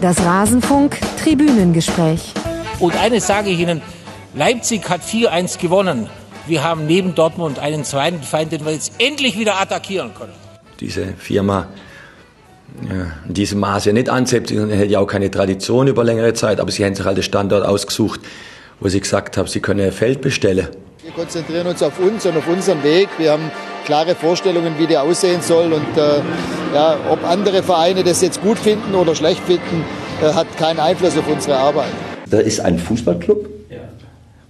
Das Rasenfunk Tribünengespräch. Und eines sage ich Ihnen, Leipzig hat 4-1 gewonnen. Wir haben neben Dortmund einen zweiten Feind, den wir jetzt endlich wieder attackieren können. Diese Firma in diesem Maße nicht anzieht, sie hätte ja auch keine Tradition über längere Zeit, aber sie haben sich halt den Standort ausgesucht, wo sie gesagt haben, sie können ein Feld bestellen. Wir konzentrieren uns auf uns und auf unseren Weg. Wir haben klare Vorstellungen, wie der aussehen soll. Und äh, ja, ob andere Vereine das jetzt gut finden oder schlecht finden, äh, hat keinen Einfluss auf unsere Arbeit. Da ist ein Fußballclub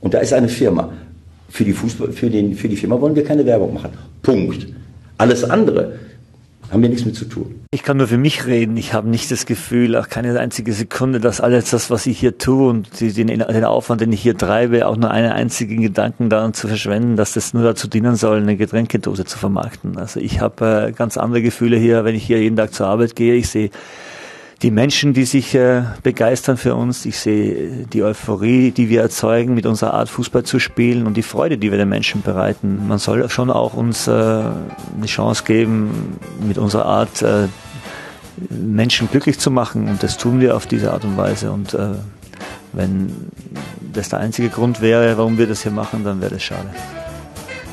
und da ist eine Firma. Für die, Fußball, für, den, für die Firma wollen wir keine Werbung machen. Punkt. Alles andere haben wir nichts mit zu tun. Ich kann nur für mich reden. Ich habe nicht das Gefühl, auch keine einzige Sekunde, dass alles das, was ich hier tue und den, den Aufwand, den ich hier treibe, auch nur einen einzigen Gedanken daran zu verschwenden, dass das nur dazu dienen soll, eine Getränkedose zu vermarkten. Also ich habe äh, ganz andere Gefühle hier, wenn ich hier jeden Tag zur Arbeit gehe. Ich sehe die Menschen, die sich äh, begeistern für uns. Ich sehe die Euphorie, die wir erzeugen, mit unserer Art Fußball zu spielen und die Freude, die wir den Menschen bereiten. Man soll schon auch uns äh, eine Chance geben, mit unserer Art äh, Menschen glücklich zu machen und das tun wir auf diese Art und Weise. Und äh, wenn das der einzige Grund wäre, warum wir das hier machen, dann wäre das schade.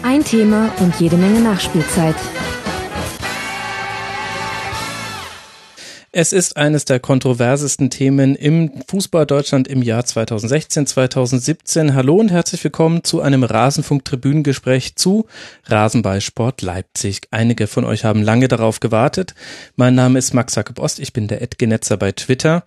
Ein Thema und jede Menge Nachspielzeit. Es ist eines der kontroversesten Themen im Fußball Deutschland im Jahr 2016, 2017. Hallo und herzlich willkommen zu einem Rasenfunk-Tribünengespräch zu Rasenballsport Leipzig. Einige von euch haben lange darauf gewartet. Mein Name ist Max Jakob Ost, ich bin der Edgenetzer bei Twitter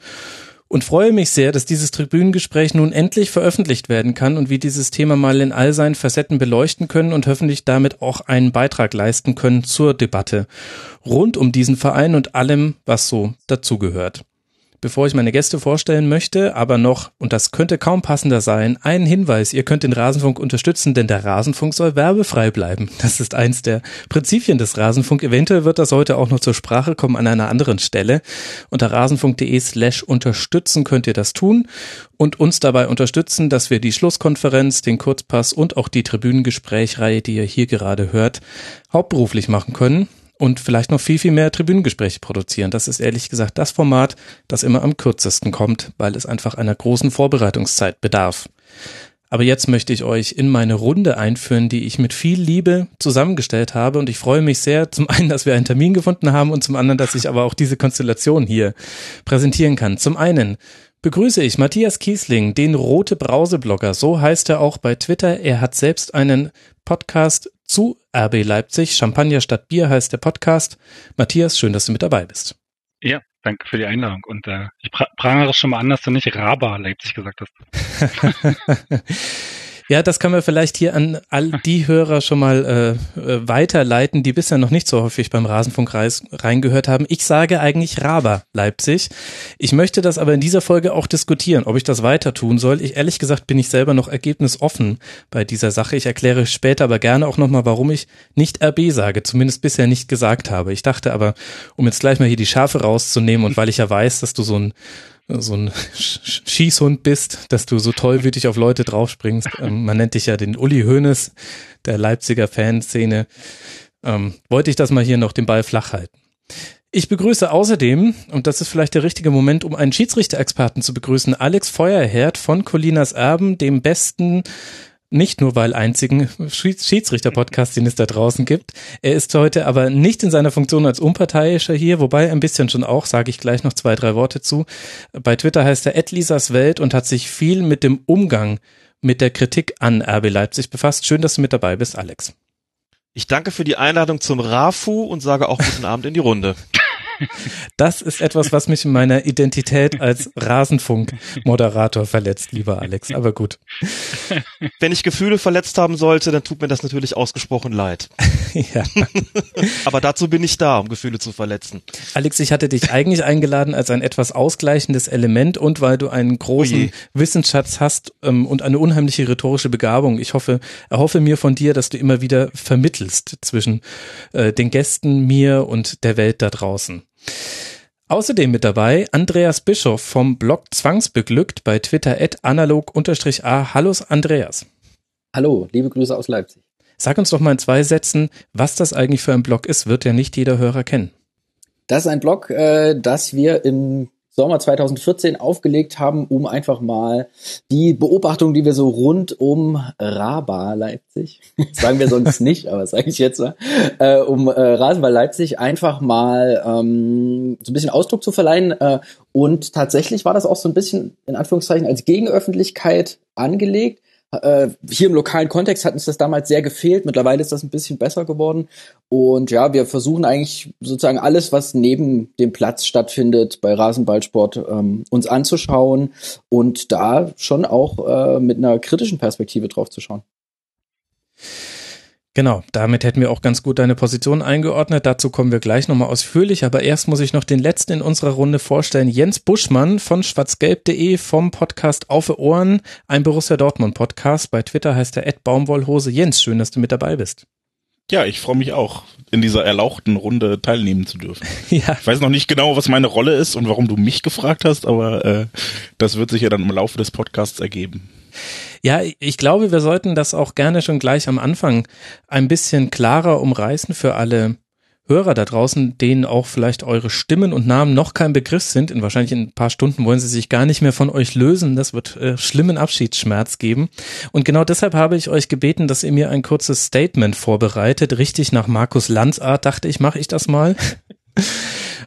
und freue mich sehr, dass dieses Tribünengespräch nun endlich veröffentlicht werden kann und wir dieses Thema mal in all seinen Facetten beleuchten können und hoffentlich damit auch einen Beitrag leisten können zur Debatte rund um diesen Verein und allem, was so dazugehört. Bevor ich meine Gäste vorstellen möchte, aber noch, und das könnte kaum passender sein, einen Hinweis. Ihr könnt den Rasenfunk unterstützen, denn der Rasenfunk soll werbefrei bleiben. Das ist eins der Prinzipien des Rasenfunk. Eventuell wird das heute auch noch zur Sprache kommen an einer anderen Stelle. Unter rasenfunk.de slash unterstützen könnt ihr das tun und uns dabei unterstützen, dass wir die Schlusskonferenz, den Kurzpass und auch die Tribünengesprächreihe, die ihr hier gerade hört, hauptberuflich machen können und vielleicht noch viel, viel mehr Tribünengespräche produzieren. Das ist ehrlich gesagt das Format, das immer am kürzesten kommt, weil es einfach einer großen Vorbereitungszeit bedarf. Aber jetzt möchte ich euch in meine Runde einführen, die ich mit viel Liebe zusammengestellt habe. Und ich freue mich sehr, zum einen, dass wir einen Termin gefunden haben und zum anderen, dass ich aber auch diese Konstellation hier präsentieren kann. Zum einen begrüße ich Matthias Kiesling, den Rote Brause Blogger. So heißt er auch bei Twitter. Er hat selbst einen Podcast zu RB Leipzig. Champagner statt Bier heißt der Podcast. Matthias, schön, dass du mit dabei bist. Ja, danke für die Einladung. Und äh, ich prangere schon mal an, dass du nicht Raba Leipzig gesagt hast. Ja, das kann man vielleicht hier an all die Hörer schon mal äh, äh, weiterleiten, die bisher noch nicht so häufig beim Rasenfunk reingehört haben. Ich sage eigentlich Raber Leipzig. Ich möchte das aber in dieser Folge auch diskutieren, ob ich das weiter tun soll. Ich ehrlich gesagt bin ich selber noch ergebnisoffen bei dieser Sache. Ich erkläre später aber gerne auch nochmal, warum ich nicht RB sage, zumindest bisher nicht gesagt habe. Ich dachte aber, um jetzt gleich mal hier die Schafe rauszunehmen und weil ich ja weiß, dass du so ein so ein Schießhund bist, dass du so tollwütig auf Leute draufspringst. Ähm, man nennt dich ja den Uli Hoeneß der Leipziger Fanszene. Ähm, wollte ich das mal hier noch den Ball flach halten. Ich begrüße außerdem, und das ist vielleicht der richtige Moment, um einen Schiedsrichter-Experten zu begrüßen, Alex Feuerherd von Colinas Erben, dem besten nicht nur weil einzigen Schiedsrichter-Podcast, den es da draußen gibt. Er ist heute aber nicht in seiner Funktion als Unparteiischer hier, wobei ein bisschen schon auch, sage ich gleich noch zwei, drei Worte zu. Bei Twitter heißt er Edlisas Welt und hat sich viel mit dem Umgang mit der Kritik an RB Leipzig befasst. Schön, dass du mit dabei bist, Alex. Ich danke für die Einladung zum RAFU und sage auch guten Abend in die Runde. Das ist etwas, was mich in meiner Identität als Rasenfunk-Moderator verletzt, lieber Alex. Aber gut. Wenn ich Gefühle verletzt haben sollte, dann tut mir das natürlich ausgesprochen leid. ja. Aber dazu bin ich da, um Gefühle zu verletzen. Alex, ich hatte dich eigentlich eingeladen als ein etwas ausgleichendes Element und weil du einen großen Ui. Wissensschatz hast ähm, und eine unheimliche rhetorische Begabung. Ich hoffe, erhoffe mir von dir, dass du immer wieder vermittelst zwischen äh, den Gästen, mir und der Welt da draußen. Außerdem mit dabei Andreas Bischoff vom Blog Zwangsbeglückt bei Twitter analog-a. Hallo Andreas. Hallo, liebe Grüße aus Leipzig. Sag uns doch mal in zwei Sätzen, was das eigentlich für ein Blog ist, wird ja nicht jeder Hörer kennen. Das ist ein Blog, äh, das wir im Sommer 2014 aufgelegt haben, um einfach mal die Beobachtung, die wir so rund um Raba Leipzig, sagen wir sonst nicht, aber sage ich jetzt mal, äh, um äh, Rasenball Leipzig einfach mal ähm, so ein bisschen Ausdruck zu verleihen. Äh, und tatsächlich war das auch so ein bisschen in Anführungszeichen als Gegenöffentlichkeit angelegt äh, hier im lokalen Kontext hat uns das damals sehr gefehlt. Mittlerweile ist das ein bisschen besser geworden. Und ja, wir versuchen eigentlich sozusagen alles, was neben dem Platz stattfindet bei Rasenballsport, ähm, uns anzuschauen und da schon auch äh, mit einer kritischen Perspektive drauf zu schauen. Genau, damit hätten wir auch ganz gut deine Position eingeordnet. Dazu kommen wir gleich nochmal ausführlich. Aber erst muss ich noch den letzten in unserer Runde vorstellen. Jens Buschmann von schwarzgelb.de vom Podcast Auf Ohren, ein Borussia Dortmund Podcast. Bei Twitter heißt er Ed Baumwollhose. Jens, schön, dass du mit dabei bist. Ja, ich freue mich auch, in dieser erlauchten Runde teilnehmen zu dürfen. ja. Ich weiß noch nicht genau, was meine Rolle ist und warum du mich gefragt hast, aber äh, das wird sich ja dann im Laufe des Podcasts ergeben. Ja, ich glaube, wir sollten das auch gerne schon gleich am Anfang ein bisschen klarer umreißen für alle Hörer da draußen, denen auch vielleicht eure Stimmen und Namen noch kein Begriff sind. In wahrscheinlich in ein paar Stunden wollen sie sich gar nicht mehr von euch lösen. Das wird äh, schlimmen Abschiedsschmerz geben. Und genau deshalb habe ich euch gebeten, dass ihr mir ein kurzes Statement vorbereitet. Richtig nach Markus Landsart dachte ich, mache ich das mal.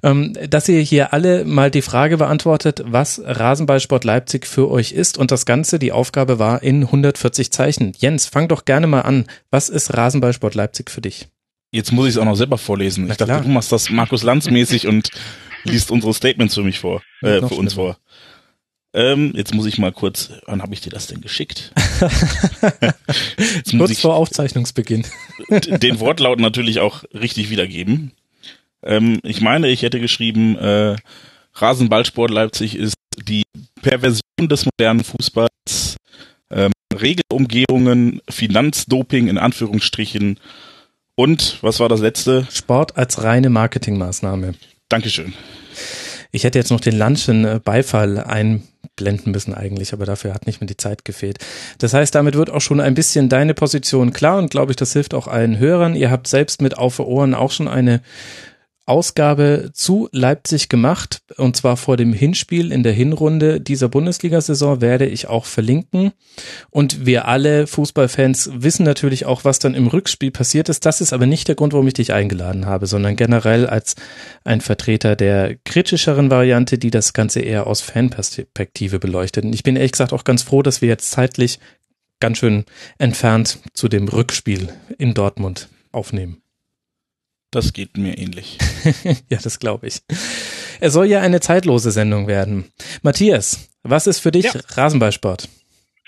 Ähm, dass ihr hier alle mal die Frage beantwortet, was Rasenballsport Leipzig für euch ist. Und das Ganze, die Aufgabe war in 140 Zeichen. Jens, fang doch gerne mal an. Was ist Rasenballsport Leipzig für dich? Jetzt muss ich es auch noch selber vorlesen. ich dachte, du machst das Markus Lanz mäßig und liest unsere Statements für mich vor, äh, für uns vor. Ähm, jetzt muss ich mal kurz, wann habe ich dir das denn geschickt? kurz vor Aufzeichnungsbeginn. den Wortlaut natürlich auch richtig wiedergeben. Ähm, ich meine, ich hätte geschrieben, äh, Rasenballsport Leipzig ist die Perversion des modernen Fußballs, ähm, Regelumgehungen, Finanzdoping in Anführungsstrichen und was war das letzte? Sport als reine Marketingmaßnahme. Dankeschön. Ich hätte jetzt noch den Lunchen äh, Beifall einblenden müssen eigentlich, aber dafür hat nicht mehr die Zeit gefehlt. Das heißt, damit wird auch schon ein bisschen deine Position klar und glaube ich, das hilft auch allen Hörern. Ihr habt selbst mit auf Ohren auch schon eine Ausgabe zu Leipzig gemacht und zwar vor dem Hinspiel in der Hinrunde dieser Bundesliga-Saison werde ich auch verlinken und wir alle Fußballfans wissen natürlich auch, was dann im Rückspiel passiert ist. Das ist aber nicht der Grund, warum ich dich eingeladen habe, sondern generell als ein Vertreter der kritischeren Variante, die das Ganze eher aus Fanperspektive beleuchtet. Und ich bin ehrlich gesagt auch ganz froh, dass wir jetzt zeitlich ganz schön entfernt zu dem Rückspiel in Dortmund aufnehmen. Das geht mir ähnlich. ja, das glaube ich. Es soll ja eine zeitlose Sendung werden. Matthias, was ist für dich ja. Rasenballsport?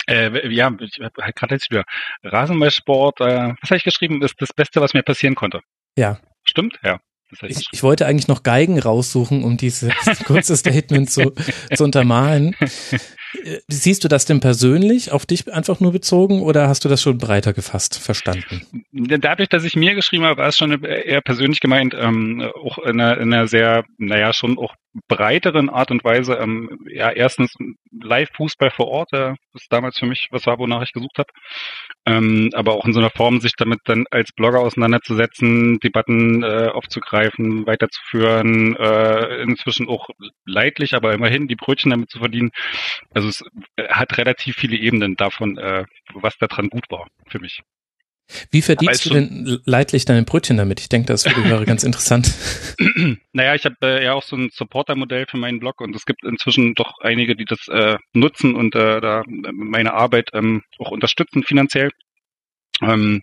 Äh, ja, ich habe halt gerade jetzt wieder Rasenballsport. Äh, was habe ich geschrieben? Ist das Beste, was mir passieren konnte. Ja. Stimmt? Ja. Ich, ich, wollte eigentlich noch Geigen raussuchen, um dieses kurze Statement zu, zu untermalen. Äh, siehst du das denn persönlich auf dich einfach nur bezogen oder hast du das schon breiter gefasst verstanden? Dadurch, dass ich mir geschrieben habe, war es schon eher persönlich gemeint, ähm, auch in einer, in einer sehr, naja, schon auch breiteren Art und Weise. Ähm, ja, erstens Live-Fußball vor Ort, äh, das ist damals für mich was war, wonach ich gesucht habe. Ähm, aber auch in so einer Form, sich damit dann als Blogger auseinanderzusetzen, Debatten äh, aufzugreifen, weiterzuführen, äh, inzwischen auch leidlich, aber immerhin die Brötchen damit zu verdienen. Also es hat relativ viele Ebenen davon, äh, was daran gut war für mich. Wie verdienst du denn leidlich deine Brötchen damit? Ich denke, das wäre ganz interessant. Naja, ich habe äh, ja auch so ein Supporter-Modell für meinen Blog und es gibt inzwischen doch einige, die das äh, nutzen und äh, da meine Arbeit ähm, auch unterstützen finanziell. Ähm,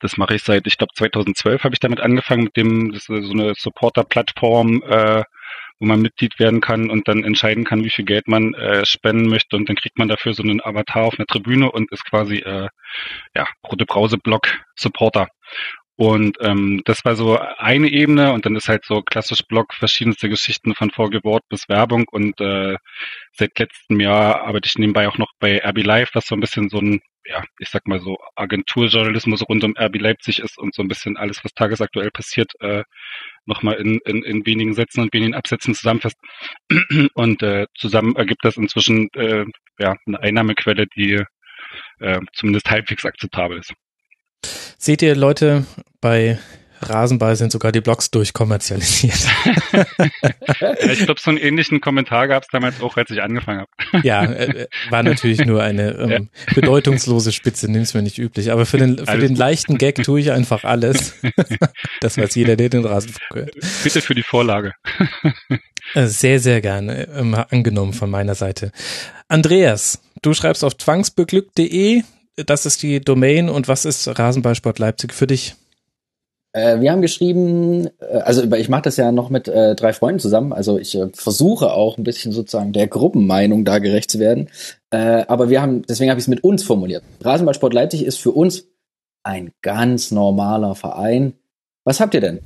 das mache ich seit, ich glaube 2012 habe ich damit angefangen mit dem, das ist so eine Supporter-Plattform, äh, wo man Mitglied werden kann und dann entscheiden kann, wie viel Geld man äh, spenden möchte und dann kriegt man dafür so einen Avatar auf einer Tribüne und ist quasi äh, ja Rote Brause Blog Supporter. Und ähm, das war so eine Ebene und dann ist halt so klassisch Blog verschiedenste Geschichten von Vorgewort bis Werbung und äh, seit letztem Jahr arbeite ich nebenbei auch noch bei RB Live, was so ein bisschen so ein, ja, ich sag mal so Agenturjournalismus rund um RB Leipzig ist und so ein bisschen alles, was tagesaktuell passiert, äh, nochmal in, in, in wenigen Sätzen und wenigen Absätzen zusammenfasst. Und äh, zusammen ergibt das inzwischen äh, ja, eine Einnahmequelle, die äh, zumindest halbwegs akzeptabel ist. Seht ihr Leute bei Rasenball sind sogar die Blogs durchkommerzialisiert. ich glaube, so einen ähnlichen Kommentar gab es damals auch, als ich angefangen habe. ja, äh, war natürlich nur eine ähm, ja. bedeutungslose Spitze, nimm's mir nicht üblich. Aber für den, für den leichten Gag tue ich einfach alles. das weiß jeder, der den Rasenfunk hört. Bitte für die Vorlage. Äh, sehr, sehr gerne ähm, angenommen von meiner Seite. Andreas, du schreibst auf zwangsbeglückt.de, das ist die Domain und was ist Rasenballsport Leipzig für dich? Äh, wir haben geschrieben, äh, also ich mache das ja noch mit äh, drei Freunden zusammen, also ich äh, versuche auch ein bisschen sozusagen der Gruppenmeinung da gerecht zu werden. Äh, aber wir haben, deswegen habe ich es mit uns formuliert. Rasenballsport Leipzig ist für uns ein ganz normaler Verein. Was habt ihr denn?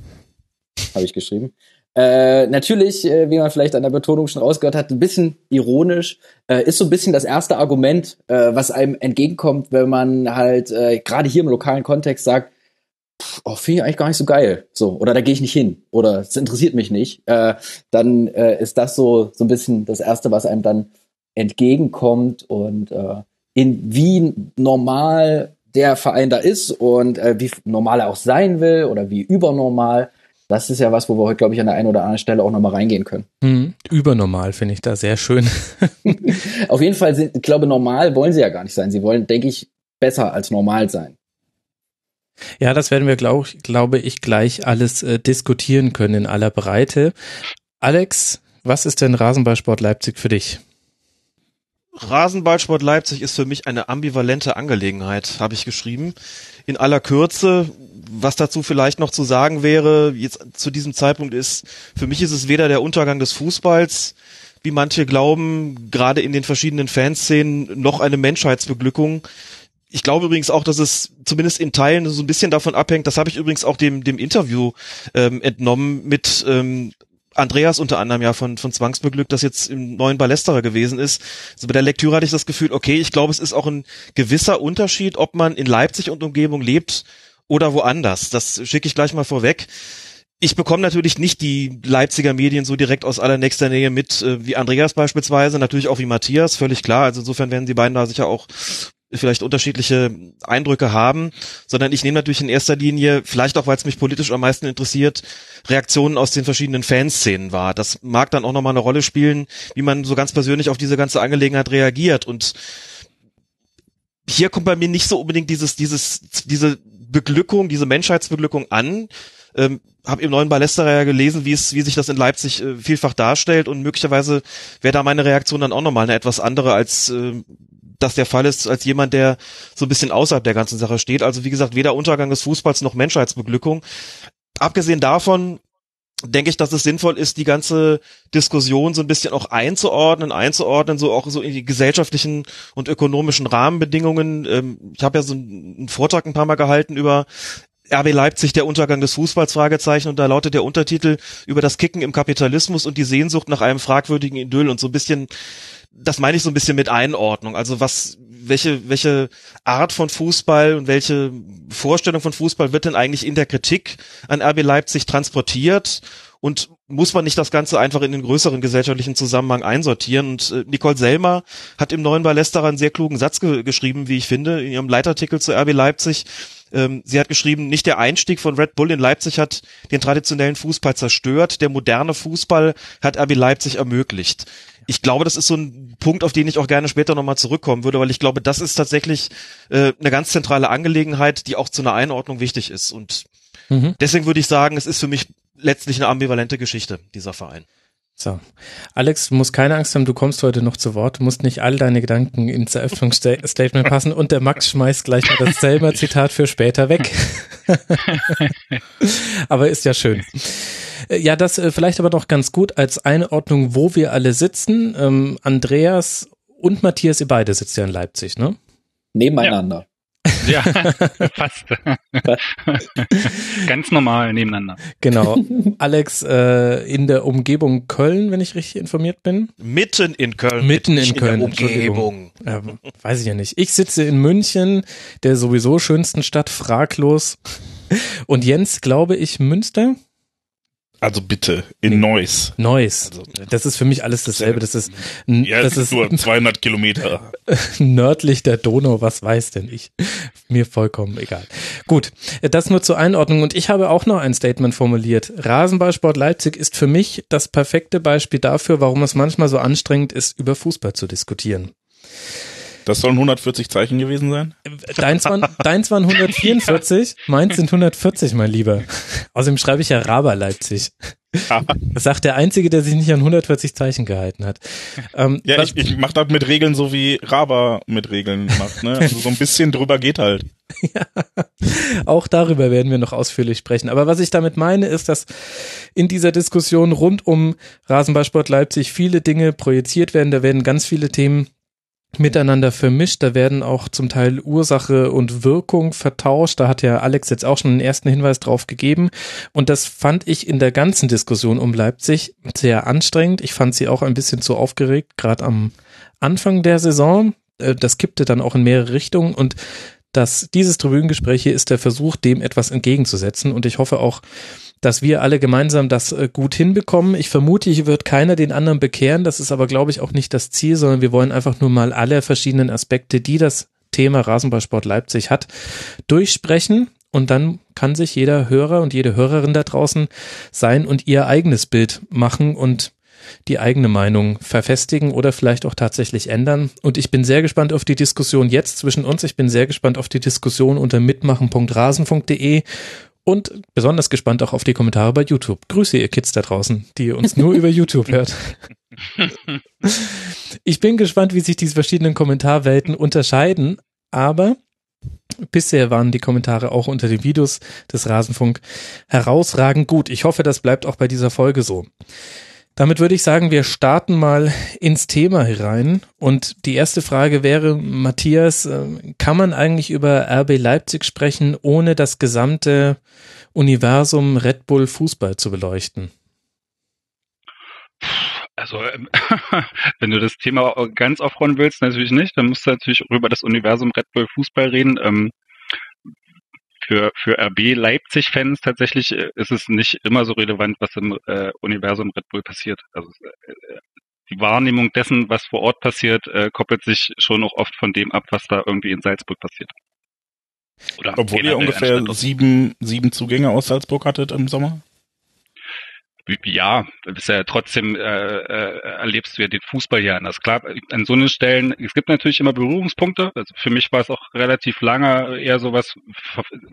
Habe ich geschrieben. Äh, natürlich, äh, wie man vielleicht an der Betonung schon rausgehört hat, ein bisschen ironisch, äh, ist so ein bisschen das erste Argument, äh, was einem entgegenkommt, wenn man halt äh, gerade hier im lokalen Kontext sagt, oh, finde ich eigentlich gar nicht so geil, so oder da gehe ich nicht hin. Oder es interessiert mich nicht, dann ist das so so ein bisschen das erste, was einem dann entgegenkommt. Und in wie normal der Verein da ist und wie normal er auch sein will oder wie übernormal das ist ja was, wo wir heute, glaube ich, an der einen oder anderen Stelle auch nochmal reingehen können. Mhm. Übernormal finde ich da sehr schön. Auf jeden Fall, sind, ich glaube, normal wollen sie ja gar nicht sein. Sie wollen, denke ich, besser als normal sein. Ja, das werden wir, glaub, glaube ich, gleich alles äh, diskutieren können in aller Breite. Alex, was ist denn Rasenballsport Leipzig für dich? Rasenballsport Leipzig ist für mich eine ambivalente Angelegenheit, habe ich geschrieben. In aller Kürze, was dazu vielleicht noch zu sagen wäre, jetzt zu diesem Zeitpunkt ist, für mich ist es weder der Untergang des Fußballs, wie manche glauben, gerade in den verschiedenen Fanszenen, noch eine Menschheitsbeglückung. Ich glaube übrigens auch, dass es zumindest in Teilen so ein bisschen davon abhängt, das habe ich übrigens auch dem, dem Interview ähm, entnommen mit ähm, Andreas unter anderem ja von, von Zwangsbeglückt, das jetzt im neuen Ballesterer gewesen ist. Also bei der Lektüre hatte ich das Gefühl, okay, ich glaube, es ist auch ein gewisser Unterschied, ob man in Leipzig und Umgebung lebt oder woanders. Das schicke ich gleich mal vorweg. Ich bekomme natürlich nicht die Leipziger Medien so direkt aus allernächster Nähe mit, äh, wie Andreas beispielsweise, natürlich auch wie Matthias, völlig klar. Also insofern werden die beiden da sicher auch vielleicht unterschiedliche Eindrücke haben, sondern ich nehme natürlich in erster Linie, vielleicht auch weil es mich politisch am meisten interessiert, Reaktionen aus den verschiedenen Fanszenen wahr. Das mag dann auch nochmal eine Rolle spielen, wie man so ganz persönlich auf diese ganze Angelegenheit reagiert. Und hier kommt bei mir nicht so unbedingt dieses, dieses, diese Beglückung, diese Menschheitsbeglückung an. Ähm, habe im neuen Ballesterer ja gelesen, wie es, wie sich das in Leipzig äh, vielfach darstellt und möglicherweise wäre da meine Reaktion dann auch nochmal eine etwas andere als äh, das der Fall ist, als jemand, der so ein bisschen außerhalb der ganzen Sache steht. Also wie gesagt, weder Untergang des Fußballs noch Menschheitsbeglückung. Abgesehen davon denke ich, dass es sinnvoll ist, die ganze Diskussion so ein bisschen auch einzuordnen, einzuordnen, so auch so in die gesellschaftlichen und ökonomischen Rahmenbedingungen. Ähm, ich habe ja so einen Vortrag ein paar Mal gehalten über RB Leipzig, der Untergang des Fußballs, Fragezeichen, und da lautet der Untertitel über das Kicken im Kapitalismus und die Sehnsucht nach einem fragwürdigen Idyll und so ein bisschen das meine ich so ein bisschen mit Einordnung. Also was, welche, welche Art von Fußball und welche Vorstellung von Fußball wird denn eigentlich in der Kritik an RB Leipzig transportiert? Und muss man nicht das Ganze einfach in den größeren gesellschaftlichen Zusammenhang einsortieren? Und äh, Nicole Selmer hat im neuen Ballesterer einen sehr klugen Satz ge geschrieben, wie ich finde, in ihrem Leitartikel zu RB Leipzig. Ähm, sie hat geschrieben, nicht der Einstieg von Red Bull in Leipzig hat den traditionellen Fußball zerstört, der moderne Fußball hat RB Leipzig ermöglicht ich glaube, das ist so ein Punkt, auf den ich auch gerne später nochmal zurückkommen würde, weil ich glaube, das ist tatsächlich äh, eine ganz zentrale Angelegenheit, die auch zu einer Einordnung wichtig ist. Und mhm. deswegen würde ich sagen, es ist für mich letztlich eine ambivalente Geschichte, dieser Verein. So. Alex, du musst keine Angst haben, du kommst heute noch zu Wort. Du musst nicht all deine Gedanken ins Eröffnungsstatement passen und der Max schmeißt gleich mal das Selmer-Zitat für später weg. Aber ist ja schön. Äh, ja, das äh, vielleicht aber noch ganz gut als Einordnung, wo wir alle sitzen. Ähm, Andreas und Matthias, ihr beide sitzt ja in Leipzig, ne? Nebeneinander. Ja, fast. Ganz normal nebeneinander. Genau. Alex äh, in der Umgebung Köln, wenn ich richtig informiert bin. Mitten in Köln. Mitten in Köln. In Umgebung. Ja, weiß ich ja nicht. Ich sitze in München, der sowieso schönsten Stadt, fraglos. Und Jens, glaube ich, Münster? Also bitte, in Neuss. Neuss. Also, das ist für mich alles dasselbe. Das ist, ja, das ist nur 200 Kilometer. nördlich der Donau, was weiß denn ich? Mir vollkommen egal. Gut, das nur zur Einordnung. Und ich habe auch noch ein Statement formuliert. Rasenballsport Leipzig ist für mich das perfekte Beispiel dafür, warum es manchmal so anstrengend ist, über Fußball zu diskutieren. Das sollen 140 Zeichen gewesen sein? Deins waren, deins waren 144, meins sind 140, mein Lieber. Außerdem schreibe ich ja Raber Leipzig. Das sagt der Einzige, der sich nicht an 140 Zeichen gehalten hat. Ähm, ja, ich, ich mache das mit Regeln so wie Raber mit Regeln macht. Ne? Also so ein bisschen drüber geht halt. ja, auch darüber werden wir noch ausführlich sprechen. Aber was ich damit meine, ist, dass in dieser Diskussion rund um Rasenballsport Leipzig viele Dinge projiziert werden. Da werden ganz viele Themen miteinander vermischt. Da werden auch zum Teil Ursache und Wirkung vertauscht. Da hat ja Alex jetzt auch schon einen ersten Hinweis drauf gegeben. Und das fand ich in der ganzen Diskussion um Leipzig sehr anstrengend. Ich fand sie auch ein bisschen zu aufgeregt, gerade am Anfang der Saison. Äh, das kippte dann auch in mehrere Richtungen und das, dieses Tribünengespräch hier ist der Versuch, dem etwas entgegenzusetzen. Und ich hoffe auch, dass wir alle gemeinsam das äh, gut hinbekommen. Ich vermute, hier wird keiner den anderen bekehren. Das ist aber, glaube ich, auch nicht das Ziel, sondern wir wollen einfach nur mal alle verschiedenen Aspekte, die das Thema Rasenballsport Leipzig hat, durchsprechen. Und dann kann sich jeder Hörer und jede Hörerin da draußen sein und ihr eigenes Bild machen und die eigene Meinung verfestigen oder vielleicht auch tatsächlich ändern. Und ich bin sehr gespannt auf die Diskussion jetzt zwischen uns. Ich bin sehr gespannt auf die Diskussion unter mitmachen.rasen.de und besonders gespannt auch auf die Kommentare bei YouTube. Grüße ihr Kids da draußen, die uns nur über YouTube hört. Ich bin gespannt, wie sich diese verschiedenen Kommentarwelten unterscheiden, aber bisher waren die Kommentare auch unter den Videos des Rasenfunk herausragend gut. Ich hoffe, das bleibt auch bei dieser Folge so. Damit würde ich sagen, wir starten mal ins Thema herein. Und die erste Frage wäre, Matthias, äh, kann man eigentlich über RB Leipzig sprechen, ohne das gesamte Universum Red Bull Fußball zu beleuchten? Also, ähm, wenn du das Thema ganz aufrollen willst, natürlich nicht. Dann musst du natürlich über das Universum Red Bull Fußball reden. Für, für RB Leipzig-Fans tatsächlich äh, ist es nicht immer so relevant, was im äh, Universum Red Bull passiert. Also äh, die Wahrnehmung dessen, was vor Ort passiert, äh, koppelt sich schon auch oft von dem ab, was da irgendwie in Salzburg passiert. Oder Obwohl ihr ungefähr sieben, sieben Zugänge aus Salzburg hattet im Sommer? Ja, ist ja trotzdem äh, äh, erlebst du ja den Fußball ja anders. Klar, an so einen Stellen, es gibt natürlich immer Berührungspunkte. Also für mich war es auch relativ lange eher sowas,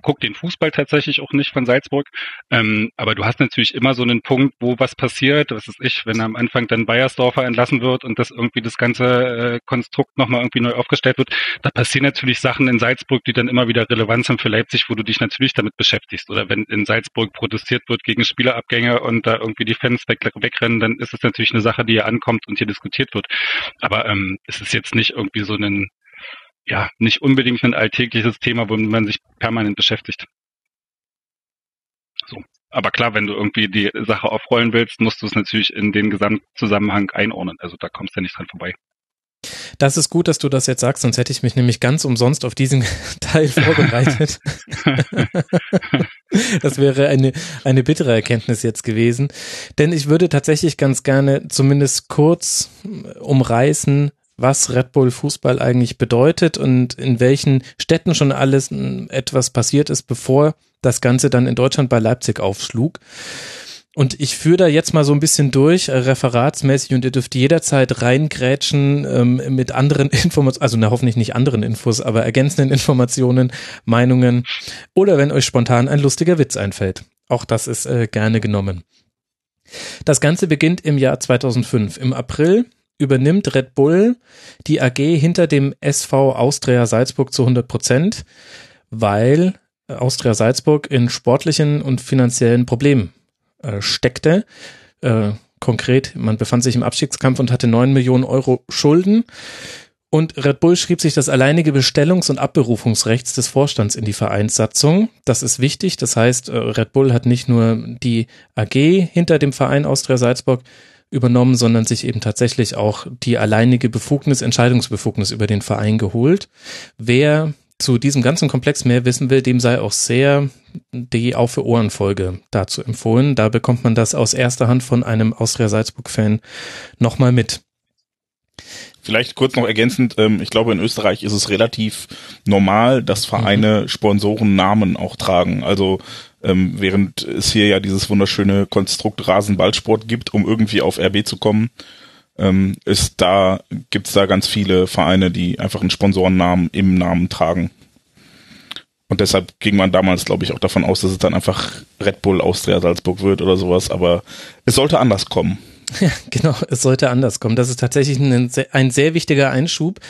guck den Fußball tatsächlich auch nicht von Salzburg. Ähm, aber du hast natürlich immer so einen Punkt, wo was passiert, was ist ich, wenn am Anfang dann Bayersdorfer entlassen wird und das irgendwie das ganze äh, Konstrukt nochmal irgendwie neu aufgestellt wird, da passieren natürlich Sachen in Salzburg, die dann immer wieder relevant sind für Leipzig, wo du dich natürlich damit beschäftigst. Oder wenn in Salzburg protestiert wird gegen Spielerabgänge und da irgendwie die Fans weg, wegrennen, dann ist es natürlich eine Sache, die hier ankommt und hier diskutiert wird. Aber ähm, es ist jetzt nicht irgendwie so ein, ja, nicht unbedingt ein alltägliches Thema, womit man sich permanent beschäftigt. So. Aber klar, wenn du irgendwie die Sache aufrollen willst, musst du es natürlich in den Gesamtzusammenhang einordnen. Also da kommst du ja nicht dran vorbei. Das ist gut, dass du das jetzt sagst, sonst hätte ich mich nämlich ganz umsonst auf diesen Teil vorbereitet. das wäre eine, eine bittere Erkenntnis jetzt gewesen. Denn ich würde tatsächlich ganz gerne zumindest kurz umreißen, was Red Bull Fußball eigentlich bedeutet und in welchen Städten schon alles etwas passiert ist, bevor das Ganze dann in Deutschland bei Leipzig aufschlug. Und ich führe da jetzt mal so ein bisschen durch, äh, referatsmäßig, und ihr dürft jederzeit reingrätschen ähm, mit anderen Informationen, also na, hoffentlich nicht anderen Infos, aber ergänzenden Informationen, Meinungen oder wenn euch spontan ein lustiger Witz einfällt. Auch das ist äh, gerne genommen. Das Ganze beginnt im Jahr 2005. Im April übernimmt Red Bull die AG hinter dem SV Austria Salzburg zu 100 Prozent, weil Austria Salzburg in sportlichen und finanziellen Problemen äh, steckte. Äh, konkret, man befand sich im Abstiegskampf und hatte neun Millionen Euro Schulden. Und Red Bull schrieb sich das alleinige Bestellungs- und Abberufungsrechts des Vorstands in die Vereinssatzung. Das ist wichtig. Das heißt, äh, Red Bull hat nicht nur die AG hinter dem Verein Austria Salzburg übernommen, sondern sich eben tatsächlich auch die alleinige Befugnis, Entscheidungsbefugnis über den Verein geholt. Wer zu diesem ganzen Komplex mehr wissen will, dem sei auch sehr die Auf für Ohren Folge dazu empfohlen. Da bekommt man das aus erster Hand von einem Austria Salzburg Fan nochmal mit. Vielleicht kurz noch ergänzend, ähm, ich glaube in Österreich ist es relativ normal, dass Vereine mhm. Sponsorennamen auch tragen. Also ähm, während es hier ja dieses wunderschöne Konstrukt Rasenballsport gibt, um irgendwie auf RB zu kommen, ähm, ist da, gibt's da ganz viele Vereine, die einfach einen Sponsorennamen im Namen tragen. Und deshalb ging man damals, glaube ich, auch davon aus, dass es dann einfach Red Bull Austria Salzburg wird oder sowas, aber es sollte anders kommen. Ja, genau, es sollte anders kommen. Das ist tatsächlich ein, ein, sehr wichtiger Einschub,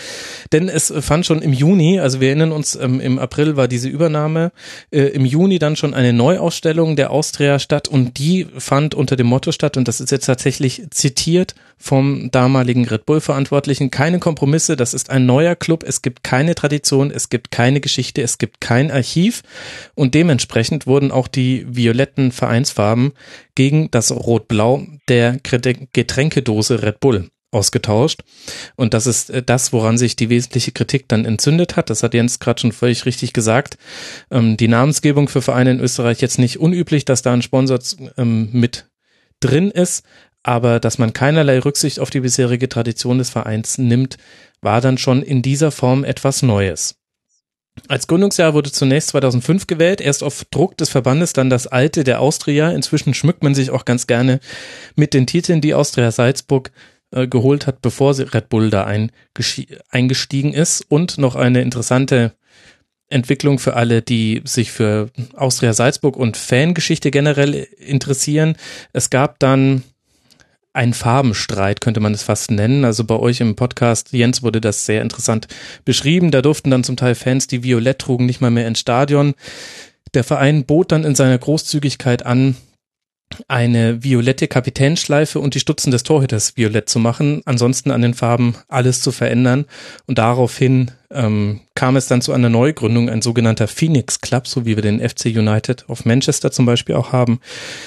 denn es fand schon im Juni, also wir erinnern uns, ähm, im April war diese Übernahme, äh, im Juni dann schon eine Neuausstellung der Austria statt und die fand unter dem Motto statt und das ist jetzt tatsächlich zitiert vom damaligen Red Bull Verantwortlichen, keine Kompromisse, das ist ein neuer Club, es gibt keine Tradition, es gibt keine Geschichte, es gibt kein Archiv und dementsprechend wurden auch die violetten Vereinsfarben gegen das Rot-Blau der Getränkedose Red Bull ausgetauscht. Und das ist äh, das, woran sich die wesentliche Kritik dann entzündet hat. Das hat Jens gerade schon völlig richtig gesagt. Ähm, die Namensgebung für Vereine in Österreich jetzt nicht unüblich, dass da ein Sponsor ähm, mit drin ist. Aber dass man keinerlei Rücksicht auf die bisherige Tradition des Vereins nimmt, war dann schon in dieser Form etwas Neues. Als Gründungsjahr wurde zunächst 2005 gewählt, erst auf Druck des Verbandes dann das alte der Austria. Inzwischen schmückt man sich auch ganz gerne mit den Titeln, die Austria Salzburg äh, geholt hat, bevor Red Bull da eingestiegen ist. Und noch eine interessante Entwicklung für alle, die sich für Austria Salzburg und Fangeschichte generell interessieren. Es gab dann ein Farbenstreit, könnte man es fast nennen. Also bei euch im Podcast, Jens, wurde das sehr interessant beschrieben. Da durften dann zum Teil Fans, die Violett trugen, nicht mal mehr ins Stadion. Der Verein bot dann in seiner Großzügigkeit an, eine violette Kapitänschleife und die Stutzen des Torhüters violett zu machen, ansonsten an den Farben alles zu verändern. Und daraufhin ähm, kam es dann zu einer Neugründung, ein sogenannter Phoenix Club, so wie wir den FC United of Manchester zum Beispiel auch haben.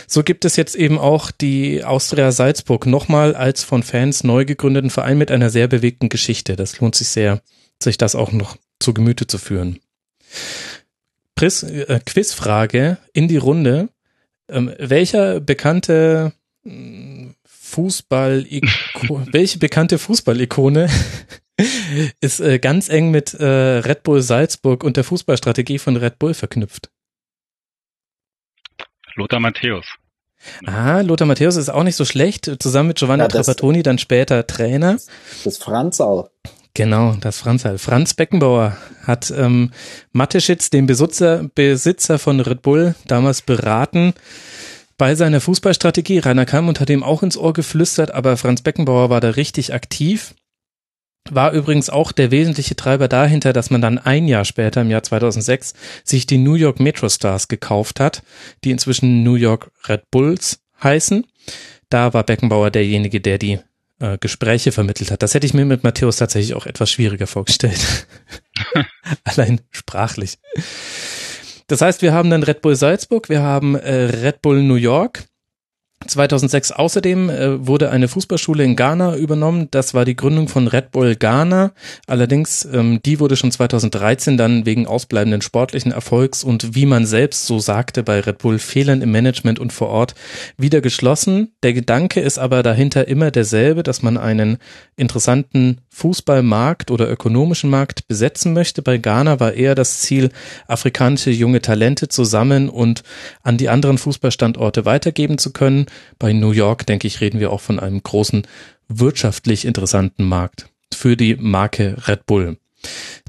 So gibt es jetzt eben auch die Austria Salzburg nochmal als von Fans neu gegründeten Verein mit einer sehr bewegten Geschichte. Das lohnt sich sehr, sich das auch noch zu Gemüte zu führen. Pris, äh, Quizfrage in die Runde. Ähm, welcher bekannte hm, Fußball, welche bekannte Fußballikone ist äh, ganz eng mit äh, Red Bull Salzburg und der Fußballstrategie von Red Bull verknüpft? Lothar Matthäus. Ah, Lothar Matthäus ist auch nicht so schlecht. Zusammen mit Giovanni ja, Trapattoni, dann später Trainer. Das Franzal. Genau, das Franzal. Franz Beckenbauer hat ähm, Mateschitz, den Besitzer, Besitzer von Red Bull, damals beraten bei seiner Fußballstrategie. Rainer Kalmund hat ihm auch ins Ohr geflüstert, aber Franz Beckenbauer war da richtig aktiv. War übrigens auch der wesentliche Treiber dahinter, dass man dann ein Jahr später, im Jahr 2006, sich die New York Metro Stars gekauft hat, die inzwischen New York Red Bulls heißen. Da war Beckenbauer derjenige, der die äh, Gespräche vermittelt hat. Das hätte ich mir mit Matthäus tatsächlich auch etwas schwieriger vorgestellt. Allein sprachlich. Das heißt, wir haben dann Red Bull Salzburg, wir haben äh, Red Bull New York, 2006 außerdem äh, wurde eine Fußballschule in Ghana übernommen. Das war die Gründung von Red Bull Ghana. Allerdings, ähm, die wurde schon 2013 dann wegen ausbleibenden sportlichen Erfolgs und wie man selbst so sagte bei Red Bull Fehlern im Management und vor Ort wieder geschlossen. Der Gedanke ist aber dahinter immer derselbe, dass man einen interessanten Fußballmarkt oder ökonomischen Markt besetzen möchte. Bei Ghana war eher das Ziel, afrikanische junge Talente zusammen und an die anderen Fußballstandorte weitergeben zu können. Bei New York, denke ich, reden wir auch von einem großen wirtschaftlich interessanten Markt für die Marke Red Bull.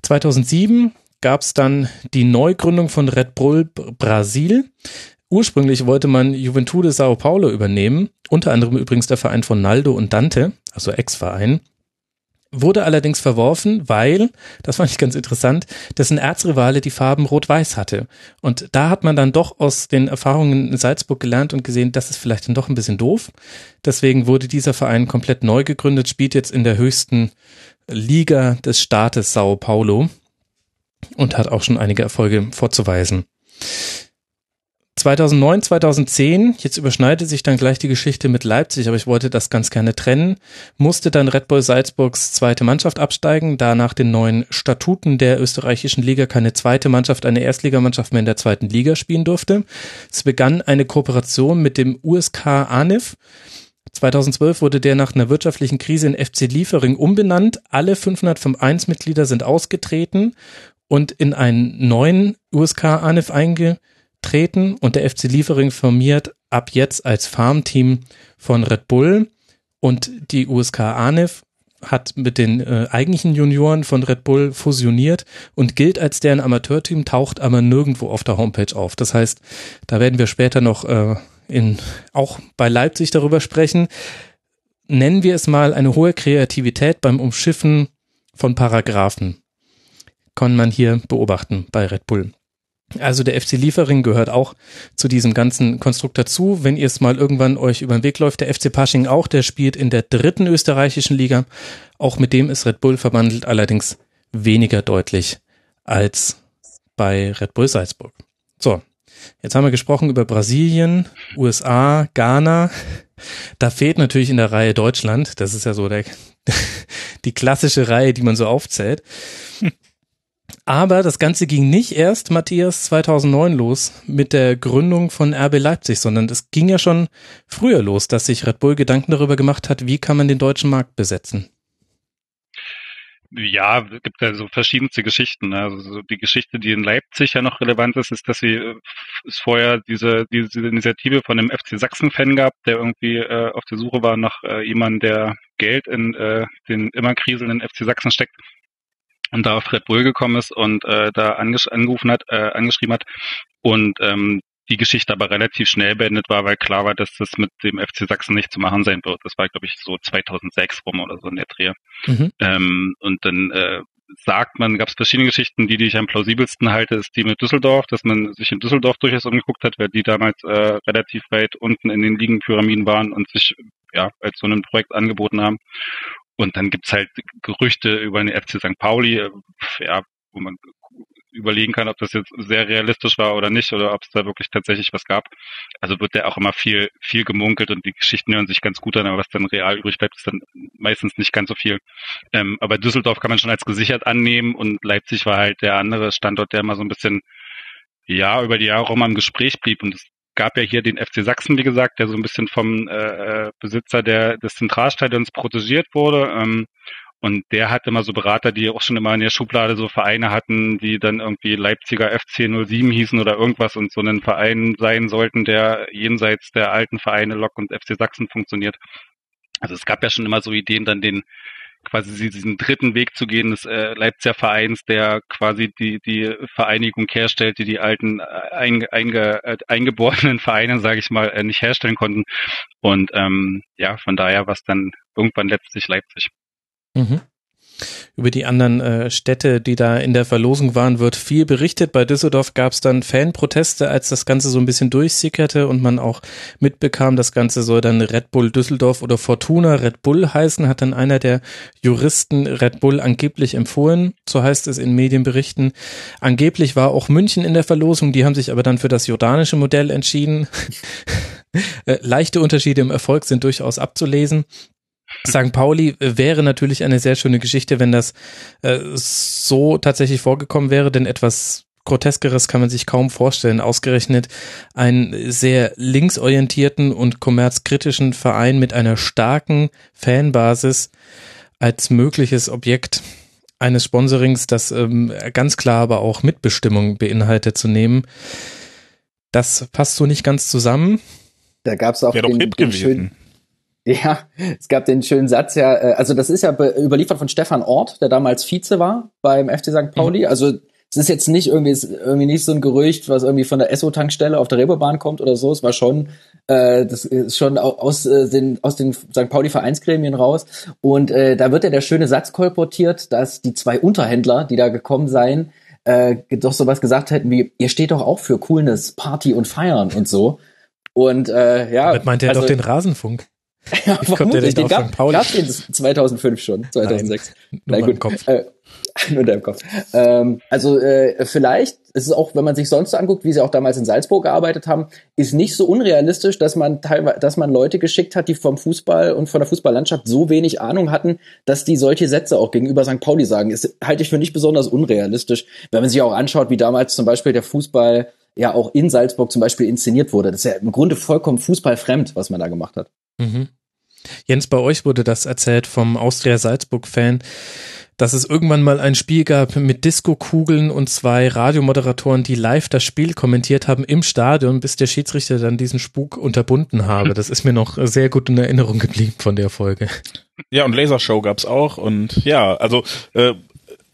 2007 gab es dann die Neugründung von Red Bull Brasil. Ursprünglich wollte man Juventude Sao Paulo übernehmen, unter anderem übrigens der Verein von Naldo und Dante, also Ex-Verein wurde allerdings verworfen, weil, das fand ich ganz interessant, dessen Erzrivale die Farben Rot-Weiß hatte. Und da hat man dann doch aus den Erfahrungen in Salzburg gelernt und gesehen, das ist vielleicht dann doch ein bisschen doof. Deswegen wurde dieser Verein komplett neu gegründet, spielt jetzt in der höchsten Liga des Staates Sao Paulo und hat auch schon einige Erfolge vorzuweisen. 2009, 2010, jetzt überschneidet sich dann gleich die Geschichte mit Leipzig, aber ich wollte das ganz gerne trennen, musste dann Red Bull Salzburgs zweite Mannschaft absteigen, da nach den neuen Statuten der österreichischen Liga keine zweite Mannschaft, eine Erstligamannschaft mehr in der zweiten Liga spielen durfte. Es begann eine Kooperation mit dem USK ANIF. 2012 wurde der nach einer wirtschaftlichen Krise in FC Liefering umbenannt. Alle 501 Mitglieder sind ausgetreten und in einen neuen USK ANIF eingeführt treten und der FC Liefering formiert ab jetzt als Farmteam von Red Bull und die USK ANIF hat mit den äh, eigentlichen Junioren von Red Bull fusioniert und gilt als deren Amateurteam, taucht aber nirgendwo auf der Homepage auf. Das heißt, da werden wir später noch äh, in, auch bei Leipzig darüber sprechen. Nennen wir es mal eine hohe Kreativität beim Umschiffen von Paragraphen. Kann man hier beobachten bei Red Bull. Also der FC Liefering gehört auch zu diesem ganzen Konstrukt dazu. Wenn ihr es mal irgendwann euch über den Weg läuft, der FC Pasching auch, der spielt in der dritten österreichischen Liga. Auch mit dem ist Red Bull verwandelt, allerdings weniger deutlich als bei Red Bull Salzburg. So, jetzt haben wir gesprochen über Brasilien, USA, Ghana. Da fehlt natürlich in der Reihe Deutschland. Das ist ja so der, die klassische Reihe, die man so aufzählt. Aber das Ganze ging nicht erst, Matthias, 2009 los mit der Gründung von RB Leipzig, sondern es ging ja schon früher los, dass sich Red Bull Gedanken darüber gemacht hat, wie kann man den deutschen Markt besetzen. Ja, es gibt ja so verschiedenste Geschichten. Ne? Also so die Geschichte, die in Leipzig ja noch relevant ist, ist, dass sie äh, es vorher diese, diese Initiative von einem FC Sachsen-Fan gab, der irgendwie äh, auf der Suche war nach äh, jemandem, der Geld in äh, den immer kriselnden FC Sachsen steckt und da auf Red Bull gekommen ist und äh, da anges angerufen hat, äh, angeschrieben hat und ähm, die Geschichte aber relativ schnell beendet war, weil klar war, dass das mit dem FC Sachsen nicht zu machen sein wird. Das war, glaube ich, so 2006 rum oder so in der Dreh. Mhm. Ähm, und dann äh, sagt man, gab es verschiedene Geschichten, die, die ich am plausibelsten halte, ist die mit Düsseldorf, dass man sich in Düsseldorf durchaus umgeguckt hat, weil die damals äh, relativ weit unten in den Ligenpyramiden waren und sich ja als so ein Projekt angeboten haben. Und dann gibt's halt Gerüchte über den FC St. Pauli, äh, ja, wo man überlegen kann, ob das jetzt sehr realistisch war oder nicht, oder ob es da wirklich tatsächlich was gab. Also wird der auch immer viel, viel gemunkelt und die Geschichten hören sich ganz gut an, aber was dann real übrig bleibt, ist dann meistens nicht ganz so viel. Ähm, aber Düsseldorf kann man schon als gesichert annehmen und Leipzig war halt der andere Standort, der immer so ein bisschen, ja, über die Jahre auch immer im Gespräch blieb und es gab ja hier den FC Sachsen, wie gesagt, der so ein bisschen vom äh, äh, Besitzer der, des Zentralstadions protegiert wurde. Ähm, und der hatte immer so Berater, die auch schon immer in der Schublade so Vereine hatten, die dann irgendwie Leipziger FC 07 hießen oder irgendwas und so einen Verein sein sollten, der jenseits der alten Vereine Lok und FC Sachsen funktioniert. Also es gab ja schon immer so Ideen, dann den quasi diesen dritten Weg zu gehen des äh, Leipziger Vereins, der quasi die, die Vereinigung herstellt, die die alten äh, einge, einge, äh, eingeborenen Vereine, sage ich mal, äh, nicht herstellen konnten. Und ähm, ja, von daher war es dann irgendwann letztlich Leipzig. Mhm. Über die anderen äh, Städte, die da in der Verlosung waren, wird viel berichtet. Bei Düsseldorf gab es dann Fanproteste, als das Ganze so ein bisschen durchsickerte und man auch mitbekam, das Ganze soll dann Red Bull Düsseldorf oder Fortuna Red Bull heißen, hat dann einer der Juristen Red Bull angeblich empfohlen, so heißt es in Medienberichten. Angeblich war auch München in der Verlosung, die haben sich aber dann für das jordanische Modell entschieden. Äh, leichte Unterschiede im Erfolg sind durchaus abzulesen. St. Pauli wäre natürlich eine sehr schöne Geschichte, wenn das äh, so tatsächlich vorgekommen wäre, denn etwas Groteskeres kann man sich kaum vorstellen. Ausgerechnet einen sehr linksorientierten und kommerzkritischen Verein mit einer starken Fanbasis als mögliches Objekt eines Sponsorings, das ähm, ganz klar aber auch Mitbestimmung beinhaltet, zu nehmen. Das passt so nicht ganz zusammen. Da gab es auch den, den schönen, ja, es gab den schönen Satz ja, äh, also das ist ja überliefert von Stefan Ort, der damals Vize war beim FC St. Pauli. Mhm. Also es ist jetzt nicht irgendwie, irgendwie nicht so ein Gerücht, was irgendwie von der Esso-Tankstelle auf der Reeperbahn kommt oder so. Es war schon, äh, das ist schon aus äh, den aus den St. Pauli-Vereinsgremien raus. Und äh, da wird ja der schöne Satz kolportiert, dass die zwei Unterhändler, die da gekommen seien, äh, doch sowas gesagt hätten wie, ihr steht doch auch für Coolness, Party und Feiern und so. Und äh, ja. Damit meint er also, doch den Rasenfunk. Ja, vermutlich, den gab es den 2005 schon, 2006. Nein, nur Na gut, Kopf. Äh, nur in deinem Kopf. Ähm, also äh, vielleicht ist es auch, wenn man sich sonst so anguckt, wie sie auch damals in Salzburg gearbeitet haben, ist nicht so unrealistisch, dass man teilweise, dass man Leute geschickt hat, die vom Fußball und von der Fußballlandschaft so wenig Ahnung hatten, dass die solche Sätze auch gegenüber St. Pauli sagen. Ist halte ich für nicht besonders unrealistisch, wenn man sich auch anschaut, wie damals zum Beispiel der Fußball ja auch in Salzburg zum Beispiel inszeniert wurde. Das ist ja im Grunde vollkommen fußballfremd, was man da gemacht hat. Mhm. Jens, bei euch wurde das erzählt vom Austria Salzburg-Fan, dass es irgendwann mal ein Spiel gab mit Disco-Kugeln und zwei Radiomoderatoren, die live das Spiel kommentiert haben im Stadion, bis der Schiedsrichter dann diesen Spuk unterbunden habe. Das ist mir noch sehr gut in Erinnerung geblieben von der Folge. Ja, und Lasershow gab's auch und ja, also äh,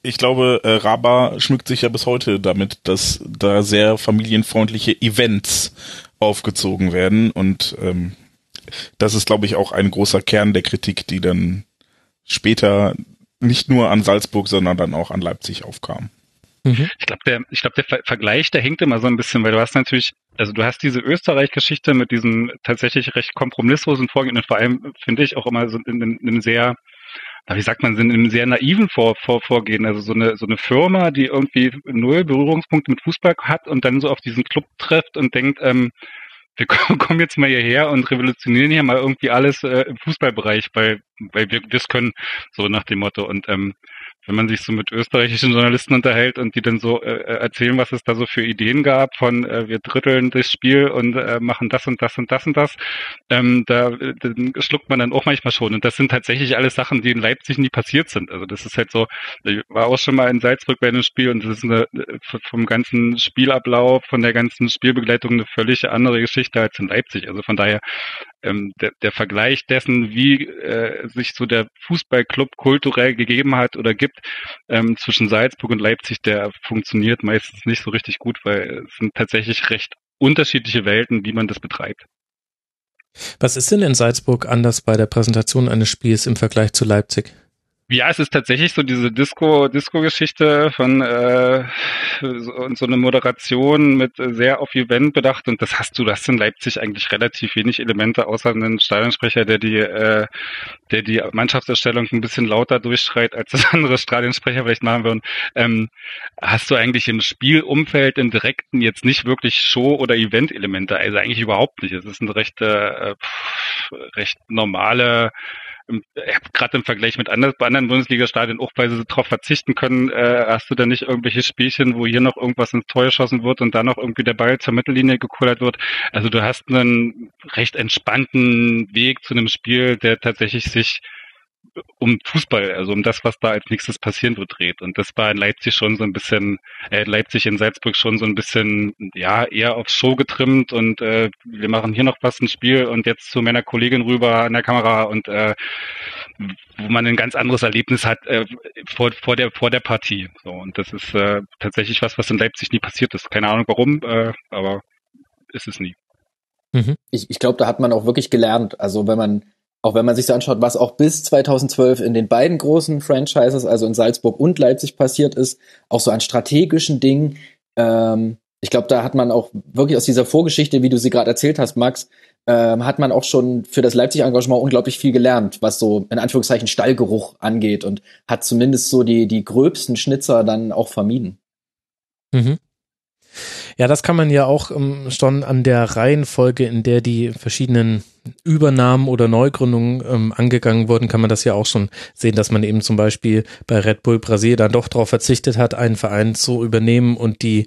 ich glaube, äh, Raba schmückt sich ja bis heute damit, dass da sehr familienfreundliche Events aufgezogen werden und ähm, das ist, glaube ich, auch ein großer Kern der Kritik, die dann später nicht nur an Salzburg, sondern dann auch an Leipzig aufkam. Mhm. Ich glaube, der, ich glaube, der Ver Vergleich, der hinkt immer so ein bisschen, weil du hast natürlich, also du hast diese Österreich-Geschichte mit diesem tatsächlich recht kompromisslosen Vorgehen und vor allem finde ich auch immer so in, in, in einem sehr wie sagt man, sind in einem sehr naiven Vor Vor Vorgehen. Also so eine, so eine Firma, die irgendwie null Berührungspunkte mit Fußball hat und dann so auf diesen Club trifft und denkt, ähm, wir kommen jetzt mal hierher und revolutionieren hier mal irgendwie alles äh, im Fußballbereich, weil, weil wir das können, so nach dem Motto. Und ähm, wenn man sich so mit österreichischen Journalisten unterhält und die dann so äh, äh, erzählen, was es da so für Ideen gab von äh, wir dritteln das Spiel und äh, machen das und das und das und das, ähm, da äh, schluckt man dann auch manchmal schon. Und das sind tatsächlich alles Sachen, die in Leipzig nie passiert sind. Also das ist halt so, ich war auch schon mal in Salzburg bei einem Spiel und das ist eine, äh, vom ganzen Spielablauf, von der ganzen Spielbegleitung eine völlig andere Geschichte als in Leipzig. Also von daher ähm, der, der Vergleich dessen, wie äh, sich so der Fußballclub kulturell gegeben hat oder gibt ähm, zwischen Salzburg und Leipzig, der funktioniert meistens nicht so richtig gut, weil es sind tatsächlich recht unterschiedliche Welten, wie man das betreibt. Was ist denn in Salzburg anders bei der Präsentation eines Spiels im Vergleich zu Leipzig? Ja, es ist tatsächlich so diese Disco, Disco-Geschichte von äh, so, so eine Moderation mit sehr auf Event bedacht und das hast du, das in Leipzig eigentlich relativ wenig Elemente, außer einen Stadionsprecher, der die, äh, der die Mannschaftserstellung ein bisschen lauter durchschreit, als das andere Stadionsprecher vielleicht machen würden. Ähm, hast du eigentlich im Spielumfeld im direkten jetzt nicht wirklich Show- oder Event-Elemente, also eigentlich überhaupt nicht. Es ist ein recht, äh, recht normale gerade im Vergleich mit anderen, anderen Bundesliga-Stadien auch weil sie darauf verzichten können, äh, hast du da nicht irgendwelche Spielchen, wo hier noch irgendwas ins Tor geschossen wird und dann noch irgendwie der Ball zur Mittellinie gekullert wird. Also du hast einen recht entspannten Weg zu einem Spiel, der tatsächlich sich um Fußball, also um das, was da als nächstes passieren wird, dreht. Und das war in Leipzig schon so ein bisschen, äh, Leipzig in Salzburg schon so ein bisschen, ja, eher auf Show getrimmt und äh, wir machen hier noch was ein Spiel und jetzt zu meiner Kollegin rüber an der Kamera und äh, wo man ein ganz anderes Erlebnis hat äh, vor, vor der vor der Partie. So und das ist äh, tatsächlich was, was in Leipzig nie passiert ist. Keine Ahnung warum, äh, aber ist es nie. Mhm. Ich, ich glaube, da hat man auch wirklich gelernt. Also wenn man auch wenn man sich so anschaut, was auch bis 2012 in den beiden großen Franchises, also in Salzburg und Leipzig passiert ist, auch so an strategischen Dingen. Ähm, ich glaube, da hat man auch wirklich aus dieser Vorgeschichte, wie du sie gerade erzählt hast, Max, ähm, hat man auch schon für das Leipzig-Engagement unglaublich viel gelernt, was so in Anführungszeichen Stallgeruch angeht und hat zumindest so die, die gröbsten Schnitzer dann auch vermieden. Mhm. Ja, das kann man ja auch ähm, schon an der Reihenfolge, in der die verschiedenen Übernahmen oder Neugründungen ähm, angegangen wurden, kann man das ja auch schon sehen, dass man eben zum Beispiel bei Red Bull Brasil dann doch darauf verzichtet hat, einen Verein zu übernehmen und die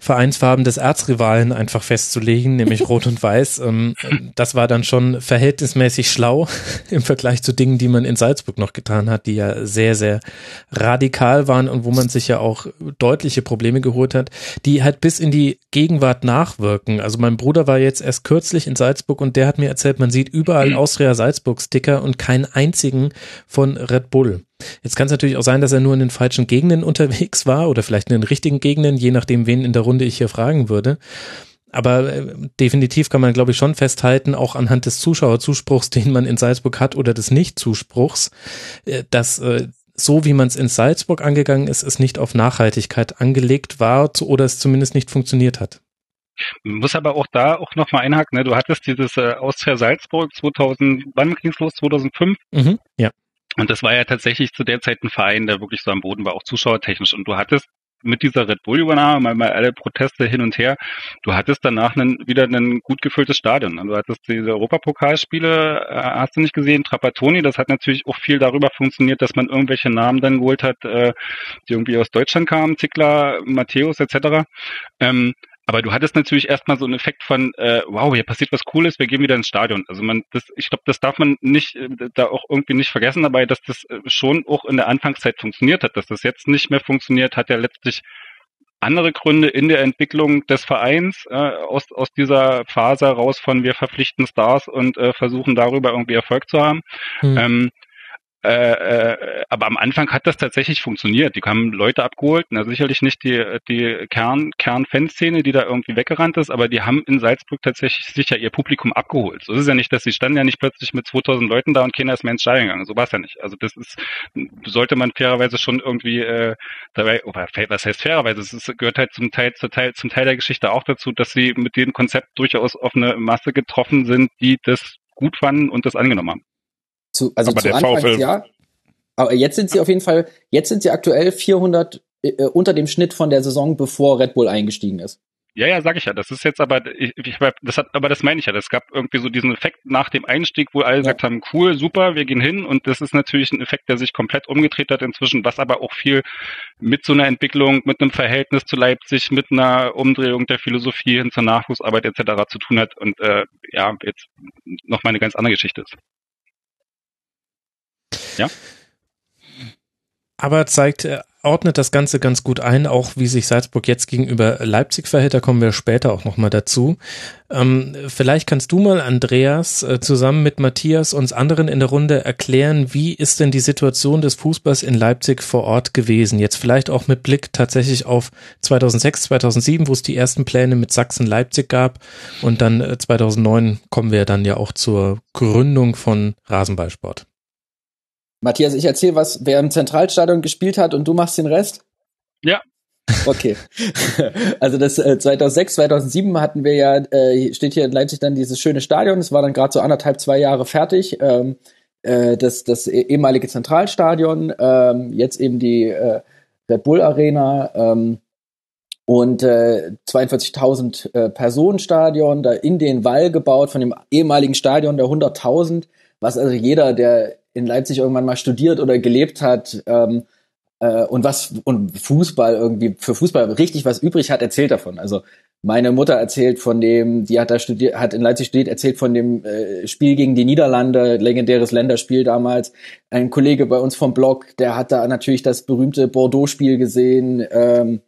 Vereinsfarben des Erzrivalen einfach festzulegen, nämlich Rot und Weiß. Ähm, das war dann schon verhältnismäßig schlau im Vergleich zu Dingen, die man in Salzburg noch getan hat, die ja sehr, sehr radikal waren und wo man sich ja auch deutliche Probleme geholt hat, die halt bis in die Gegenwart nachwirken. Also mein Bruder war jetzt erst kürzlich in Salzburg und der hat mir erzählt, man sieht überall Austria Salzburg Sticker und keinen einzigen von Red Bull. Jetzt kann es natürlich auch sein, dass er nur in den falschen Gegenden unterwegs war oder vielleicht in den richtigen Gegenden, je nachdem, wen in der Runde ich hier fragen würde. Aber äh, definitiv kann man, glaube ich, schon festhalten, auch anhand des Zuschauerzuspruchs, den man in Salzburg hat oder des Nicht-Zuspruchs, äh, dass äh, so wie man es in Salzburg angegangen ist, es nicht auf Nachhaltigkeit angelegt war oder es zumindest nicht funktioniert hat. muss aber auch da auch noch mal einhaken. Ne? Du hattest dieses äh, Austria Salzburg 2000, wann ging's los? 2005? Mhm, ja. Und das war ja tatsächlich zu der Zeit ein Verein, der wirklich so am Boden war, auch zuschauertechnisch. Und du hattest mit dieser Red Bull-Übernahme, mal, mal alle Proteste hin und her, du hattest danach einen, wieder ein gut gefülltes Stadion. Du hattest diese Europapokalspiele, äh, hast du nicht gesehen, Trapattoni, das hat natürlich auch viel darüber funktioniert, dass man irgendwelche Namen dann geholt hat, äh, die irgendwie aus Deutschland kamen, Zickler, Matthäus etc. Ähm, aber du hattest natürlich erstmal so einen Effekt von, äh, wow, hier passiert was Cooles, wir gehen wieder ins Stadion. Also man, das, ich glaube, das darf man nicht, äh, da auch irgendwie nicht vergessen dabei, dass das äh, schon auch in der Anfangszeit funktioniert hat. Dass das jetzt nicht mehr funktioniert, hat ja letztlich andere Gründe in der Entwicklung des Vereins äh, aus, aus dieser Phase raus von wir verpflichten Stars und äh, versuchen darüber irgendwie Erfolg zu haben. Hm. Ähm, äh, äh, aber am Anfang hat das tatsächlich funktioniert. Die haben Leute abgeholt, na sicherlich nicht die, die Kern, Kern-Fanszene, die da irgendwie weggerannt ist, aber die haben in Salzburg tatsächlich sicher ihr Publikum abgeholt. So ist es ja nicht, dass sie standen ja nicht plötzlich mit 2000 Leuten da und keiner ist mehr ins Stadion gegangen. So war es ja nicht. Also das ist, sollte man fairerweise schon irgendwie äh, dabei, oder was heißt fairerweise? Es gehört halt zum Teil, zum Teil, zum Teil der Geschichte auch dazu, dass sie mit dem Konzept durchaus auf eine Masse getroffen sind, die das gut fanden und das angenommen haben. Zu, also aber zu Anfangs, VfL ja. Aber jetzt sind sie auf jeden Fall, jetzt sind sie aktuell 400 äh, unter dem Schnitt von der Saison, bevor Red Bull eingestiegen ist. Ja, ja, sag ich ja. Das ist jetzt aber, ich, ich, das hat, aber das meine ich ja. Es gab irgendwie so diesen Effekt nach dem Einstieg, wo alle ja. gesagt haben, cool, super, wir gehen hin. Und das ist natürlich ein Effekt, der sich komplett umgedreht hat inzwischen, was aber auch viel mit so einer Entwicklung, mit einem Verhältnis zu Leipzig, mit einer Umdrehung der Philosophie hin zur Nachwuchsarbeit etc. zu tun hat. Und äh, ja, jetzt noch mal eine ganz andere Geschichte ist. Ja. Aber zeigt, äh, ordnet das Ganze ganz gut ein, auch wie sich Salzburg jetzt gegenüber Leipzig verhält. Da kommen wir später auch nochmal dazu. Ähm, vielleicht kannst du mal, Andreas, äh, zusammen mit Matthias uns anderen in der Runde erklären, wie ist denn die Situation des Fußballs in Leipzig vor Ort gewesen? Jetzt vielleicht auch mit Blick tatsächlich auf 2006, 2007, wo es die ersten Pläne mit Sachsen-Leipzig gab. Und dann äh, 2009 kommen wir dann ja auch zur Gründung von Rasenballsport. Matthias, ich erzähle was, wer im Zentralstadion gespielt hat und du machst den Rest? Ja. Okay. Also das äh, 2006, 2007 hatten wir ja, äh, steht hier in Leipzig dann dieses schöne Stadion. Es war dann gerade so anderthalb, zwei Jahre fertig. Ähm, äh, das, das e-, ehemalige Zentralstadion, ähm, jetzt eben die äh, Red Bull Arena ähm, und äh, 42.000 äh, Personenstadion, da in den Wall gebaut von dem ehemaligen Stadion der 100.000, was also jeder, der in Leipzig irgendwann mal studiert oder gelebt hat ähm, äh, und was und Fußball irgendwie für Fußball richtig was übrig hat, erzählt davon. Also meine Mutter erzählt von dem, die hat da studiert, hat in Leipzig studiert, erzählt von dem äh, Spiel gegen die Niederlande, legendäres Länderspiel damals. Ein Kollege bei uns vom Blog, der hat da natürlich das berühmte Bordeaux-Spiel gesehen. Ähm,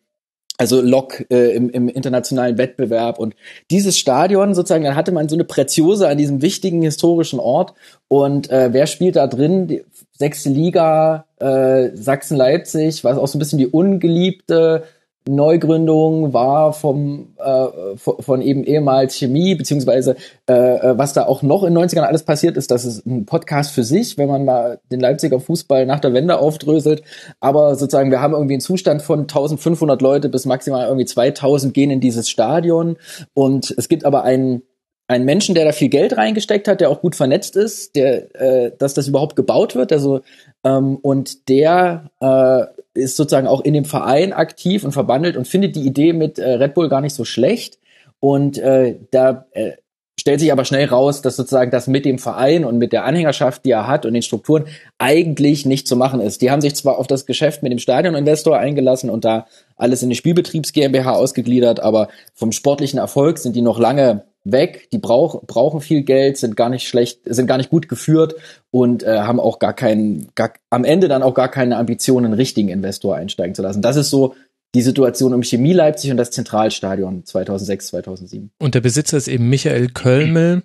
also Lok äh, im, im internationalen Wettbewerb und dieses Stadion sozusagen, dann hatte man so eine Preziose an diesem wichtigen historischen Ort und äh, wer spielt da drin? Die sechste Liga, äh, Sachsen-Leipzig, was auch so ein bisschen die ungeliebte Neugründung war vom äh, von eben ehemals Chemie, beziehungsweise äh, äh was da auch noch in den 90ern alles passiert ist, das ist ein Podcast für sich, wenn man mal den Leipziger Fußball nach der Wende aufdröselt. Aber sozusagen, wir haben irgendwie einen Zustand von 1500 Leute bis maximal irgendwie 2000 gehen in dieses Stadion. Und es gibt aber einen einen Menschen, der da viel Geld reingesteckt hat, der auch gut vernetzt ist, der, äh, dass das überhaupt gebaut wird. Also ähm, und der äh, ist sozusagen auch in dem Verein aktiv und verbandelt und findet die Idee mit äh, Red Bull gar nicht so schlecht. Und äh, da äh, stellt sich aber schnell raus, dass sozusagen das mit dem Verein und mit der Anhängerschaft, die er hat und den Strukturen eigentlich nicht zu machen ist. Die haben sich zwar auf das Geschäft mit dem Stadioninvestor eingelassen und da alles in die Spielbetriebs GmbH ausgegliedert, aber vom sportlichen Erfolg sind die noch lange weg, die brauch, brauchen viel Geld, sind gar nicht schlecht, sind gar nicht gut geführt und äh, haben auch gar keinen, gar, am Ende dann auch gar keine Ambitionen, einen richtigen Investor einsteigen zu lassen. Das ist so die Situation um Chemie Leipzig und das Zentralstadion 2006, 2007. Und der Besitzer ist eben Michael Kölmel,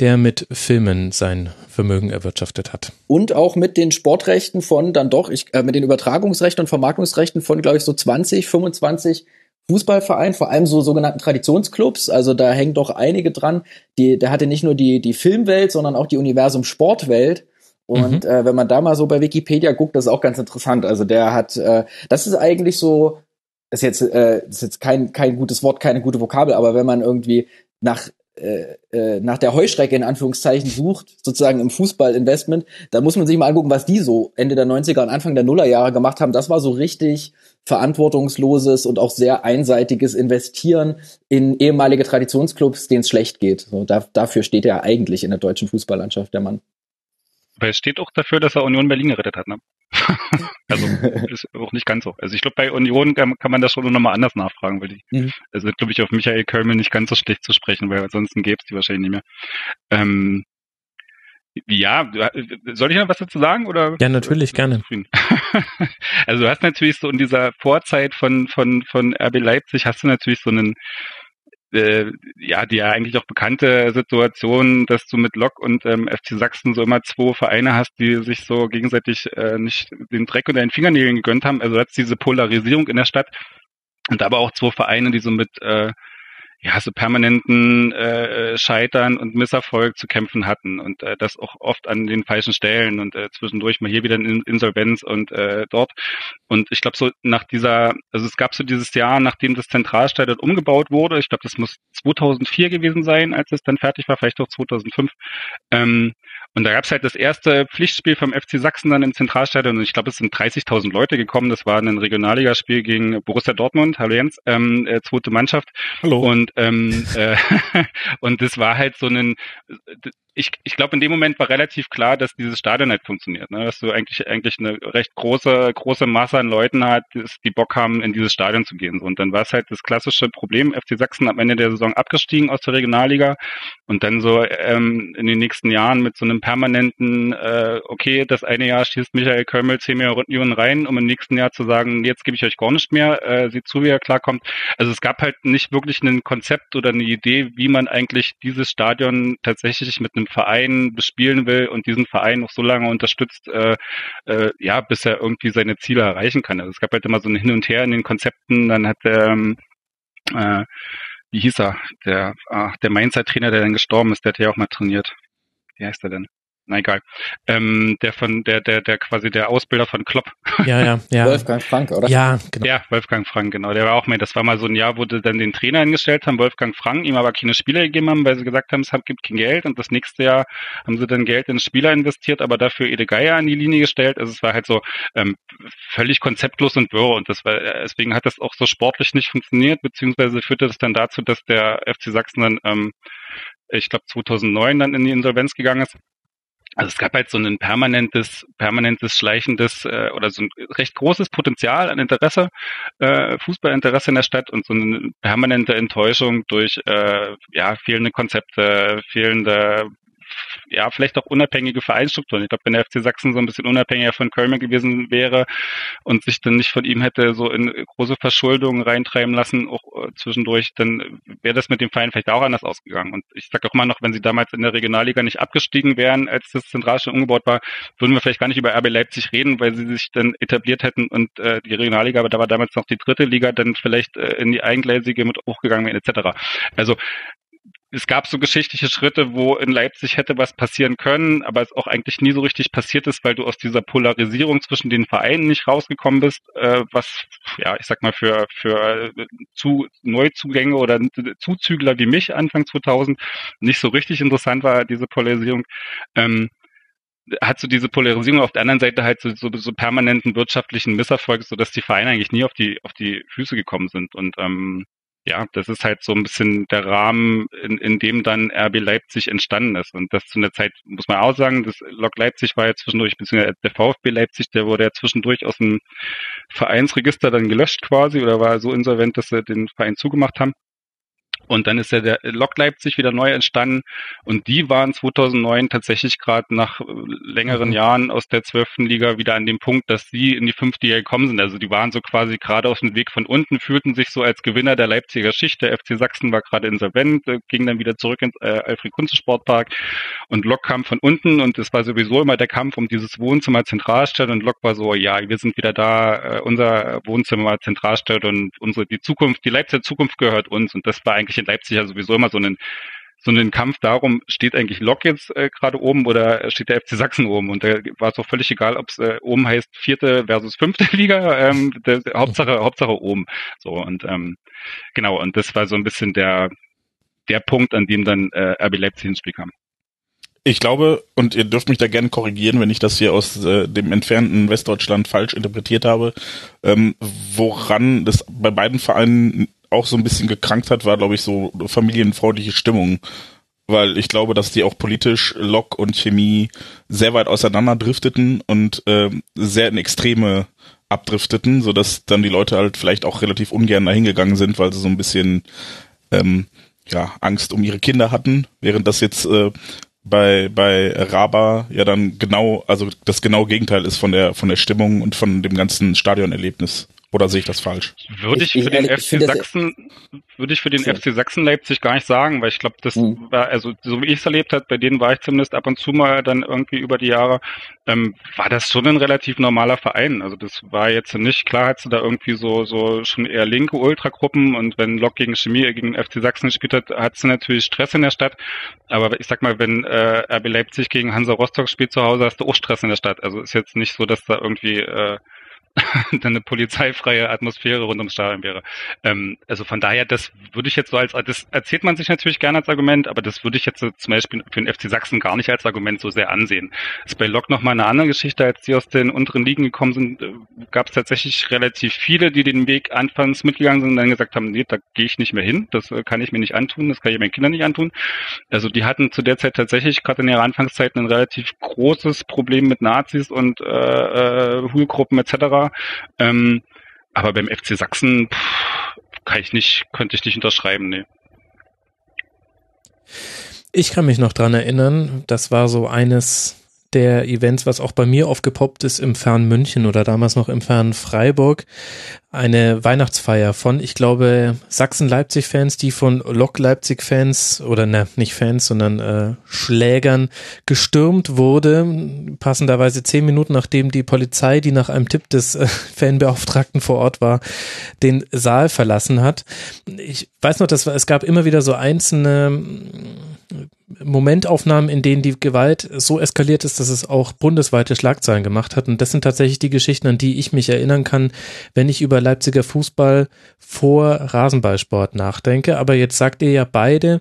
der mit Filmen sein Vermögen erwirtschaftet hat. Und auch mit den Sportrechten von dann doch, ich, äh, mit den Übertragungsrechten und Vermarktungsrechten von, glaube ich, so 20, 25 Fußballverein, vor allem so sogenannten Traditionsclubs. Also da hängen doch einige dran. Die, der hatte nicht nur die, die Filmwelt, sondern auch die Universum Sportwelt. Und mhm. äh, wenn man da mal so bei Wikipedia guckt, das ist auch ganz interessant. Also der hat, äh, das ist eigentlich so ist jetzt, äh, ist jetzt kein, kein gutes Wort, keine gute Vokabel, aber wenn man irgendwie nach äh, äh, nach der Heuschrecke in Anführungszeichen sucht, sozusagen im Fußballinvestment, da muss man sich mal angucken, was die so Ende der 90er und Anfang der Nullerjahre gemacht haben. Das war so richtig verantwortungsloses und auch sehr einseitiges Investieren in ehemalige Traditionsclubs, denen es schlecht geht. So, da, dafür steht er eigentlich in der deutschen Fußballlandschaft, der Mann. Weil es steht auch dafür, dass er Union Berlin gerettet hat, ne? also ist auch nicht ganz so. Also ich glaube, bei Union kann, kann, man das schon nochmal anders nachfragen, weil die, mhm. also glaube ich, auf Michael Kölmel nicht ganz so schlecht zu sprechen, weil ansonsten gäbe es die wahrscheinlich nicht mehr. Ähm, ja, soll ich noch was dazu sagen oder? Ja, natürlich gerne. also du hast natürlich so in dieser Vorzeit von von von RB Leipzig hast du natürlich so einen äh, ja, die ja eigentlich auch bekannte Situation, dass du mit Lok und ähm, FC Sachsen so immer zwei Vereine hast, die sich so gegenseitig äh, nicht den Dreck unter den Fingernägeln gegönnt haben. Also hat diese Polarisierung in der Stadt und aber auch zwei Vereine, die so mit äh, ja, so permanenten äh, Scheitern und Misserfolg zu kämpfen hatten und äh, das auch oft an den falschen Stellen und äh, zwischendurch mal hier wieder in Insolvenz und äh, dort. Und ich glaube so nach dieser, also es gab so dieses Jahr, nachdem das Zentralstadion umgebaut wurde, ich glaube, das muss 2004 gewesen sein, als es dann fertig war, vielleicht auch 2005, ähm, und da gab es halt das erste Pflichtspiel vom FC Sachsen dann im Zentralstadion und ich glaube, es sind 30.000 Leute gekommen. Das war ein Regionalligaspiel gegen Borussia Dortmund, hallo Jens, ähm, äh, zweite Mannschaft. Hallo. Und, ähm, äh, und das war halt so ein, ich, ich glaube, in dem Moment war relativ klar, dass dieses Stadion halt funktioniert. Ne? Dass du eigentlich eigentlich eine recht große große Masse an Leuten hast, die Bock haben, in dieses Stadion zu gehen. Und dann war es halt das klassische Problem: FC Sachsen am Ende der Saison abgestiegen aus der Regionalliga und dann so ähm, in den nächsten Jahren mit so einem permanenten, äh, okay, das eine Jahr schießt Michael Kölmel 10 Millionen rein, um im nächsten Jahr zu sagen, jetzt gebe ich euch gar nicht mehr, äh, seht zu, wie er klarkommt. Also es gab halt nicht wirklich ein Konzept oder eine Idee, wie man eigentlich dieses Stadion tatsächlich mit einem Verein bespielen will und diesen Verein auch so lange unterstützt, äh, äh, ja, bis er irgendwie seine Ziele erreichen kann. Also es gab halt immer so ein Hin und Her in den Konzepten, dann hat der ähm, äh, wie hieß er, der, ach, der Mainzer-Trainer, der dann gestorben ist, der hat ja auch mal trainiert. Wie heißt er denn? na egal. Ähm, der von, der, der, der quasi der Ausbilder von Klopp. Ja, ja, ja. Wolfgang Frank, oder? Ja, genau. Ja, Wolfgang Frank, genau. Der war auch mehr, das war mal so ein Jahr, wo die dann den Trainer hingestellt haben, Wolfgang Frank, ihm aber keine Spieler gegeben haben, weil sie gesagt haben, es gibt kein Geld und das nächste Jahr haben sie dann Geld in Spieler investiert, aber dafür Ede Geier an die Linie gestellt. Also es war halt so ähm, völlig konzeptlos und wirr und das war, deswegen hat das auch so sportlich nicht funktioniert, beziehungsweise führte das dann dazu, dass der FC Sachsen dann ähm, ich glaube 2009 dann in die Insolvenz gegangen ist. Also es gab halt so ein permanentes, permanentes schleichendes äh, oder so ein recht großes Potenzial an Interesse, äh, Fußballinteresse in der Stadt und so eine permanente Enttäuschung durch äh, ja fehlende Konzepte, fehlende ja, vielleicht auch unabhängige Vereinsstrukturen. Ich glaube, wenn der FC Sachsen so ein bisschen unabhängiger von Köln gewesen wäre und sich dann nicht von ihm hätte so in große Verschuldungen reintreiben lassen, auch äh, zwischendurch, dann wäre das mit dem Verein vielleicht auch anders ausgegangen. Und ich sage auch immer noch, wenn sie damals in der Regionalliga nicht abgestiegen wären, als das Zentralstadion umgebaut war, würden wir vielleicht gar nicht über RB Leipzig reden, weil sie sich dann etabliert hätten und äh, die Regionalliga, aber da war damals noch die dritte Liga, dann vielleicht äh, in die Eingleisige mit hochgegangen wären, etc. Also es gab so geschichtliche Schritte, wo in Leipzig hätte was passieren können, aber es auch eigentlich nie so richtig passiert ist, weil du aus dieser Polarisierung zwischen den Vereinen nicht rausgekommen bist, äh, was, ja, ich sag mal, für, für äh, zu Neuzugänge oder Zuzügler wie mich Anfang 2000 nicht so richtig interessant war, diese Polarisierung. Ähm, hat so diese Polarisierung auf der anderen Seite halt so, so, so permanenten wirtschaftlichen Misserfolg, so dass die Vereine eigentlich nie auf die auf die Füße gekommen sind und ähm, ja, das ist halt so ein bisschen der Rahmen, in, in dem dann RB Leipzig entstanden ist. Und das zu einer Zeit, muss man auch sagen, das Lok Leipzig war ja zwischendurch, beziehungsweise der VfB Leipzig, der wurde ja zwischendurch aus dem Vereinsregister dann gelöscht quasi oder war so insolvent, dass sie den Verein zugemacht haben. Und dann ist ja der Lok Leipzig wieder neu entstanden. Und die waren 2009 tatsächlich gerade nach äh, längeren mhm. Jahren aus der zwölften Liga wieder an dem Punkt, dass sie in die fünfte Liga gekommen sind. Also die waren so quasi gerade auf dem Weg von unten, fühlten sich so als Gewinner der Leipziger Schicht. Der FC Sachsen war gerade insolvent, äh, ging dann wieder zurück ins äh, Alfred Kunze Sportpark. Und Lok kam von unten und es war sowieso immer der Kampf um dieses Wohnzimmer Zentralstadt. Und Lok war so, ja, wir sind wieder da, äh, unser Wohnzimmer Zentralstadt und unsere, die Zukunft, die Leipziger Zukunft gehört uns. Und das war eigentlich in Leipzig ja sowieso immer so ein so einen Kampf darum, steht eigentlich Lok jetzt äh, gerade oben oder steht der FC Sachsen oben? Und da war es auch völlig egal, ob es äh, oben heißt vierte versus fünfte Liga, ähm, der, der, Hauptsache, Hauptsache oben. So und ähm, genau, und das war so ein bisschen der der Punkt, an dem dann äh, RB Leipzig ins Spiel kam. Ich glaube, und ihr dürft mich da gerne korrigieren, wenn ich das hier aus äh, dem entfernten Westdeutschland falsch interpretiert habe, ähm, woran das bei beiden Vereinen auch so ein bisschen gekrankt hat, war, glaube ich, so familienfreundliche Stimmung. Weil ich glaube, dass die auch politisch Lok und Chemie sehr weit auseinander drifteten und äh, sehr in Extreme abdrifteten, so dass dann die Leute halt vielleicht auch relativ ungern dahingegangen sind, weil sie so ein bisschen ähm, ja, Angst um ihre Kinder hatten, während das jetzt äh, bei bei Raba ja dann genau, also das genaue Gegenteil ist von der von der Stimmung und von dem ganzen Stadionerlebnis. Oder sehe ich das falsch? Würde ich, ich für den ehrlich, FC Sachsen, würde ich für den so. FC Sachsen Leipzig gar nicht sagen, weil ich glaube, das mhm. war, also so wie ich es erlebt habe, bei denen war ich zumindest ab und zu mal dann irgendwie über die Jahre, ähm, war das schon ein relativ normaler Verein. Also das war jetzt nicht, klar hat du da irgendwie so, so schon eher linke Ultragruppen und wenn Lok gegen Chemie gegen FC Sachsen gespielt hat, hat es natürlich Stress in der Stadt. Aber ich sag mal, wenn äh, RB Leipzig gegen Hansa Rostock spielt zu Hause, hast du auch Stress in der Stadt. Also ist jetzt nicht so, dass da irgendwie äh, dann eine polizeifreie Atmosphäre rund ums Stadion wäre. Ähm, also von daher, das würde ich jetzt so als, das erzählt man sich natürlich gerne als Argument, aber das würde ich jetzt zum Beispiel für den FC Sachsen gar nicht als Argument so sehr ansehen. Ist bei Lok nochmal eine andere Geschichte, als die aus den unteren Ligen gekommen sind, äh, gab es tatsächlich relativ viele, die den Weg anfangs mitgegangen sind und dann gesagt haben, nee, da gehe ich nicht mehr hin, das äh, kann ich mir nicht antun, das kann ich meinen Kindern nicht antun. Also die hatten zu der Zeit tatsächlich gerade in ihrer Anfangszeit ein relativ großes Problem mit Nazis und äh, äh, Hulgruppen etc ähm, aber beim FC Sachsen pff, kann ich nicht, könnte ich nicht unterschreiben, nee. Ich kann mich noch dran erinnern, das war so eines der Events, was auch bei mir aufgepoppt ist im fernen München oder damals noch im fernen Freiburg, eine Weihnachtsfeier von, ich glaube, Sachsen-Leipzig-Fans, die von Lok-Leipzig-Fans oder ne, nicht Fans, sondern äh, Schlägern gestürmt wurde, passenderweise zehn Minuten nachdem die Polizei, die nach einem Tipp des äh, Fanbeauftragten vor Ort war, den Saal verlassen hat. Ich weiß noch, dass es gab immer wieder so einzelne Momentaufnahmen, in denen die Gewalt so eskaliert ist, dass es auch bundesweite Schlagzeilen gemacht hat. Und das sind tatsächlich die Geschichten, an die ich mich erinnern kann, wenn ich über Leipziger Fußball vor Rasenballsport nachdenke. Aber jetzt sagt ihr ja beide,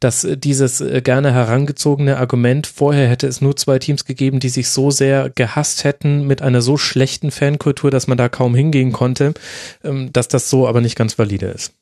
dass dieses gerne herangezogene Argument, vorher hätte es nur zwei Teams gegeben, die sich so sehr gehasst hätten mit einer so schlechten Fankultur, dass man da kaum hingehen konnte, ähm, dass das so aber nicht ganz valide ist.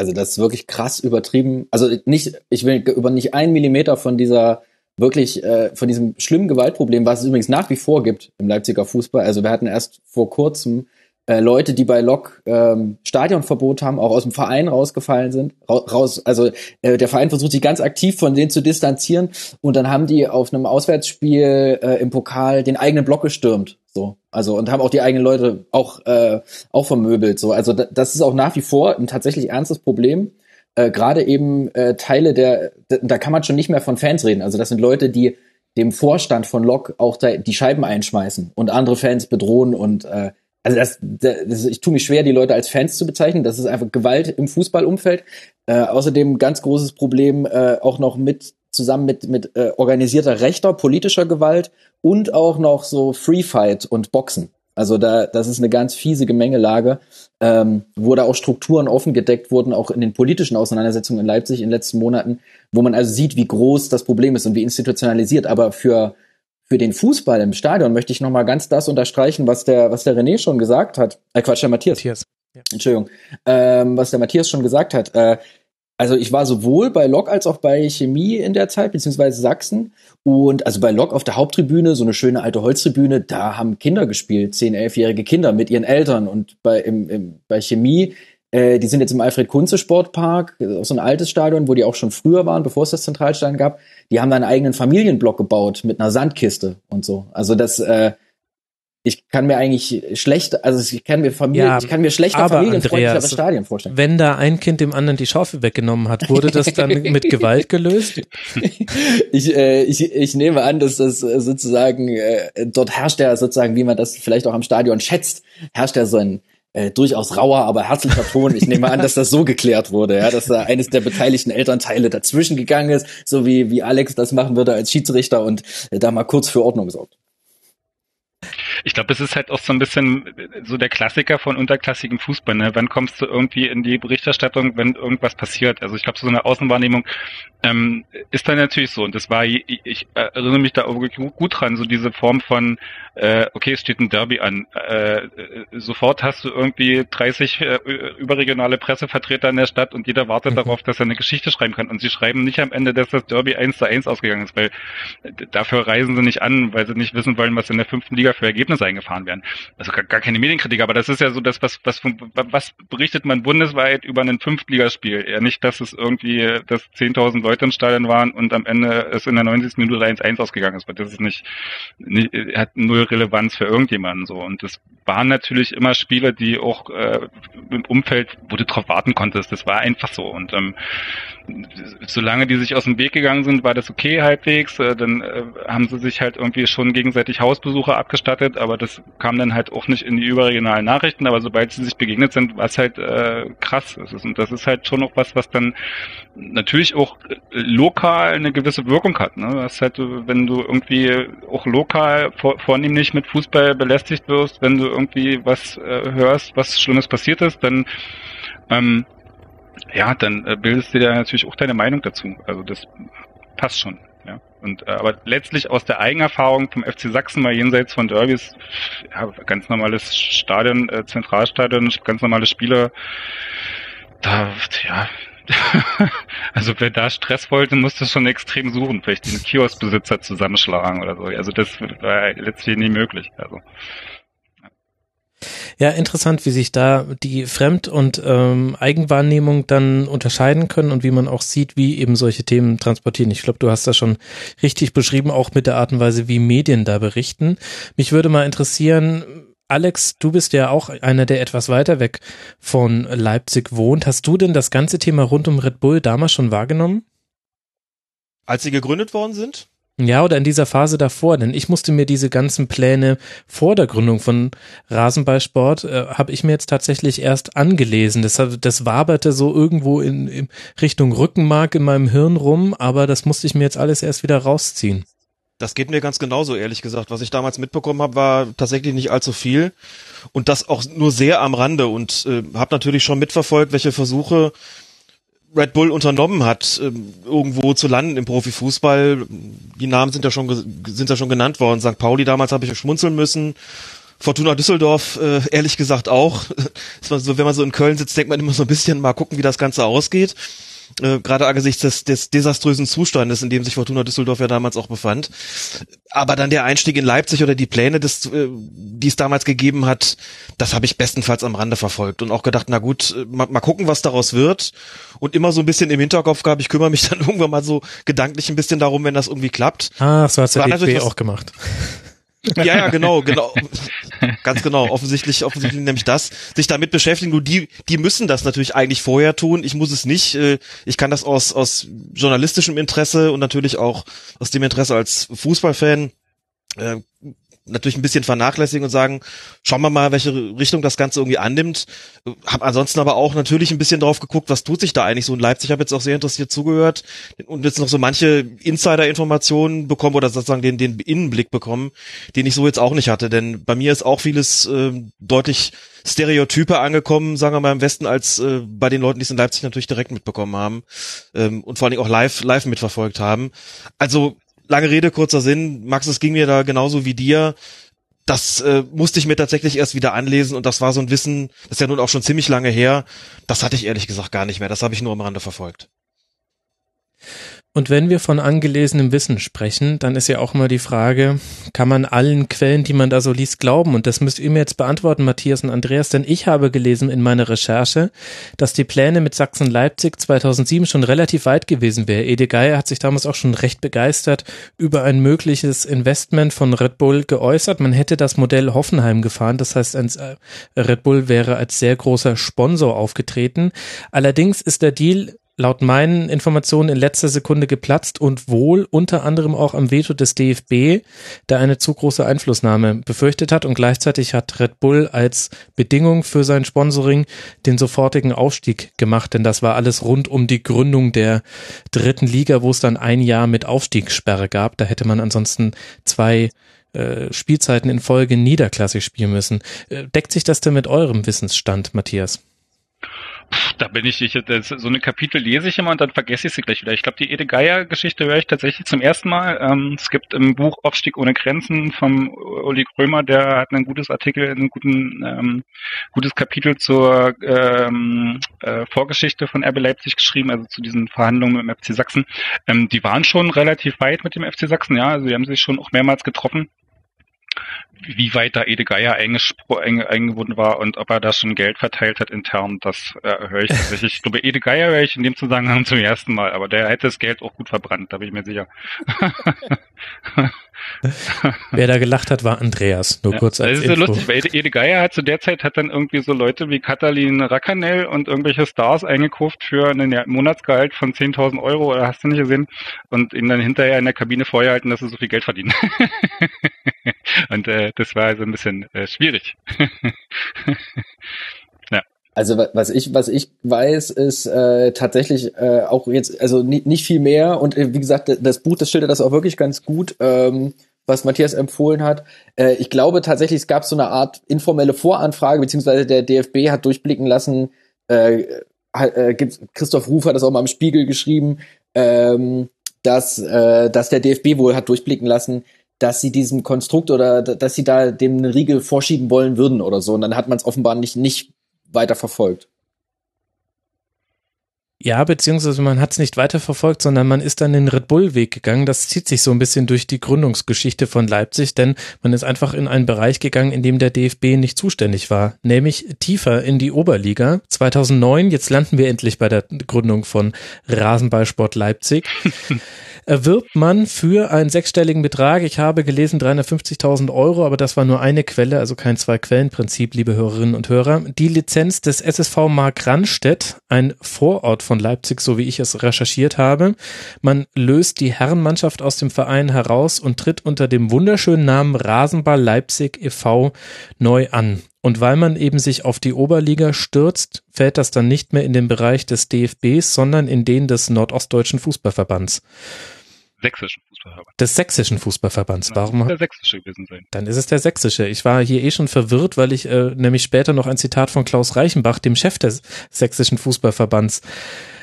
Also das ist wirklich krass übertrieben. Also nicht, ich will über nicht einen Millimeter von dieser wirklich äh, von diesem schlimmen Gewaltproblem, was es übrigens nach wie vor gibt im Leipziger Fußball. Also wir hatten erst vor kurzem äh, Leute, die bei Lok ähm, Stadionverbot haben, auch aus dem Verein rausgefallen sind. Raus, also äh, der Verein versucht sich ganz aktiv von denen zu distanzieren und dann haben die auf einem Auswärtsspiel äh, im Pokal den eigenen Block gestürmt. So, also und haben auch die eigenen Leute auch äh, auch vermöbelt. So, also das ist auch nach wie vor ein tatsächlich ernstes Problem. Äh, Gerade eben äh, Teile der, da kann man schon nicht mehr von Fans reden. Also das sind Leute, die dem Vorstand von Lok auch da die Scheiben einschmeißen und andere Fans bedrohen und äh, also das, das, ich tue mich schwer, die Leute als Fans zu bezeichnen. Das ist einfach Gewalt im Fußballumfeld. Äh, außerdem ganz großes Problem äh, auch noch mit zusammen mit, mit äh, organisierter rechter politischer Gewalt und auch noch so Free Fight und Boxen. Also da, das ist eine ganz fiese Gemengelage, ähm, wo da auch Strukturen offen gedeckt wurden, auch in den politischen Auseinandersetzungen in Leipzig in den letzten Monaten, wo man also sieht, wie groß das Problem ist und wie institutionalisiert. Aber für für den Fußball im Stadion möchte ich noch mal ganz das unterstreichen, was der was der René schon gesagt hat. Äh, Quatsch, der Matthias. Matthias. Ja. Entschuldigung. Ähm, was der Matthias schon gesagt hat. Äh, also ich war sowohl bei Lok als auch bei Chemie in der Zeit, beziehungsweise Sachsen. Und also bei Lok auf der Haupttribüne, so eine schöne alte Holztribüne, da haben Kinder gespielt, zehn, elfjährige Kinder mit ihren Eltern. Und bei, im, im, bei Chemie, äh, die sind jetzt im Alfred-Kunze-Sportpark, so ein altes Stadion, wo die auch schon früher waren, bevor es das Zentralstadion gab. Die haben da einen eigenen Familienblock gebaut mit einer Sandkiste und so. Also das, äh, ich kann mir eigentlich schlecht, also ich kann mir Familie, ja, ich kann mir schlechter familienfreundlichere Stadien vorstellen. Wenn da ein Kind dem anderen die Schaufel weggenommen hat, wurde das dann mit Gewalt gelöst? ich, äh, ich, ich nehme an, dass das sozusagen äh, dort herrscht ja sozusagen, wie man das vielleicht auch am Stadion schätzt, herrscht ja so ein äh, durchaus rauer, aber herzlicher Ton. Ich nehme an, dass das so geklärt wurde, ja, dass da eines der beteiligten Elternteile dazwischen gegangen ist, so wie, wie Alex das machen würde als Schiedsrichter und äh, da mal kurz für Ordnung sorgt. Ich glaube, es ist halt auch so ein bisschen so der Klassiker von unterklassigem Fußball. Ne? Wann kommst du irgendwie in die Berichterstattung, wenn irgendwas passiert? Also ich glaube, so eine Außenwahrnehmung ähm, ist dann natürlich so. Und das war, ich, ich erinnere mich da auch gut dran, so diese Form von, äh, okay, es steht ein Derby an. Äh, sofort hast du irgendwie 30 äh, überregionale Pressevertreter in der Stadt und jeder wartet mhm. darauf, dass er eine Geschichte schreiben kann. Und sie schreiben nicht am Ende, dass das Derby 1 zu 1 ausgegangen ist, weil dafür reisen sie nicht an, weil sie nicht wissen wollen, was in der fünften Liga für Ergebnisse Ergebnisse eingefahren werden. Also gar, gar keine Medienkritik, aber das ist ja so das, was, was, was berichtet man bundesweit über ein Fünftligaspiel? Eher nicht, dass es irgendwie, dass 10.000 Leute im Stadion waren und am Ende es in der 90. Minute 1-1 ausgegangen ist, weil das ist nicht, nicht, hat null Relevanz für irgendjemanden so. Und das waren natürlich immer Spiele, die auch äh, im Umfeld, wo du drauf warten konntest. Das war einfach so. Und ähm, solange die sich aus dem Weg gegangen sind, war das okay halbwegs. Äh, dann äh, haben sie sich halt irgendwie schon gegenseitig Hausbesuche abgestattet, aber das kam dann halt auch nicht in die überregionalen Nachrichten. Aber sobald sie sich begegnet sind, war es halt äh, krass. Und das ist halt schon noch was, was dann natürlich auch lokal eine gewisse Wirkung hat. Ne? Das halt, wenn du irgendwie auch lokal vor, vornehmlich mit Fußball belästigt wirst, wenn du irgendwie was äh, hörst, was Schlimmes passiert ist, dann ähm, ja, dann äh, bildest du dir natürlich auch deine Meinung dazu. Also das passt schon. Ja. Und äh, aber letztlich aus der Eigenerfahrung vom FC Sachsen mal jenseits von Derbys, ja, ganz normales Stadion, äh, Zentralstadion, ganz normale Spieler, da, ja, also wer da Stress wollte, musste schon extrem suchen, vielleicht den Kioskbesitzer zusammenschlagen oder so. Also das war letztlich nie möglich. Also ja, interessant, wie sich da die Fremd- und ähm, Eigenwahrnehmung dann unterscheiden können und wie man auch sieht, wie eben solche Themen transportieren. Ich glaube, du hast das schon richtig beschrieben, auch mit der Art und Weise, wie Medien da berichten. Mich würde mal interessieren, Alex, du bist ja auch einer, der etwas weiter weg von Leipzig wohnt. Hast du denn das ganze Thema rund um Red Bull damals schon wahrgenommen? Als sie gegründet worden sind? Ja, oder in dieser Phase davor, denn ich musste mir diese ganzen Pläne vor der Gründung von Rasenballsport, äh, habe ich mir jetzt tatsächlich erst angelesen. Das, das waberte so irgendwo in, in Richtung Rückenmark in meinem Hirn rum, aber das musste ich mir jetzt alles erst wieder rausziehen. Das geht mir ganz genauso, ehrlich gesagt. Was ich damals mitbekommen habe, war tatsächlich nicht allzu viel und das auch nur sehr am Rande und äh, habe natürlich schon mitverfolgt, welche Versuche Red Bull unternommen hat, ähm, irgendwo zu landen im Profifußball. Die Namen sind ja schon sind ja schon genannt worden. St. Pauli damals habe ich schmunzeln müssen. Fortuna Düsseldorf äh, ehrlich gesagt auch. wenn man so in Köln sitzt, denkt man immer so ein bisschen mal gucken, wie das Ganze ausgeht äh, gerade angesichts des, des desaströsen Zustandes, in dem sich Fortuna Düsseldorf ja damals auch befand. Aber dann der Einstieg in Leipzig oder die Pläne, des, äh, die es damals gegeben hat, das habe ich bestenfalls am Rande verfolgt und auch gedacht, na gut, äh, mal, mal gucken, was daraus wird. Und immer so ein bisschen im Hinterkopf gehabt, ich kümmere mich dann irgendwann mal so gedanklich ein bisschen darum, wenn das irgendwie klappt. Ah, so hat's der DFB auch gemacht. Ja, ja, genau, genau. Ganz genau. Offensichtlich, offensichtlich nämlich das. Sich damit beschäftigen. Nur die, die müssen das natürlich eigentlich vorher tun. Ich muss es nicht. Äh, ich kann das aus, aus journalistischem Interesse und natürlich auch aus dem Interesse als Fußballfan äh, natürlich ein bisschen vernachlässigen und sagen, schauen wir mal, welche Richtung das Ganze irgendwie annimmt. Hab ansonsten aber auch natürlich ein bisschen drauf geguckt, was tut sich da eigentlich so in Leipzig. Ich habe jetzt auch sehr interessiert zugehört und jetzt noch so manche Insider-Informationen bekommen oder sozusagen den, den Innenblick bekommen, den ich so jetzt auch nicht hatte. Denn bei mir ist auch vieles äh, deutlich Stereotype angekommen, sagen wir mal im Westen, als äh, bei den Leuten, die es in Leipzig natürlich direkt mitbekommen haben ähm, und vor allen Dingen auch live, live mitverfolgt haben. Also lange Rede, kurzer Sinn. Max, es ging mir da genauso wie dir. Das äh, musste ich mir tatsächlich erst wieder anlesen und das war so ein Wissen, das ist ja nun auch schon ziemlich lange her. Das hatte ich ehrlich gesagt gar nicht mehr. Das habe ich nur am Rande verfolgt. Und wenn wir von angelesenem Wissen sprechen, dann ist ja auch mal die Frage, kann man allen Quellen, die man da so liest, glauben? Und das müsst ihr mir jetzt beantworten, Matthias und Andreas, denn ich habe gelesen in meiner Recherche, dass die Pläne mit Sachsen-Leipzig 2007 schon relativ weit gewesen wäre. Ede Geier hat sich damals auch schon recht begeistert über ein mögliches Investment von Red Bull geäußert. Man hätte das Modell Hoffenheim gefahren, das heißt, ein Red Bull wäre als sehr großer Sponsor aufgetreten. Allerdings ist der Deal laut meinen Informationen in letzter Sekunde geplatzt und wohl unter anderem auch am Veto des DFB, der eine zu große Einflussnahme befürchtet hat und gleichzeitig hat Red Bull als Bedingung für sein Sponsoring den sofortigen Aufstieg gemacht, denn das war alles rund um die Gründung der dritten Liga, wo es dann ein Jahr mit Aufstiegssperre gab. Da hätte man ansonsten zwei äh, Spielzeiten in Folge niederklassig spielen müssen. Äh, deckt sich das denn mit eurem Wissensstand, Matthias? Da bin ich, ich das, so eine Kapitel lese ich immer und dann vergesse ich sie gleich wieder. Ich glaube, die Ede Geier-Geschichte höre ich tatsächlich zum ersten Mal. Ähm, es gibt im Buch Aufstieg ohne Grenzen vom Uli Krömer, der hat ein gutes Artikel, ein guten, ähm, gutes Kapitel zur ähm, äh, Vorgeschichte von RB Leipzig geschrieben, also zu diesen Verhandlungen mit dem FC Sachsen. Ähm, die waren schon relativ weit mit dem FC Sachsen, ja, also die haben sich schon auch mehrmals getroffen wie weit da Ede Geier eingebunden war und ob er da schon Geld verteilt hat intern, das äh, höre ich tatsächlich. Ich glaube, Ede Geier höre ich in dem Zusammenhang zum ersten Mal, aber der hätte das Geld auch gut verbrannt, da bin ich mir sicher. Wer da gelacht hat, war Andreas. Nur ja, kurz als Das ist so lustig, weil Ede, Geier hat zu der Zeit hat dann irgendwie so Leute wie Katalin Rakanel und irgendwelche Stars eingekauft für einen Monatsgehalt von 10.000 Euro, oder hast du nicht gesehen? Und ihn dann hinterher in der Kabine vorgehalten, dass sie so viel Geld verdienen. und äh, das war also ein bisschen äh, schwierig. Also was ich was ich weiß ist äh, tatsächlich äh, auch jetzt also nicht, nicht viel mehr und äh, wie gesagt das Buch das schildert das auch wirklich ganz gut ähm, was Matthias empfohlen hat. Äh, ich glaube tatsächlich es gab so eine Art informelle Voranfrage beziehungsweise der DFB hat durchblicken lassen. Äh, äh, Christoph Ruf hat das auch mal im Spiegel geschrieben, ähm, dass äh, dass der DFB wohl hat durchblicken lassen, dass sie diesem Konstrukt oder dass sie da dem eine Riegel vorschieben wollen würden oder so. Und dann hat man es offenbar nicht nicht weiter verfolgt. Ja, beziehungsweise man hat es nicht weiter verfolgt, sondern man ist dann den Red Bull-Weg gegangen. Das zieht sich so ein bisschen durch die Gründungsgeschichte von Leipzig, denn man ist einfach in einen Bereich gegangen, in dem der DFB nicht zuständig war, nämlich tiefer in die Oberliga. 2009, jetzt landen wir endlich bei der Gründung von Rasenballsport Leipzig. erwirbt man für einen sechsstelligen Betrag, ich habe gelesen 350.000 Euro, aber das war nur eine Quelle, also kein Zwei-Quellen-Prinzip, liebe Hörerinnen und Hörer, die Lizenz des SSV Mark Rannstedt, ein Vorort von Leipzig, so wie ich es recherchiert habe. Man löst die Herrenmannschaft aus dem Verein heraus und tritt unter dem wunderschönen Namen Rasenball Leipzig e.V. neu an. Und weil man eben sich auf die Oberliga stürzt, fällt das dann nicht mehr in den Bereich des DFBs, sondern in den des Nordostdeutschen Fußballverbands. Sächsischen Fußballverbands. Des sächsischen Fußballverbands. Warum? Der sächsische gewesen sein. Dann ist es der sächsische. Ich war hier eh schon verwirrt, weil ich äh, nämlich später noch ein Zitat von Klaus Reichenbach, dem Chef des sächsischen Fußballverbands,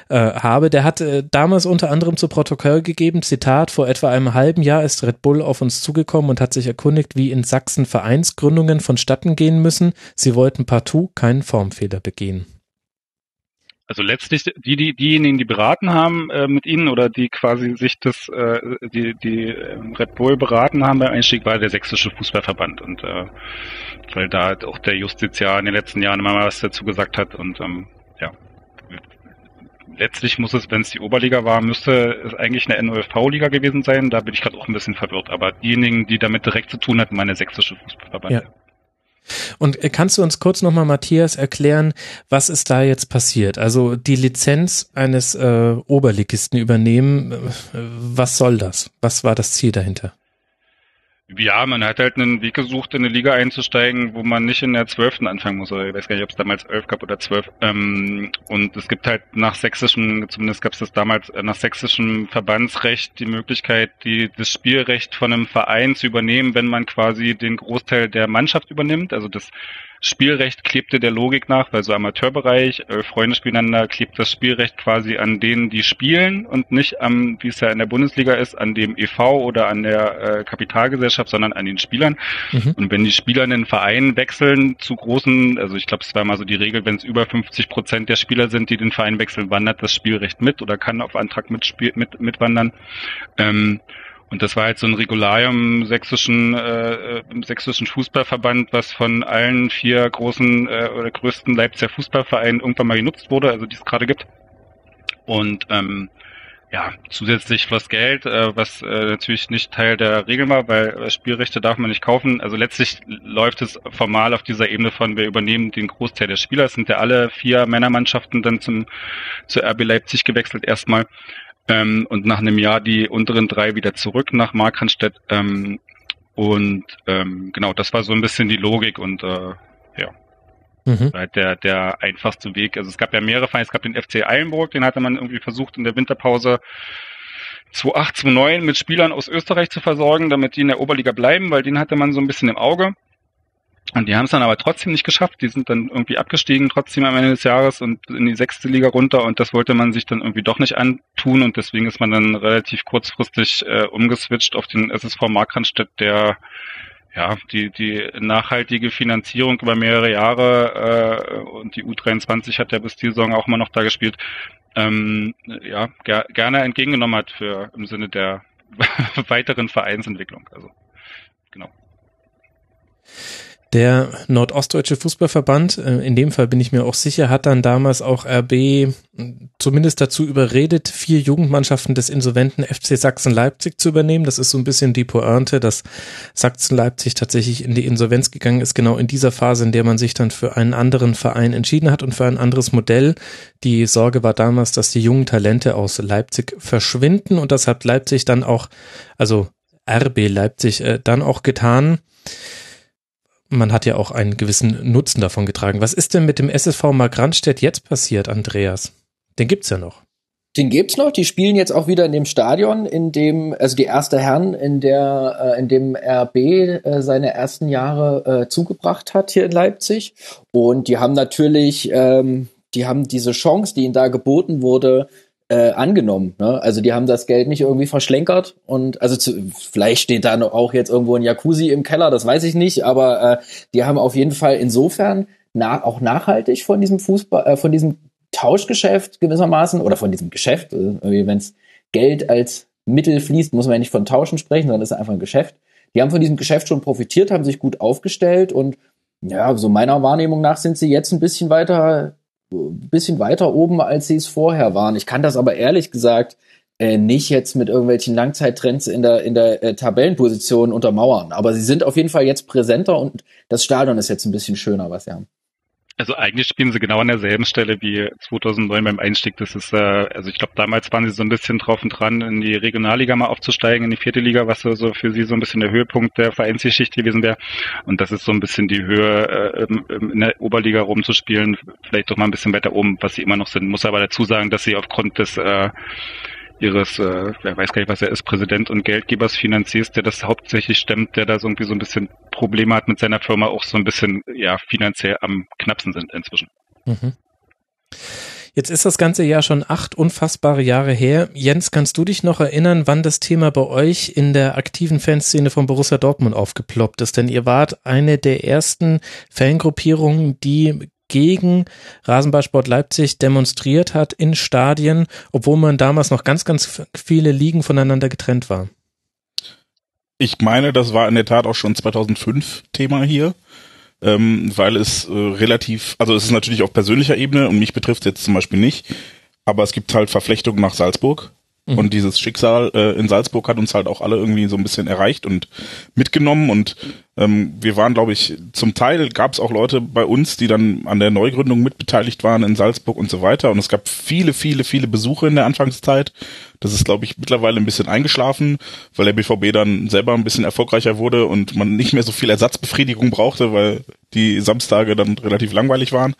äh, habe. Der hat äh, damals unter anderem zu Protokoll gegeben, Zitat, vor etwa einem halben Jahr ist Red Bull auf uns zugekommen und hat sich erkundigt, wie in Sachsen Vereinsgründungen vonstatten gehen müssen. Sie wollten partout keinen Formfehler begehen. Also letztlich die, die diejenigen, die beraten haben äh, mit ihnen oder die quasi sich das, äh, die, die äh, Red Bull beraten haben beim Einstieg, war der sächsische Fußballverband und äh, weil da halt auch der Justiziar in den letzten Jahren immer mal was dazu gesagt hat und ähm, ja, letztlich muss es, wenn es die Oberliga war, müsste es eigentlich eine NOFV-Liga gewesen sein. Da bin ich gerade auch ein bisschen verwirrt. Aber diejenigen, die damit direkt zu tun hatten, meine sächsische Fußballverband. Ja. Und äh, kannst du uns kurz nochmal, Matthias, erklären, was ist da jetzt passiert? Also die Lizenz eines äh, Oberligisten übernehmen, äh, was soll das? Was war das Ziel dahinter? Ja, man hat halt einen Weg gesucht, in eine Liga einzusteigen, wo man nicht in der zwölften anfangen muss. Ich weiß gar nicht, ob es damals elf gab oder zwölf. Ähm, und es gibt halt nach sächsischem, zumindest gab es das damals, äh, nach sächsischem Verbandsrecht die Möglichkeit, die, das Spielrecht von einem Verein zu übernehmen, wenn man quasi den Großteil der Mannschaft übernimmt. Also das Spielrecht klebte der Logik nach, weil so Amateurbereich, äh, Freunde spieleinander, klebt das Spielrecht quasi an denen, die spielen und nicht am, wie es ja in der Bundesliga ist, an dem EV oder an der äh, Kapitalgesellschaft, sondern an den Spielern. Mhm. Und wenn die Spieler in den Verein wechseln zu großen, also ich glaube, es war mal so die Regel, wenn es über 50 Prozent der Spieler sind, die den Verein wechseln, wandert das Spielrecht mit oder kann auf Antrag mitspiel mit, mitwandern. Ähm, und das war halt so ein Regularium im sächsischen, äh, im sächsischen Fußballverband, was von allen vier großen äh, oder größten Leipziger Fußballvereinen irgendwann mal genutzt wurde, also die es gerade gibt. Und ähm, ja, zusätzlich floss Geld, äh, was äh, natürlich nicht Teil der Regeln war, weil äh, Spielrechte darf man nicht kaufen. Also letztlich läuft es formal auf dieser Ebene von, wir übernehmen den Großteil der Spieler. Es sind ja alle vier Männermannschaften dann zum zu RB Leipzig gewechselt erstmal. Ähm, und nach einem Jahr die unteren drei wieder zurück nach Markranstädt. Ähm, und ähm, genau, das war so ein bisschen die Logik und äh, ja. Mhm. Halt der, der einfachste Weg. Also es gab ja mehrere Vereine, es gab den FC Eilenburg, den hatte man irgendwie versucht in der Winterpause 2008, 2009 mit Spielern aus Österreich zu versorgen, damit die in der Oberliga bleiben, weil den hatte man so ein bisschen im Auge. Und die haben es dann aber trotzdem nicht geschafft. Die sind dann irgendwie abgestiegen trotzdem am Ende des Jahres und in die sechste Liga runter und das wollte man sich dann irgendwie doch nicht antun und deswegen ist man dann relativ kurzfristig äh, umgeswitcht auf den SSV Markranstädt, der ja, die, die nachhaltige Finanzierung über mehrere Jahre äh, und die U23 hat ja bis die Saison auch immer noch da gespielt, ähm, ja, ger gerne entgegengenommen hat für im Sinne der weiteren Vereinsentwicklung. Also genau. Der Nordostdeutsche Fußballverband, äh, in dem Fall bin ich mir auch sicher, hat dann damals auch RB zumindest dazu überredet, vier Jugendmannschaften des insolventen FC Sachsen-Leipzig zu übernehmen. Das ist so ein bisschen die Pointe, dass Sachsen-Leipzig tatsächlich in die Insolvenz gegangen ist, genau in dieser Phase, in der man sich dann für einen anderen Verein entschieden hat und für ein anderes Modell. Die Sorge war damals, dass die jungen Talente aus Leipzig verschwinden und das hat Leipzig dann auch, also RB Leipzig, äh, dann auch getan man hat ja auch einen gewissen Nutzen davon getragen. Was ist denn mit dem SSV Markranstädt jetzt passiert, Andreas? Den gibt's ja noch. Den gibt's noch. Die spielen jetzt auch wieder in dem Stadion, in dem, also die erste Herren, in der, äh, in dem RB äh, seine ersten Jahre äh, zugebracht hat hier in Leipzig. Und die haben natürlich, ähm, die haben diese Chance, die ihnen da geboten wurde, äh, angenommen. Ne? Also die haben das Geld nicht irgendwie verschlenkert und also zu, vielleicht steht da auch jetzt irgendwo ein Jacuzzi im Keller, das weiß ich nicht, aber äh, die haben auf jeden Fall insofern na, auch nachhaltig von diesem Fußball, äh, von diesem Tauschgeschäft gewissermaßen oder von diesem Geschäft, äh, wenn es Geld als Mittel fließt, muss man ja nicht von Tauschen sprechen, sondern es ist einfach ein Geschäft. Die haben von diesem Geschäft schon profitiert, haben sich gut aufgestellt und ja, so meiner Wahrnehmung nach sind sie jetzt ein bisschen weiter bisschen weiter oben, als sie es vorher waren. Ich kann das aber ehrlich gesagt äh, nicht jetzt mit irgendwelchen Langzeittrends in der in der äh, Tabellenposition untermauern. Aber sie sind auf jeden Fall jetzt präsenter und das Stadion ist jetzt ein bisschen schöner, was sie haben. Also eigentlich spielen sie genau an derselben Stelle wie 2009 beim Einstieg. Das ist, äh, also ich glaube, damals waren sie so ein bisschen drauf und dran, in die Regionalliga mal aufzusteigen, in die vierte Liga, was so, so für sie so ein bisschen der Höhepunkt der Vereinsgeschichte gewesen wäre. Und das ist so ein bisschen die Höhe, äh, in der Oberliga rumzuspielen, vielleicht doch mal ein bisschen weiter oben, was sie immer noch sind. Muss aber dazu sagen, dass sie aufgrund des äh, ihres, äh, wer weiß gar nicht, was er ist, Präsident und Geldgebers Finanziers, der das hauptsächlich stemmt, der da so irgendwie so ein bisschen Probleme hat mit seiner Firma, auch so ein bisschen ja finanziell am knappsten sind inzwischen. Mhm. Jetzt ist das ganze Jahr schon acht unfassbare Jahre her. Jens, kannst du dich noch erinnern, wann das Thema bei euch in der aktiven Fanszene von Borussia Dortmund aufgeploppt ist? Denn ihr wart eine der ersten Fangruppierungen, die gegen Rasenballsport Leipzig demonstriert hat in Stadien, obwohl man damals noch ganz, ganz viele Ligen voneinander getrennt war. Ich meine, das war in der Tat auch schon 2005 Thema hier, ähm, weil es äh, relativ, also es ist natürlich auf persönlicher Ebene und mich betrifft jetzt zum Beispiel nicht, aber es gibt halt Verflechtungen nach Salzburg Mhm. Und dieses Schicksal äh, in Salzburg hat uns halt auch alle irgendwie so ein bisschen erreicht und mitgenommen. Und ähm, wir waren, glaube ich, zum Teil gab es auch Leute bei uns, die dann an der Neugründung mitbeteiligt waren in Salzburg und so weiter. Und es gab viele, viele, viele Besuche in der Anfangszeit. Das ist, glaube ich, mittlerweile ein bisschen eingeschlafen, weil der BVB dann selber ein bisschen erfolgreicher wurde und man nicht mehr so viel Ersatzbefriedigung brauchte, weil die Samstage dann relativ langweilig waren.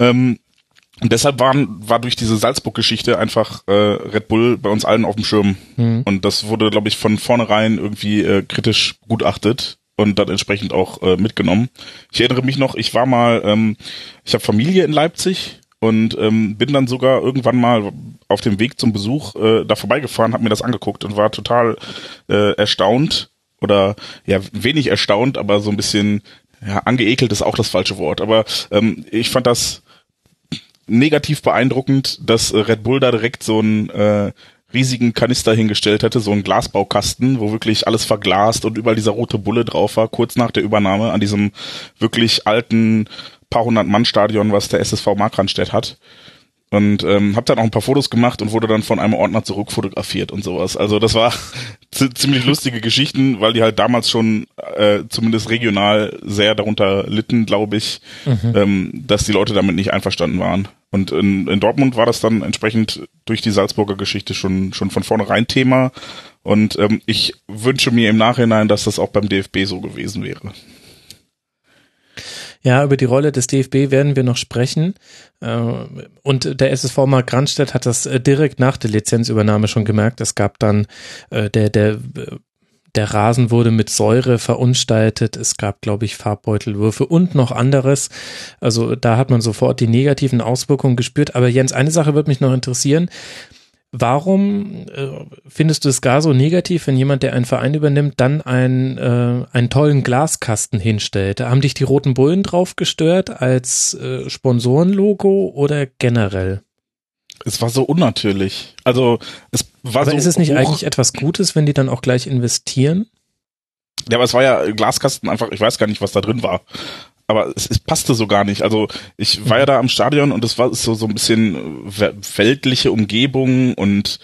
Ähm, und deshalb waren, war durch diese Salzburg-Geschichte einfach äh, Red Bull bei uns allen auf dem Schirm. Mhm. Und das wurde, glaube ich, von vornherein irgendwie äh, kritisch gutachtet und dann entsprechend auch äh, mitgenommen. Ich erinnere mich noch, ich war mal, ähm, ich habe Familie in Leipzig und ähm, bin dann sogar irgendwann mal auf dem Weg zum Besuch äh, da vorbeigefahren, habe mir das angeguckt und war total äh, erstaunt oder ja wenig erstaunt, aber so ein bisschen ja angeekelt ist auch das falsche Wort. Aber ähm, ich fand das negativ beeindruckend, dass äh, Red Bull da direkt so einen äh, riesigen Kanister hingestellt hatte, so einen Glasbaukasten, wo wirklich alles verglast und überall dieser rote Bulle drauf war, kurz nach der Übernahme an diesem wirklich alten paar hundert Mann Stadion, was der SSV Markranstädt hat. Und ähm, habe dann auch ein paar Fotos gemacht und wurde dann von einem Ordner zurückfotografiert und sowas. Also das war ziemlich lustige Geschichten, weil die halt damals schon äh, zumindest regional sehr darunter litten, glaube ich, mhm. ähm, dass die Leute damit nicht einverstanden waren. Und in, in Dortmund war das dann entsprechend durch die Salzburger Geschichte schon schon von vornherein Thema. Und ähm, ich wünsche mir im Nachhinein, dass das auch beim DFB so gewesen wäre. Ja, über die Rolle des DFB werden wir noch sprechen. Äh, und der SSV Mark Grandstedt hat das äh, direkt nach der Lizenzübernahme schon gemerkt. Es gab dann äh, der, der, der Rasen wurde mit Säure verunstaltet. Es gab, glaube ich, Farbbeutelwürfe und noch anderes. Also da hat man sofort die negativen Auswirkungen gespürt. Aber Jens, eine Sache würde mich noch interessieren. Warum äh, findest du es gar so negativ, wenn jemand, der einen Verein übernimmt, dann ein, äh, einen tollen Glaskasten hinstellt? Haben dich die Roten Bullen drauf gestört als äh, Sponsorenlogo oder generell? Es war so unnatürlich. Also es war aber so. Ist es nicht hoch. eigentlich etwas Gutes, wenn die dann auch gleich investieren? Ja, aber es war ja Glaskasten einfach, ich weiß gar nicht, was da drin war aber es, es passte so gar nicht. Also ich war ja da am Stadion und es war so so ein bisschen weltliche Umgebung und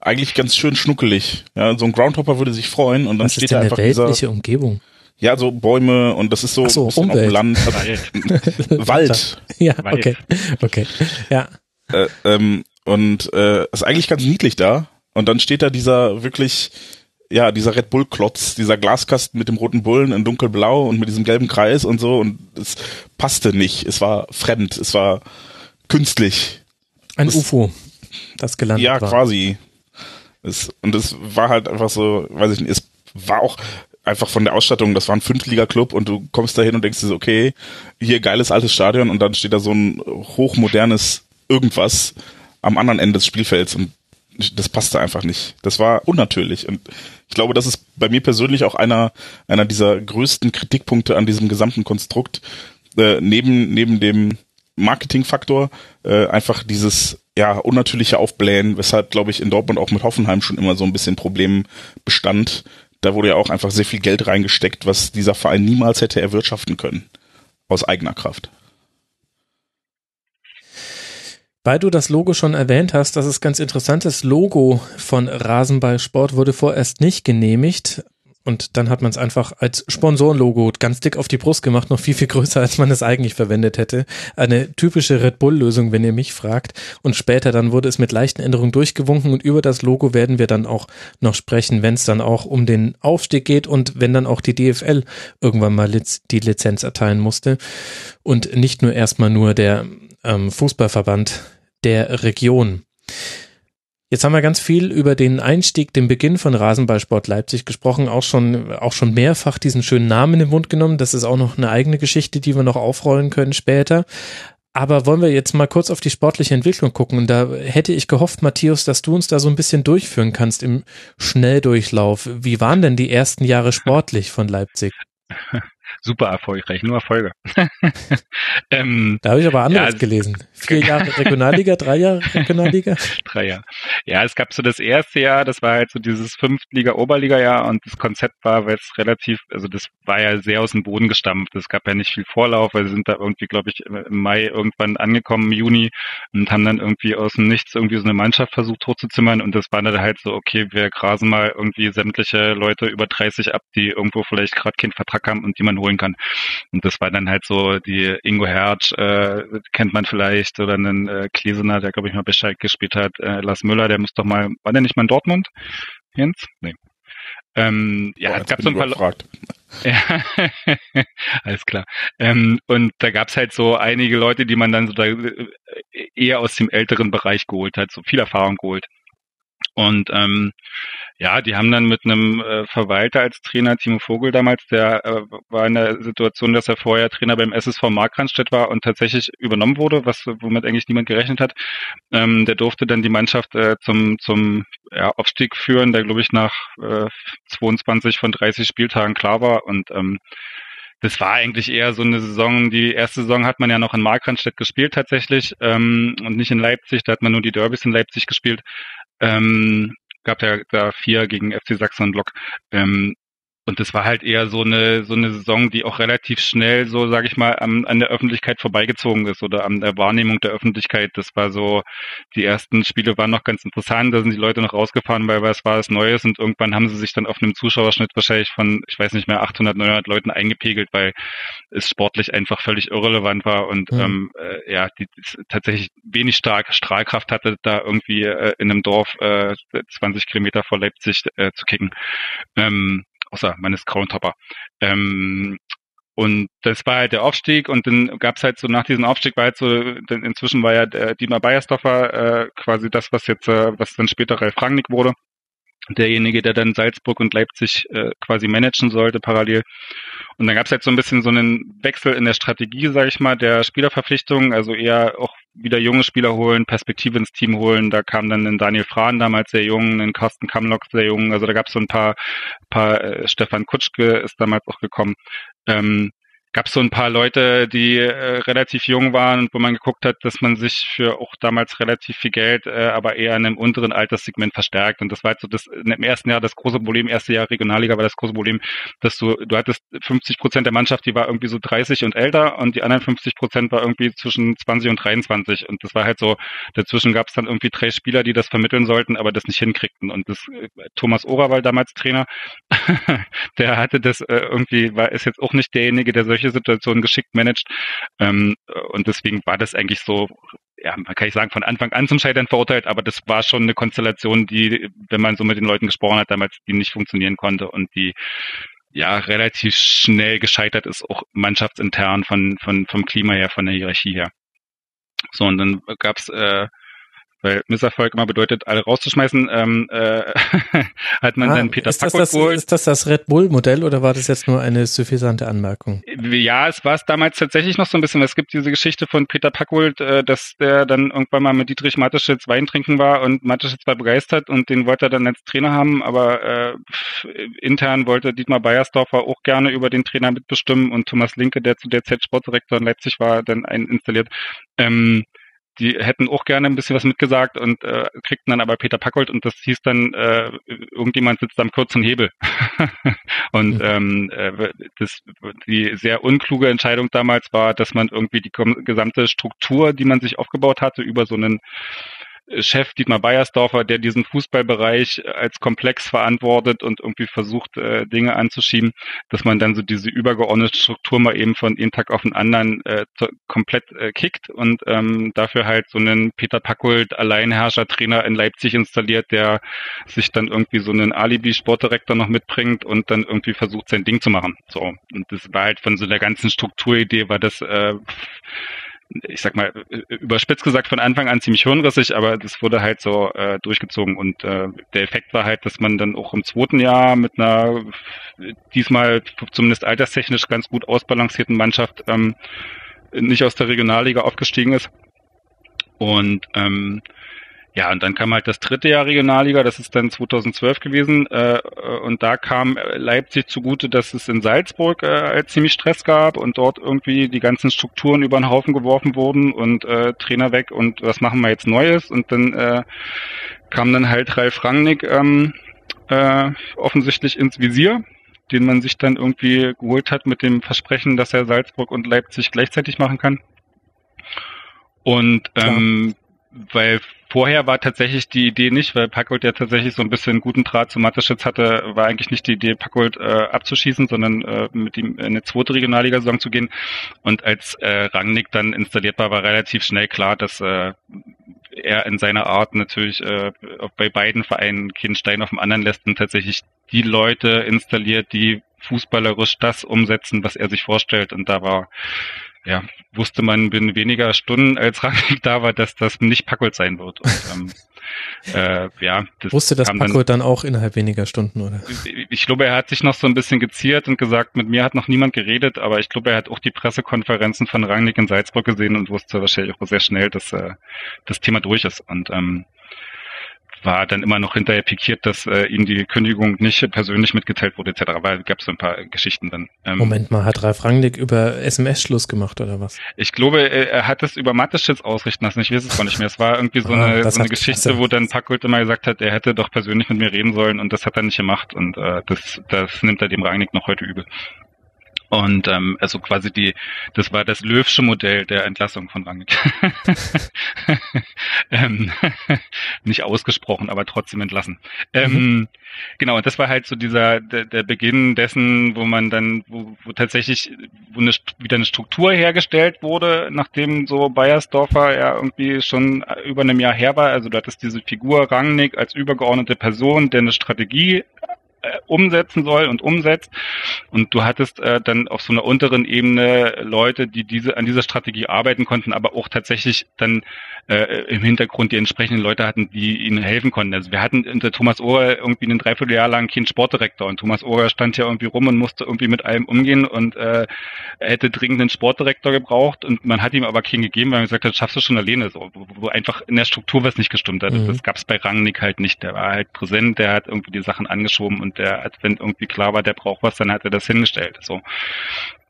eigentlich ganz schön schnuckelig. Ja, so ein Groundhopper würde sich freuen und dann Was steht da einfach weltliche dieser Umgebung. Ja, so Bäume und das ist so, so ein auf dem Land. Also, Wald. Ja, okay. Okay. Ja. Äh, ähm, und äh, ist eigentlich ganz niedlich da. Und dann steht da dieser wirklich ja, dieser Red Bull Klotz, dieser Glaskasten mit dem roten Bullen in dunkelblau und mit diesem gelben Kreis und so und es passte nicht. Es war fremd, es war künstlich. Ein es, UFO, das gelandet ja, war. Ja, quasi. Es, und es war halt einfach so, weiß ich nicht, es war auch einfach von der Ausstattung, das war ein Fünftliga-Club und du kommst da hin und denkst dir so, okay, hier geiles altes Stadion und dann steht da so ein hochmodernes irgendwas am anderen Ende des Spielfelds und das passte einfach nicht. Das war unnatürlich. Und ich glaube, das ist bei mir persönlich auch einer, einer dieser größten Kritikpunkte an diesem gesamten Konstrukt, äh, neben, neben dem Marketingfaktor, äh, einfach dieses ja unnatürliche Aufblähen, weshalb, glaube ich, in Dortmund auch mit Hoffenheim schon immer so ein bisschen Problem bestand. Da wurde ja auch einfach sehr viel Geld reingesteckt, was dieser Verein niemals hätte erwirtschaften können. Aus eigener Kraft. Weil du das Logo schon erwähnt hast, das ist ganz interessant. Das Logo von Rasenballsport wurde vorerst nicht genehmigt. Und dann hat man es einfach als Sponsorenlogo ganz dick auf die Brust gemacht, noch viel, viel größer, als man es eigentlich verwendet hätte. Eine typische Red Bull-Lösung, wenn ihr mich fragt. Und später dann wurde es mit leichten Änderungen durchgewunken und über das Logo werden wir dann auch noch sprechen, wenn es dann auch um den Aufstieg geht und wenn dann auch die DFL irgendwann mal die Lizenz erteilen musste. Und nicht nur erstmal nur der ähm, Fußballverband der Region. Jetzt haben wir ganz viel über den Einstieg, den Beginn von Rasenballsport Leipzig gesprochen, auch schon, auch schon mehrfach diesen schönen Namen in den Mund genommen. Das ist auch noch eine eigene Geschichte, die wir noch aufrollen können später. Aber wollen wir jetzt mal kurz auf die sportliche Entwicklung gucken? Und da hätte ich gehofft, Matthias, dass du uns da so ein bisschen durchführen kannst im Schnelldurchlauf. Wie waren denn die ersten Jahre sportlich von Leipzig? super erfolgreich, nur Erfolge. ähm, da habe ich aber anderes ja, gelesen. Vier Jahre Regionalliga, drei Jahre Regionalliga? drei Jahre. Ja, es gab so das erste Jahr, das war halt so dieses Fünftliga-Oberliga-Jahr und das Konzept war jetzt relativ, also das war ja sehr aus dem Boden gestampft. Es gab ja nicht viel Vorlauf, weil sie sind da irgendwie, glaube ich, im Mai irgendwann angekommen, im Juni und haben dann irgendwie aus dem Nichts irgendwie so eine Mannschaft versucht hochzuzimmern und das war dann halt so, okay, wir grasen mal irgendwie sämtliche Leute über 30 ab, die irgendwo vielleicht gerade keinen Vertrag haben und die man holen kann. Und das war dann halt so die Ingo Hertz, äh, kennt man vielleicht, oder einen äh, Klesener, der glaube ich mal Bescheid gespielt hat, äh, Lars Müller, der muss doch mal, war der nicht mal in Dortmund? Jens? Nee. Ähm, ja, Boah, es gab so ein paar ja, alles klar. Ähm, und da gab's halt so einige Leute, die man dann so da äh, eher aus dem älteren Bereich geholt hat, so viel Erfahrung geholt. Und ähm, ja, die haben dann mit einem äh, Verwalter als Trainer, Timo Vogel damals, der äh, war in der Situation, dass er vorher Trainer beim SSV Markranstädt war und tatsächlich übernommen wurde, was womit eigentlich niemand gerechnet hat. Ähm, der durfte dann die Mannschaft äh, zum zum ja, Aufstieg führen, der glaube ich nach äh, 22 von 30 Spieltagen klar war und ähm, das war eigentlich eher so eine Saison, die erste Saison hat man ja noch in Markranstädt gespielt tatsächlich ähm, und nicht in Leipzig, da hat man nur die Derbys in Leipzig gespielt. Ähm, gab ja da vier gegen FC Sachsen und Block. Ähm, und das war halt eher so eine so eine Saison, die auch relativ schnell so, sage ich mal, an, an der Öffentlichkeit vorbeigezogen ist oder an der Wahrnehmung der Öffentlichkeit. Das war so, die ersten Spiele waren noch ganz interessant, da sind die Leute noch rausgefahren, weil was war das Neues und irgendwann haben sie sich dann auf einem Zuschauerschnitt wahrscheinlich von, ich weiß nicht mehr, 800, 900 Leuten eingepegelt, weil es sportlich einfach völlig irrelevant war und mhm. ähm, äh, ja, die, die tatsächlich wenig stark Strahlkraft hatte, da irgendwie äh, in einem Dorf äh, 20 Kilometer vor Leipzig äh, zu kicken. Ähm, außer meines grauen Topper. Ähm, und das war halt der Aufstieg und dann gab's halt so nach diesem Aufstieg war halt so, denn inzwischen war ja Dietmar Beiersdorfer äh, quasi das, was jetzt, äh, was dann später Ralf Rangnick wurde derjenige, der dann Salzburg und Leipzig äh, quasi managen sollte parallel. Und dann gab es halt so ein bisschen so einen Wechsel in der Strategie, sage ich mal, der Spielerverpflichtungen, also eher auch wieder junge Spieler holen, Perspektive ins Team holen. Da kam dann ein Daniel Frahn damals sehr jung, ein Carsten Kamlock sehr jung. Also da gab es so ein paar, paar äh, Stefan Kutschke ist damals auch gekommen. Ähm, gab es so ein paar Leute, die äh, relativ jung waren und wo man geguckt hat, dass man sich für auch damals relativ viel Geld, äh, aber eher in einem unteren Alterssegment verstärkt. Und das war halt so das im ersten Jahr das große Problem, erste Jahr Regionalliga war das große Problem, dass du, du hattest 50 Prozent der Mannschaft, die war irgendwie so 30 und älter und die anderen 50 Prozent war irgendwie zwischen 20 und 23. Und das war halt so, dazwischen gab es dann irgendwie drei Spieler, die das vermitteln sollten, aber das nicht hinkriegten. Und das äh, Thomas Ohrer war damals Trainer, der hatte das äh, irgendwie, war ist jetzt auch nicht derjenige, der solche solche Situationen geschickt managt. Ähm, und deswegen war das eigentlich so, ja, man kann ich sagen, von Anfang an zum Scheitern verurteilt, aber das war schon eine Konstellation, die, wenn man so mit den Leuten gesprochen hat, damals die nicht funktionieren konnte und die ja relativ schnell gescheitert ist, auch mannschaftsintern von, von vom Klima her, von der Hierarchie her. So, und dann gab's äh, weil Misserfolg immer bedeutet, alle rauszuschmeißen, ähm, äh, hat man ah, dann Peter ist das, das geholt. Ist das das Red Bull-Modell oder war das jetzt nur eine suffisante Anmerkung? Ja, es war es damals tatsächlich noch so ein bisschen. Es gibt diese Geschichte von Peter Packwold, äh, dass der dann irgendwann mal mit Dietrich Mateschitz Wein trinken war und Mateschitz war begeistert und den wollte er dann als Trainer haben, aber äh, intern wollte Dietmar Beiersdorfer auch gerne über den Trainer mitbestimmen und Thomas Linke, der zu der Zeit Sportdirektor in Leipzig war, dann einen installiert. Ähm, die hätten auch gerne ein bisschen was mitgesagt und äh, kriegten dann aber Peter Packold und das hieß dann, äh, irgendjemand sitzt am kurzen Hebel. und mhm. ähm, äh, das, die sehr unkluge Entscheidung damals war, dass man irgendwie die gesamte Struktur, die man sich aufgebaut hatte, über so einen Chef Dietmar Beiersdorfer, der diesen Fußballbereich als komplex verantwortet und irgendwie versucht, äh, Dinge anzuschieben, dass man dann so diese übergeordnete Struktur mal eben von einem Tag auf den anderen äh, komplett äh, kickt und ähm, dafür halt so einen Peter Packold Alleinherrscher-Trainer in Leipzig installiert, der sich dann irgendwie so einen Alibi-Sportdirektor noch mitbringt und dann irgendwie versucht, sein Ding zu machen. So. Und das war halt von so der ganzen Strukturidee, war das äh, ich sag mal, überspitzt gesagt von Anfang an ziemlich hirnrissig, aber das wurde halt so äh, durchgezogen und äh, der Effekt war halt, dass man dann auch im zweiten Jahr mit einer diesmal zumindest alterstechnisch ganz gut ausbalancierten Mannschaft ähm, nicht aus der Regionalliga aufgestiegen ist. Und ähm, ja, und dann kam halt das dritte Jahr Regionalliga, das ist dann 2012 gewesen. Äh, und da kam Leipzig zugute, dass es in Salzburg äh, halt ziemlich Stress gab und dort irgendwie die ganzen Strukturen über den Haufen geworfen wurden und äh, Trainer weg und was machen wir jetzt Neues? Und dann äh, kam dann halt Ralf Rangnick ähm, äh, offensichtlich ins Visier den man sich dann irgendwie geholt hat mit dem Versprechen, dass er Salzburg und Leipzig gleichzeitig machen kann. Und ähm, weil vorher war tatsächlich die Idee nicht, weil Packold ja tatsächlich so ein bisschen guten Draht zu Mateschitz hatte, war eigentlich nicht die Idee, Packold äh, abzuschießen, sondern äh, mit ihm in eine zweite Regionalliga-Saison zu gehen. Und als äh, Rangnick dann installiert war, war relativ schnell klar, dass äh, er in seiner Art natürlich äh, bei beiden Vereinen keinen Stein auf dem anderen lässt und tatsächlich die Leute installiert, die fußballerisch das umsetzen, was er sich vorstellt. Und da war ja, wusste man binnen weniger Stunden, als Rangnick da war, dass das nicht Packold sein wird. Und, ähm, äh, ja, das wusste das Packold dann, dann, auch innerhalb weniger Stunden, oder? Ich glaube, er hat sich noch so ein bisschen geziert und gesagt, mit mir hat noch niemand geredet, aber ich glaube, er hat auch die Pressekonferenzen von Rangnick in Salzburg gesehen und wusste wahrscheinlich auch sehr schnell, dass äh, das Thema durch ist. Und ähm, war dann immer noch hinterher pikiert, dass äh, ihm die Kündigung nicht persönlich mitgeteilt wurde etc. Weil gab es so ein paar Geschichten dann. Ähm, Moment mal, hat Ralf Rangnick über SMS Schluss gemacht oder was? Ich glaube, er hat es über Mateschitz ausrichten lassen. Ich weiß es gar nicht mehr. Es war irgendwie so ah, eine, so eine Geschichte, wo dann Packult immer gesagt hat, er hätte doch persönlich mit mir reden sollen und das hat er nicht gemacht und äh, das, das nimmt er dem Rangnick noch heute übel. Und ähm, also quasi die, das war das Löwsche Modell der Entlassung von Rangnick. ähm, nicht ausgesprochen, aber trotzdem entlassen. Ähm, mhm. Genau, und das war halt so dieser der, der Beginn dessen, wo man dann, wo, wo tatsächlich wo eine, wieder eine Struktur hergestellt wurde, nachdem so Bayersdorfer ja irgendwie schon über einem Jahr her war. Also du hattest diese Figur Rangnick als übergeordnete Person, der eine Strategie äh, umsetzen soll und umsetzt. Und du hattest äh, dann auf so einer unteren Ebene Leute, die diese an dieser Strategie arbeiten konnten, aber auch tatsächlich dann äh, im Hintergrund die entsprechenden Leute hatten, die ihnen helfen konnten. Also wir hatten unter Thomas Ohrer irgendwie ein Dreivierteljahr lang keinen Sportdirektor und Thomas Ohrer stand ja irgendwie rum und musste irgendwie mit allem umgehen und äh, hätte dringend einen Sportdirektor gebraucht und man hat ihm aber keinen gegeben, weil er gesagt hat, schaffst du schon alleine so, wo, wo einfach in der Struktur was nicht gestimmt hat. Mhm. Das gab es bei Rangnick halt nicht. Der war halt präsent, der hat irgendwie die Sachen angeschoben und der, wenn irgendwie klar war, der braucht was, dann hat er das hingestellt. So.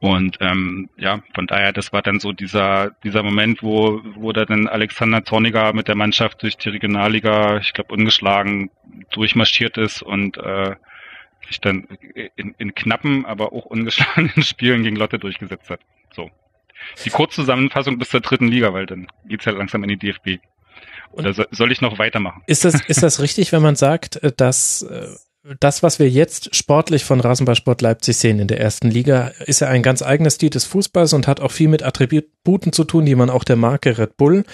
Und ähm, ja, von daher, das war dann so dieser dieser Moment, wo wo da dann Alexander Zorniger mit der Mannschaft durch die Regionalliga, ich glaube ungeschlagen, durchmarschiert ist und äh, sich dann in, in knappen, aber auch ungeschlagenen Spielen gegen Lotte durchgesetzt hat. So. Die Kurzzusammenfassung bis zur dritten Liga, weil dann geht's ja langsam in die DFB. Oder soll ich noch weitermachen? Ist das, ist das richtig, wenn man sagt, äh, dass äh, das, was wir jetzt sportlich von Rasenballsport Leipzig sehen in der ersten Liga, ist ja ein ganz eigenes Stil des Fußballs und hat auch viel mit Attributen zu tun, die man auch der Marke Red Bull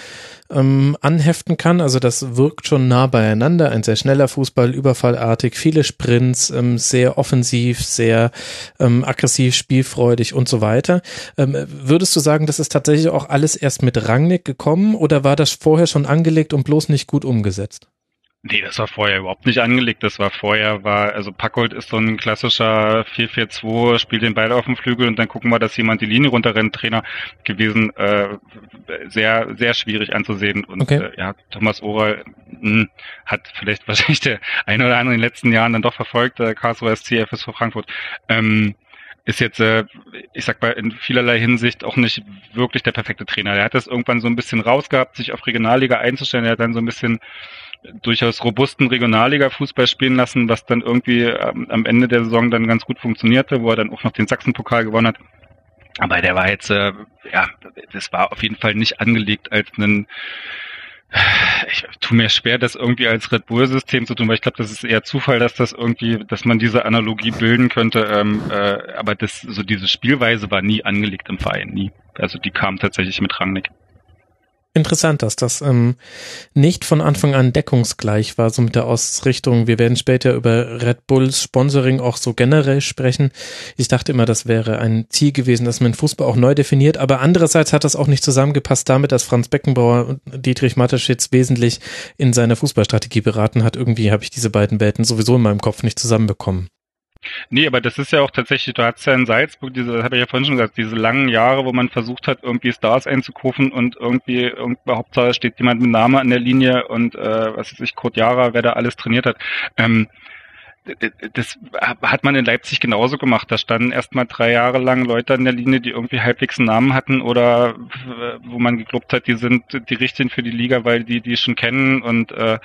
ähm, anheften kann. Also das wirkt schon nah beieinander. Ein sehr schneller Fußball, überfallartig, viele Sprints, ähm, sehr offensiv, sehr ähm, aggressiv, spielfreudig und so weiter. Ähm, würdest du sagen, das ist tatsächlich auch alles erst mit Rangnick gekommen oder war das vorher schon angelegt und bloß nicht gut umgesetzt? Nee, das war vorher überhaupt nicht angelegt. Das war vorher, war, also Packold ist so ein klassischer 4-4-2, spielt den Ball auf dem Flügel und dann gucken wir, dass jemand die Linie runterrennt, Trainer gewesen, äh, sehr, sehr schwierig anzusehen. Und okay. äh, ja, Thomas Ohrer mh, hm, hat vielleicht wahrscheinlich der eine oder andere in den letzten Jahren dann doch verfolgt, äh, Karlsruhe SC, FSV Frankfurt. Ähm, ist jetzt, äh, ich sag mal, in vielerlei Hinsicht auch nicht wirklich der perfekte Trainer. Er hat das irgendwann so ein bisschen rausgehabt, sich auf Regionalliga einzustellen. Er hat dann so ein bisschen durchaus robusten Regionalliga-Fußball spielen lassen, was dann irgendwie ähm, am Ende der Saison dann ganz gut funktionierte, wo er dann auch noch den Sachsenpokal gewonnen hat. Aber der war jetzt, äh, ja, das war auf jeden Fall nicht angelegt als einen ich tue mir schwer, das irgendwie als Red Bull-System zu tun, weil ich glaube, das ist eher Zufall, dass das irgendwie, dass man diese Analogie bilden könnte. Ähm, äh, aber das, so diese Spielweise war nie angelegt im Verein, nie. Also die kam tatsächlich mit Rangnick interessant, dass das ähm, nicht von Anfang an deckungsgleich war, so mit der Ausrichtung. Wir werden später über Red Bulls Sponsoring auch so generell sprechen. Ich dachte immer, das wäre ein Ziel gewesen, dass man Fußball auch neu definiert, aber andererseits hat das auch nicht zusammengepasst damit, dass Franz Beckenbauer und Dietrich Mateschitz wesentlich in seiner Fußballstrategie beraten hat. Irgendwie habe ich diese beiden Welten sowieso in meinem Kopf nicht zusammenbekommen. Nee, aber das ist ja auch tatsächlich, du hast ja in Salzburg diese, das habe ich ja vorhin schon gesagt, diese langen Jahre, wo man versucht hat, irgendwie Stars einzukaufen und irgendwie, irgendwie Hauptsache steht jemand mit Name an der Linie und äh, was weiß ich, Kurt Jara, wer da alles trainiert hat. Ähm, das hat man in Leipzig genauso gemacht. Da standen erstmal drei Jahre lang Leute an der Linie, die irgendwie halbwegs einen Namen hatten oder wo man geglaubt hat, die sind die richtigen für die Liga, weil die die schon kennen und äh,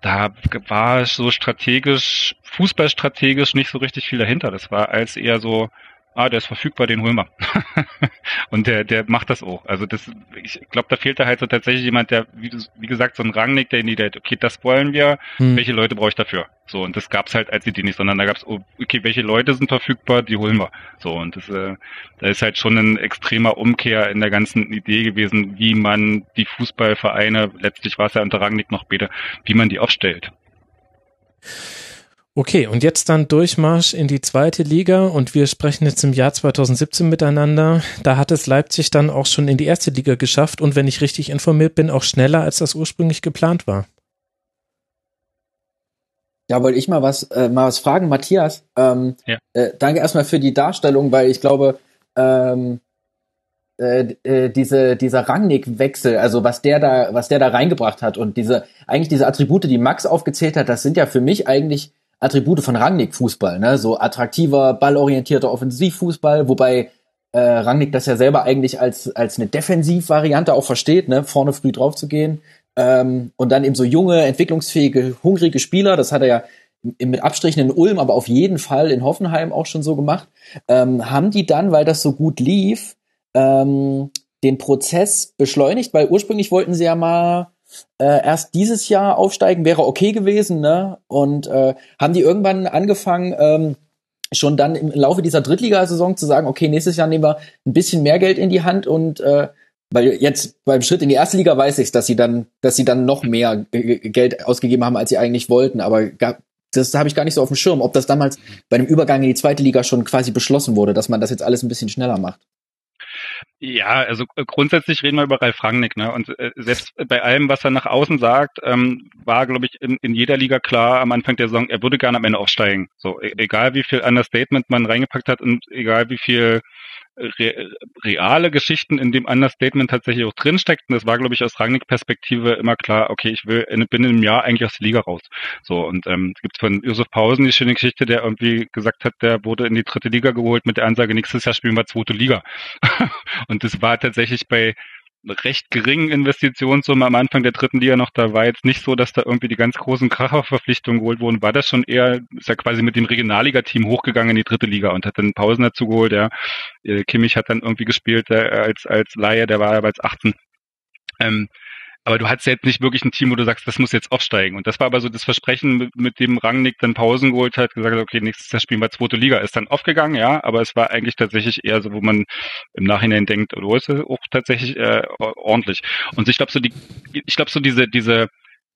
da war so strategisch, fußballstrategisch nicht so richtig viel dahinter. Das war als eher so, ah, der ist verfügbar, den holen wir. und der, der macht das auch. Also das, ich glaube, da fehlt da halt so tatsächlich jemand, der, wie, wie gesagt, so ein Rangnick, der in die, okay, das wollen wir, hm. welche Leute brauche ich dafür? So, und das gab's halt als Idee nicht, sondern da gab's, oh, okay, welche Leute sind verfügbar, die holen wir. So, und das, äh, da ist halt schon ein extremer Umkehr in der ganzen Idee gewesen, wie man die Fußballvereine, letztlich war es ja unter Rangnick noch später, wie man die aufstellt. Okay, und jetzt dann Durchmarsch in die zweite Liga und wir sprechen jetzt im Jahr 2017 miteinander. Da hat es Leipzig dann auch schon in die erste Liga geschafft und wenn ich richtig informiert bin, auch schneller, als das ursprünglich geplant war. Ja, wollte ich mal was, äh, mal was fragen, Matthias. Ähm, ja. äh, danke erstmal für die Darstellung, weil ich glaube, ähm, äh, äh, diese dieser Rangnick-Wechsel, also was der da was der da reingebracht hat und diese eigentlich diese Attribute, die Max aufgezählt hat, das sind ja für mich eigentlich Attribute von Rangnick-Fußball, ne? So attraktiver, ballorientierter Offensivfußball, wobei äh, Rangnick das ja selber eigentlich als als eine Defensivvariante auch versteht, ne? Vorne früh drauf zu gehen ähm, und dann eben so junge, entwicklungsfähige, hungrige Spieler. Das hat er ja mit Abstrichen in Ulm, aber auf jeden Fall in Hoffenheim auch schon so gemacht. Ähm, haben die dann, weil das so gut lief, ähm, den Prozess beschleunigt, weil ursprünglich wollten sie ja mal äh, erst dieses Jahr aufsteigen, wäre okay gewesen, ne? Und äh, haben die irgendwann angefangen, ähm, schon dann im Laufe dieser Drittligasaison zu sagen, okay, nächstes Jahr nehmen wir ein bisschen mehr Geld in die Hand und äh, weil jetzt beim Schritt in die erste Liga weiß ich, dass sie dann, dass sie dann noch mehr Geld ausgegeben haben, als sie eigentlich wollten. Aber das habe ich gar nicht so auf dem Schirm, ob das damals bei einem Übergang in die zweite Liga schon quasi beschlossen wurde, dass man das jetzt alles ein bisschen schneller macht. Ja, also äh, grundsätzlich reden wir über Ralf Rangnick, ne? Und äh, selbst bei allem, was er nach außen sagt, ähm, war, glaube ich, in, in jeder Liga klar am Anfang der Saison, er würde gerne am Ende aufsteigen. So, e egal wie viel Understatement man reingepackt hat und egal wie viel re reale Geschichten in dem Understatement tatsächlich auch drinsteckt. Und das war, glaube ich, aus Rangnick-Perspektive immer klar, okay, ich will in, bin in einem Jahr eigentlich aus der Liga raus. So, und ähm, gibt von Josef Pausen die schöne Geschichte, der irgendwie gesagt hat, der wurde in die dritte Liga geholt mit der Ansage, nächstes Jahr spielen wir zweite Liga. und das war tatsächlich bei recht geringen Investitionssumme am Anfang der dritten Liga noch, da war jetzt nicht so, dass da irgendwie die ganz großen Kracherverpflichtungen geholt wurden, war das schon eher, ist ja quasi mit dem Regionalliga-Team hochgegangen in die dritte Liga und hat dann Pausen dazu geholt, ja. Äh, Kimmich hat dann irgendwie gespielt äh, als, als Laie, der war aber als 18. Ähm, aber du hattest jetzt nicht wirklich ein Team, wo du sagst, das muss jetzt aufsteigen. Und das war aber so das Versprechen, mit, dem Rangnick dann Pausen geholt hat, gesagt hat, okay, nächstes Jahr spielen wir zweite Liga. Ist dann aufgegangen, ja, aber es war eigentlich tatsächlich eher so, wo man im Nachhinein denkt, oh, ist auch tatsächlich äh, ordentlich. Und ich glaube so die, ich glaube so diese, diese,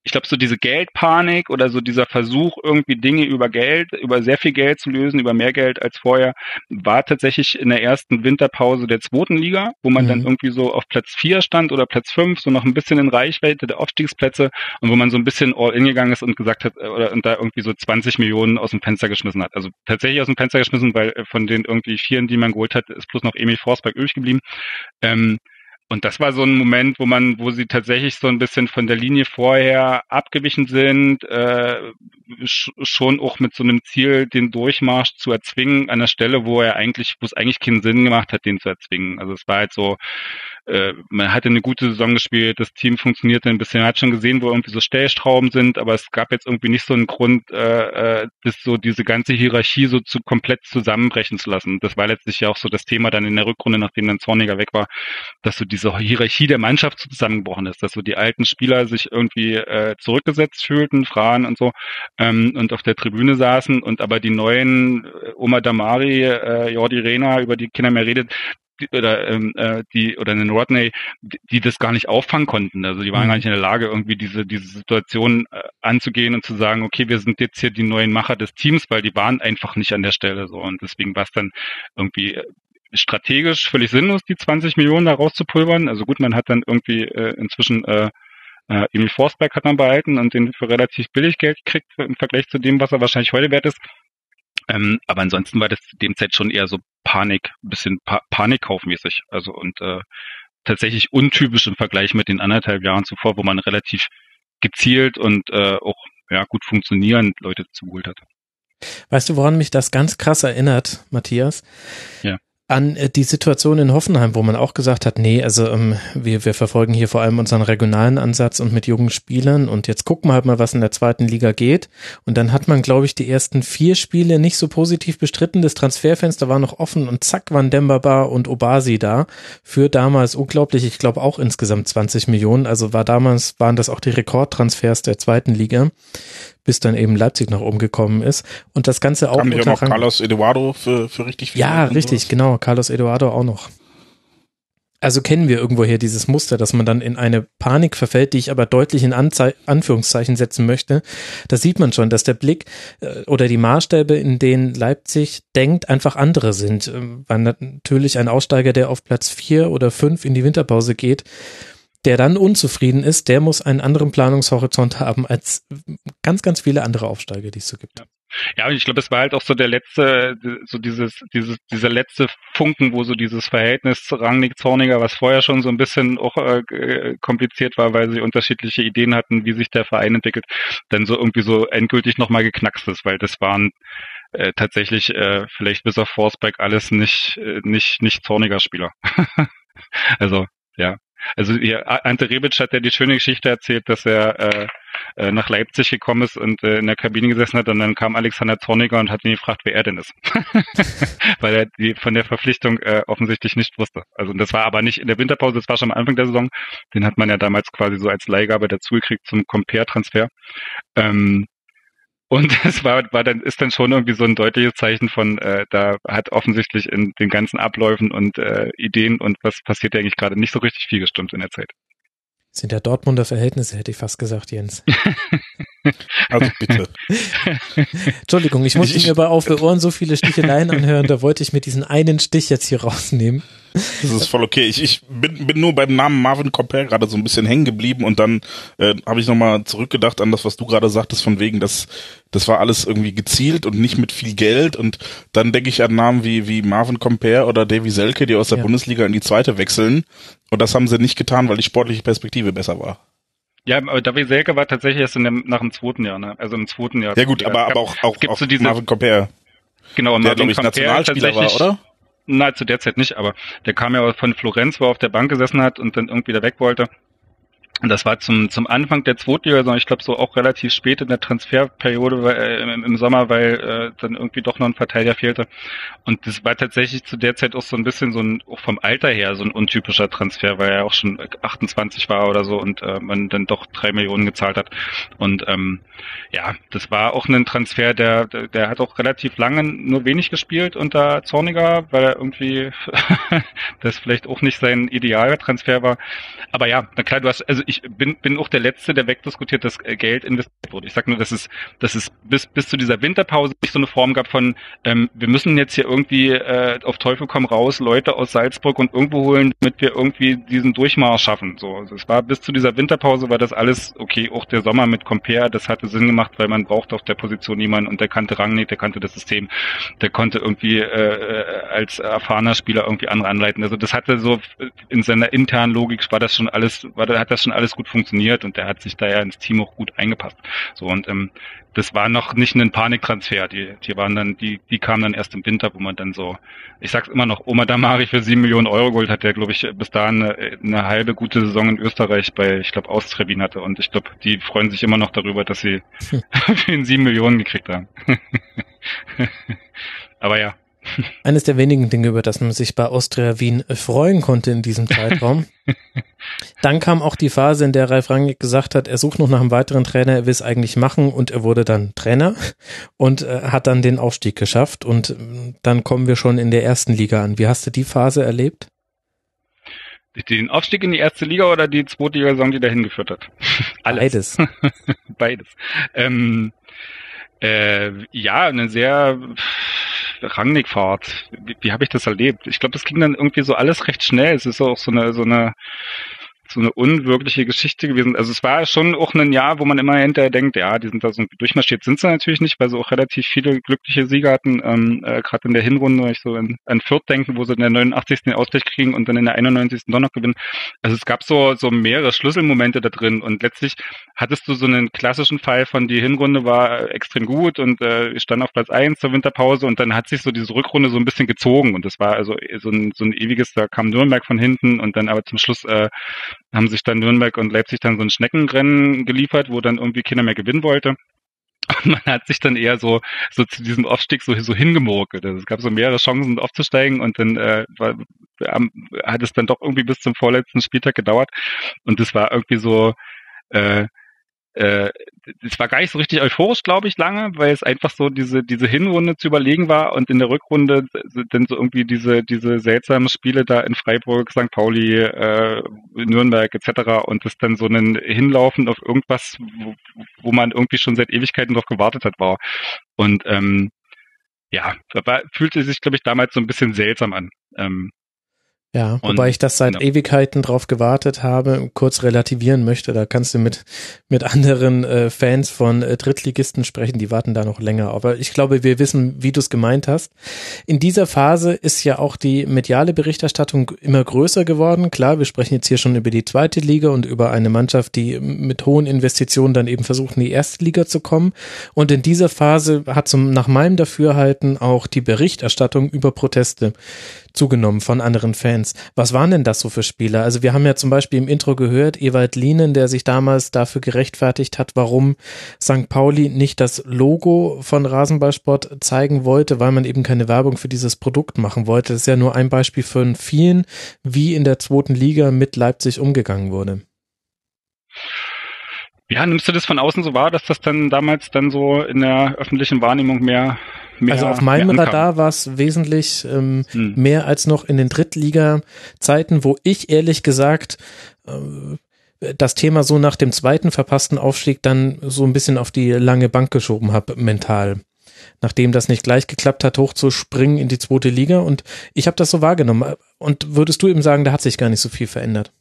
ich glaube, so diese Geldpanik oder so dieser Versuch, irgendwie Dinge über Geld, über sehr viel Geld zu lösen, über mehr Geld als vorher, war tatsächlich in der ersten Winterpause der zweiten Liga, wo man mhm. dann irgendwie so auf Platz vier stand oder Platz fünf, so noch ein bisschen in Reichweite der Aufstiegsplätze und wo man so ein bisschen all in gegangen ist und gesagt hat, oder und da irgendwie so 20 Millionen aus dem Fenster geschmissen hat. Also tatsächlich aus dem Fenster geschmissen, weil von den irgendwie vieren, die man geholt hat, ist plus noch Emil Forsberg übrig geblieben. Ähm, und das war so ein Moment, wo man, wo sie tatsächlich so ein bisschen von der Linie vorher abgewichen sind, äh, schon auch mit so einem Ziel, den Durchmarsch zu erzwingen an der Stelle, wo er eigentlich, wo es eigentlich keinen Sinn gemacht hat, den zu erzwingen. Also es war halt so, äh, man hatte eine gute Saison gespielt, das Team funktionierte ein bisschen, man hat schon gesehen, wo irgendwie so Stellstrauben sind, aber es gab jetzt irgendwie nicht so einen Grund, äh, äh, das so diese ganze Hierarchie so zu komplett zusammenbrechen zu lassen. Das war letztlich ja auch so das Thema dann in der Rückrunde, nachdem dann Zorniger weg war, dass so diese Hierarchie der Mannschaft so zusammengebrochen ist, dass so die alten Spieler sich irgendwie äh, zurückgesetzt fühlten, Frauen und so, ähm, und auf der Tribüne saßen und aber die neuen äh, Oma Damari, äh, Jordi Rena, über die Kinder mehr redet, oder ähm, äh, die oder einen Rodney, die, die das gar nicht auffangen konnten. Also die waren mhm. gar nicht in der Lage, irgendwie diese diese Situation äh, anzugehen und zu sagen, okay, wir sind jetzt hier die neuen Macher des Teams, weil die waren einfach nicht an der Stelle so und deswegen war es dann irgendwie äh, strategisch völlig sinnlos, die 20 Millionen da rauszupulvern. Also gut, man hat dann irgendwie äh, inzwischen äh, äh, Emil Forsberg hat man behalten und den für relativ billig Geld gekriegt im Vergleich zu dem, was er wahrscheinlich heute wert ist. Ähm, aber ansonsten war das zu dem Zeit schon eher so Panik, bisschen pa Panikkaufmäßig. Also und äh, tatsächlich untypisch im Vergleich mit den anderthalb Jahren zuvor, wo man relativ gezielt und äh, auch ja, gut funktionierend Leute zugeholt hat. Weißt du, woran mich das ganz krass erinnert, Matthias? Ja an äh, die Situation in Hoffenheim, wo man auch gesagt hat, nee, also ähm, wir, wir verfolgen hier vor allem unseren regionalen Ansatz und mit jungen Spielern und jetzt gucken wir halt mal, was in der zweiten Liga geht. Und dann hat man, glaube ich, die ersten vier Spiele nicht so positiv bestritten. Das Transferfenster war noch offen und zack waren Dembaba und Obasi da für damals unglaublich, ich glaube auch insgesamt 20 Millionen. Also war damals, waren das auch die Rekordtransfers der zweiten Liga bis dann eben Leipzig nach oben gekommen ist. Und das Ganze auch. Kam nicht auch noch Carlos Eduardo für, für richtig viel. Ja, richtig, genau. Carlos Eduardo auch noch. Also kennen wir irgendwoher dieses Muster, dass man dann in eine Panik verfällt, die ich aber deutlich in Anzei Anführungszeichen setzen möchte. Da sieht man schon, dass der Blick äh, oder die Maßstäbe, in denen Leipzig denkt, einfach andere sind. Ähm, weil natürlich ein Aussteiger, der auf Platz vier oder fünf in die Winterpause geht, der dann unzufrieden ist, der muss einen anderen Planungshorizont haben als ganz, ganz viele andere Aufsteiger, die es so gibt. Ja. Und ich glaube, es war halt auch so der letzte, so dieses, dieses, dieser letzte Funken, wo so dieses Verhältnis Rangnick-Zorniger, was vorher schon so ein bisschen auch äh, kompliziert war, weil sie unterschiedliche Ideen hatten, wie sich der Verein entwickelt, dann so irgendwie so endgültig nochmal geknackst ist, weil das waren äh, tatsächlich äh, vielleicht bis auf Forsberg alles nicht, äh, nicht, nicht Zorniger Spieler. also, ja. Also hier, Ante Rebic hat ja die schöne Geschichte erzählt, dass er äh, äh, nach Leipzig gekommen ist und äh, in der Kabine gesessen hat und dann kam Alexander Zorniger und hat ihn gefragt, wer er denn ist. Weil er die von der Verpflichtung äh, offensichtlich nicht wusste. Also das war aber nicht in der Winterpause, das war schon am Anfang der Saison. Den hat man ja damals quasi so als Leihgabe dazugekriegt zum Compare-Transfer. Ähm, und es war, war dann, ist dann schon irgendwie so ein deutliches Zeichen von, äh, da hat offensichtlich in den ganzen Abläufen und äh, Ideen und was passiert eigentlich gerade nicht so richtig viel gestimmt in der Zeit. Sind ja Dortmunder Verhältnisse, hätte ich fast gesagt, Jens. also bitte. Entschuldigung, ich musste mir bei Auf Ohren so viele Sticheleien anhören, da wollte ich mir diesen einen Stich jetzt hier rausnehmen. Das ist voll okay. Ich, ich bin, bin nur beim Namen Marvin Compare gerade so ein bisschen hängen geblieben und dann äh, habe ich nochmal zurückgedacht an das, was du gerade sagtest, von wegen, dass das war alles irgendwie gezielt und nicht mit viel Geld und dann denke ich an Namen wie, wie Marvin Compare oder Davy Selke, die aus der ja. Bundesliga in die zweite wechseln und das haben sie nicht getan, weil die sportliche Perspektive besser war. Ja, aber Davy Selke war tatsächlich erst in dem, nach dem zweiten Jahr, ne? Also im zweiten Jahr. Ja gut, aber, aber auch, auch, auch so diese, Marvin Compare. Genau, der, glaube ich, Nationalspieler war, oder? Nein, zu der Zeit nicht, aber der kam ja von Florenz, wo er auf der Bank gesessen hat und dann irgendwie da weg wollte. Das war zum, zum Anfang der Zweitliga, sondern ich glaube so auch relativ spät in der Transferperiode weil, äh, im, im, Sommer, weil äh, dann irgendwie doch noch ein Verteidiger fehlte. Und das war tatsächlich zu der Zeit auch so ein bisschen so ein, auch vom Alter her so ein untypischer Transfer, weil er auch schon 28 war oder so und äh, man dann doch drei Millionen gezahlt hat. Und ähm, ja, das war auch ein Transfer, der, der, der hat auch relativ lange nur wenig gespielt unter Zorniger, weil er irgendwie das vielleicht auch nicht sein idealer Transfer war. Aber ja, na klar, du hast, also ich bin, bin auch der Letzte, der wegdiskutiert, dass äh, Geld investiert wurde. Ich sag nur, dass es, dass es bis, bis zu dieser Winterpause nicht so eine Form gab von, ähm, wir müssen jetzt hier irgendwie äh, auf Teufel komm raus Leute aus Salzburg und irgendwo holen, damit wir irgendwie diesen Durchmarsch schaffen. So, also es war bis zu dieser Winterpause war das alles okay. Auch der Sommer mit Compare, das hatte Sinn gemacht, weil man brauchte auf der Position niemanden und der kannte Rangnick, der kannte das System, der konnte irgendwie äh, äh als erfahrener Spieler irgendwie andere anleiten. Also das hatte so in seiner internen Logik war das schon alles, war, hat das schon alles gut funktioniert und der hat sich da ja ins Team auch gut eingepasst. So und ähm, das war noch nicht ein Paniktransfer. Die, die waren dann, die, die kamen dann erst im Winter, wo man dann so, ich sag's immer noch, Oma Damari für sieben Millionen Euro Gold hat der, glaube ich, bis dahin eine, eine, halbe gute Saison in Österreich bei, ich glaube, Austria hatte. Und ich glaube, die freuen sich immer noch darüber, dass sie für ihn sieben Millionen gekriegt haben. Aber ja, eines der wenigen Dinge, über das man sich bei Austria Wien freuen konnte in diesem Zeitraum. dann kam auch die Phase, in der Ralf Rangnick gesagt hat, er sucht noch nach einem weiteren Trainer, er will es eigentlich machen und er wurde dann Trainer und äh, hat dann den Aufstieg geschafft und äh, dann kommen wir schon in der ersten Liga an. Wie hast du die Phase erlebt? Den Aufstieg in die erste Liga oder die zweite Liga-Saison, die dahin geführt hat? Alles. Beides. Beides. Ähm, äh, ja, eine sehr Rangnick-Fahrt. Wie, wie habe ich das erlebt? Ich glaube, das ging dann irgendwie so alles recht schnell. Es ist auch so eine, so eine so eine unwirkliche Geschichte gewesen. Also es war schon auch ein Jahr, wo man immer hinterher denkt, ja, die sind da so durchmarschiert, sind sie natürlich nicht, weil sie auch relativ viele glückliche Sieger hatten, ähm, äh, gerade in der Hinrunde, wenn ich so an, an Fürth denken, wo sie in der 89. den Ausgleich kriegen und dann in der 91. doch noch gewinnen. Also es gab so, so mehrere Schlüsselmomente da drin und letztlich hattest du so einen klassischen Fall von die Hinrunde war extrem gut und äh, stand auf Platz eins zur Winterpause und dann hat sich so diese Rückrunde so ein bisschen gezogen und das war also so ein, so ein ewiges, da kam Nürnberg von hinten und dann aber zum Schluss äh, haben sich dann Nürnberg und Leipzig dann so ein Schneckenrennen geliefert, wo dann irgendwie keiner mehr gewinnen wollte. Und man hat sich dann eher so, so zu diesem Aufstieg so, so hingemurkelt. Also es gab so mehrere Chancen aufzusteigen und dann äh, war, hat es dann doch irgendwie bis zum vorletzten Spieltag gedauert. Und das war irgendwie so, äh, äh, es war gar nicht so richtig euphorisch, glaube ich, lange, weil es einfach so diese diese Hinrunde zu überlegen war und in der Rückrunde dann so irgendwie diese diese seltsamen Spiele da in Freiburg, St. Pauli, äh, Nürnberg etc. und es dann so ein Hinlaufen auf irgendwas, wo, wo man irgendwie schon seit Ewigkeiten drauf gewartet hat, war. Und ähm, ja, war, fühlte sich, glaube ich, damals so ein bisschen seltsam an. Ähm, Ja, Und- wobei ich das seit genau. Ewigkeiten drauf gewartet habe, kurz relativieren möchte. Da kannst du mit, mit anderen äh, Fans von äh, Drittligisten sprechen, die warten da noch länger. Aber ich glaube, wir wissen, wie du es gemeint hast. In dieser Phase ist ja auch die mediale Berichterstattung immer größer geworden. Klar, wir sprechen jetzt hier schon über die zweite Liga und über eine Mannschaft, die mit hohen Investitionen dann eben versucht, in die erste Liga zu kommen. Und in dieser Phase hat zum, nach meinem Dafürhalten auch die Berichterstattung über Proteste zugenommen von anderen Fans. Was waren denn das so für Spieler? Also wir haben ja zum Beispiel im Intro gehört, Ewald Lienen, der sich damals dafür gerechtfertigt hat, warum St. Pauli nicht das Logo von Rasenballsport zeigen wollte, weil man eben keine Werbung für dieses Produkt machen wollte. Das ist ja nur ein Beispiel von vielen, wie in der zweiten Liga mit Leipzig umgegangen wurde. Ja, nimmst du das von außen so wahr, dass das dann damals dann so in der öffentlichen Wahrnehmung mehr, mehr also auf meinem? Radar war es wesentlich ähm, Hm. mehr als noch in den Drittliga-Zeiten, wo ich ehrlich gesagt äh, das Thema so nach dem zweiten verpassten Aufstieg dann so ein bisschen auf die lange Bank geschoben habe, mental. Nachdem das nicht gleich geklappt hat, hochzuspringen in die zweite Liga. Und ich habe das so wahrgenommen. Und würdest du eben sagen, da hat sich gar nicht so viel verändert?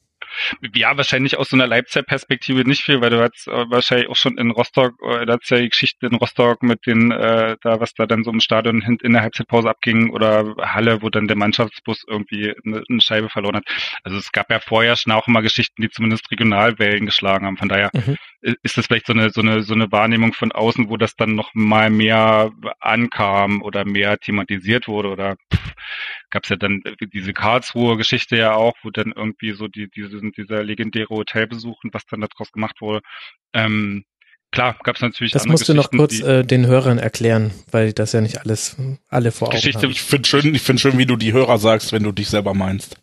Ja, wahrscheinlich aus so einer Leipziger Perspektive nicht viel, weil du hast äh, wahrscheinlich auch schon in Rostock, äh, da hat's ja die Geschichte in Rostock mit den, äh, da was da dann so im Stadion hin- in der Halbzeitpause abging oder Halle, wo dann der Mannschaftsbus irgendwie eine, eine Scheibe verloren hat. Also es gab ja vorher schon auch immer Geschichten, die zumindest Regionalwellen geschlagen haben. Von daher Mhm. ist das vielleicht so eine, so eine, so eine Wahrnehmung von außen, wo das dann noch mal mehr ankam oder mehr thematisiert wurde oder pff, gab's ja dann diese Karlsruher Geschichte ja auch, wo dann irgendwie so die, diese, dieser legendäre Hotelbesuch und was dann daraus gemacht wurde. Ähm, klar, gab's natürlich Das musst du noch kurz äh, den Hörern erklären, weil das ja nicht alles alle vor Augen Geschichte- haben. Ich finde schön, ich finde schön, wie du die Hörer sagst, wenn du dich selber meinst.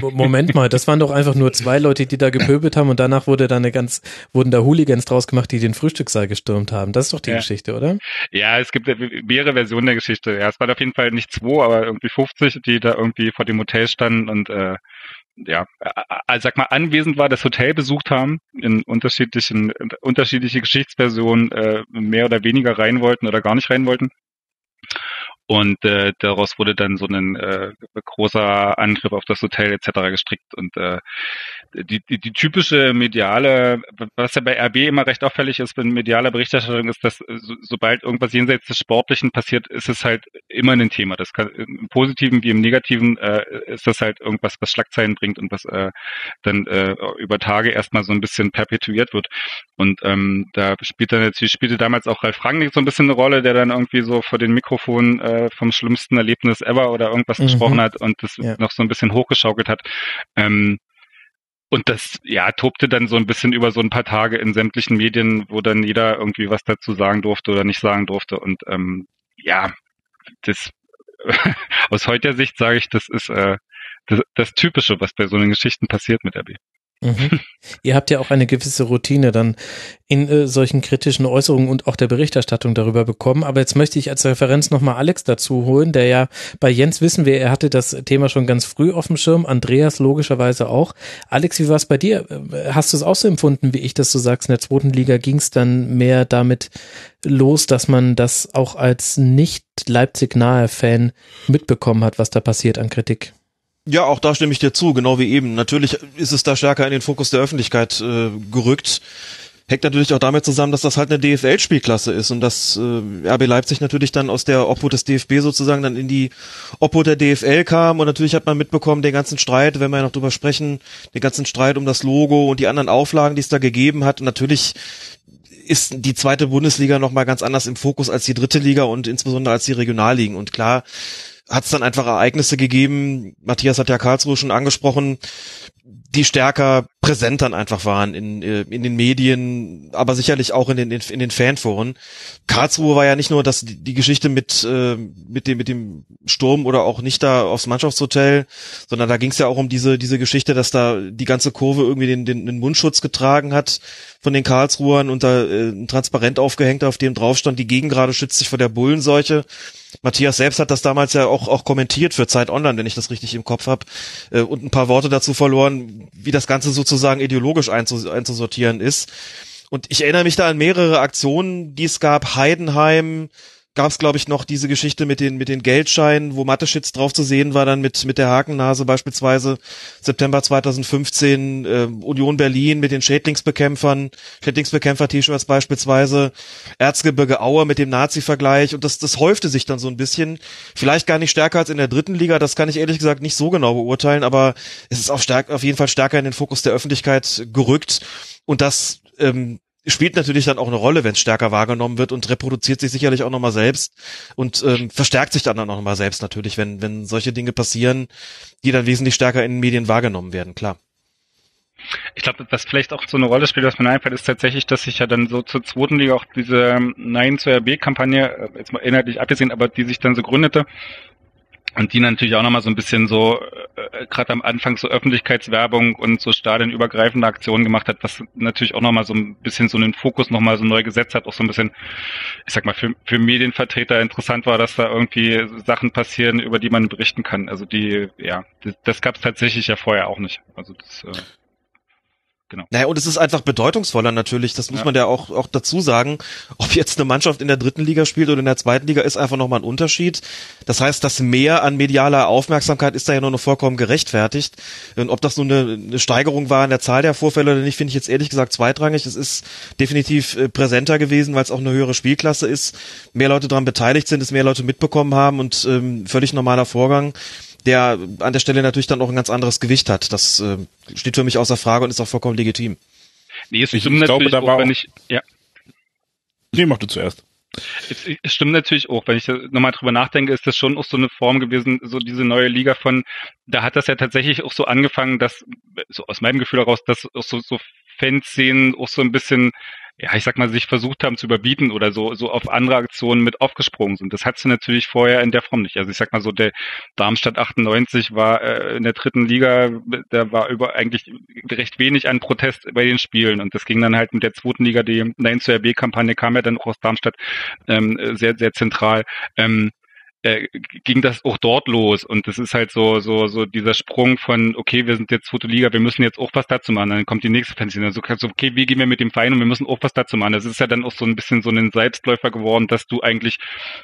Mo- Moment mal, das waren doch einfach nur zwei Leute, die da gepöbelt haben und danach wurde da eine ganz, wurden da Hooligans draus gemacht, die den Frühstückssaal stürmt haben. Das ist doch die Ja. Geschichte, oder? Ja, es gibt mehrere Versionen der Geschichte. Ja, es waren auf jeden Fall nicht zwei, aber irgendwie 50, die da irgendwie vor dem Hotel standen und äh, ja, äh, sag mal, anwesend war, das Hotel besucht haben, in unterschiedlichen, in unterschiedliche Geschichtsversionen äh, mehr oder weniger rein wollten oder gar nicht rein wollten. Und äh, daraus wurde dann so ein äh, großer Angriff auf das Hotel etc. gestrickt. Und äh, die, die, die typische mediale, was ja bei RB immer recht auffällig ist, wenn mediale Berichterstattung ist, dass äh, so, sobald irgendwas jenseits des Sportlichen passiert, ist es halt immer ein Thema. Das kann im Positiven wie im Negativen äh, ist das halt irgendwas, was Schlagzeilen bringt und was äh, dann äh, über Tage erstmal so ein bisschen perpetuiert wird. Und ähm, da spielt dann natürlich spielte damals auch Ralf Rangnick so ein bisschen eine Rolle, der dann irgendwie so vor den Mikrofonen äh, vom schlimmsten Erlebnis ever oder irgendwas Mhm. gesprochen hat und das Ja. noch so ein bisschen hochgeschaukelt hat. Ähm, und das, ja, tobte dann so ein bisschen über so ein paar Tage in sämtlichen Medien, wo dann jeder irgendwie was dazu sagen durfte oder nicht sagen durfte. Und ähm, ja, das aus heutiger Sicht sage ich, das ist äh, das, das Typische, was bei so einen Geschichten passiert mit RB. Mhm. Ihr habt ja auch eine gewisse Routine dann in äh, solchen kritischen Äußerungen und auch der Berichterstattung darüber bekommen. Aber jetzt möchte ich als Referenz nochmal Alex dazu holen, der ja bei Jens wissen wir, er hatte das Thema schon ganz früh auf dem Schirm, Andreas logischerweise auch. Alex, wie war es bei dir? Hast du es auch so empfunden, wie ich das so sagst? In der zweiten Liga ging es dann mehr damit los, dass man das auch als nicht Leipzig-nahe Fan mitbekommen hat, was da passiert an Kritik. Ja, auch da stimme ich dir zu, genau wie eben. Natürlich ist es da stärker in den Fokus der Öffentlichkeit äh, gerückt. Hängt natürlich auch damit zusammen, dass das halt eine DFL-Spielklasse ist und dass äh, RB Leipzig natürlich dann aus der Obhut des DFB sozusagen dann in die Obhut der DFL kam und natürlich hat man mitbekommen, den ganzen Streit, wenn wir ja noch drüber sprechen, den ganzen Streit um das Logo und die anderen Auflagen, die es da gegeben hat. Und natürlich ist die zweite Bundesliga nochmal ganz anders im Fokus als die dritte Liga und insbesondere als die Regionalligen. Und klar, hat es dann einfach Ereignisse gegeben, Matthias hat ja Karlsruhe schon angesprochen, die stärker präsent dann einfach waren in, äh, in den Medien, aber sicherlich auch in den, in den Fanforen. Karlsruhe war ja nicht nur das, die, Geschichte mit, äh, mit, dem, mit dem Sturm oder auch nicht da aufs Mannschaftshotel, sondern da ging es ja auch um diese, diese Geschichte, dass da die ganze Kurve irgendwie den, den, den Mundschutz getragen hat von den Karlsruhern und da äh, ein Transparent aufgehängt, auf dem drauf stand, die Gegengrade schützt sich vor der Bullenseuche. Matthias selbst hat das damals ja auch, auch kommentiert für Zeit Online, wenn ich das richtig im Kopf habe, äh, und ein paar Worte dazu verloren, wie das Ganze sozusagen ideologisch einzus einzusortieren ist. Und ich erinnere mich da an mehrere Aktionen, die es gab. Heidenheim, gab es, glaube ich, noch diese Geschichte mit den, mit den Geldscheinen, wo Mateschitz drauf zu sehen war, dann mit, mit der Hakennase beispielsweise. September 2015, äh, Union Berlin mit den Schädlingsbekämpfern, Schädlingsbekämpfer-T-Shirts beispielsweise, Erzgebirge Aue mit dem Nazi-Vergleich. Und das, das häufte sich dann so ein bisschen. Vielleicht gar nicht stärker als in der dritten Liga, das kann ich ehrlich gesagt nicht so genau beurteilen, aber es ist auf, stark, auf jeden Fall stärker in den Fokus der Öffentlichkeit gerückt. Und das ähm, spielt natürlich dann auch eine Rolle, wenn es stärker wahrgenommen wird und reproduziert sich sicherlich auch nochmal selbst und ähm, verstärkt sich dann auch nochmal selbst natürlich, wenn, wenn solche Dinge passieren, die dann wesentlich stärker in den Medien wahrgenommen werden, klar. Ich glaube, was vielleicht auch so eine Rolle spielt, was mir einfällt, ist tatsächlich, dass sich ja dann so zur zweiten Liga auch diese Nein zur RB-Kampagne, äh, jetzt mal inhaltlich abgesehen, aber die sich dann so gründete, und die natürlich auch nochmal so ein bisschen so, äh, gerade am Anfang so Öffentlichkeitswerbung und so stadionübergreifende Aktionen gemacht hat, was natürlich auch nochmal so ein bisschen so einen Fokus nochmal so neu gesetzt hat, auch so ein bisschen, ich sag mal, für, für Medienvertreter interessant war, dass da irgendwie Sachen passieren, über die man berichten kann. Also die, ja, das, das gab es tatsächlich ja vorher auch nicht. Also das, äh, Genau. Naja, und es ist einfach bedeutungsvoller natürlich, das muss ja. man ja auch, auch dazu sagen. Ob jetzt eine Mannschaft in der dritten Liga spielt oder in der zweiten Liga, ist einfach nochmal ein Unterschied. Das heißt, das Mehr an medialer Aufmerksamkeit ist da ja nur noch vollkommen gerechtfertigt. Und ob das nun eine, eine Steigerung war in der Zahl der Vorfälle oder nicht, finde ich jetzt ehrlich gesagt zweitrangig. Es ist definitiv äh, präsenter gewesen, weil es auch eine höhere Spielklasse ist. Mehr Leute daran beteiligt sind, es mehr Leute mitbekommen haben und ähm, völlig normaler Vorgang der an der Stelle natürlich dann auch ein ganz anderes Gewicht hat. Das äh, steht für mich außer Frage und ist auch vollkommen legitim. Nee, es stimmt ich glaube, da war auch, wenn ich, ja. Nee, mach du zuerst. Es, es stimmt natürlich auch, wenn ich nochmal drüber nachdenke, ist das schon auch so eine Form gewesen, so diese neue Liga von, da hat das ja tatsächlich auch so angefangen, dass, so aus meinem Gefühl heraus, dass auch so, so Fanszenen auch so ein bisschen ja, ich sag mal, sich versucht haben zu überbieten oder so, so auf andere Aktionen mit aufgesprungen sind. Das hat sie natürlich vorher in der Form nicht. Also ich sag mal so, der Darmstadt 98 war äh, in der dritten Liga, da war über eigentlich recht wenig an Protest bei den Spielen und das ging dann halt mit der zweiten Liga, die Nein zur RB-Kampagne kam ja dann auch aus Darmstadt ähm, sehr, sehr zentral. Ähm, äh, ging das auch dort los. Und das ist halt so, so, so dieser Sprung von, okay, wir sind jetzt Fotoliga, wir müssen jetzt auch was dazu machen. Dann kommt die nächste Fanszene. Also, so, okay, wie gehen wir mit dem Verein und wir müssen auch was dazu machen. Das ist ja dann auch so ein bisschen so ein Selbstläufer geworden, dass du eigentlich,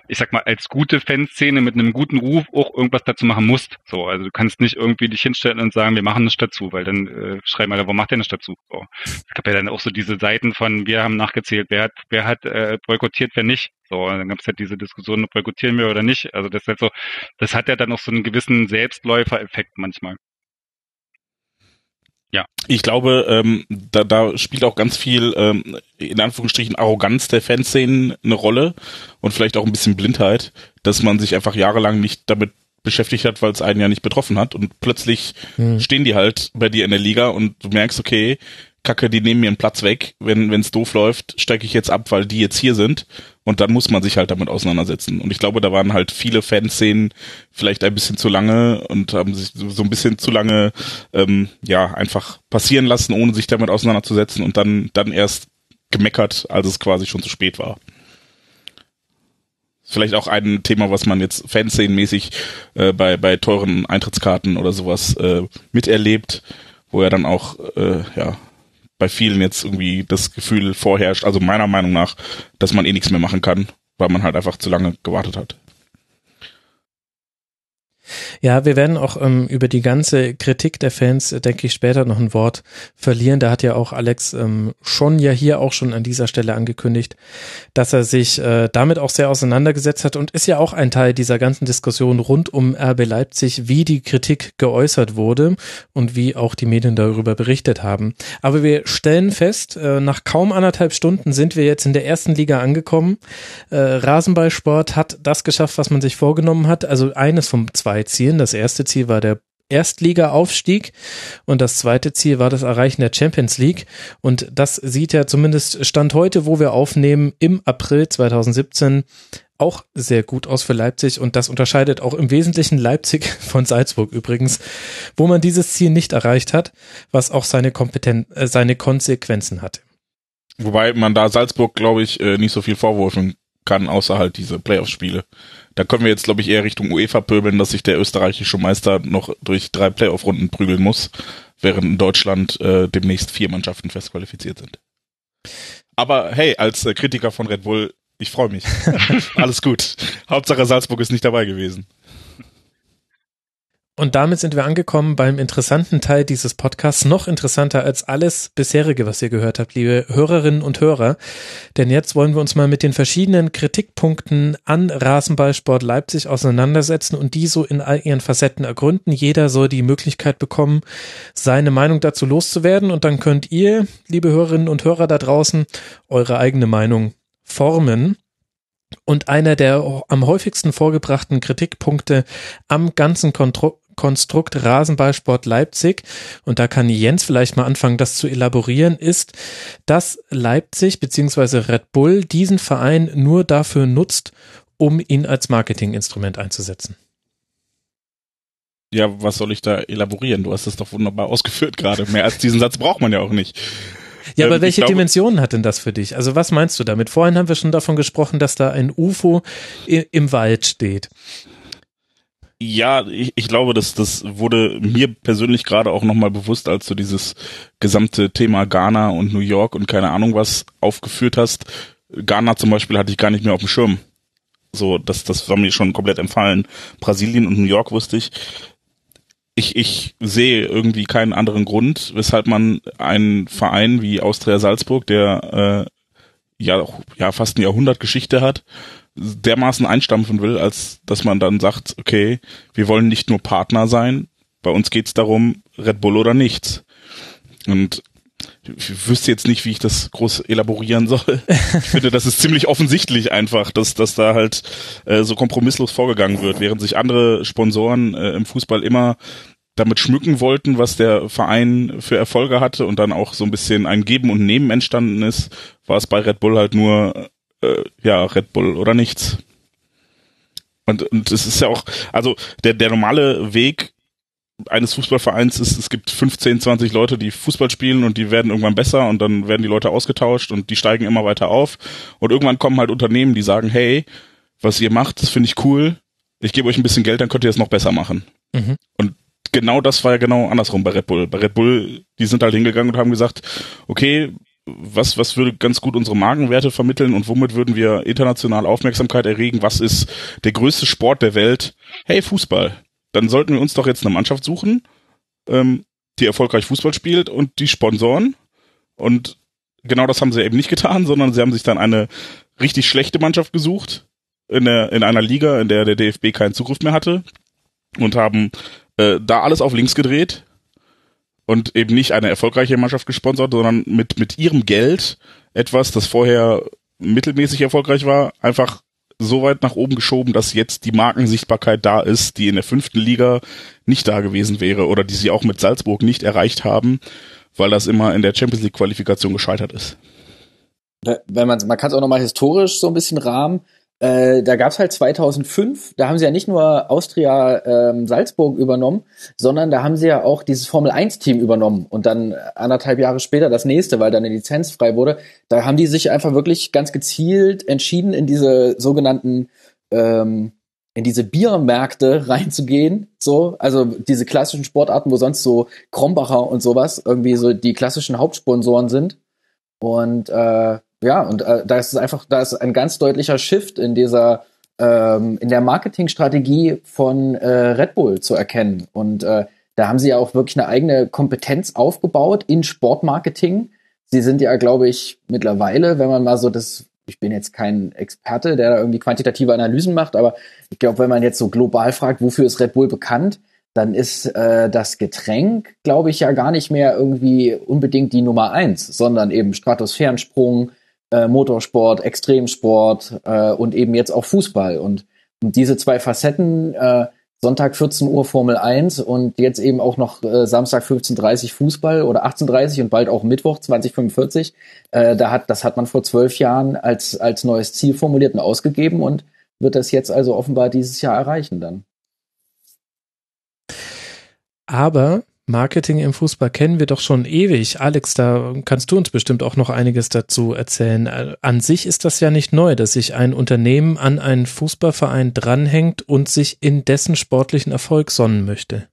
ich sag mal, als gute Fanszene mit einem guten Ruf auch irgendwas dazu machen musst. So, also du kannst nicht irgendwie dich hinstellen und sagen, wir machen nichts dazu, weil dann äh, schreiben alle, warum macht ihr nichts dazu? So. Es gab ja dann auch so diese Seiten von, wir haben nachgezählt, wer hat, wer hat äh, boykottiert, wer nicht. So, und dann gab es halt diese Diskussion, ob boykottieren wir oder nicht. Also das ist halt so, das hat ja dann noch so einen gewissen Selbstläufer-Effekt manchmal. Ja. Ich glaube, ähm, da, da spielt auch ganz viel, ähm, in Anführungsstrichen, Arroganz der Fanszenen eine Rolle und vielleicht auch ein bisschen Blindheit, dass man sich einfach jahrelang nicht damit beschäftigt hat, weil es einen ja nicht betroffen hat und plötzlich hm. stehen die halt bei dir in der Liga und du merkst, okay, Kacke, die nehmen mir einen Platz weg. Wenn es doof läuft, steige ich jetzt ab, weil die jetzt hier sind. Und dann muss man sich halt damit auseinandersetzen. Und ich glaube, da waren halt viele Fanszenen vielleicht ein bisschen zu lange und haben sich so ein bisschen zu lange ähm, ja einfach passieren lassen, ohne sich damit auseinanderzusetzen und dann dann erst gemeckert, als es quasi schon zu spät war. Vielleicht auch ein Thema, was man jetzt Fanszenenmäßig äh, bei bei teuren Eintrittskarten oder sowas äh, miterlebt, wo er dann auch äh, ja bei vielen jetzt irgendwie das Gefühl vorherrscht, also meiner Meinung nach, dass man eh nichts mehr machen kann, weil man halt einfach zu lange gewartet hat. Ja, wir werden auch ähm, über die ganze Kritik der Fans, äh, denke ich, später noch ein Wort verlieren. Da hat ja auch Alex ähm, schon ja hier auch schon an dieser Stelle angekündigt, dass er sich äh, damit auch sehr auseinandergesetzt hat und ist ja auch ein Teil dieser ganzen Diskussion rund um RB Leipzig, wie die Kritik geäußert wurde und wie auch die Medien darüber berichtet haben. Aber wir stellen fest, äh, nach kaum anderthalb Stunden sind wir jetzt in der ersten Liga angekommen. Äh, Rasenballsport hat das geschafft, was man sich vorgenommen hat. Also eines von zwei zwei Zielen. Das erste Ziel war der Erstliga-Aufstieg und das zweite Ziel war das Erreichen der Champions League. Und das sieht ja zumindest Stand heute, wo wir aufnehmen, im April 2017 auch sehr gut aus für Leipzig und das unterscheidet auch im Wesentlichen Leipzig von Salzburg übrigens, wo man dieses Ziel nicht erreicht hat, was auch seine, Kompeten äh, seine Konsequenzen hatte. Wobei man da Salzburg, glaube ich, äh, nicht so viel vorwürfen kann, außer halt diese Playoff-Spiele. Da können wir jetzt, glaube ich, eher Richtung UEFA pöbeln, dass sich der österreichische Meister noch durch drei Playoff-Runden prügeln muss, während in Deutschland äh, demnächst vier Mannschaften festqualifiziert sind. Aber hey, als äh, Kritiker von Red Bull Ich freue mich. Alles gut. Hauptsache Salzburg ist nicht dabei gewesen. Und damit sind wir angekommen beim interessanten Teil dieses Podcasts, noch interessanter als alles bisherige, was ihr gehört habt, liebe Hörerinnen und Hörer. Denn jetzt wollen wir uns mal mit den verschiedenen Kritikpunkten an Rasenballsport Leipzig auseinandersetzen und die so in all ihren Facetten ergründen. Jeder soll die Möglichkeit bekommen, seine Meinung dazu loszuwerden und dann könnt ihr, liebe Hörerinnen und Hörer da draußen, eure eigene Meinung formen. Und einer der am häufigsten vorgebrachten Kritikpunkte am ganzen Kontro Konstrukt Rasenballsport Leipzig, und da kann Jens vielleicht mal anfangen, das zu elaborieren, ist, dass Leipzig bzw. Red Bull diesen Verein nur dafür nutzt, um ihn als Marketinginstrument einzusetzen. Ja, was soll ich da elaborieren? Du hast es doch wunderbar ausgeführt gerade. Mehr als diesen Satz braucht man ja auch nicht. Ja, aber ähm, welche glaube, Dimensionen hat denn das für dich? Also was meinst du damit? Vorhin haben wir schon davon gesprochen, dass da ein UFO im Wald steht. Ja, ich, ich glaube, dass das wurde mir persönlich gerade auch nochmal bewusst, als du dieses gesamte Thema Ghana und New York und keine Ahnung was aufgeführt hast. Ghana zum Beispiel hatte ich gar nicht mehr auf dem Schirm. So, das, das war mir schon komplett empfallen. Brasilien und New York wusste ich. Ich, ich sehe irgendwie keinen anderen Grund, weshalb man einen Verein wie Austria Salzburg, der äh, ja, ja fast ein Jahrhundert Geschichte hat, dermaßen einstampfen will, als dass man dann sagt, okay, wir wollen nicht nur Partner sein, bei uns geht's darum, Red Bull oder nichts. Und ich wüsste jetzt nicht, wie ich das groß elaborieren soll. Ich finde, das ist ziemlich offensichtlich einfach, dass, dass da halt äh, so kompromisslos vorgegangen wird, während sich andere Sponsoren äh, im Fußball immer damit schmücken wollten, was der Verein für Erfolge hatte und dann auch so ein bisschen ein Geben und Nehmen entstanden ist, war es bei Red Bull halt nur äh, ja, Red Bull oder nichts. Und, und es ist ja auch, also der, der normale Weg eines Fußballvereins ist, es gibt 15, 20 Leute, die Fußball spielen und die werden irgendwann besser und dann werden die Leute ausgetauscht und die steigen immer weiter auf. Und irgendwann kommen halt Unternehmen, die sagen, hey, was ihr macht, das finde ich cool. Ich gebe euch ein bisschen Geld, dann könnt ihr es noch besser machen. Mhm. Und genau das war ja genau andersrum bei Red Bull. Bei Red Bull, die sind halt hingegangen und haben gesagt, okay, was, was würde ganz gut unsere Magenwerte vermitteln und womit würden wir international Aufmerksamkeit erregen? Was ist der größte Sport der Welt? Hey, Fußball. Dann sollten wir uns doch jetzt eine Mannschaft suchen, ähm, die erfolgreich Fußball spielt und die Sponsoren. Und genau das haben sie eben nicht getan, sondern sie haben sich dann eine richtig schlechte Mannschaft gesucht in, der, in einer Liga, in der der DFB keinen Zugriff mehr hatte und haben äh, da alles auf links gedreht und eben nicht eine erfolgreiche Mannschaft gesponsert, sondern mit, mit ihrem Geld etwas, das vorher mittelmäßig erfolgreich war, einfach so weit nach oben geschoben, dass jetzt die Markensichtbarkeit da ist, die in der fünften Liga nicht da gewesen wäre oder die sie auch mit Salzburg nicht erreicht haben, weil das immer in der Champions League Qualifikation gescheitert ist. Wenn man, man kann es auch nochmal historisch so ein bisschen rahmen. Äh, da gab's halt 2005, da haben sie ja nicht nur Austria ähm, Salzburg übernommen, sondern da haben sie ja auch dieses Formel 1 Team übernommen und dann anderthalb Jahre später das nächste, weil dann eine Lizenz frei wurde. Da haben die sich einfach wirklich ganz gezielt entschieden, in diese sogenannten ähm, in diese Biermärkte reinzugehen, so, also diese klassischen Sportarten, wo sonst so Krombacher und sowas irgendwie so die klassischen Hauptsponsoren sind. Und äh, ja, und äh, da ist es einfach, da ist ein ganz deutlicher Shift in dieser ähm, in der Marketingstrategie von äh, Red Bull zu erkennen. Und äh, da haben sie ja auch wirklich eine eigene Kompetenz aufgebaut in Sportmarketing. Sie sind ja, glaube ich, mittlerweile, wenn man mal so das, ich bin jetzt kein Experte, der da irgendwie quantitative Analysen macht, aber ich glaube, wenn man jetzt so global fragt, wofür ist Red Bull bekannt, dann ist äh, das Getränk, glaube ich, ja gar nicht mehr irgendwie unbedingt die Nummer eins, sondern eben Stratosphärensprung, äh, Motorsport, Extremsport äh, und eben jetzt auch Fußball. Und, und diese zwei Facetten, äh, Sonntag 14 Uhr Formel 1 und jetzt eben auch noch äh, Samstag 15.30 Fußball oder 18.30 und bald auch Mittwoch 2045. Äh, da hat, das hat man vor zwölf Jahren als, als neues Ziel formuliert und ausgegeben und wird das jetzt also offenbar dieses Jahr erreichen dann. Aber Marketing im Fußball kennen wir doch schon ewig. Alex, da kannst du uns bestimmt auch noch einiges dazu erzählen. An sich ist das ja nicht neu, dass sich ein Unternehmen an einen Fußballverein dranhängt und sich in dessen sportlichen Erfolg sonnen möchte.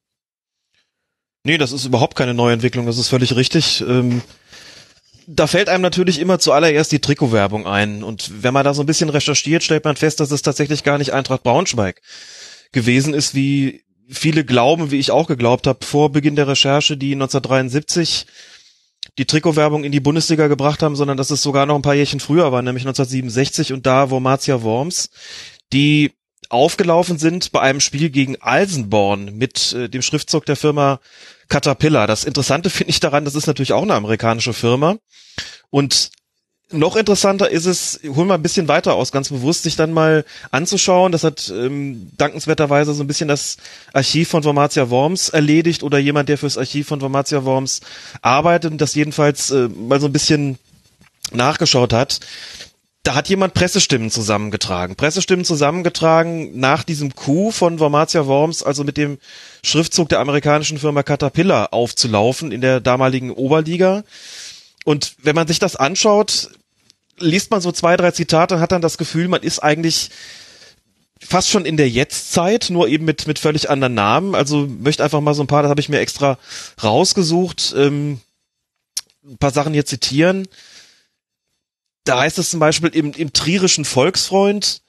Nee, das ist überhaupt keine neue Entwicklung, das ist völlig richtig. Ähm, da fällt einem natürlich immer zuallererst die Trikotwerbung ein. Und wenn man da so ein bisschen recherchiert, stellt man fest, dass es tatsächlich gar nicht Eintracht Braunschweig gewesen ist, wie viele glauben, wie ich auch geglaubt habe, vor Beginn der Recherche, die 1973 die Trikotwerbung in die Bundesliga gebracht haben, sondern dass es sogar noch ein paar Jährchen früher war, nämlich 1967 und da Wormatia Worms, die aufgelaufen sind bei einem Spiel gegen Alsenborn mit äh, dem Schriftzug der Firma Caterpillar. Das Interessante finde ich daran, das ist natürlich auch eine amerikanische Firma und noch interessanter ist es, holen wir ein bisschen weiter aus, ganz bewusst sich dann mal anzuschauen. Das hat ähm, dankenswerterweise so ein bisschen das Archiv von Wormatia Worms erledigt oder jemand, der fürs Archiv von Wormatia Worms arbeitet und das jedenfalls äh, mal so ein bisschen nachgeschaut hat. Da hat jemand Pressestimmen zusammengetragen. Pressestimmen zusammengetragen nach diesem Coup von Wormatia Worms, also mit dem Schriftzug der amerikanischen Firma Caterpillar aufzulaufen in der damaligen Oberliga. Und wenn man sich das anschaut, liest man so zwei, drei Zitate und hat dann das Gefühl, man ist eigentlich fast schon in der Jetztzeit, nur eben mit, mit völlig anderen Namen. Also möchte einfach mal so ein paar, das habe ich mir extra rausgesucht, ähm, ein paar Sachen hier zitieren. Da heißt es zum Beispiel im, im trierischen Volksfreund,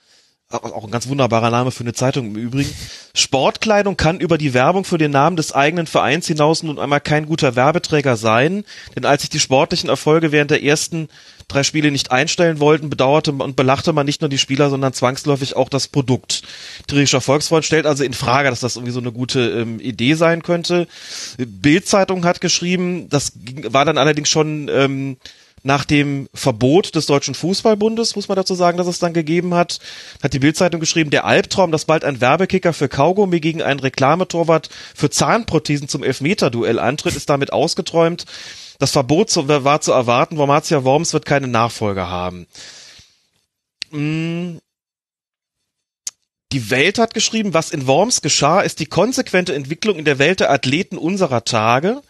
auch ein ganz wunderbarer Name für eine Zeitung im Übrigen. Sportkleidung kann über die Werbung für den Namen des eigenen Vereins hinaus nun einmal kein guter Werbeträger sein, denn als sich die sportlichen Erfolge während der ersten drei Spiele nicht einstellen wollten, bedauerte und belachte man nicht nur die Spieler, sondern zwangsläufig auch das Produkt. Trierischer Volksfreund stellt also in Frage, dass das irgendwie so eine gute ähm, Idee sein könnte. Bildzeitung hat geschrieben, das war dann allerdings schon ähm, nach dem Verbot des Deutschen Fußballbundes, muss man dazu sagen, dass es dann gegeben hat, hat die Bildzeitung geschrieben, der Albtraum, dass bald ein Werbekicker für Kaugummi gegen einen Reklametorwart für Zahnprothesen zum Elfmeterduell antritt, ist damit ausgeträumt. Das Verbot war zu erwarten, Wormatia Worms wird keine Nachfolger haben. Hm. Die Welt hat geschrieben, was in Worms geschah, ist die konsequente Entwicklung in der Welt der Athleten unserer Tage.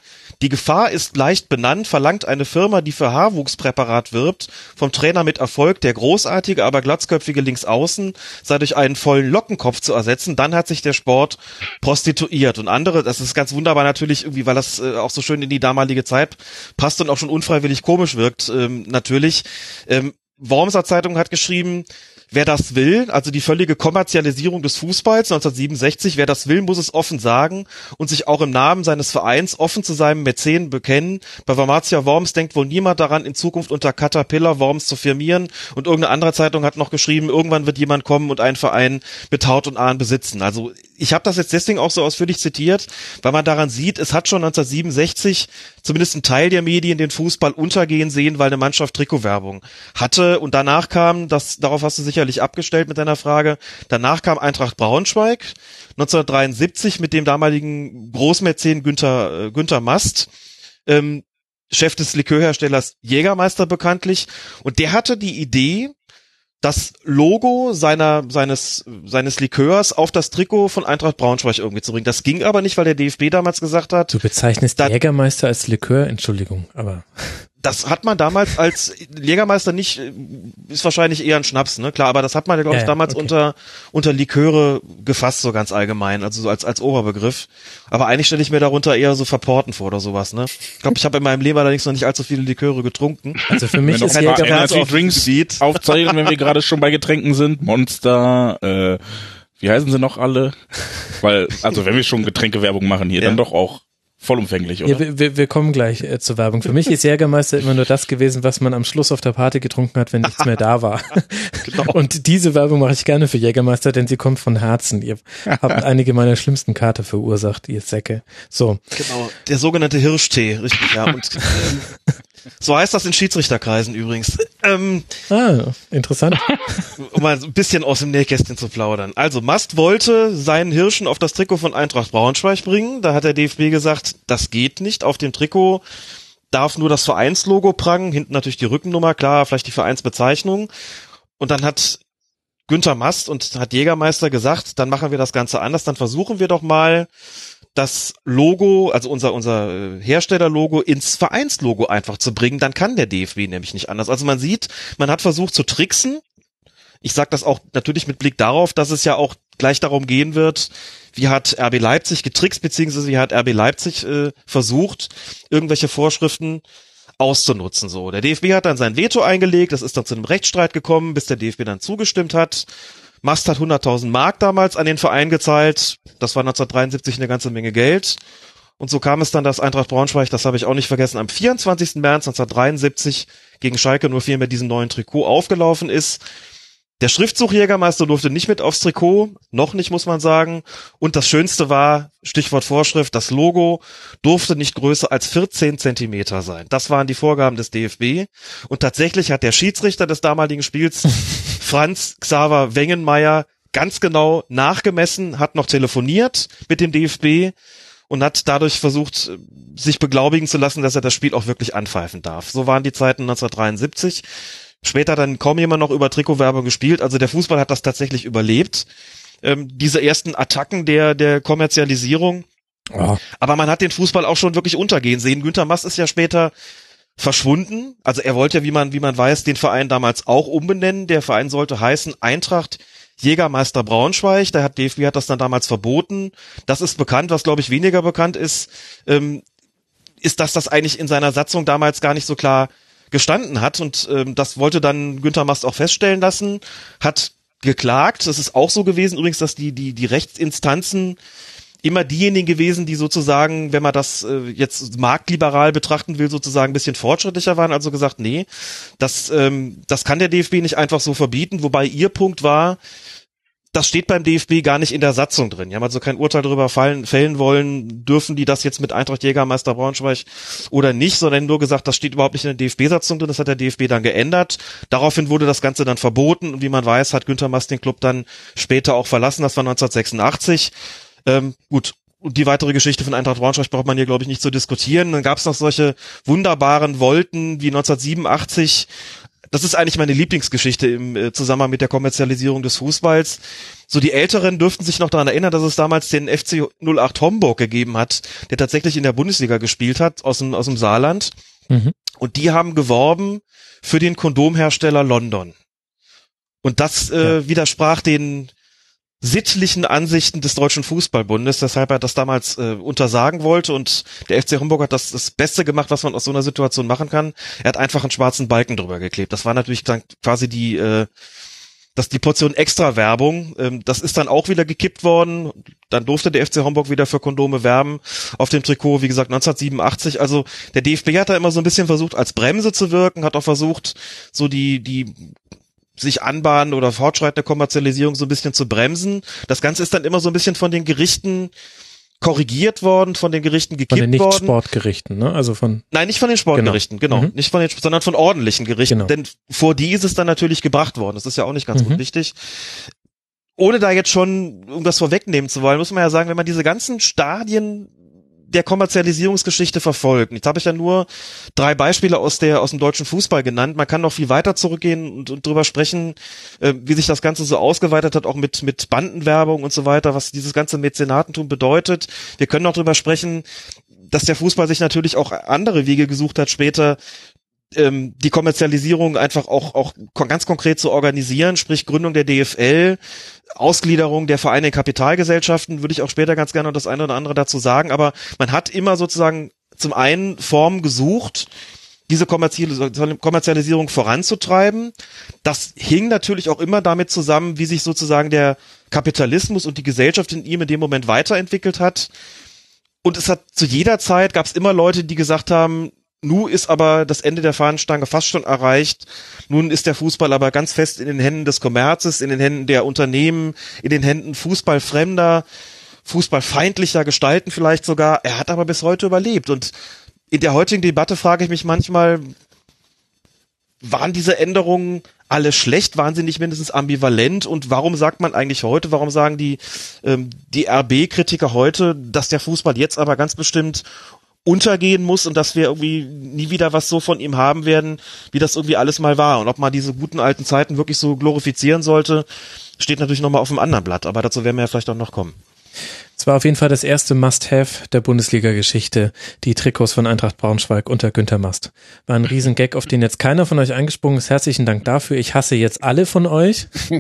Die Gefahr ist leicht benannt, verlangt eine Firma, die für Haarwuchspräparat wirbt, vom Trainer mit Erfolg, der großartige, aber glatzköpfige Linksaußen sei durch einen vollen Lockenkopf zu ersetzen, dann hat sich der Sport prostituiert. Und andere, das ist ganz wunderbar natürlich irgendwie, weil das äh, auch so schön in die damalige Zeit passt und auch schon unfreiwillig komisch wirkt, ähm, natürlich. Ähm, Wormser Zeitung hat geschrieben, Wer das will, also die völlige Kommerzialisierung des Fußballs 1967, wer das will, muss es offen sagen und sich auch im Namen seines Vereins offen zu seinem Mäzen bekennen. Bei Wormatia Worms denkt wohl niemand daran, in Zukunft unter Caterpillar Worms zu firmieren und irgendeine andere Zeitung hat noch geschrieben, irgendwann wird jemand kommen und einen Verein mit Haut und Ahn besitzen. Also ich habe das jetzt deswegen auch so ausführlich zitiert, weil man daran sieht, es hat schon 1967 zumindest ein Teil der Medien den Fußball untergehen sehen, weil eine Mannschaft Trikotwerbung hatte und danach kam, das darauf hast du sicherlich abgestellt mit deiner Frage, danach kam Eintracht Braunschweig 1973 mit dem damaligen Großmäzen Günther äh, Günther Mast. Ähm, Chef des Likörherstellers Jägermeister bekanntlich und der hatte die Idee, das Logo seiner, seines, seines Likörs auf das Trikot von Eintracht Braunschweig irgendwie zu bringen. Das ging aber nicht, weil der DFB damals gesagt hat. Du bezeichnest Jägermeister als Likör, Entschuldigung, aber das hat man damals als Jägermeister nicht, ist wahrscheinlich eher ein Schnaps, ne? Klar, aber das hat man ja, glaube ich, ja, damals okay. unter, unter Liköre gefasst, so ganz allgemein, also so als, als Oberbegriff. Aber eigentlich stelle ich mir darunter eher so Verporten vor oder sowas, ne? Ich glaube, ich habe in meinem Leben allerdings noch nicht allzu viele Liköre getrunken. Also für mich ist Jägermeister auf Drinks Gebiet. aufzeigen, wenn wir gerade schon bei Getränken sind. Monster, äh, wie heißen sie noch alle? Weil, also wenn wir schon Getränkewerbung machen hier, ja. dann doch auch vollumfänglich, oder? Ja, wir, wir kommen gleich äh, zur Werbung. Für mich ist Jägermeister immer nur das gewesen, was man am Schluss auf der Party getrunken hat, wenn nichts mehr da war. genau. Und diese Werbung mache ich gerne für Jägermeister, denn sie kommt von Herzen. Ihr habt einige meiner schlimmsten Karte verursacht, ihr Säcke. So. Genau, der sogenannte Hirschtee, richtig, ja. Und, ähm, so heißt das in Schiedsrichterkreisen übrigens. Ähm, ah, interessant. Um mal ein bisschen aus dem Nähkästchen zu plaudern. Also Mast wollte seinen Hirschen auf das Trikot von Eintracht Braunschweig bringen. Da hat der DFB gesagt, das geht nicht. Auf dem Trikot darf nur das Vereinslogo prangen. Hinten natürlich die Rückennummer, klar, vielleicht die Vereinsbezeichnung. Und dann hat Günther Mast und hat Jägermeister gesagt, dann machen wir das Ganze anders. Dann versuchen wir doch mal das Logo, also unser, unser äh, Herstellerlogo ins Vereinslogo einfach zu bringen, dann kann der DFB nämlich nicht anders. Also man sieht, man hat versucht zu tricksen. Ich sage das auch natürlich mit Blick darauf, dass es ja auch gleich darum gehen wird, wie hat RB Leipzig getrickst, beziehungsweise wie hat RB Leipzig äh, versucht, irgendwelche Vorschriften auszunutzen. So, der DFB hat dann sein Veto eingelegt, das ist dann zu einem Rechtsstreit gekommen, bis der DFB dann zugestimmt hat. Mast hat 100.000 Mark damals an den Verein gezahlt. Das war 1973 eine ganze Menge Geld. Und so kam es dann, dass Eintracht Braunschweig, das habe ich auch nicht vergessen, am 24. März 1973 gegen Schalke nur vier mit diesem neuen Trikot aufgelaufen ist. Der Schriftzug Jägermeister durfte nicht mit aufs Trikot, noch nicht muss man sagen. Und das Schönste war, Stichwort Vorschrift, das Logo durfte nicht größer als 14 Zentimeter sein. Das waren die Vorgaben des DFB. Und tatsächlich hat der Schiedsrichter des damaligen Spiels, Franz Xaver Wengenmeier, ganz genau nachgemessen, hat noch telefoniert mit dem DFB und hat dadurch versucht, sich beglaubigen zu lassen, dass er das Spiel auch wirklich anpfeifen darf. So waren die Zeiten 1973. Später dann kaum jemand noch über Trikotwerbung gespielt. Also der Fußball hat das tatsächlich überlebt. Ähm, diese ersten Attacken der, der Kommerzialisierung. Oh. Aber man hat den Fußball auch schon wirklich untergehen sehen. Günter Mass ist ja später verschwunden. Also er wollte, wie man, wie man weiß, den Verein damals auch umbenennen. Der Verein sollte heißen Eintracht Jägermeister Braunschweig. Der hat DFB hat das dann damals verboten. Das ist bekannt. Was glaube ich weniger bekannt ist, ähm, ist, dass das eigentlich in seiner Satzung damals gar nicht so klar gestanden hat und ähm, das wollte dann Günther Mast auch feststellen lassen, hat geklagt. Es ist auch so gewesen übrigens, dass die die die Rechtsinstanzen immer diejenigen gewesen, die sozusagen, wenn man das äh, jetzt marktliberal betrachten will, sozusagen ein bisschen fortschrittlicher waren. Also gesagt, nee, das ähm, das kann der DFB nicht einfach so verbieten. Wobei ihr Punkt war, das steht beim DFB gar nicht in der Satzung drin. Die haben also kein Urteil darüber fallen, fällen wollen, dürfen die das jetzt mit Eintracht Jägermeister Braunschweig oder nicht, sondern nur gesagt, das steht überhaupt nicht in der DFB-Satzung drin. Das hat der DFB dann geändert. Daraufhin wurde das Ganze dann verboten und wie man weiß, hat Günther Mast den Club dann später auch verlassen. Das war 1986. Ähm, gut, und die weitere Geschichte von Eintracht Braunschweig braucht man hier, glaube ich, nicht zu diskutieren. Dann gab es noch solche wunderbaren Volten wie 1987, das ist eigentlich meine Lieblingsgeschichte im äh, Zusammenhang mit der Kommerzialisierung des Fußballs. So die Älteren dürften sich noch daran erinnern, dass es damals den FC 08 Homburg gegeben hat, der tatsächlich in der Bundesliga gespielt hat, aus dem, aus dem Saarland. Mhm. Und die haben geworben für den Kondomhersteller London. Und das äh, ja. widersprach den sittlichen Ansichten des Deutschen Fußballbundes, weshalb er das damals äh, untersagen wollte und der FC Hamburg hat das das Beste gemacht, was man aus so einer Situation machen kann. Er hat einfach einen schwarzen Balken drüber geklebt. Das war natürlich dann quasi die äh, das die Portion extra Werbung. Ähm, das ist dann auch wieder gekippt worden. Dann durfte der FC Hamburg wieder für Kondome werben auf dem Trikot, wie gesagt 1987. Also der DFB hat da immer so ein bisschen versucht als Bremse zu wirken, hat auch versucht so die die sich anbahnen oder fortschreitende Kommerzialisierung so ein bisschen zu bremsen. Das Ganze ist dann immer so ein bisschen von den Gerichten korrigiert worden, von den Gerichten gekippt worden. Von den Nicht-Sportgerichten, ne? Also von. Nein, nicht von den Sportgerichten, genau. genau. Mhm. Nicht von den, sondern von ordentlichen Gerichten. Genau. Denn vor die ist es dann natürlich gebracht worden. Das ist ja auch nicht ganz mhm. unwichtig. Ohne da jetzt schon irgendwas vorwegnehmen zu wollen, muss man ja sagen, wenn man diese ganzen Stadien der Kommerzialisierungsgeschichte verfolgt. Jetzt habe ich ja nur drei Beispiele aus der aus dem deutschen Fußball genannt. Man kann noch viel weiter zurückgehen und, und drüber sprechen, äh, wie sich das Ganze so ausgeweitet hat, auch mit mit Bandenwerbung und so weiter, was dieses ganze Mäzenatentum bedeutet. Wir können noch drüber sprechen, dass der Fußball sich natürlich auch andere Wege gesucht hat, später ähm, die Kommerzialisierung einfach auch, auch ganz konkret zu organisieren, sprich Gründung der DFL, Ausgliederung der Vereine in Kapitalgesellschaften, würde ich auch später ganz gerne das eine oder andere dazu sagen, aber man hat immer sozusagen zum einen Formen gesucht, diese Kommerzialisierung voranzutreiben. Das hing natürlich auch immer damit zusammen, wie sich sozusagen der Kapitalismus und die Gesellschaft in ihm in dem Moment weiterentwickelt hat. Und es hat zu jeder Zeit gab es immer Leute, die gesagt haben, Nu ist aber das Ende der Fahnenstange fast schon erreicht. Nun ist der Fußball aber ganz fest in den Händen des Kommerzes, in den Händen der Unternehmen, in den Händen fußballfremder, fußballfeindlicher Gestalten vielleicht sogar. Er hat aber bis heute überlebt. Und in der heutigen Debatte frage ich mich manchmal, waren diese Änderungen alle schlecht? Waren sie nicht mindestens ambivalent? Und warum sagt man eigentlich heute, warum sagen die, ähm, die RB-Kritiker heute, dass der Fußball jetzt aber ganz bestimmt untergehen muss und dass wir irgendwie nie wieder was so von ihm haben werden, wie das irgendwie alles mal war. Und ob man diese guten alten Zeiten wirklich so glorifizieren sollte, steht natürlich nochmal auf einem anderen Blatt. Aber dazu werden wir ja vielleicht auch noch kommen. War auf jeden Fall das erste Must-Have der Bundesliga-Geschichte, die Trikots von Eintracht Braunschweig unter Günter Mast. War ein Riesengag, auf den jetzt keiner von euch eingesprungen ist. Herzlichen Dank dafür. Ich hasse jetzt alle von euch.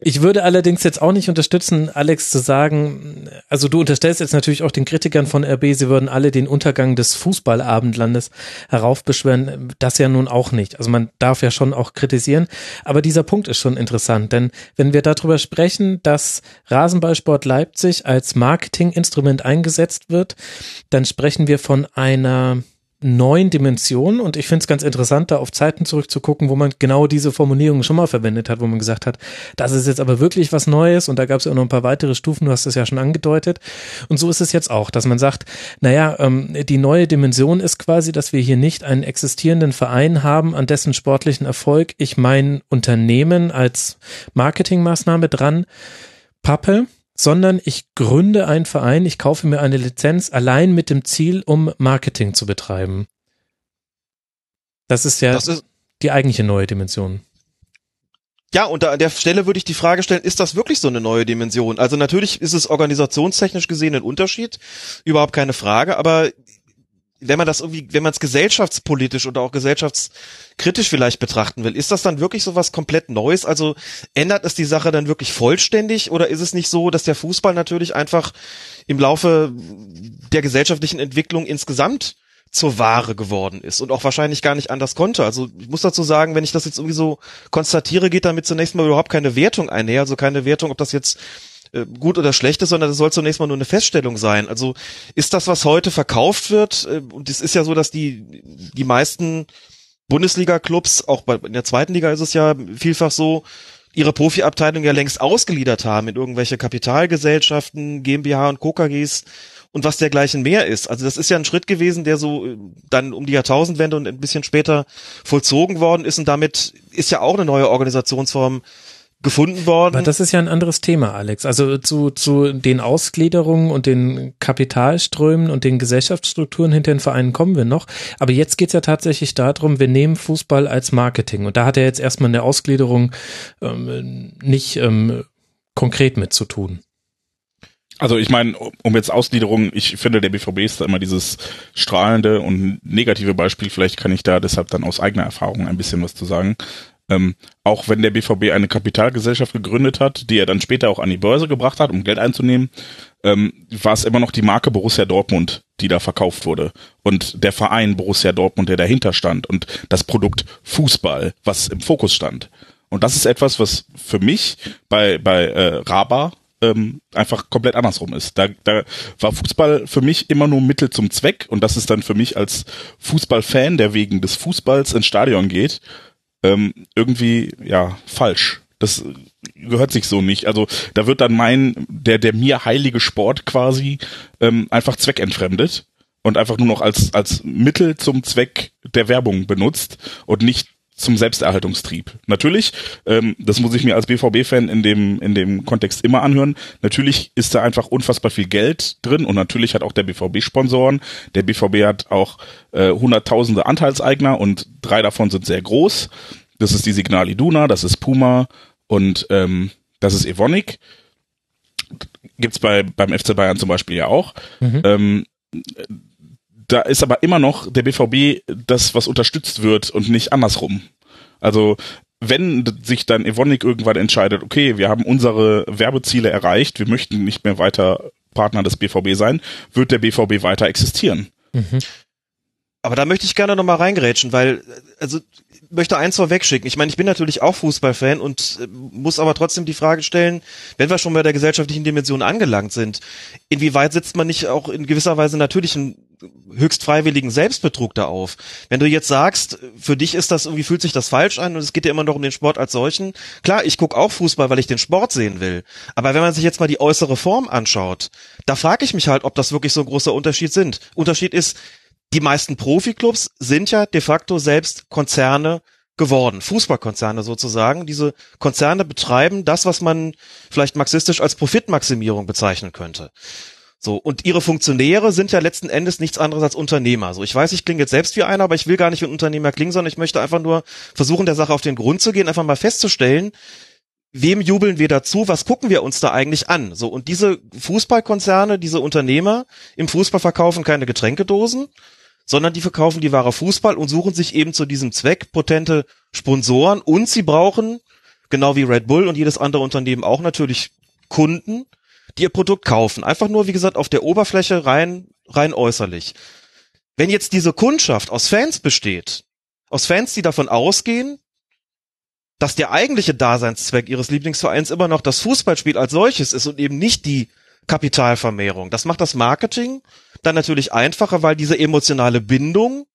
Ich würde allerdings jetzt auch nicht unterstützen, Alex zu sagen, also du unterstellst jetzt natürlich auch den Kritikern von RB, sie würden alle den Untergang des Fußballabendlandes heraufbeschwören. Das ja nun auch nicht. Also man darf ja schon auch kritisieren. Aber dieser Punkt ist schon interessant, denn wenn wir darüber sprechen, dass Rasenballsport Leipzig als Marketinginstrument eingesetzt wird, dann sprechen wir von einer neuen Dimension. Und ich finde es ganz interessant, da auf Zeiten zurückzugucken, wo man genau diese Formulierung schon mal verwendet hat, wo man gesagt hat, das ist jetzt aber wirklich was Neues. Und da gab es ja auch noch ein paar weitere Stufen, du hast es ja schon angedeutet. Und so ist es jetzt auch, dass man sagt, naja, ähm, die neue Dimension ist quasi, dass wir hier nicht einen existierenden Verein haben, an dessen sportlichen Erfolg ich mein Unternehmen als Marketingmaßnahme dran pappe, sondern ich gründe einen Verein, ich kaufe mir eine Lizenz allein mit dem Ziel, um Marketing zu betreiben. Das ist ja Das ist- die eigentliche neue Dimension. Ja, und an der Stelle würde ich die Frage stellen, ist das wirklich so eine neue Dimension? Also natürlich ist es organisationstechnisch gesehen ein Unterschied, überhaupt keine Frage, aber wenn man das irgendwie, wenn man es gesellschaftspolitisch oder auch gesellschaftskritisch vielleicht betrachten will, ist das dann wirklich so was komplett Neues? Also ändert es die Sache dann wirklich vollständig oder ist es nicht so, dass der Fußball natürlich einfach im Laufe der gesellschaftlichen Entwicklung insgesamt zur Ware geworden ist und auch wahrscheinlich gar nicht anders konnte. Also ich muss dazu sagen, wenn ich das jetzt irgendwie so konstatiere, geht damit zunächst mal überhaupt keine Wertung einher, also keine Wertung, ob das jetzt äh, gut oder schlecht ist, sondern das soll zunächst mal nur eine Feststellung sein. Also ist das, was heute verkauft wird, äh, und es ist ja so, dass die, die meisten Bundesliga-Clubs, auch bei, in der zweiten Liga ist es ja vielfach so, ihre Profiabteilung ja längst ausgeliefert haben in irgendwelche Kapitalgesellschaften, GmbH und KKGs und was dergleichen mehr ist. Also das ist ja ein Schritt gewesen, der so äh, dann um die Jahrtausendwende und ein bisschen später vollzogen worden ist und damit ist ja auch eine neue Organisationsform gefunden worden. Aber das ist ja ein anderes Thema, Alex. Also zu, zu den Ausgliederungen und den Kapitalströmen und den Gesellschaftsstrukturen hinter den Vereinen kommen wir noch. Aber jetzt geht's ja tatsächlich darum, wir nehmen Fußball als Marketing. Und da hat er jetzt erstmal eine Ausgliederung ähm, nicht ähm, konkret mit zu tun. Also ich meine, um jetzt Ausgliederung, ich finde, der BVB ist da immer dieses strahlende und negative Beispiel. Vielleicht kann ich da deshalb dann aus eigener Erfahrung ein bisschen was zu sagen. Ähm, auch wenn der BVB eine Kapitalgesellschaft gegründet hat, die er dann später auch an die Börse gebracht hat, um Geld einzunehmen, ähm, war es immer noch die Marke Borussia Dortmund, die da verkauft wurde. Und der Verein Borussia Dortmund, der dahinter stand. Und das Produkt Fußball, was im Fokus stand. Und das ist etwas, was für mich bei, bei äh, Raba ähm, einfach komplett andersrum ist. Da, da war Fußball für mich immer nur Mittel zum Zweck und das ist dann für mich als Fußballfan, der wegen des Fußballs ins Stadion geht, ähm, irgendwie ja falsch. Das gehört sich so nicht. Also da wird dann mein der der mir heilige Sport quasi ähm, einfach zweckentfremdet und einfach nur noch als als Mittel zum Zweck der Werbung benutzt und nicht zum Selbsterhaltungstrieb. Natürlich, ähm, das muss ich mir als BVB-Fan in dem, in dem Kontext immer anhören. Natürlich ist da einfach unfassbar viel Geld drin und natürlich hat auch der BVB Sponsoren. Der BVB hat auch äh, hunderttausende Anteilseigner und drei davon sind sehr groß. Das ist die Signal Iduna, das ist Puma und ähm, das ist Evonik. Gibt's bei beim FC Bayern zum Beispiel ja auch. Mhm. Ähm, da ist aber immer noch der BVB das, was unterstützt wird und nicht andersrum. Also wenn sich dann Evonik irgendwann entscheidet, okay, wir haben unsere Werbeziele erreicht, wir möchten nicht mehr weiter Partner des BVB sein, wird der BVB weiter existieren. Mhm. Aber da möchte ich gerne nochmal reingrätschen, weil, also, ich möchte eins vorwegschicken. Ich meine, ich bin natürlich auch Fußballfan und äh, muss aber trotzdem die Frage stellen, wenn wir schon bei der gesellschaftlichen Dimension angelangt sind, inwieweit setzt man nicht auch in gewisser Weise natürlich einen höchst freiwilligen Selbstbetrug da auf? Wenn du jetzt sagst, für dich ist das irgendwie, fühlt sich das falsch an und es geht ja immer noch um den Sport als solchen. Klar, ich gucke auch Fußball, weil ich den Sport sehen will. Aber wenn man sich jetzt mal die äußere Form anschaut, da frage ich mich halt, ob das wirklich so ein großer Unterschied sind. Unterschied ist, die meisten Profiklubs sind ja de facto selbst Konzerne geworden, Fußballkonzerne sozusagen. Diese Konzerne betreiben das, was man vielleicht marxistisch als Profitmaximierung bezeichnen könnte. So, und ihre Funktionäre sind ja letzten Endes nichts anderes als Unternehmer. So, ich weiß, ich klinge jetzt selbst wie einer, aber ich will gar nicht wie ein Unternehmer klingen, sondern ich möchte einfach nur versuchen, der Sache auf den Grund zu gehen, einfach mal festzustellen, wem jubeln wir dazu? Was gucken wir uns da eigentlich an? So und diese Fußballkonzerne, diese Unternehmer im Fußball verkaufen keine Getränkedosen, sondern die verkaufen die wahre Fußball und suchen sich eben zu diesem Zweck potente Sponsoren und sie brauchen genau wie Red Bull und jedes andere Unternehmen auch natürlich Kunden, die ihr Produkt kaufen. Einfach nur, wie gesagt, auf der Oberfläche rein, rein äußerlich. Wenn jetzt diese Kundschaft aus Fans besteht, aus Fans, die davon ausgehen, dass der eigentliche Daseinszweck ihres Lieblingsvereins immer noch das Fußballspiel als solches ist und eben nicht die Kapitalvermehrung. Das macht das Marketing dann natürlich einfacher, weil diese emotionale Bindung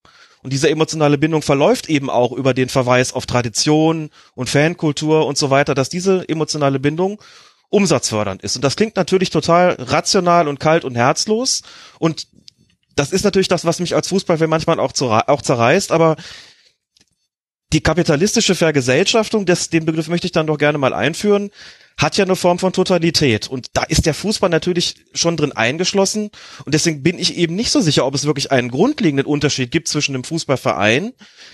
und diese emotionale Bindung verläuft eben auch über den Verweis auf Tradition und Fankultur und so weiter, dass diese emotionale Bindung umsatzfördernd ist. Und das klingt natürlich total rational und kalt und herzlos. Und das ist natürlich das, was mich als Fußballfan manchmal auch, auch zerreißt, aber die kapitalistische Vergesellschaftung, das, den Begriff möchte ich dann doch gerne mal einführen, hat ja eine Form von Totalität. Und da ist der Fußball natürlich schon drin eingeschlossen. Und deswegen bin ich eben nicht so sicher, ob es wirklich einen grundlegenden Unterschied gibt zwischen dem Fußballverein,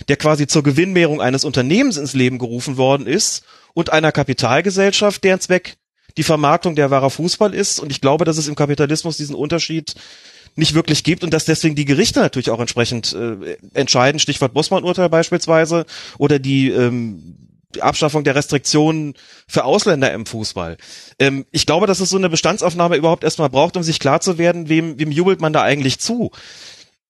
der quasi zur Gewinnmehrung eines Unternehmens ins Leben gerufen worden ist, und einer Kapitalgesellschaft, deren Zweck die Vermarktung der wahrer Fußball ist. Und ich glaube, dass es im Kapitalismus diesen Unterschied nicht wirklich gibt und dass deswegen die Gerichte natürlich auch entsprechend äh, entscheiden, Stichwort Bossmann-Urteil beispielsweise, oder die ähm, Abschaffung der Restriktionen für Ausländer im Fußball. Ähm, ich glaube, dass es so eine Bestandsaufnahme überhaupt erstmal braucht, um sich klar zu werden, wem, wem jubelt man da eigentlich zu.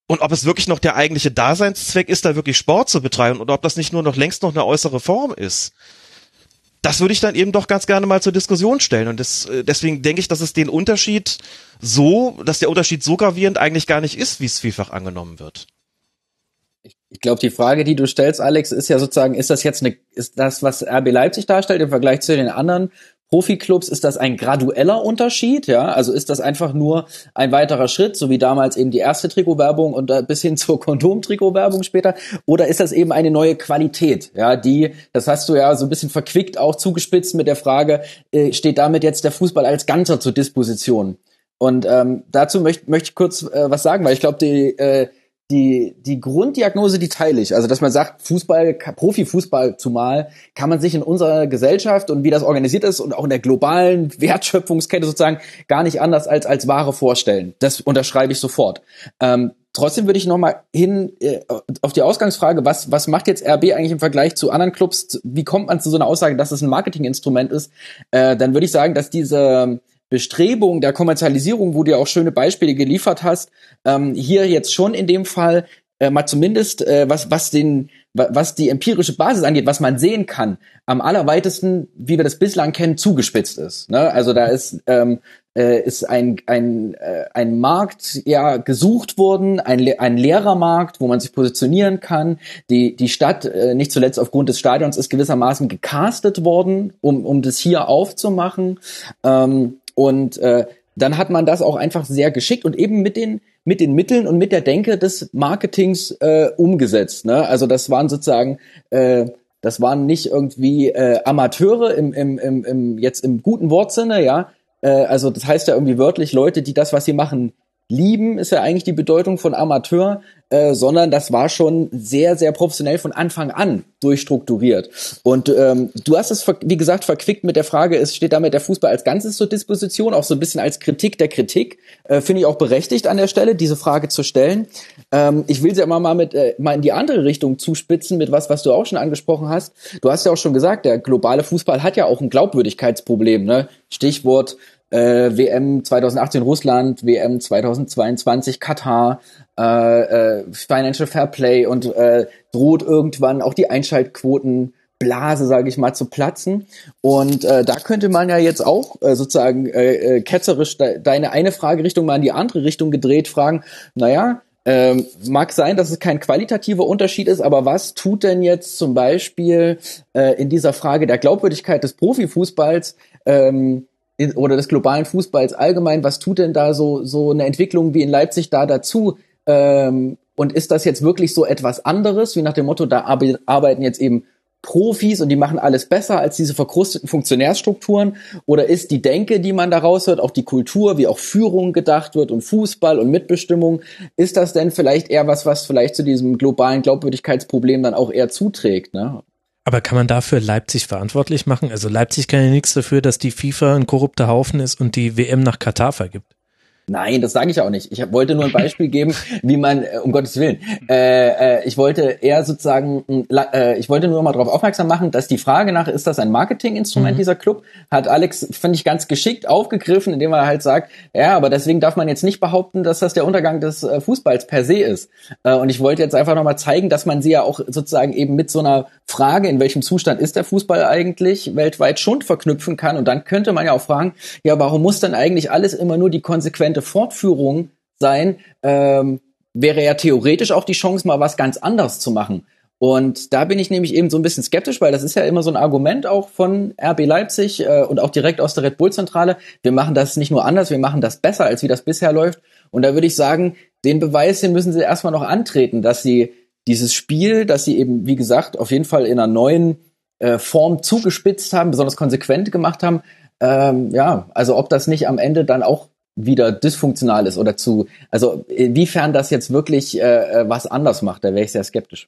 Und ob es wirklich noch der eigentliche Daseinszweck ist, da wirklich Sport zu betreiben oder ob das nicht nur noch längst noch eine äußere Form ist das würde ich dann eben doch ganz gerne mal zur Diskussion stellen. Und das, äh, deswegen denke ich, dass es den Unterschied so, dass der Unterschied so gravierend eigentlich gar nicht ist, wie es vielfach angenommen wird. Ich glaube, die Frage, die du stellst, Alex, ist ja sozusagen, ist das jetzt eine, ist das, was RB Leipzig darstellt im Vergleich zu den anderen Profiklubs ist das ein gradueller Unterschied, ja? Also ist das einfach nur ein weiterer Schritt, so wie damals eben die erste Trikotwerbung und äh, bis hin zur Kondom-Trikotwerbung später? Oder ist das eben eine neue Qualität, ja? Die, das hast du ja so ein bisschen verquickt auch zugespitzt mit der Frage, äh, steht damit jetzt der Fußball als Ganzer zur Disposition? Und ähm, dazu möchte möchte ich kurz äh, was sagen, weil ich glaube, die äh, die, die Grunddiagnose, die teile ich. Also, dass man sagt, Fußball, Profifußball zumal, kann man sich in unserer Gesellschaft und wie das organisiert ist und auch in der globalen Wertschöpfungskette sozusagen gar nicht anders als als Ware vorstellen. Das unterschreibe ich sofort. Ähm, trotzdem würde ich noch mal hin äh, auf die Ausgangsfrage, was was macht jetzt RB eigentlich im Vergleich zu anderen Clubs? Wie kommt man zu so einer Aussage, dass es ein Marketinginstrument ist? Äh, dann würde ich sagen, dass diese Bestrebung der Kommerzialisierung, wo du ja auch schöne Beispiele geliefert hast, ähm, hier jetzt schon in dem Fall äh, mal zumindest äh, was was den was die empirische Basis angeht, was man sehen kann, am allerweitesten, wie wir das bislang kennen, zugespitzt ist. Ne? Also da ist ähm, äh, ist ein ein äh, ein Markt ja gesucht worden, ein ein leerer Markt, wo man sich positionieren kann. Die die Stadt äh, nicht zuletzt aufgrund des Stadions ist gewissermaßen gecastet worden, um um das hier aufzumachen. Ähm, und äh, dann hat man das auch einfach sehr geschickt und eben mit den mit den Mitteln und mit der Denke des Marketings äh, umgesetzt. Ne? Also das waren sozusagen äh, das waren nicht irgendwie äh, Amateure im, im, im, im jetzt im guten Wortsinne, ja. Äh, also das heißt ja irgendwie wörtlich Leute, die das, was sie machen, lieben, ist ja eigentlich die Bedeutung von Amateur, äh, sondern das war schon sehr, sehr professionell von Anfang an durchstrukturiert. Und ähm, du hast es, wie gesagt, verquickt mit der Frage, es steht damit der Fußball als Ganzes zur Disposition, auch so ein bisschen als Kritik der Kritik. Äh, Finde ich auch berechtigt an der Stelle, diese Frage zu stellen. Ähm, ich will sie aber mal mit äh, mal in die andere Richtung zuspitzen, mit was, was du auch schon angesprochen hast. Du hast ja auch schon gesagt, der globale Fußball hat ja auch ein Glaubwürdigkeitsproblem. Ne? Stichwort äh, WM 2018 Russland, WM 2022 Katar, äh, äh, Financial Fair Play und äh, droht irgendwann auch die Einschaltquoten Blase, sage ich mal, zu platzen. Und äh, da könnte man ja jetzt auch äh, sozusagen äh, äh, ketzerisch de deine eine Fragerichtung mal in die andere Richtung gedreht fragen, naja, ähm, mag sein, dass es kein qualitativer Unterschied ist, aber was tut denn jetzt zum Beispiel äh, in dieser Frage der Glaubwürdigkeit des Profifußballs ähm, oder des globalen Fußballs allgemein, was tut denn da so, so eine Entwicklung wie in Leipzig da dazu? Ähm, und ist das jetzt wirklich so etwas anderes, wie nach dem Motto, da arbeiten jetzt eben Profis und die machen alles besser als diese verkrusteten Funktionärstrukturen? Oder ist die Denke, die man da raushört, auch die Kultur, wie auch Führung gedacht wird und Fußball und Mitbestimmung, ist das denn vielleicht eher was, was vielleicht zu diesem globalen Glaubwürdigkeitsproblem dann auch eher zuträgt? Ne? Aber kann man dafür Leipzig verantwortlich machen? Also Leipzig kann ja nichts dafür, dass die FIFA ein korrupter Haufen ist und die WM nach Katar vergibt. Nein, das sage ich auch nicht. Ich wollte nur ein Beispiel geben, wie man, äh, um Gottes Willen, äh, äh, ich wollte eher sozusagen, äh, ich wollte nur mal darauf aufmerksam machen, dass die Frage nach, ist das ein Marketinginstrument, mhm. dieser Club, hat Alex, finde ich, ganz geschickt aufgegriffen, indem er halt sagt, ja, aber deswegen darf man jetzt nicht behaupten, dass das der Untergang des äh, Fußballs per se ist. Äh, und ich wollte jetzt einfach nochmal zeigen, dass man sie ja auch sozusagen eben mit so einer Frage, in welchem Zustand ist der Fußball eigentlich, weltweit schon verknüpfen kann. Und dann könnte man ja auch fragen, ja, warum muss dann eigentlich alles immer nur die konsequente Fortführung sein? Ähm, wäre ja theoretisch auch die Chance, mal was ganz anderes zu machen. Und da bin ich nämlich eben so ein bisschen skeptisch, weil das ist ja immer so ein Argument auch von RB Leipzig äh, und auch direkt aus der Red Bull Zentrale. Wir machen das nicht nur anders, wir machen das besser, als wie das bisher läuft. Und da würde ich sagen, den Beweis, den müssen sie erstmal noch antreten, dass sie dieses Spiel, dass sie eben, wie gesagt, auf jeden Fall in einer neuen äh, Form zugespitzt haben, besonders konsequent gemacht haben. Ähm, ja, also ob das nicht am Ende dann auch wieder dysfunktional ist oder zu, also inwiefern das jetzt wirklich äh, äh was anders macht, da wäre ich sehr skeptisch.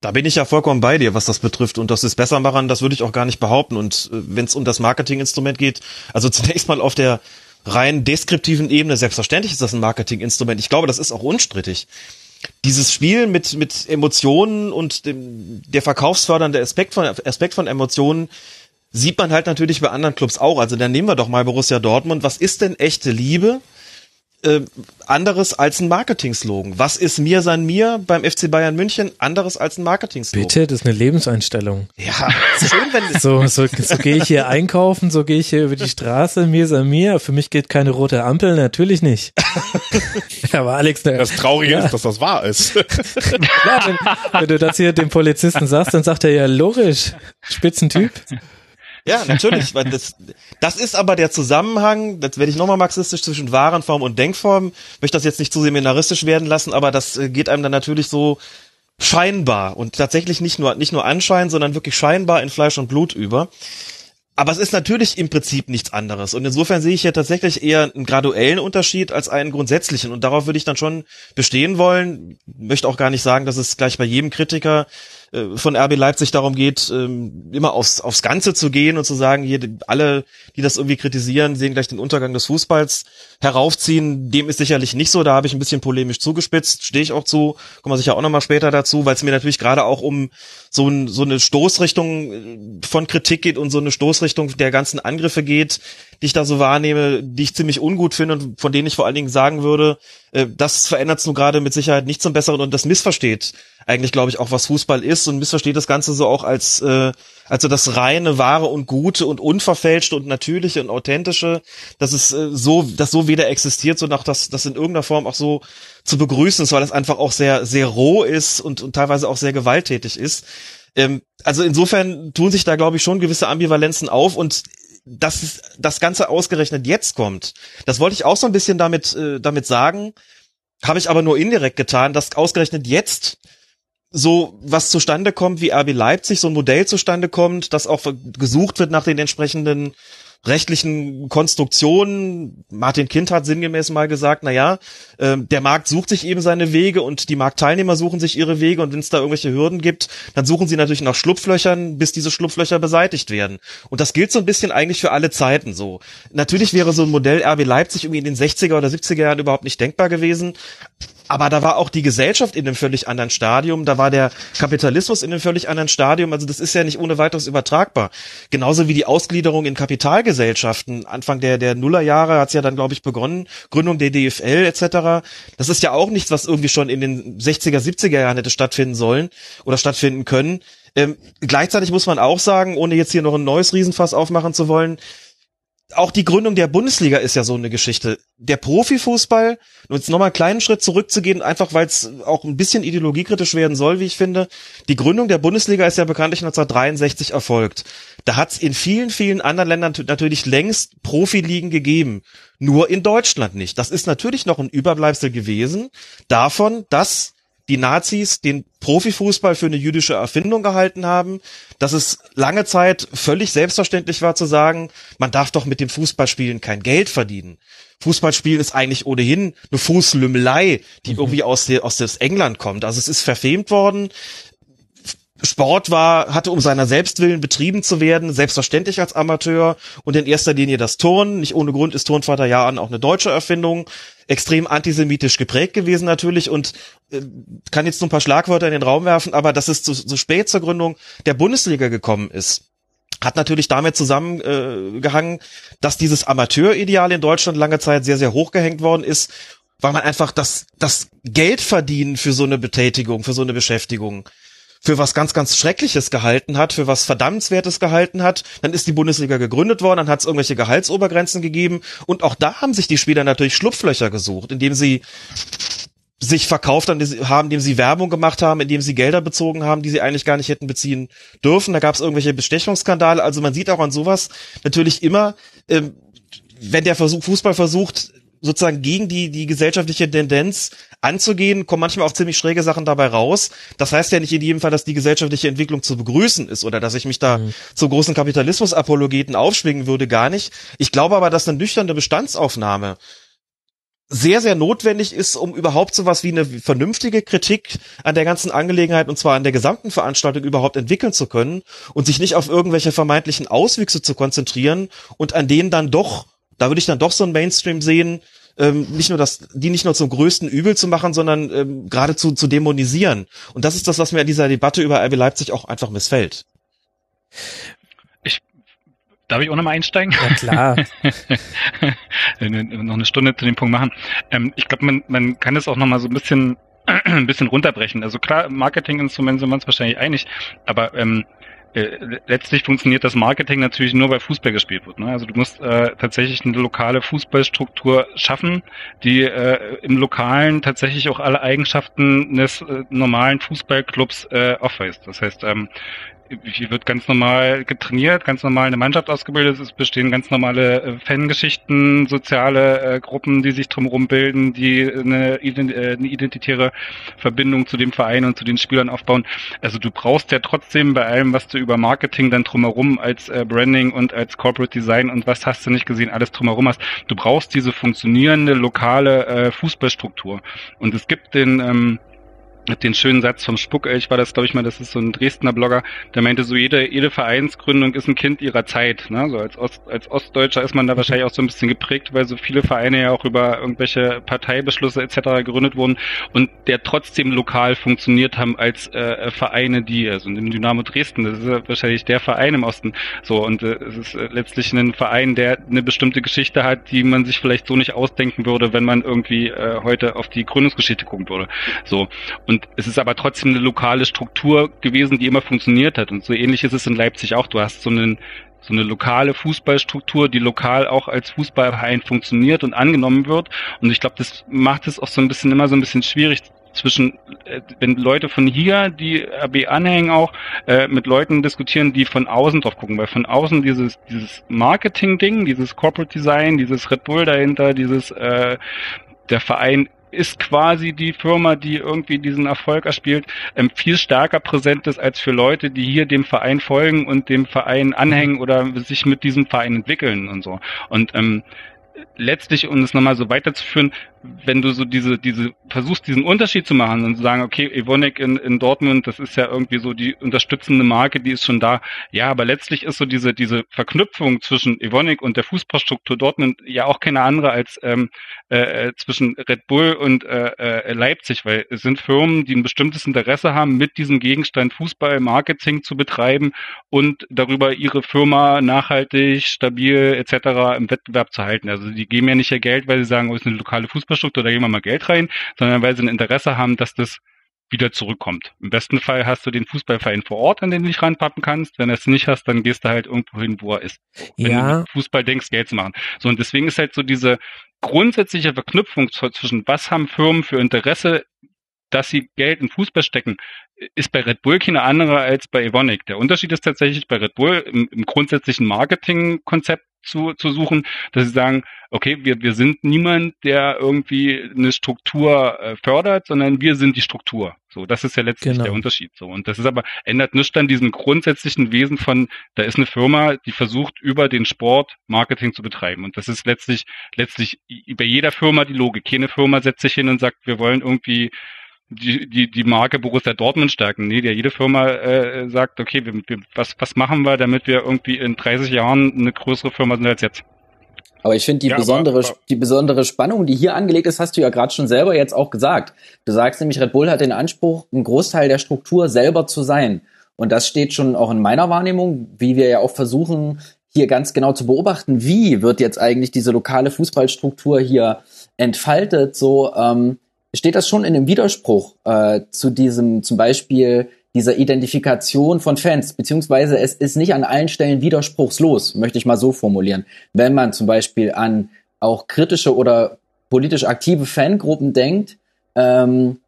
Da bin ich ja vollkommen bei dir, was das betrifft. Und das ist besser machen, das würde ich auch gar nicht behaupten. Und äh, wenn es um das Marketinginstrument geht, also zunächst mal auf der rein deskriptiven Ebene, selbstverständlich ist das ein Marketinginstrument. Ich glaube, das ist auch unstrittig dieses Spiel mit, mit Emotionen und dem, der verkaufsfördernde Aspekt von, Aspekt von Emotionen sieht man halt natürlich bei anderen Clubs auch. Also dann nehmen wir doch mal Borussia Dortmund. Was ist denn echte Liebe? äh, anderes als ein Marketing-Slogan. Was ist mir sein mir beim FC Bayern München anderes als ein Marketing-Slogan? Bitte, das ist eine Lebenseinstellung. Ja, schön, wenn so so so gehe ich hier einkaufen, so gehe ich hier über die Straße, mir sei mir. Für mich geht keine rote Ampel, natürlich nicht. Aber Alex, das Traurige ja. ist, dass das wahr ist. Klar, wenn, wenn du das hier dem Polizisten sagst, dann sagt er ja logisch, Spitzentyp. Ja, natürlich. weil das, das ist aber der Zusammenhang, das werde ich nochmal marxistisch, zwischen Warenform und Denkform. Möchte das jetzt nicht zu seminaristisch werden lassen, aber das äh, geht einem dann natürlich so scheinbar und tatsächlich nicht nur, nicht nur anscheinend, sondern wirklich scheinbar in Fleisch und Blut über. Aber es ist natürlich im Prinzip nichts anderes. Und insofern sehe ich hier tatsächlich eher einen graduellen Unterschied als einen grundsätzlichen. Und darauf würde ich dann schon bestehen wollen. Möchte auch gar nicht sagen, dass es gleich bei jedem Kritiker von RB Leipzig darum geht, ähm, immer aufs, aufs Ganze zu gehen und zu sagen, hier alle, die das irgendwie kritisieren, sehen gleich den Untergang des Fußballs heraufziehen. Dem ist sicherlich nicht so. Da habe ich ein bisschen polemisch zugespitzt, stehe ich auch zu. Kommen wir sicher auch nochmal später dazu, weil es mir natürlich gerade auch um so, ein, so eine Stoßrichtung äh, von Kritik geht und so eine Stoßrichtung der ganzen Angriffe geht, die ich da so wahrnehme, die ich ziemlich ungut finde und von denen ich vor allen Dingen sagen würde, äh, das verändert es nur gerade mit Sicherheit nicht zum Besseren und das missversteht eigentlich, glaube ich, auch was Fußball ist und missversteht das Ganze so auch als äh, also das reine, wahre und gute und unverfälschte und natürliche und authentische, dass es äh, so, das so weder existiert, sondern auch das, das in irgendeiner Form auch so zu begrüßen ist, weil das einfach auch sehr, sehr roh ist und, und teilweise auch sehr gewalttätig ist. Ähm, also insofern tun sich da, glaube ich, schon gewisse Ambivalenzen auf und dass das Ganze ausgerechnet jetzt kommt, das wollte ich auch so ein bisschen damit, äh, damit sagen, habe ich aber nur indirekt getan, dass ausgerechnet jetzt so was zustande kommt, wie RB Leipzig, so ein Modell zustande kommt, das auch gesucht wird nach den entsprechenden rechtlichen Konstruktionen. Martin Kind hat sinngemäß mal gesagt, na ja, äh, der Markt sucht sich eben seine Wege und die Marktteilnehmer suchen sich ihre Wege und wenn es da irgendwelche Hürden gibt, dann suchen sie natürlich nach Schlupflöchern, bis diese Schlupflöcher beseitigt werden. Und das gilt so ein bisschen eigentlich für alle Zeiten so. Natürlich wäre so ein Modell RB Leipzig irgendwie in den 60er oder 70er Jahren überhaupt nicht denkbar gewesen, aber da war auch die Gesellschaft in einem völlig anderen Stadium, da war der Kapitalismus in einem völlig anderen Stadium, also das ist ja nicht ohne weiteres übertragbar. Genauso wie die Ausgliederung in Kapitalgesellschaften. Anfang der, der Nullerjahre hat's ja dann, glaube ich, begonnen, Gründung der DFL etc. Das ist ja auch nichts, was irgendwie schon in den 60er, 70er Jahren hätte stattfinden sollen oder stattfinden können. Ähm, gleichzeitig muss man auch sagen, ohne jetzt hier noch ein neues Riesenfass aufmachen zu wollen, auch die Gründung der Bundesliga ist ja so eine Geschichte. Der Profifußball, um jetzt nochmal einen kleinen Schritt zurückzugehen, einfach weil es auch ein bisschen ideologiekritisch werden soll, wie ich finde. Die Gründung der Bundesliga ist ja bekanntlich 1963 erfolgt. Da hat es in vielen, vielen anderen Ländern natürlich längst Profiligen gegeben. Nur in Deutschland nicht. Das ist natürlich noch ein Überbleibsel gewesen davon, dass die Nazis den Profifußball für eine jüdische Erfindung gehalten haben, dass es lange Zeit völlig selbstverständlich war zu sagen, man darf doch mit dem Fußballspielen kein Geld verdienen. Fußballspielen ist eigentlich ohnehin eine Fußlümmelei, die mhm. irgendwie aus, der, aus des England kommt. Also es ist verfemt worden Sport war, hatte um seiner Selbstwillen betrieben zu werden, selbstverständlich als Amateur und in erster Linie das Turnen. Nicht ohne Grund ist Turnvater Jahren auch eine deutsche Erfindung, extrem antisemitisch geprägt gewesen natürlich und äh, kann jetzt nur ein paar Schlagwörter in den Raum werfen, aber dass es zu, so spät zur Gründung der Bundesliga gekommen ist, hat natürlich damit zusammengehangen, dass dieses Amateurideal in Deutschland lange Zeit sehr, sehr hoch gehängt worden ist, weil man einfach das, das Geld verdienen für so eine Betätigung, für so eine Beschäftigung für was ganz, ganz Schreckliches gehalten hat, für was Verdammenswertes gehalten hat. Dann ist die Bundesliga gegründet worden, dann hat es irgendwelche Gehaltsobergrenzen gegeben und auch da haben sich die Spieler natürlich Schlupflöcher gesucht, indem sie sich verkauft haben, indem sie Werbung gemacht haben, indem sie Gelder bezogen haben, die sie eigentlich gar nicht hätten beziehen dürfen. Da gab es irgendwelche Bestechungsskandale. Also man sieht auch an sowas natürlich immer, ähm, wenn der Versuch, Fußball versucht, sozusagen gegen die, die gesellschaftliche Tendenz anzugehen, kommen manchmal auch ziemlich schräge Sachen dabei raus. Das heißt ja nicht in jedem Fall, dass die gesellschaftliche Entwicklung zu begrüßen ist oder dass ich mich da mhm. zu großen Kapitalismus-Apologeten aufschwingen würde, gar nicht. Ich glaube aber, dass eine nüchterne Bestandsaufnahme sehr, sehr notwendig ist, um überhaupt sowas wie eine vernünftige Kritik an der ganzen Angelegenheit und zwar an der gesamten Veranstaltung überhaupt entwickeln zu können und sich nicht auf irgendwelche vermeintlichen Auswüchse zu konzentrieren und an denen dann doch da würde ich dann doch so ein Mainstream sehen, ähm, nicht nur das, die nicht nur zum größten Übel zu machen, sondern ähm, geradezu zu dämonisieren. Und das ist das, was mir an dieser Debatte über RB Leipzig auch einfach missfällt. Ich Darf ich auch nochmal einsteigen? Ja, klar. noch eine Stunde zu dem Punkt machen. Ähm, ich glaube, man, man kann es auch nochmal so ein bisschen, ein bisschen runterbrechen. Also klar, Marketinginstrumente sind wir uns wahrscheinlich einig, aber ähm, äh, letztlich funktioniert das Marketing natürlich nur, weil Fußball gespielt wird. Ne? Also du musst äh, tatsächlich eine lokale Fußballstruktur schaffen, die äh, im Lokalen tatsächlich auch alle Eigenschaften des äh, normalen Fußballclubs äh, aufweist. Das heißt, ähm, hier wird ganz normal getrainiert, ganz normal eine Mannschaft ausgebildet, es bestehen ganz normale äh, Fangeschichten, soziale äh, Gruppen, die sich drumherum bilden, die eine, äh, eine identitäre Verbindung zu dem Verein und zu den Spielern aufbauen. Also du brauchst ja trotzdem bei allem, was du über Marketing dann drumherum als äh, Branding und als Corporate Design und was hast du nicht gesehen, alles drumherum hast, du brauchst diese funktionierende lokale äh, Fußballstruktur. Und es gibt den ähm, den schönen Satz vom Spuckelch war das, glaube ich mal, das ist so ein Dresdner Blogger, der meinte so, jede, jede Vereinsgründung ist ein Kind ihrer Zeit. Ne? So als, Ost, als Ostdeutscher ist man da wahrscheinlich auch so ein bisschen geprägt, weil so viele Vereine ja auch über irgendwelche Parteibeschlüsse etc. gegründet wurden und der trotzdem lokal funktioniert haben als äh, Vereine, die, also in Dynamo Dresden, das ist ja wahrscheinlich der Verein im Osten. So, und äh, es ist äh, letztlich ein Verein, der eine bestimmte Geschichte hat, die man sich vielleicht so nicht ausdenken würde, wenn man irgendwie äh, heute auf die Gründungsgeschichte gucken würde. So. Und und es ist aber trotzdem eine lokale Struktur gewesen, die immer funktioniert hat. Und so ähnlich ist es in Leipzig auch. Du hast so einen so eine lokale Fußballstruktur, die lokal auch als Fußballverein funktioniert und angenommen wird. Und ich glaube, das macht es auch so ein bisschen immer so ein bisschen schwierig zwischen, äh, wenn Leute von hier, die RB anhängen auch, äh, mit Leuten diskutieren, die von außen drauf gucken, weil von außen dieses, dieses Marketing-Ding, dieses Corporate Design, dieses Red Bull dahinter, dieses, äh, der Verein ist quasi die Firma, die irgendwie diesen Erfolg erspielt, ähm, viel stärker präsent ist als für Leute, die hier dem Verein folgen und dem Verein anhängen oder sich mit diesem Verein entwickeln und so. Und ähm, letztlich, um es nochmal so weiterzuführen, wenn du so diese, diese, versuchst diesen Unterschied zu machen und zu sagen, okay, Evonik in, in Dortmund, das ist ja irgendwie so die unterstützende Marke, die ist schon da. Ja, aber letztlich ist so diese, diese Verknüpfung zwischen Evonik und der Fußballstruktur Dortmund ja auch keine andere als ähm, äh, äh, zwischen Red Bull und äh, äh, Leipzig, weil es sind Firmen, die ein bestimmtes Interesse haben, mit diesem Gegenstand Fußball Marketing zu betreiben und darüber ihre Firma nachhaltig, stabil etc. im Wettbewerb zu halten. Also die geben ja nicht ihr Geld, weil sie sagen, oh, ist eine lokale Fußball Infrastruktur, da gehen wir mal Geld rein, sondern weil sie ein Interesse haben, dass das wieder zurückkommt. Im besten Fall hast du den Fußballverein vor Ort, an den du dich ranpappen kannst. Wenn du es nicht hast, dann gehst du halt irgendwo hin, wo er ist. Wenn ja. du Fußball denkst, Geld zu machen. So, und deswegen ist halt so diese grundsätzliche Verknüpfung zwischen was haben Firmen für Interesse, dass sie Geld in Fußball stecken, ist bei Red Bull keine andere als bei Evonik. Der Unterschied ist tatsächlich bei Red Bull im, im grundsätzlichen Marketingkonzept zu, zu suchen, dass sie sagen, okay, wir, wir sind niemand, der irgendwie eine Struktur äh, fördert, sondern wir sind die Struktur. So, das ist ja letztlich genau. der Unterschied. So, und das ist aber, ändert nichts an diesem grundsätzlichen Wesen von, da ist eine Firma, die versucht, über den Sport Marketing zu betreiben. Und das ist letztlich, letztlich bei jeder Firma die Logik. Keine Firma setzt sich hin und sagt, wir wollen irgendwie die, die, die Marke Borussia Dortmund stärken. Nee, der jede Firma äh, sagt, okay, wir, wir, was, was machen wir, damit wir irgendwie in 30 Jahren eine größere Firma sind als jetzt. Aber ich finde die Ja, besondere, aber- aber- die besondere Spannung, die hier angelegt ist, hast du ja gerade schon selber jetzt auch gesagt. Du sagst nämlich, Red Bull hat den Anspruch, ein Großteil der Struktur selber zu sein. Und das steht schon auch in meiner Wahrnehmung, wie wir ja auch versuchen, hier ganz genau zu beobachten, wie wird jetzt eigentlich diese lokale Fußballstruktur hier entfaltet. So ähm, steht das schon in einem Widerspruch äh, zu diesem zum Beispiel dieser Identifikation von Fans, beziehungsweise es ist nicht an allen Stellen widerspruchslos, möchte ich mal so formulieren. Wenn man zum Beispiel an auch kritische oder politisch aktive Fangruppen denkt, ähm,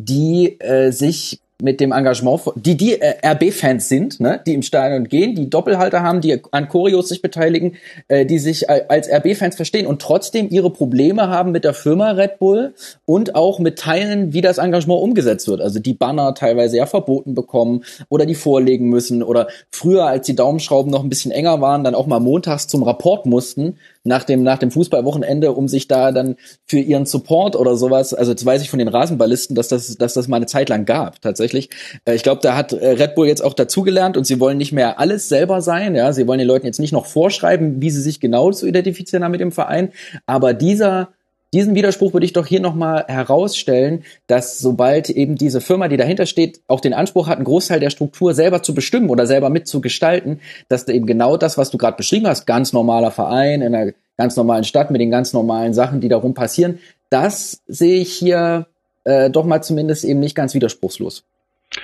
die äh, sich mit dem Engagement, die die äh, RB-Fans sind, ne, die im Stadion gehen, die Doppelhalter haben, die an Choreos sich beteiligen, äh, die sich äh, als RB-Fans verstehen und trotzdem ihre Probleme haben mit der Firma Red Bull und auch mit Teilen, wie das Engagement umgesetzt wird. Also die Banner teilweise ja verboten bekommen oder die vorlegen müssen oder früher, als die Daumenschrauben noch ein bisschen enger waren, dann auch mal montags zum Rapport mussten nach dem, nach dem Fußballwochenende, um sich da dann für ihren Support oder sowas, also jetzt weiß ich von den Rasenballisten, dass das, dass das mal eine Zeit lang gab, tatsächlich. Äh, Ich glaube, da hat äh, Red Bull jetzt auch dazugelernt und sie wollen nicht mehr alles selber sein, ja, sie wollen den Leuten jetzt nicht noch vorschreiben, wie sie sich genau zu identifizieren haben mit dem Verein, aber dieser, diesen Widerspruch würde ich doch hier nochmal herausstellen, dass sobald eben diese Firma, die dahinter steht, auch den Anspruch hat, einen Großteil der Struktur selber zu bestimmen oder selber mitzugestalten, dass da eben genau das, was du gerade beschrieben hast, ganz normaler Verein in einer ganz normalen Stadt mit den ganz normalen Sachen, die darum passieren, das sehe ich hier äh, doch mal zumindest eben nicht ganz widerspruchslos.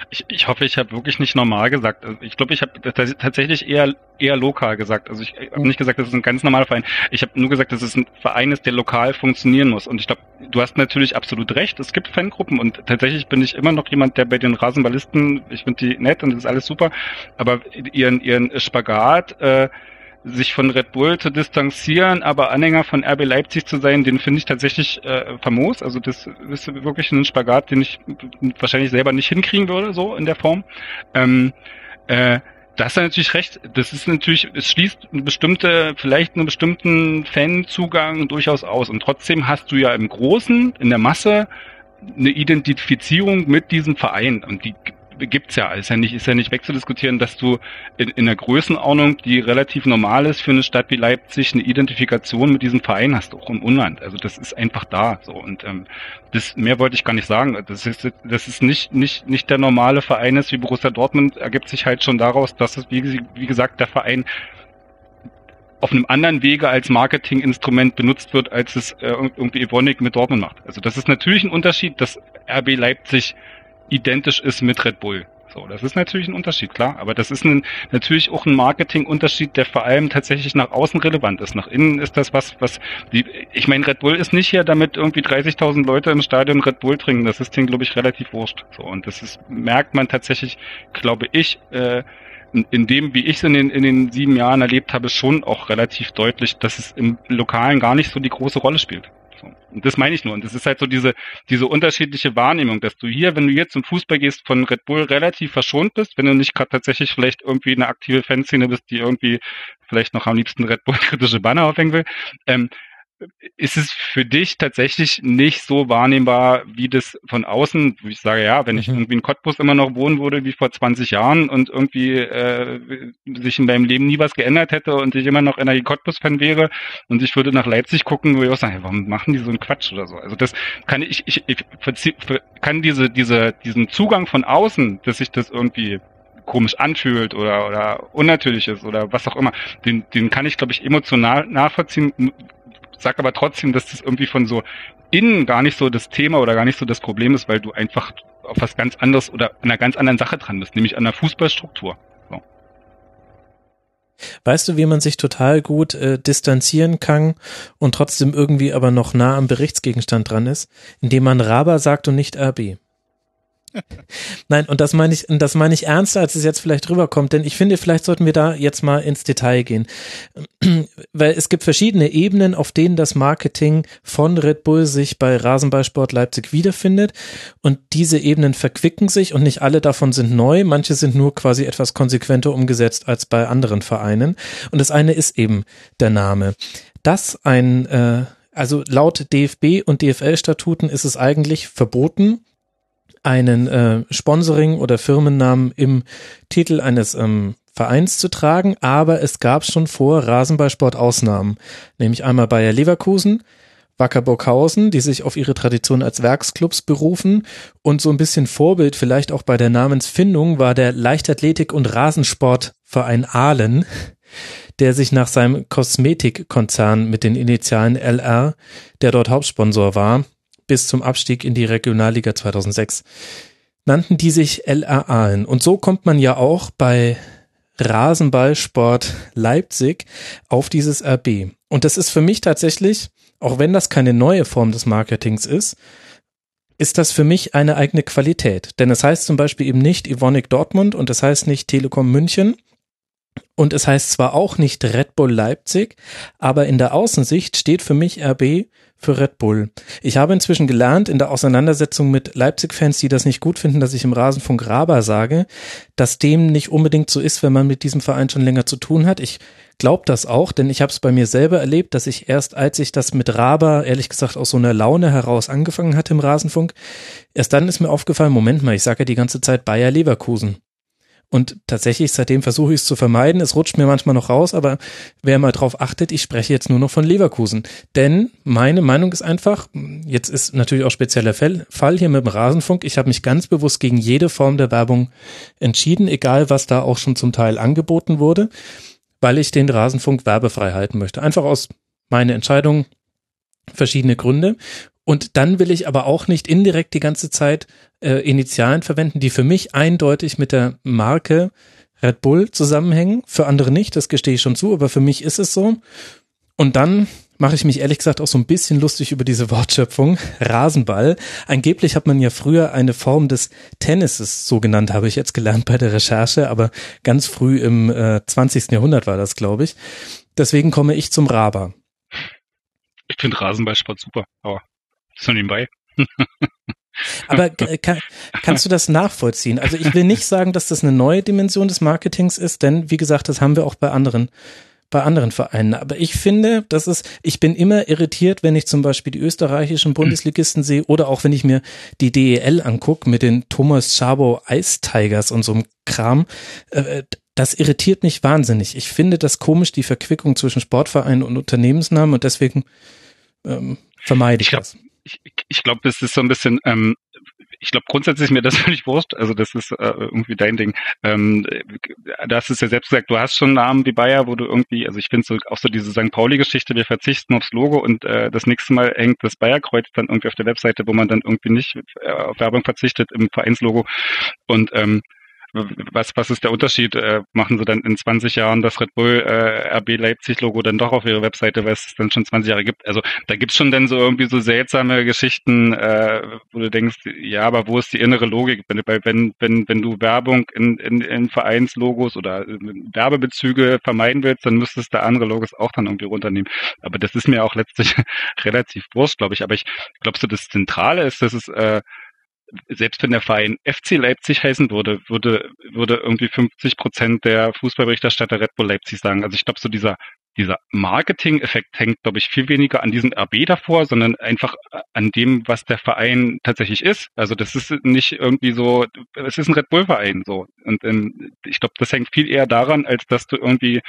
Ich, ich hoffe, ich habe wirklich nicht normal gesagt. Also ich glaube, ich habe tats- tatsächlich eher eher lokal gesagt. Also ich habe nicht gesagt, das ist ein ganz normaler Verein. Ich habe nur gesagt, dass es ein Verein ist, der lokal funktionieren muss. Und ich glaube, du hast natürlich absolut recht. Es gibt Fangruppen und tatsächlich bin ich immer noch jemand, der bei den Rasenballisten, ich finde die nett und das ist alles super, aber ihren ihren Spagat äh, sich von Red Bull zu distanzieren, aber Anhänger von RB Leipzig zu sein, den finde ich tatsächlich äh, famos. Also das ist wirklich ein Spagat, den ich wahrscheinlich selber nicht hinkriegen würde, so in der Form. Ähm, äh, da hast du natürlich recht. Das ist natürlich, es schließt eine bestimmte, vielleicht einen bestimmten Fanzugang durchaus aus. Und trotzdem hast du ja im Großen, in der Masse, eine Identifizierung mit diesem Verein. Und die gibt's ja, ist ja nicht, ist ja nicht wegzudiskutieren, dass du in, in einer Größenordnung, die relativ normal ist für eine Stadt wie Leipzig, eine Identifikation mit diesem Verein hast, auch im Unland. Also das ist einfach da, so. Und, ähm, das, mehr wollte ich gar nicht sagen. Das ist, das ist nicht, nicht, nicht der normale Verein ist wie Borussia Dortmund, ergibt sich halt schon daraus, dass es, wie, wie gesagt, der Verein auf einem anderen Wege als Marketinginstrument benutzt wird, als es äh, irgendwie Evonik mit Dortmund macht. Also das ist natürlich ein Unterschied, dass RB Leipzig identisch ist mit Red Bull. So, das ist natürlich ein Unterschied, klar. Aber das ist ein, natürlich auch ein Marketingunterschied, der vor allem tatsächlich nach außen relevant ist. Nach innen ist das was, was die, ich meine, Red Bull ist nicht hier, damit irgendwie 30.000 Leute im Stadion Red Bull trinken. Das ist denen, glaube ich, relativ wurscht. So, und das ist, merkt man tatsächlich, glaube ich, äh, in, dem, wie ich es in den, in den sieben Jahren erlebt habe, schon auch relativ deutlich, dass es im Lokalen gar nicht so die große Rolle spielt. So. Und das meine ich nur. Und das ist halt so diese, diese unterschiedliche Wahrnehmung, dass du hier, wenn du jetzt zum Fußball gehst, von Red Bull relativ verschont bist, wenn du nicht gerade tatsächlich vielleicht irgendwie eine aktive Fanszene bist, die irgendwie vielleicht noch am liebsten Red Bull kritische Banner aufhängen will, ähm, ist es für dich tatsächlich nicht so wahrnehmbar, wie das von außen, wo ich sage, ja, wenn ich irgendwie in Cottbus immer noch wohnen würde wie vor 20 Jahren und irgendwie äh, sich in meinem Leben nie was geändert hätte und ich immer noch einer Cottbus-Fan wäre und ich würde nach Leipzig gucken, würde ich auch sagen, hey, warum machen die so einen Quatsch oder so? Also das kann ich, ich, ich kann diese, diese, diesen Zugang von außen, dass sich das irgendwie komisch anfühlt oder, oder unnatürlich ist oder was auch immer, den, den kann ich, glaube ich, emotional nachvollziehen, sag aber trotzdem, dass das irgendwie von so innen gar nicht so das Thema oder gar nicht so das Problem ist, weil du einfach auf was ganz anderes oder an einer ganz anderen Sache dran bist, nämlich an der Fußballstruktur. So. Weißt du, wie man sich total gut äh, distanzieren kann und trotzdem irgendwie aber noch nah am Berichtsgegenstand dran ist, indem man Raba sagt und nicht RB? Nein, und das meine ich, und das meine ich ernster, als es jetzt vielleicht rüberkommt, denn ich finde, vielleicht sollten wir da jetzt mal ins Detail gehen. Weil es gibt verschiedene Ebenen, auf denen das Marketing von Red Bull sich bei Rasenballsport Leipzig wiederfindet. Und diese Ebenen verquicken sich und nicht alle davon sind neu. Manche sind nur quasi etwas konsequenter umgesetzt als bei anderen Vereinen. Und das eine ist eben der Name. Dass ein, äh, also laut DFB und DFL-Statuten ist es eigentlich verboten, einen äh, Sponsoring oder Firmennamen im Titel eines ähm, Vereins zu tragen, aber es gab schon vor Rasenballsport Ausnahmen, nämlich einmal Bayer Leverkusen, Wacker Burghausen, die sich auf ihre Tradition als Werksclubs berufen. Und so ein bisschen Vorbild vielleicht auch bei der Namensfindung war der Leichtathletik- und Rasensportverein Ahlen, der sich nach seinem Kosmetikkonzern mit den Initialen LR, der dort Hauptsponsor war, bis zum Abstieg in die Regionalliga 2006, nannten die sich LR Ahlen. Und so kommt man ja auch bei Rasenballsport Leipzig auf dieses RB. Und das ist für mich tatsächlich, auch wenn das keine neue Form des Marketings ist, ist das für mich eine eigene Qualität. Denn es heißt zum Beispiel eben nicht Evonik Dortmund und es heißt nicht Telekom München. Und es heißt zwar auch nicht Red Bull Leipzig, aber in der Außensicht steht für mich RB für Red Bull. Ich habe inzwischen gelernt in der Auseinandersetzung mit Leipzig-Fans, die das nicht gut finden, dass ich im Rasenfunk Raber sage, dass dem nicht unbedingt so ist, wenn man mit diesem Verein schon länger zu tun hat. Ich glaube das auch, denn ich habe es bei mir selber erlebt, dass ich erst, als ich das mit Raber, ehrlich gesagt, aus so einer Laune heraus angefangen hatte im Rasenfunk, erst dann ist mir aufgefallen, Moment mal, ich sage ja die ganze Zeit Bayer Leverkusen. Und tatsächlich, seitdem versuche ich es zu vermeiden. Es rutscht mir manchmal noch raus, aber wer mal drauf achtet, ich spreche jetzt nur noch von Leverkusen. Denn meine Meinung ist einfach, jetzt ist natürlich auch spezieller Fall hier mit dem Rasenfunk. Ich habe mich ganz bewusst gegen jede Form der Werbung entschieden, egal was da auch schon zum Teil angeboten wurde, weil ich den Rasenfunk werbefrei halten möchte. Einfach aus meiner Entscheidung, verschiedene Gründe. Und dann will ich aber auch nicht indirekt die ganze Zeit äh, Initialen verwenden, die für mich eindeutig mit der Marke Red Bull zusammenhängen. Für andere nicht, das gestehe ich schon zu, aber für mich ist es so. Und dann mache ich mich ehrlich gesagt auch so ein bisschen lustig über diese Wortschöpfung. Rasenball. Angeblich hat man ja früher eine Form des Tennises, so genannt, habe ich jetzt gelernt bei der Recherche, aber ganz früh im äh, 20. Jahrhundert war das, glaube ich. Deswegen komme ich zum Raber. Ich finde Rasenballsport super, aber so nebenbei. Aber kann, kannst du das nachvollziehen? Also ich will nicht sagen, dass das eine neue Dimension des Marketings ist, denn wie gesagt, das haben wir auch bei anderen bei anderen Vereinen. Aber ich finde, das ist, ich bin immer irritiert, wenn ich zum Beispiel die österreichischen Bundesligisten sehe oder auch wenn ich mir die DEL angucke mit den Thomas Schabo Ice Tigers und so einem Kram. Äh, das irritiert mich wahnsinnig. Ich finde das komisch, die Verquickung zwischen Sportvereinen und Unternehmensnamen und deswegen ähm, vermeide ich, ich glaub, das ich, ich glaube, das ist so ein bisschen, ähm, ich glaube grundsätzlich mir das völlig wurscht. Also das ist äh, irgendwie dein Ding. Ähm, da hast es ja selbst gesagt, du hast schon Namen wie Bayer, wo du irgendwie, also ich finde so auch so diese St. Pauli-Geschichte, wir verzichten aufs Logo und äh, das nächste Mal hängt das Bayer-Kreuz dann irgendwie auf der Webseite, wo man dann irgendwie nicht äh, auf Werbung verzichtet im Vereinslogo. Und ähm, was, was ist der Unterschied? Äh, machen sie dann in 20 Jahren das Red Bull äh, RB Leipzig Logo dann doch auf ihre Webseite, weil es dann schon 20 Jahre gibt? Also da gibt's schon dann so irgendwie so seltsame Geschichten, äh, wo du denkst, ja, aber wo ist die innere Logik? Wenn, wenn, wenn, wenn du Werbung in, in, in Vereinslogos oder Werbebezüge vermeiden willst, dann müsstest du andere Logos auch dann irgendwie runternehmen. Aber das ist mir auch letztlich relativ wurscht, glaube ich. Aber ich glaube so, das Zentrale ist, dass es äh, selbst wenn der Verein FC Leipzig heißen würde, würde, würde irgendwie 50 Prozent der Fußballberichterstatter Red Bull Leipzig sagen. Also ich glaube, so dieser, dieser Marketing-Effekt hängt, glaube ich, viel weniger an diesem RB davor, sondern einfach an dem, was der Verein tatsächlich ist. Also das ist nicht irgendwie so, es ist ein Red Bull-Verein so. Und ähm, ich glaube, das hängt viel eher daran, als dass du irgendwie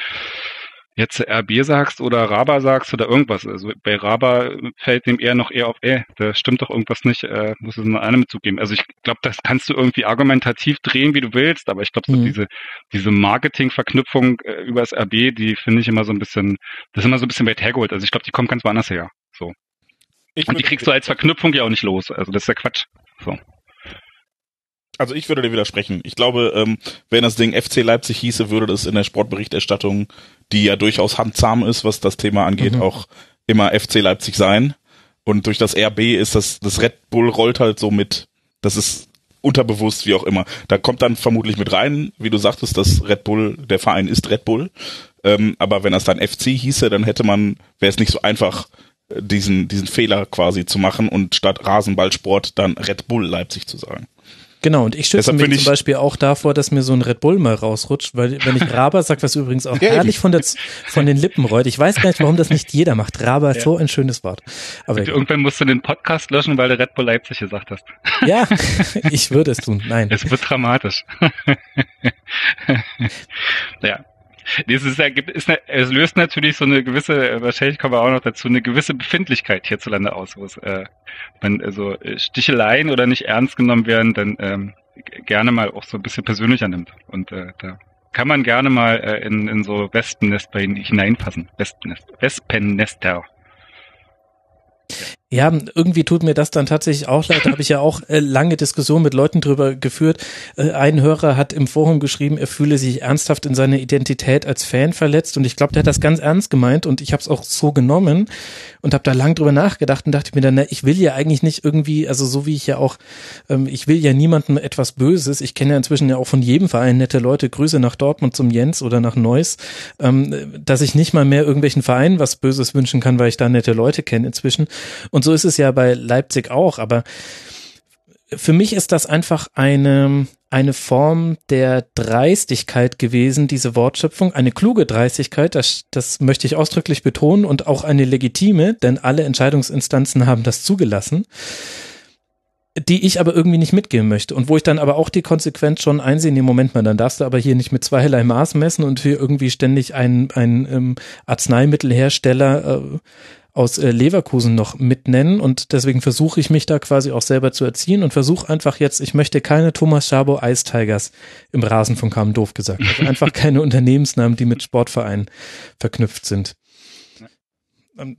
jetzt RB sagst oder Raba sagst oder irgendwas. Also bei Raba fällt dem eher noch eher auf, ey, da stimmt doch irgendwas nicht, äh, muss es nur einem zugeben. Also ich glaube, das kannst du irgendwie argumentativ drehen, wie du willst, aber ich glaube, so mhm. diese, diese Marketing-Verknüpfung äh, über das RB, die finde ich immer so ein bisschen, das ist immer so ein bisschen weit hergeholt. Also ich glaube, die kommt ganz woanders her. So. Ich Und die kriegst du als Verknüpfung ja auch nicht los. Also das ist ja Quatsch. So. Also ich würde dir widersprechen. Ich glaube, ähm, wenn das Ding FC Leipzig hieße, würde das in der Sportberichterstattung, die ja durchaus handzahm ist, was das Thema angeht, mhm. auch immer FC Leipzig sein. Und durch das RB ist das, das Red Bull rollt halt so mit. Das ist unterbewusst, wie auch immer. Da kommt dann vermutlich mit rein, wie du sagtest, dass Red Bull, der Verein ist Red Bull. Ähm, aber wenn das dann FC hieße, dann hätte man, wäre es nicht so einfach, diesen, diesen Fehler quasi zu machen und statt Rasenballsport dann Red Bull Leipzig zu sagen. Genau, und ich schütze mich zum Beispiel auch davor, dass mir so ein Red Bull mal rausrutscht, weil wenn ich Raba sage, was übrigens auch herrlich von, der, von den Lippen rollt, ich weiß gar nicht, warum das nicht jeder macht. Raba ist ja. so ein schönes Wort. Aber und irgendwann musst du den Podcast löschen, weil du Red Bull Leipzig gesagt hast. Ja, ich würde es tun, nein. Es wird dramatisch. ja. Das ist, ist, es löst natürlich so eine gewisse, wahrscheinlich kommen wir auch noch dazu, eine gewisse Befindlichkeit hierzulande aus, wo es, äh, wenn also Sticheleien oder nicht ernst genommen werden, dann ähm, gerne mal auch so ein bisschen persönlicher nimmt. Und äh, da kann man gerne mal äh, in, in so Wespennest bei hineinpassen. Wespennest, Wespennester. Ja, irgendwie tut mir das dann tatsächlich auch leid. Da habe ich ja auch äh, lange Diskussionen mit Leuten drüber geführt. Äh, ein Hörer hat im Forum geschrieben, er fühle sich ernsthaft in seiner Identität als Fan verletzt. Und ich glaube, der hat das ganz ernst gemeint und ich habe es auch so genommen und habe da lang drüber nachgedacht und dachte mir dann, na, ich will ja eigentlich nicht irgendwie, also so wie ich ja auch, ähm, ich will ja niemandem etwas Böses. Ich kenne ja inzwischen ja auch von jedem Verein nette Leute. Grüße nach Dortmund zum Jens oder nach Neuss, ähm, dass ich nicht mal mehr irgendwelchen Vereinen was Böses wünschen kann, weil ich da nette Leute kenne inzwischen. Und so ist es ja bei Leipzig auch, aber für mich ist das einfach eine, eine Form der Dreistigkeit gewesen, diese Wortschöpfung, eine kluge Dreistigkeit, das, das möchte ich ausdrücklich betonen und auch eine legitime, denn alle Entscheidungsinstanzen haben das zugelassen, die ich aber irgendwie nicht mitgehen möchte. Und wo ich dann aber auch die Konsequenz schon einsehen, im Moment mal, dann darfst du aber hier nicht mit zweierlei Maß messen und hier irgendwie ständig ein, ein ähm, Arzneimittelhersteller äh, aus äh, Leverkusen noch mitnennen und deswegen versuche ich mich da quasi auch selber zu erziehen und versuche einfach jetzt, ich möchte keine Thomas Schabo Ice Tigers im Rasen von Kamen doof gesagt. Also einfach keine Unternehmensnamen, die mit Sportvereinen verknüpft sind. Ähm,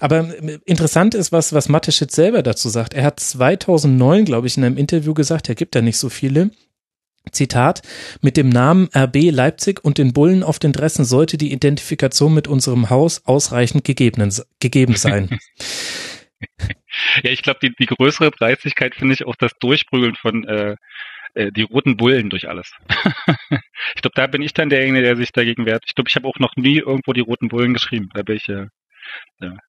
aber äh, interessant ist, was, was Mateschitz selber dazu sagt. Er hat 2009, glaube ich, in einem Interview gesagt, er gibt ja nicht so viele, Zitat, mit dem Namen RB Leipzig und den Bullen auf den Dressen sollte die Identifikation mit unserem Haus ausreichend gegeben, gegeben sein. ja, ich glaube, die, die größere Dreistigkeit finde ich auch das Durchprügeln von äh, äh, die roten Bullen durch alles. ich glaube, da bin ich dann derjenige, der sich dagegen wehrt. Ich glaube, ich habe auch noch nie irgendwo die roten Bullen geschrieben. Da bin ich äh,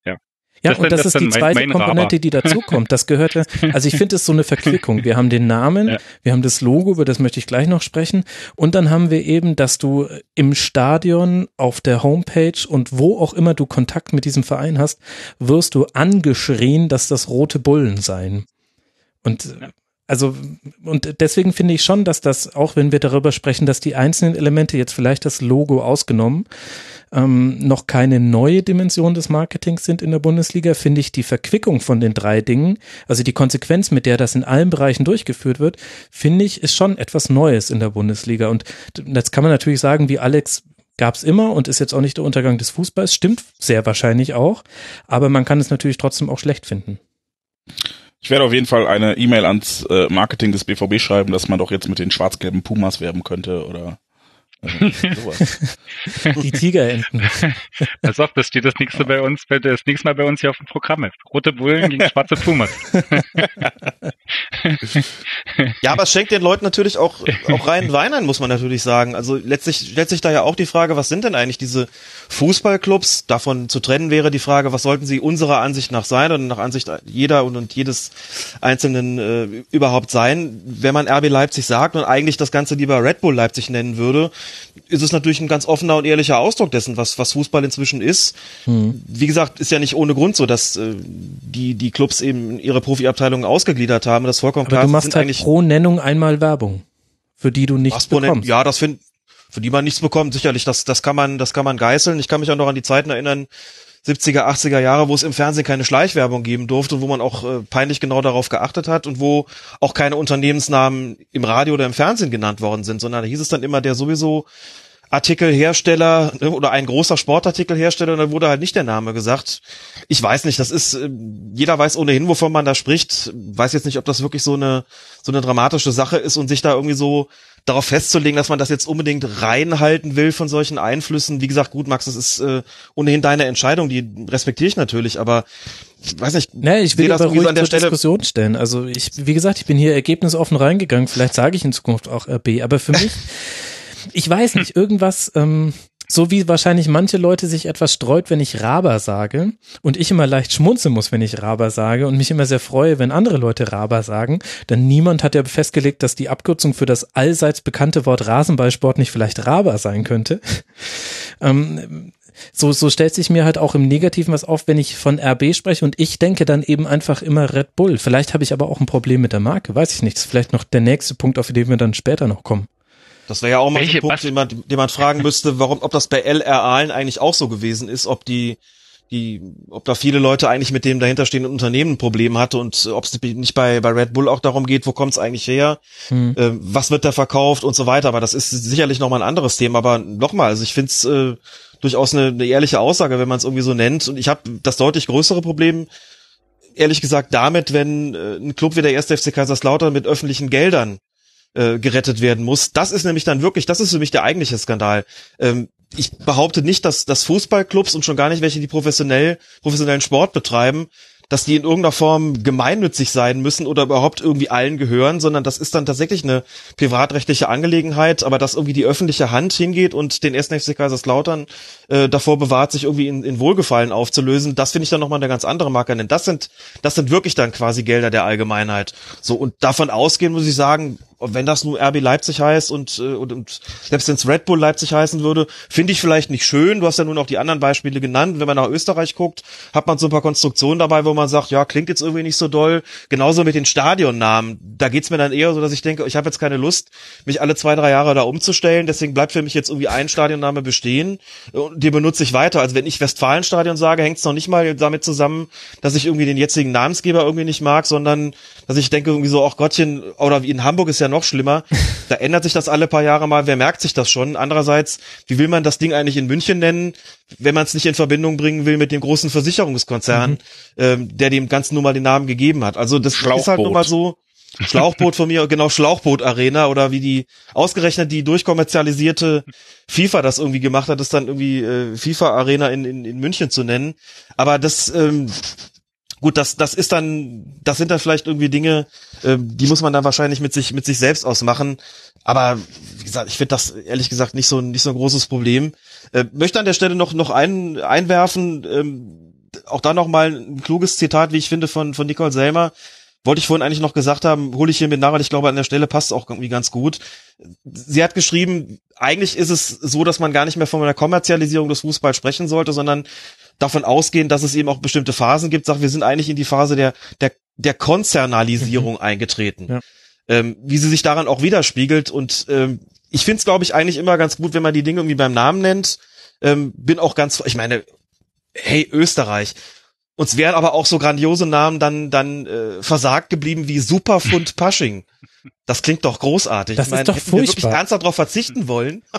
ja. Ja, das und das, das ist die zweite mein, mein Komponente, die dazukommt. Das gehörte, also ich finde es so eine Verquickung. Wir haben den Namen, ja. wir haben das Logo, über das möchte ich gleich noch sprechen. Und dann haben wir eben, dass du im Stadion, auf der Homepage und wo auch immer du Kontakt mit diesem Verein hast, wirst du angeschrien, dass das rote Bullen seien. Und also, und deswegen finde ich schon, dass das, auch wenn wir darüber sprechen, dass die einzelnen Elemente, jetzt vielleicht das Logo ausgenommen, ähm, noch keine neue Dimension des Marketings sind in der Bundesliga, finde ich die Verquickung von den drei Dingen, also die Konsequenz, mit der das in allen Bereichen durchgeführt wird, finde ich, ist schon etwas Neues in der Bundesliga. Und jetzt kann man natürlich sagen, wie Alex gab es immer und ist jetzt auch nicht der Untergang des Fußballs, stimmt sehr wahrscheinlich auch, aber man kann es natürlich trotzdem auch schlecht finden. Ich werde auf jeden Fall eine E-Mail ans äh, Marketing des BVB schreiben, dass man doch jetzt mit den schwarz-gelben Pumas werben könnte oder Die Tigerenten. Pass auf, das steht das nächste bei uns, das nächste Mal bei uns hier auf dem Programm. Rote Bullen gegen schwarze Pumas. ja, aber es schenkt den Leuten natürlich auch, auch reinen Wein ein, muss man natürlich sagen. Also letztlich stellt sich da ja auch die Frage, was sind denn eigentlich diese Fußballclubs? Davon zu trennen wäre die Frage, was sollten sie unserer Ansicht nach sein und nach Ansicht jeder und, und jedes Einzelnen äh, überhaupt sein? Wenn man RB Leipzig sagt und eigentlich das Ganze lieber Red Bull Leipzig nennen würde, ist es natürlich ein ganz offener und ehrlicher Ausdruck dessen, was, was Fußball inzwischen ist. Hm. Wie gesagt, ist ja nicht ohne Grund so, dass äh, die, die Clubs eben ihre Profiabteilungen ausgegliedert haben. Das vollkommen Aber klar. Du machst halt pro Nennung einmal Werbung, für die du nichts bekommst. Ja, das finde für die man nichts bekommt, sicherlich, das, das kann man, das kann man geißeln. Ich kann mich auch noch an die Zeiten erinnern, 70er, 80er Jahre, wo es im Fernsehen keine Schleichwerbung geben durfte, wo man auch äh, peinlich genau darauf geachtet hat und wo auch keine Unternehmensnamen im Radio oder im Fernsehen genannt worden sind, sondern da hieß es dann immer der sowieso Artikelhersteller ne, oder ein großer Sportartikelhersteller und da wurde halt nicht der Name gesagt. Ich weiß nicht, das ist, äh, jeder weiß ohnehin, wovon man da spricht. Weiß jetzt nicht, ob das wirklich so eine, so eine dramatische Sache ist und sich da irgendwie so darauf festzulegen, dass man das jetzt unbedingt reinhalten will von solchen Einflüssen. Wie gesagt, gut, Max, das ist äh, ohnehin deine Entscheidung, die respektiere ich natürlich, aber ich weiß nicht. Nee, ich will das aber ruhig so an der Stelle Diskussion stellen. Also ich, wie gesagt, ich bin hier ergebnisoffen reingegangen. Vielleicht sage ich in Zukunft auch RB, aber für mich, ich weiß nicht, irgendwas, ähm, So wie wahrscheinlich manche Leute sich etwas streut, wenn ich Raber sage und ich immer leicht schmunzeln muss, wenn ich Raber sage und mich immer sehr freue, wenn andere Leute Raber sagen, denn niemand hat ja festgelegt, dass die Abkürzung für das allseits bekannte Wort Rasenballsport nicht vielleicht Raber sein könnte. ähm, so, so stellt sich mir halt auch im Negativen was auf, wenn ich von RB spreche und ich denke dann eben einfach immer Red Bull. Vielleicht habe ich aber auch ein Problem mit der Marke, weiß ich nicht. Das ist vielleicht noch der nächste Punkt, auf den wir dann später noch kommen. Das wäre ja auch mal ein Punkt, den man, den man fragen müsste, warum, ob das bei LR Aalen eigentlich auch so gewesen ist, ob die, die, ob da viele Leute eigentlich mit dem dahinterstehenden Unternehmen ein Problem hatte und ob es nicht bei, bei Red Bull auch darum geht, wo kommt es eigentlich her, hm. äh, was wird da verkauft und so weiter. Aber das ist sicherlich nochmal ein anderes Thema. Aber nochmal, also ich finde es äh, durchaus eine, eine ehrliche Aussage, wenn man es irgendwie so nennt. Und ich habe das deutlich größere Problem, ehrlich gesagt, damit, wenn äh, ein Club wie der 1. FC Kaiserslautern mit öffentlichen Geldern äh, gerettet werden muss. Das ist nämlich dann wirklich, das ist für mich der eigentliche Skandal. Ähm, ich behaupte nicht, dass, dass Fußballclubs und schon gar nicht welche, die professionell, professionellen Sport betreiben, dass die in irgendeiner Form gemeinnützig sein müssen oder überhaupt irgendwie allen gehören, sondern das ist dann tatsächlich eine privatrechtliche Angelegenheit, aber dass irgendwie die öffentliche Hand hingeht und den 1. FC Kaiserslautern äh, davor bewahrt, sich irgendwie in, in Wohlgefallen aufzulösen, das finde ich dann nochmal eine ganz andere Marke, denn das sind, das sind wirklich dann quasi Gelder der Allgemeinheit. So, und davon ausgehen muss ich sagen, wenn das nur RB Leipzig heißt und, äh, und, und selbst wenn es Red Bull Leipzig heißen würde, finde ich vielleicht nicht schön. Du hast ja nun auch die anderen Beispiele genannt. Wenn man nach Österreich guckt, hat man so ein paar Konstruktionen dabei, wo man sagt, ja, klingt jetzt irgendwie nicht so doll. Genauso mit den Stadionnamen. Da geht's mir dann eher so, dass ich denke, ich habe jetzt keine Lust, mich alle zwei, drei Jahre da umzustellen. Deswegen bleibt für mich jetzt irgendwie ein Stadionname bestehen. Und den benutze ich weiter. Also wenn ich Westfalenstadion sage, hängt es noch nicht mal damit zusammen, dass ich irgendwie den jetzigen Namensgeber irgendwie nicht mag, sondern dass ich denke irgendwie so, ach Gottchen, oder wie in Hamburg ist ja noch schlimmer. Da ändert sich das alle paar Jahre mal. Wer merkt sich das schon? Andererseits, wie will man das Ding eigentlich in München nennen, wenn man es nicht in Verbindung bringen will mit dem großen Versicherungskonzern, mhm. ähm, der dem Ganzen nun mal den Namen gegeben hat? Also das ist halt nun mal so. Schlauchboot von mir, genau, Schlauchboot Arena oder wie die ausgerechnet die durchkommerzialisierte FIFA das irgendwie gemacht hat, das dann irgendwie äh, FIFA Arena in, in, in München zu nennen. Aber das, ähm, gut, das, das ist dann, das sind dann vielleicht irgendwie Dinge, äh, die muss man dann wahrscheinlich mit sich, mit sich selbst ausmachen. Aber wie gesagt, ich finde das ehrlich gesagt nicht so, nicht so ein großes Problem. Äh, möchte an der Stelle noch, noch ein, einwerfen, ähm, auch da noch mal ein kluges Zitat, wie ich finde, von, von Nicole Selmer. Wollte ich vorhin eigentlich noch gesagt haben, hole ich hier mit nach, weil ich glaube, an der Stelle passt es auch irgendwie ganz gut. Sie hat geschrieben, eigentlich ist es so, dass man gar nicht mehr von einer Kommerzialisierung des Fußballs sprechen sollte, sondern davon ausgehen, dass es eben auch bestimmte Phasen gibt. Sagt, wir sind eigentlich in die Phase der, der, der Konzernalisierung mhm. eingetreten. Ja. Ähm, wie sie sich daran auch widerspiegelt. Und ähm, ich finde es, glaube ich, eigentlich immer ganz gut, wenn man die Dinge irgendwie beim Namen nennt. Ähm, bin auch ganz, ich meine, hey, Österreich. Uns wären aber auch so grandiose Namen dann, dann äh, versagt geblieben wie Superfund Pasching. Das klingt doch großartig. Das ich meine, ist doch furchtbar. wir wirklich ernsthaft darauf verzichten wollen.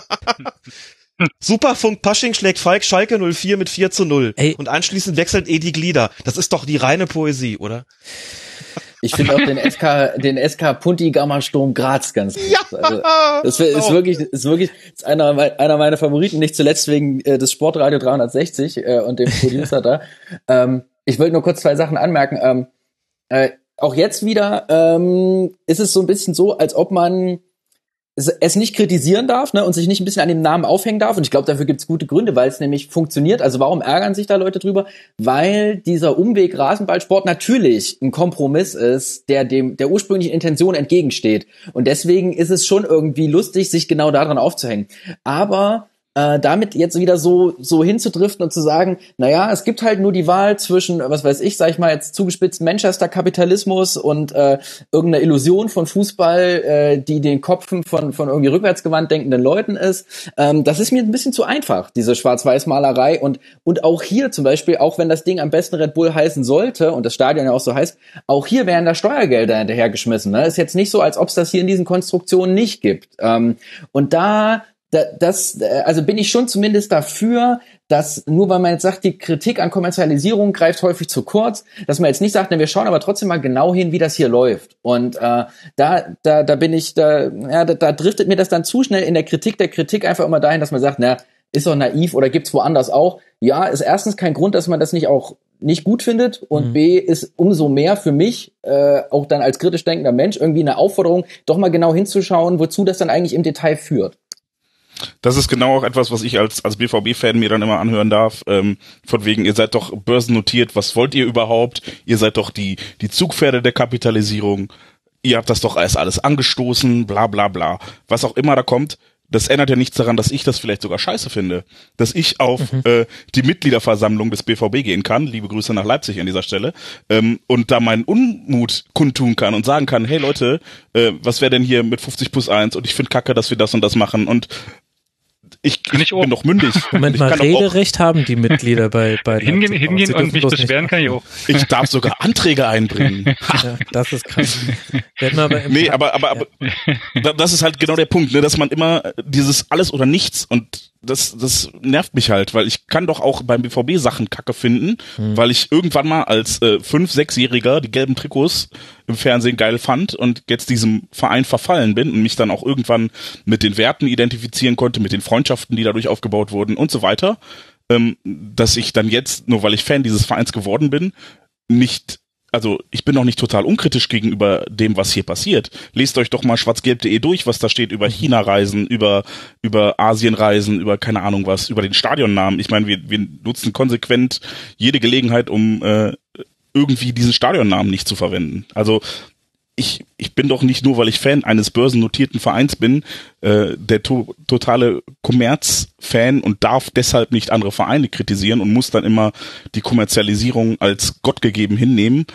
Superfunk Pasching schlägt Falk Schalke 04 mit 4 zu 0. Ey. Und anschließend wechselt Edi Glieder. Das ist doch die reine Poesie, oder? Ich finde auch den SK, den SK Punti Gamma Sturm Graz ganz gut. Ja, also, das ist genau. wirklich, ist wirklich ist einer, einer meiner Favoriten, nicht zuletzt wegen äh, des Sportradio 360 äh, und dem Producer da. Ähm, ich wollte nur kurz zwei Sachen anmerken. Ähm, äh, auch jetzt wieder ähm, ist es so ein bisschen so, als ob man es nicht kritisieren darf ne, und sich nicht ein bisschen an dem Namen aufhängen darf. Und ich glaube, dafür gibt es gute Gründe, weil es nämlich funktioniert. Also warum ärgern sich da Leute drüber? Weil dieser Umweg Rasenballsport natürlich ein Kompromiss ist, der dem der ursprünglichen Intention entgegensteht. Und deswegen ist es schon irgendwie lustig, sich genau daran aufzuhängen. Aber äh, damit jetzt wieder so so hinzudriften und zu sagen, naja, es gibt halt nur die Wahl zwischen, was weiß ich, sag ich mal jetzt zugespitzt Manchester-Kapitalismus und äh, irgendeiner Illusion von Fußball, äh, die den Kopfen von von irgendwie rückwärtsgewandt denkenden Leuten ist. Ähm, das ist mir ein bisschen zu einfach, diese Schwarz-Weiß-Malerei und und auch hier zum Beispiel, auch wenn das Ding am besten Red Bull heißen sollte und das Stadion ja auch so heißt, auch hier werden da Steuergelder hinterhergeschmissen. Ne? Ist jetzt nicht so, als ob es das hier in diesen Konstruktionen nicht gibt. Ähm, und da das, also bin ich schon zumindest dafür, dass nur weil man jetzt sagt, die Kritik an Kommerzialisierung greift häufig zu kurz, dass man jetzt nicht sagt, ne, wir schauen aber trotzdem mal genau hin, wie das hier läuft. Und äh, da, da, da bin ich, da, ja, da, da driftet mir das dann zu schnell in der Kritik der Kritik einfach immer dahin, dass man sagt, na, ist doch naiv oder gibt's woanders auch. Ja, ist erstens kein Grund, dass man das nicht auch nicht gut findet und mhm. B ist umso mehr für mich, äh, auch dann als kritisch denkender Mensch, irgendwie eine Aufforderung, doch mal genau hinzuschauen, wozu das dann eigentlich im Detail führt. Das ist genau auch etwas, was ich als, als BVB-Fan mir dann immer anhören darf. Ähm, von wegen, ihr seid doch börsennotiert, was wollt ihr überhaupt? Ihr seid doch die, die Zugpferde der Kapitalisierung. Ihr habt das doch erst alles angestoßen, bla bla bla. Was auch immer da kommt, das ändert ja nichts daran, dass ich das vielleicht sogar scheiße finde. Dass ich auf mhm. äh, die Mitgliederversammlung des BVB gehen kann, liebe Grüße nach Leipzig an dieser Stelle, ähm, und da meinen Unmut kundtun kann und sagen kann, hey Leute, äh, was wäre denn hier mit 50 plus 1 und ich finde kacke, dass wir das und das machen und ich, ich, ich bin doch mündig. Moment mal, Rederecht haben die Mitglieder bei, bei Hingehen, hingehen und mich beschweren kann ich auch. Ich darf sogar Anträge einbringen. ja, das ist krass. aber nee, aber, aber, aber das ist halt genau der Punkt, ne, dass man immer dieses alles oder nichts und das, das nervt mich halt, weil ich kann doch auch beim BVB Sachen kacke finden, mhm. weil ich irgendwann mal als äh, fünf, sechsjähriger die gelben Trikots im Fernsehen geil fand und jetzt diesem Verein verfallen bin und mich dann auch irgendwann mit den Werten identifizieren konnte, mit den Freundschaften, die dadurch aufgebaut wurden und so weiter, ähm, dass ich dann jetzt, nur weil ich Fan dieses Vereins geworden bin, nicht also ich bin noch nicht total unkritisch gegenüber dem, was hier passiert. Lest euch doch mal schwarzgelb.de durch, was da steht über mhm. China-Reisen, über, über Asien-Reisen, über keine Ahnung was, über den Stadionnamen. Ich meine, wir, wir nutzen konsequent jede Gelegenheit, um äh, irgendwie diesen Stadionnamen nicht zu verwenden. Also ich, ich bin doch nicht nur, weil ich Fan eines börsennotierten Vereins bin, äh, der to totale Kommerz-Fan und darf deshalb nicht andere Vereine kritisieren und muss dann immer die Kommerzialisierung als Gott gegeben hinnehmen.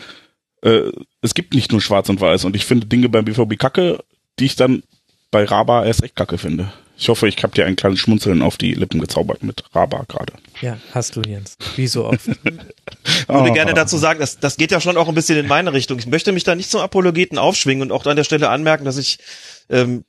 Äh, es gibt nicht nur Schwarz und Weiß und ich finde Dinge beim BVB kacke, die ich dann bei Raba erst echt kacke finde. Ich hoffe, ich habe dir ein kleines Schmunzeln auf die Lippen gezaubert mit Raba gerade. Ja, hast du, Jens. Wie so oft. ich würde gerne dazu sagen, das, das geht ja schon auch ein bisschen in meine Richtung. Ich möchte mich da nicht zum Apologeten aufschwingen und auch an der Stelle anmerken, dass ich ähm,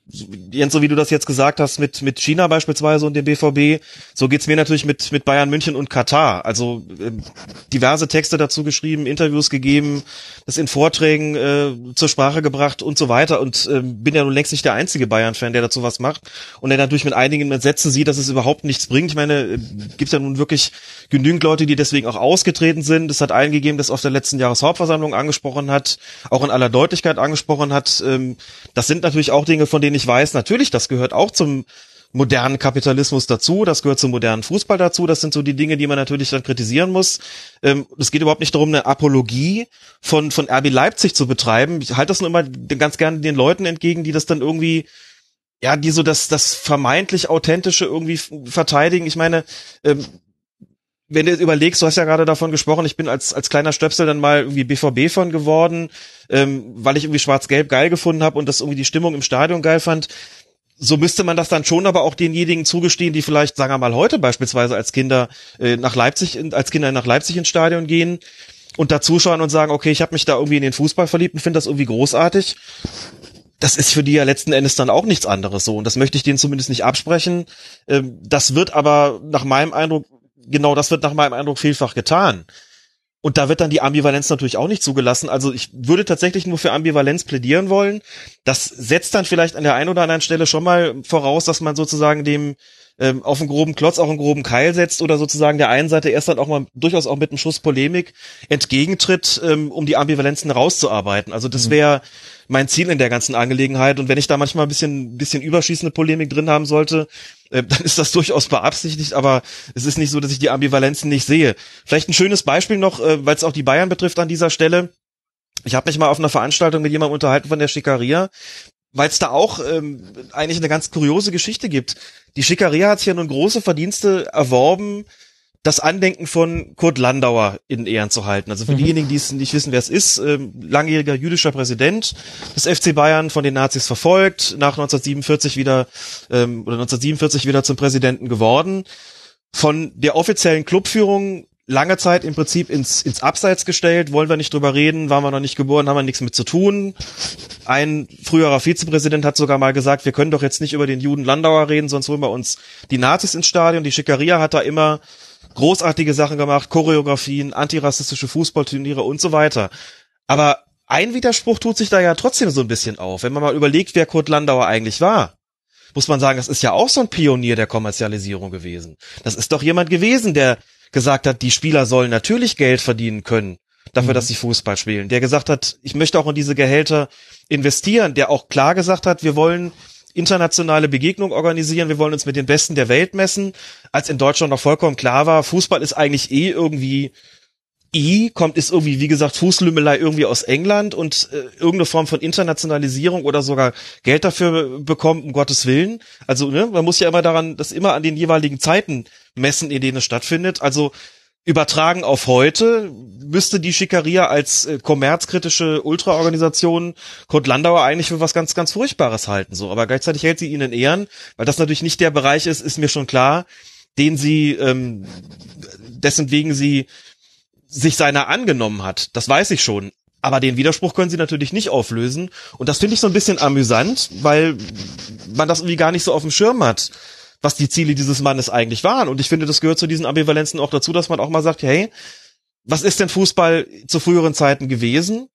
Jens, so wie du das jetzt gesagt hast, mit, mit China beispielsweise und dem BVB, so geht's mir natürlich mit, mit Bayern München und Katar. Also ähm, diverse Texte dazu geschrieben, Interviews gegeben, das in Vorträgen äh, zur Sprache gebracht und so weiter und ähm, bin ja nun längst nicht der einzige Bayern-Fan, der dazu was macht und der natürlich mit einigen Sätzen sieht, dass es überhaupt nichts bringt. Ich meine, äh, gibt's ja nun wirklich genügend Leute, die deswegen auch ausgetreten sind. Es hat einen gegeben, das auf der letzten Jahreshauptversammlung angesprochen hat, auch in aller Deutlichkeit angesprochen hat. Ähm, das sind natürlich auch Dinge, von denen ich weiß, natürlich, das gehört auch zum modernen Kapitalismus dazu, das gehört zum modernen Fußball dazu, das sind so die Dinge, die man natürlich dann kritisieren muss. Ähm, es geht überhaupt nicht darum, eine Apologie von, von RB Leipzig zu betreiben. Ich halte das nur immer ganz gerne den Leuten entgegen, die das dann irgendwie ja, die so das, das vermeintlich authentische irgendwie verteidigen. Ich meine, ähm, wenn du überlegst, du hast ja gerade davon gesprochen, ich bin als, als kleiner Stöpsel dann mal irgendwie BVB von geworden, ähm, weil ich irgendwie Schwarz-Gelb geil gefunden habe und das irgendwie die Stimmung im Stadion geil fand. So müsste man das dann schon aber auch denjenigen zugestehen, die vielleicht, sagen wir mal, heute beispielsweise als Kinder äh, nach Leipzig, als Kinder nach Leipzig ins Stadion gehen und da zuschauen und sagen, okay, ich habe mich da irgendwie in den Fußball verliebt und finde das irgendwie großartig das ist für die ja letzten Endes dann auch nichts anderes so. Und das möchte ich denen zumindest nicht absprechen. Ähm, das wird aber nach meinem Eindruck genau das wird nach meinem Eindruck vielfach getan. Und da wird dann die Ambivalenz natürlich auch nicht zugelassen. Also ich würde tatsächlich nur für Ambivalenz plädieren wollen. Das setzt dann vielleicht an der einen oder anderen Stelle schon mal voraus, dass man sozusagen dem ähm, auf einen groben Klotz auch einen groben Keil setzt oder sozusagen der einen Seite erst dann auch mal durchaus auch mit einem Schuss Polemik entgegentritt, ähm, um die Ambivalenzen rauszuarbeiten. Also das mhm. wäre mein Ziel in der ganzen Angelegenheit. Und wenn ich da manchmal ein bisschen, bisschen überschießende Polemik drin haben sollte, äh, dann ist das durchaus beabsichtigt, aber es ist nicht so, dass ich die Ambivalenzen nicht sehe. Vielleicht ein schönes Beispiel noch, äh, weil es auch die Bayern betrifft an dieser Stelle. Ich habe mich mal auf einer Veranstaltung mit jemandem unterhalten von der Schikaria, weil es da auch ähm, eigentlich eine ganz kuriose Geschichte gibt. Die Schikaria hat ja nun große Verdienste erworben, das Andenken von Kurt Landauer in Ehren zu halten. Also für mhm. diejenigen, die es nicht wissen, wer es ist, ähm, langjähriger jüdischer Präsident des FC Bayern, von den Nazis verfolgt, nach 1947 wieder ähm, oder 1947 wieder zum Präsidenten geworden. Von der offiziellen Clubführung lange Zeit im Prinzip ins, ins Abseits gestellt, wollen wir nicht drüber reden, waren wir noch nicht geboren, haben wir nichts mit zu tun. Ein früherer Vizepräsident hat sogar mal gesagt, wir können doch jetzt nicht über den Juden Landauer reden, sonst holen wir uns die Nazis ins Stadion. Die Schickeria hat da immer großartige Sachen gemacht, Choreografien, antirassistische Fußballturniere und so weiter. Aber ein Widerspruch tut sich da ja trotzdem so ein bisschen auf. Wenn man mal überlegt, wer Kurt Landauer eigentlich war, muss man sagen, das ist ja auch so ein Pionier der Kommerzialisierung gewesen. Das ist doch jemand gewesen, der gesagt hat, die Spieler sollen natürlich Geld verdienen können dafür, mhm. dass sie Fußball spielen. Der gesagt hat, ich möchte auch in diese Gehälter investieren. Der auch klar gesagt hat, wir wollen internationale Begegnung organisieren, wir wollen uns mit den Besten der Welt messen, als in Deutschland noch vollkommen klar war, Fußball ist eigentlich eh irgendwie I kommt, ist irgendwie, wie gesagt, Fußlümmelei irgendwie aus England und äh, irgendeine Form von Internationalisierung oder sogar Geld dafür bekommt, um Gottes Willen. Also, ne, man muss ja immer daran, das immer an den jeweiligen Zeiten messen, in denen es stattfindet. Also übertragen auf heute müsste die Schickeria als äh, kommerzkritische Ultraorganisation Kurt Landauer eigentlich für was ganz, ganz Furchtbares halten, so. Aber gleichzeitig hält sie ihn in Ehren, weil das natürlich nicht der Bereich ist, ist mir schon klar, den sie, ähm, dessen wegen sie sich seiner angenommen hat, das weiß ich schon. Aber den Widerspruch können sie natürlich nicht auflösen. Und das finde ich so ein bisschen amüsant, weil man das irgendwie gar nicht so auf dem Schirm hat, was die Ziele dieses Mannes eigentlich waren. Und ich finde, das gehört zu diesen Ambivalenzen auch dazu, dass man auch mal sagt, hey, was ist denn Fußball zu früheren Zeiten gewesen?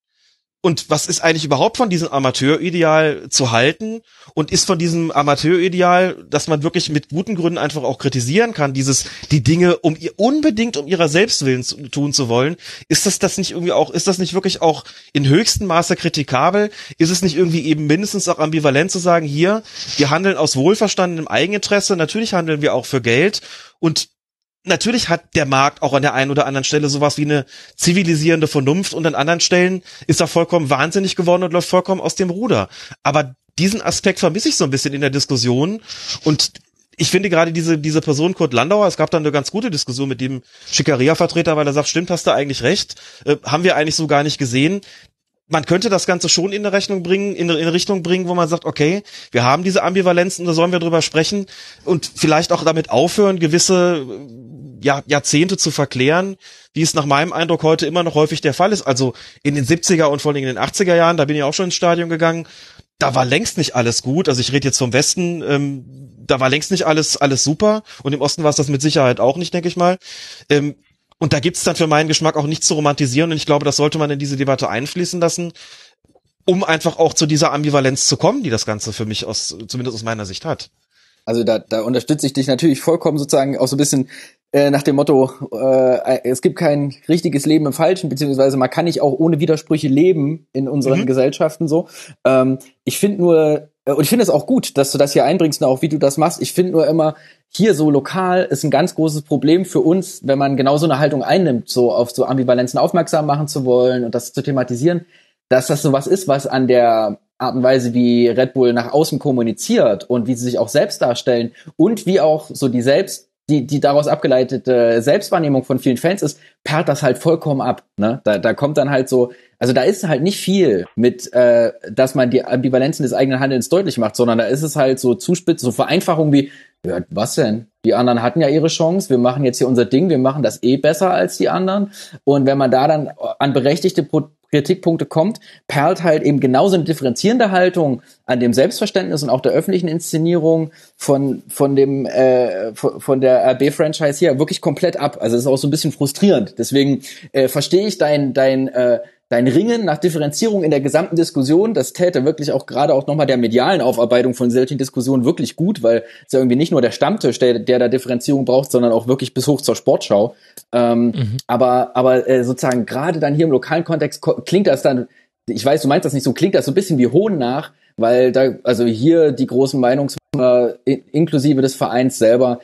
Und was ist eigentlich überhaupt von diesem Amateurideal zu halten? Und ist von diesem Amateurideal, dass man wirklich mit guten Gründen einfach auch kritisieren kann, dieses, die Dinge um ihr unbedingt um ihrer Selbstwillen zu, tun zu wollen, ist das das nicht irgendwie auch, ist das nicht wirklich auch in höchstem Maße kritikabel? Ist es nicht irgendwie eben mindestens auch ambivalent zu sagen, hier, wir handeln aus wohlverstandenem Eigeninteresse, natürlich handeln wir auch für Geld und natürlich hat der Markt auch an der einen oder anderen Stelle sowas wie eine zivilisierende Vernunft und an anderen Stellen ist er vollkommen wahnsinnig geworden und läuft vollkommen aus dem Ruder. Aber diesen Aspekt vermisse ich so ein bisschen in der Diskussion. Und ich finde gerade diese, diese Person Kurt Landauer, es gab dann eine ganz gute Diskussion mit dem Schickeria-Vertreter, weil er sagt, stimmt, hast du eigentlich recht, äh, haben wir eigentlich so gar nicht gesehen man könnte das Ganze schon in eine Rechnung bringen, in eine Richtung bringen, wo man sagt, okay, wir haben diese Ambivalenzen, da sollen wir drüber sprechen und vielleicht auch damit aufhören, gewisse ja, Jahrzehnte zu verklären, wie es nach meinem Eindruck heute immer noch häufig der Fall ist. Also in den 70er und vor allem in den 80er Jahren, da bin ich auch schon ins Stadion gegangen, da war längst nicht alles gut. Also ich rede jetzt vom Westen, ähm, da war längst nicht alles alles super und im Osten war es das mit Sicherheit auch nicht, denke ich mal. Ähm, und da gibt's dann für meinen Geschmack auch nichts zu romantisieren und ich glaube, das sollte man in diese Debatte einfließen lassen, um einfach auch zu dieser Ambivalenz zu kommen, die das Ganze für mich aus, zumindest aus meiner Sicht hat. Also da, da unterstütze ich dich natürlich vollkommen sozusagen auch so ein bisschen äh, nach dem Motto, äh, es gibt kein richtiges Leben im Falschen, beziehungsweise man kann nicht auch ohne Widersprüche leben in unseren mhm. Gesellschaften so. Ähm, ich finde nur, äh, und ich finde es auch gut, dass du das hier einbringst und auch wie du das machst. Ich finde nur immer, hier so lokal ist ein ganz großes Problem für uns, wenn man genau so eine Haltung einnimmt, so auf so Ambivalenzen aufmerksam machen zu wollen und das zu thematisieren, dass das so was ist, was an der Art und Weise, wie Red Bull nach außen kommuniziert und wie sie sich auch selbst darstellen und wie auch so die selbst die, die daraus abgeleitete Selbstwahrnehmung von vielen Fans ist, perlt das halt vollkommen ab. Ne? Da, da kommt dann halt so, also da ist halt nicht viel mit, äh, dass man die Ambivalenzen des eigenen Handelns deutlich macht, sondern da ist es halt so zuspitzt, so Vereinfachung wie, ja, was denn? Die anderen hatten ja ihre Chance, wir machen jetzt hier unser Ding, wir machen das eh besser als die anderen. Und wenn man da dann an berechtigte Kritikpunkte kommt, perlt halt eben genauso eine differenzierende Haltung an dem Selbstverständnis und auch der öffentlichen Inszenierung von von dem äh, von der RB-Franchise hier wirklich komplett ab. Also es ist auch so ein bisschen frustrierend. Deswegen äh, verstehe ich dein dein äh, dein Ringen nach Differenzierung in der gesamten Diskussion, das täte wirklich auch gerade auch nochmal der medialen Aufarbeitung von solchen Diskussionen wirklich gut, weil es ja irgendwie nicht nur der Stammtisch, der, der da Differenzierung braucht, sondern auch wirklich bis hoch zur Sportschau. Ähm, mhm. Aber, aber äh, sozusagen gerade dann hier im lokalen Kontext klingt das dann, ich weiß, du meinst das nicht so, klingt das so ein bisschen wie Hohn nach, weil da, also hier die großen Meinungsmacher inklusive des Vereins selber,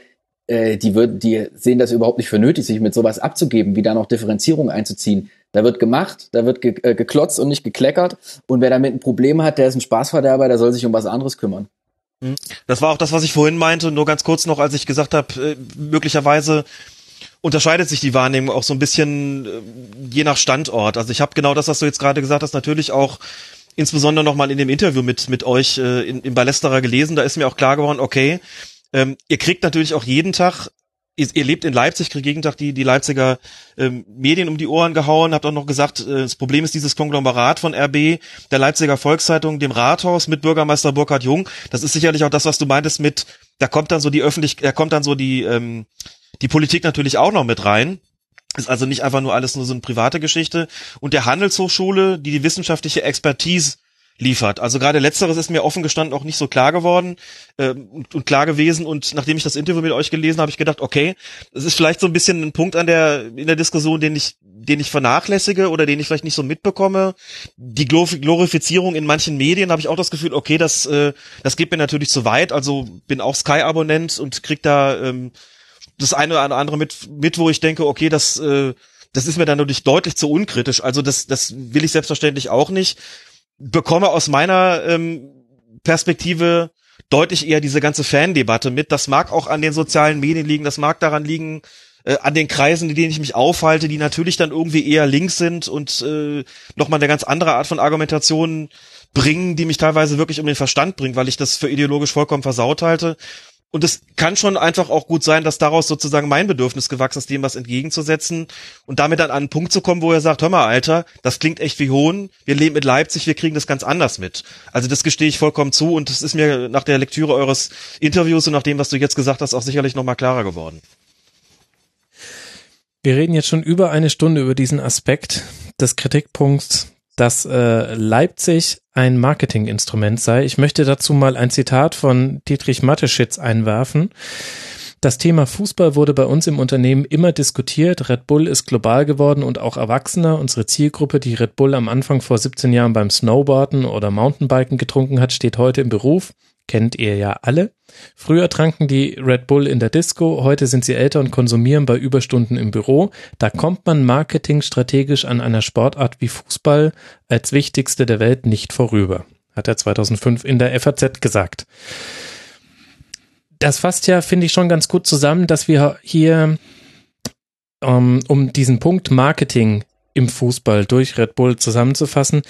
äh, die, würden, die sehen das überhaupt nicht für nötig, sich mit sowas abzugeben, wie da noch Differenzierung einzuziehen. Da wird gemacht, da wird ge äh, geklotzt und nicht gekleckert. Und wer damit ein Problem hat, der ist ein Spaßverderber, der soll sich um was anderes kümmern. Hm. Das war auch das, was ich vorhin meinte, nur ganz kurz noch, als ich gesagt habe, äh, möglicherweise unterscheidet sich die Wahrnehmung auch so ein bisschen äh, je nach Standort. Also ich habe genau das, was du jetzt gerade gesagt hast, natürlich auch insbesondere nochmal in dem Interview mit, mit euch äh, in, in Ballesterer gelesen. Da ist mir auch klar geworden, okay, ähm, ihr kriegt natürlich auch jeden Tag ihr, ihr lebt in Leipzig, kriegt jeden Tag die, die Leipziger ähm, Medien um die Ohren gehauen, habt auch noch gesagt, äh, das Problem ist dieses Konglomerat von RB, der Leipziger Volkszeitung, dem Rathaus mit Bürgermeister Burkhard Jung. Das ist sicherlich auch das, was du meintest mit, da kommt dann so die öffentlich, da kommt dann so die, ähm, die Politik natürlich auch noch mit rein. Ist also nicht einfach nur alles nur so eine private Geschichte. Und der Handelshochschule, die die wissenschaftliche Expertise liefert. Also gerade letzteres ist mir offen gestanden auch nicht so klar geworden äh, und, und klar gewesen. Und nachdem ich das Interview mit euch gelesen habe, habe ich gedacht, okay, das ist vielleicht so ein bisschen ein Punkt an der in der Diskussion, den ich den ich vernachlässige oder den ich vielleicht nicht so mitbekomme. Die Glorifizierung in manchen Medien habe ich auch das Gefühl, okay, das äh, das geht mir natürlich zu weit. Also bin auch Sky-Abonnent und krieg da ähm, das eine oder andere mit mit, wo ich denke, okay, das äh, das ist mir dann natürlich deutlich zu unkritisch. Also das, das will ich selbstverständlich auch nicht bekomme aus meiner ähm, Perspektive deutlich eher diese ganze Fan-Debatte mit. Das mag auch an den sozialen Medien liegen, das mag daran liegen, äh, an den Kreisen, in denen ich mich aufhalte, die natürlich dann irgendwie eher links sind und äh, nochmal eine ganz andere Art von Argumentation bringen, die mich teilweise wirklich um den Verstand bringt, weil ich das für ideologisch vollkommen versaut halte. Und es kann schon einfach auch gut sein, dass daraus sozusagen mein Bedürfnis gewachsen ist, dem was entgegenzusetzen und damit dann an einen Punkt zu kommen, wo er sagt, hör mal, Alter, das klingt echt wie Hohn, wir leben mit Leipzig, wir kriegen das ganz anders mit. Also das gestehe ich vollkommen zu und das ist mir nach der Lektüre eures Interviews und nach dem, was du jetzt gesagt hast, auch sicherlich nochmal klarer geworden. Wir reden jetzt schon über eine Stunde über diesen Aspekt des Kritikpunkts dass äh, Leipzig ein Marketinginstrument sei. Ich möchte dazu mal ein Zitat von Dietrich Matteschitz einwerfen. Das Thema Fußball wurde bei uns im Unternehmen immer diskutiert. Red Bull ist global geworden und auch erwachsener. Unsere Zielgruppe, die Red Bull am Anfang vor 17 Jahren beim Snowboarden oder Mountainbiken getrunken hat, steht heute im Beruf kennt ihr ja alle. Früher tranken die Red Bull in der Disco, heute sind sie älter und konsumieren bei Überstunden im Büro. Da kommt man marketingstrategisch an einer Sportart wie Fußball als wichtigste der Welt nicht vorüber, hat er 2005 in der FAZ gesagt. Das fasst ja, finde ich, schon ganz gut zusammen, dass wir hier ähm, um diesen Punkt Marketing im Fußball durch Red Bull zusammenzufassen,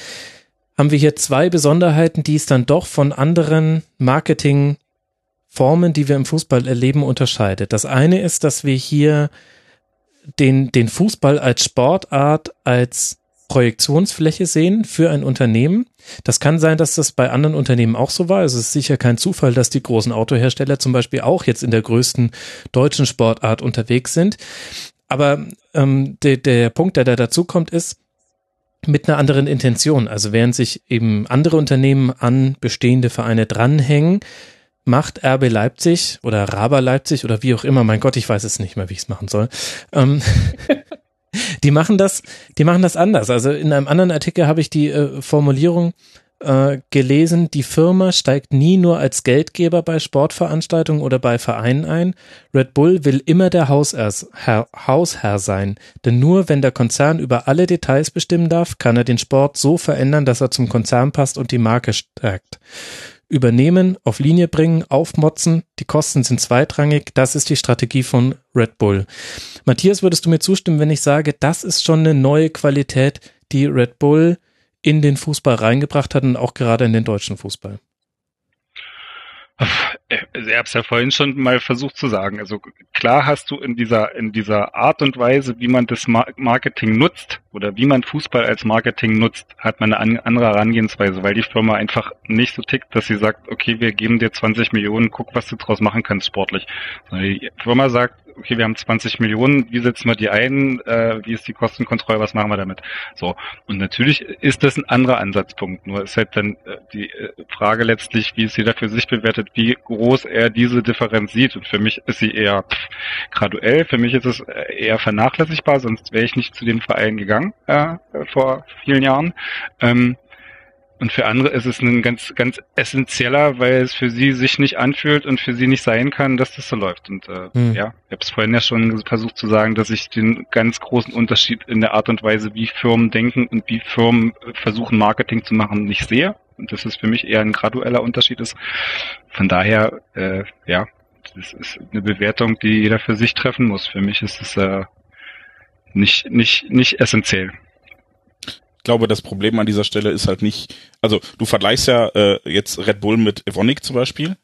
haben wir hier zwei Besonderheiten, die es dann doch von anderen Marketingformen, die wir im Fußball erleben, unterscheidet. Das eine ist, dass wir hier den, den Fußball als Sportart, als Projektionsfläche sehen für ein Unternehmen. Das kann sein, dass das bei anderen Unternehmen auch so war. Es ist sicher kein Zufall, dass die großen Autohersteller zum Beispiel auch jetzt in der größten deutschen Sportart unterwegs sind. Aber ähm, der, der Punkt, der da dazu kommt, ist, mit einer anderen Intention. Also während sich eben andere Unternehmen an bestehende Vereine dranhängen, macht RB Leipzig oder Raber Leipzig oder wie auch immer, mein Gott, ich weiß es nicht mehr, wie ich es machen soll. Ähm, die machen das, die machen das anders. Also in einem anderen Artikel habe ich die äh, Formulierung äh, gelesen, die Firma steigt nie nur als Geldgeber bei Sportveranstaltungen oder bei Vereinen ein. Red Bull will immer der Hausherr, Hausherr sein. Denn nur wenn der Konzern über alle Details bestimmen darf, kann er den Sport so verändern, dass er zum Konzern passt und die Marke stärkt. Übernehmen, auf Linie bringen, aufmotzen, die Kosten sind zweitrangig, das ist die Strategie von Red Bull. Matthias, würdest du mir zustimmen, wenn ich sage, das ist schon eine neue Qualität, die Red Bull in den Fußball reingebracht hat und auch gerade in den deutschen Fußball? Ich habe es ja vorhin schon mal versucht zu sagen. Also klar hast du in dieser in dieser Art und Weise, wie man das Marketing nutzt oder wie man Fußball als Marketing nutzt, hat man eine andere Herangehensweise, weil die Firma einfach nicht so tickt, dass sie sagt, okay, wir geben dir 20 Millionen, guck, was du draus machen kannst sportlich. Die Firma sagt, okay, wir haben 20 Millionen, wie setzen wir die ein, äh, wie ist die Kostenkontrolle, was machen wir damit? So, und natürlich ist das ein anderer Ansatzpunkt, nur ist halt dann äh, die äh, Frage letztlich, wie es jeder für sich bewertet, wie groß er diese Differenz sieht und für mich ist sie eher graduell, für mich ist es eher vernachlässigbar, sonst wäre ich nicht zu den Vereinen gegangen äh, vor vielen Jahren. Ähm, und für andere ist es ein ganz, ganz essentieller, weil es für sie sich nicht anfühlt und für sie nicht sein kann, dass das so läuft. Und äh, hm. ja, ich habe es vorhin ja schon versucht zu sagen, dass ich den ganz großen Unterschied in der Art und Weise, wie Firmen denken und wie Firmen versuchen, Marketing zu machen, nicht sehe. Und das ist für mich eher ein gradueller Unterschied ist. Von daher, äh, ja, das ist eine Bewertung, die jeder für sich treffen muss. Für mich ist es äh, nicht, nicht, nicht essentiell glaube, das Problem an dieser Stelle ist halt nicht, also du vergleichst ja äh, jetzt Red Bull mit Evonik zum Beispiel,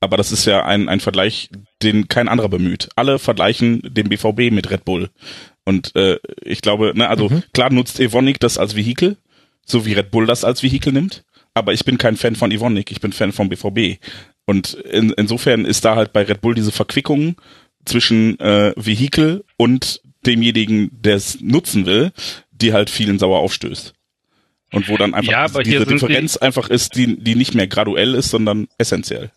aber das ist ja ein, ein Vergleich, den kein anderer bemüht. Alle vergleichen den BVB mit Red Bull. Und äh, ich glaube, ne, also mhm. klar nutzt Evonik das als Vehikel, so wie Red Bull das als Vehikel nimmt, aber ich bin kein Fan von Evonik, ich bin Fan vom BVB. Und in, insofern ist da halt bei Red Bull diese Verquickung zwischen äh, Vehikel und demjenigen, der es nutzen will, die halt vielen sauer aufstößt. Und wo dann einfach Ja, diese Differenz einfach ist, die, die nicht mehr graduell ist, sondern essentiell.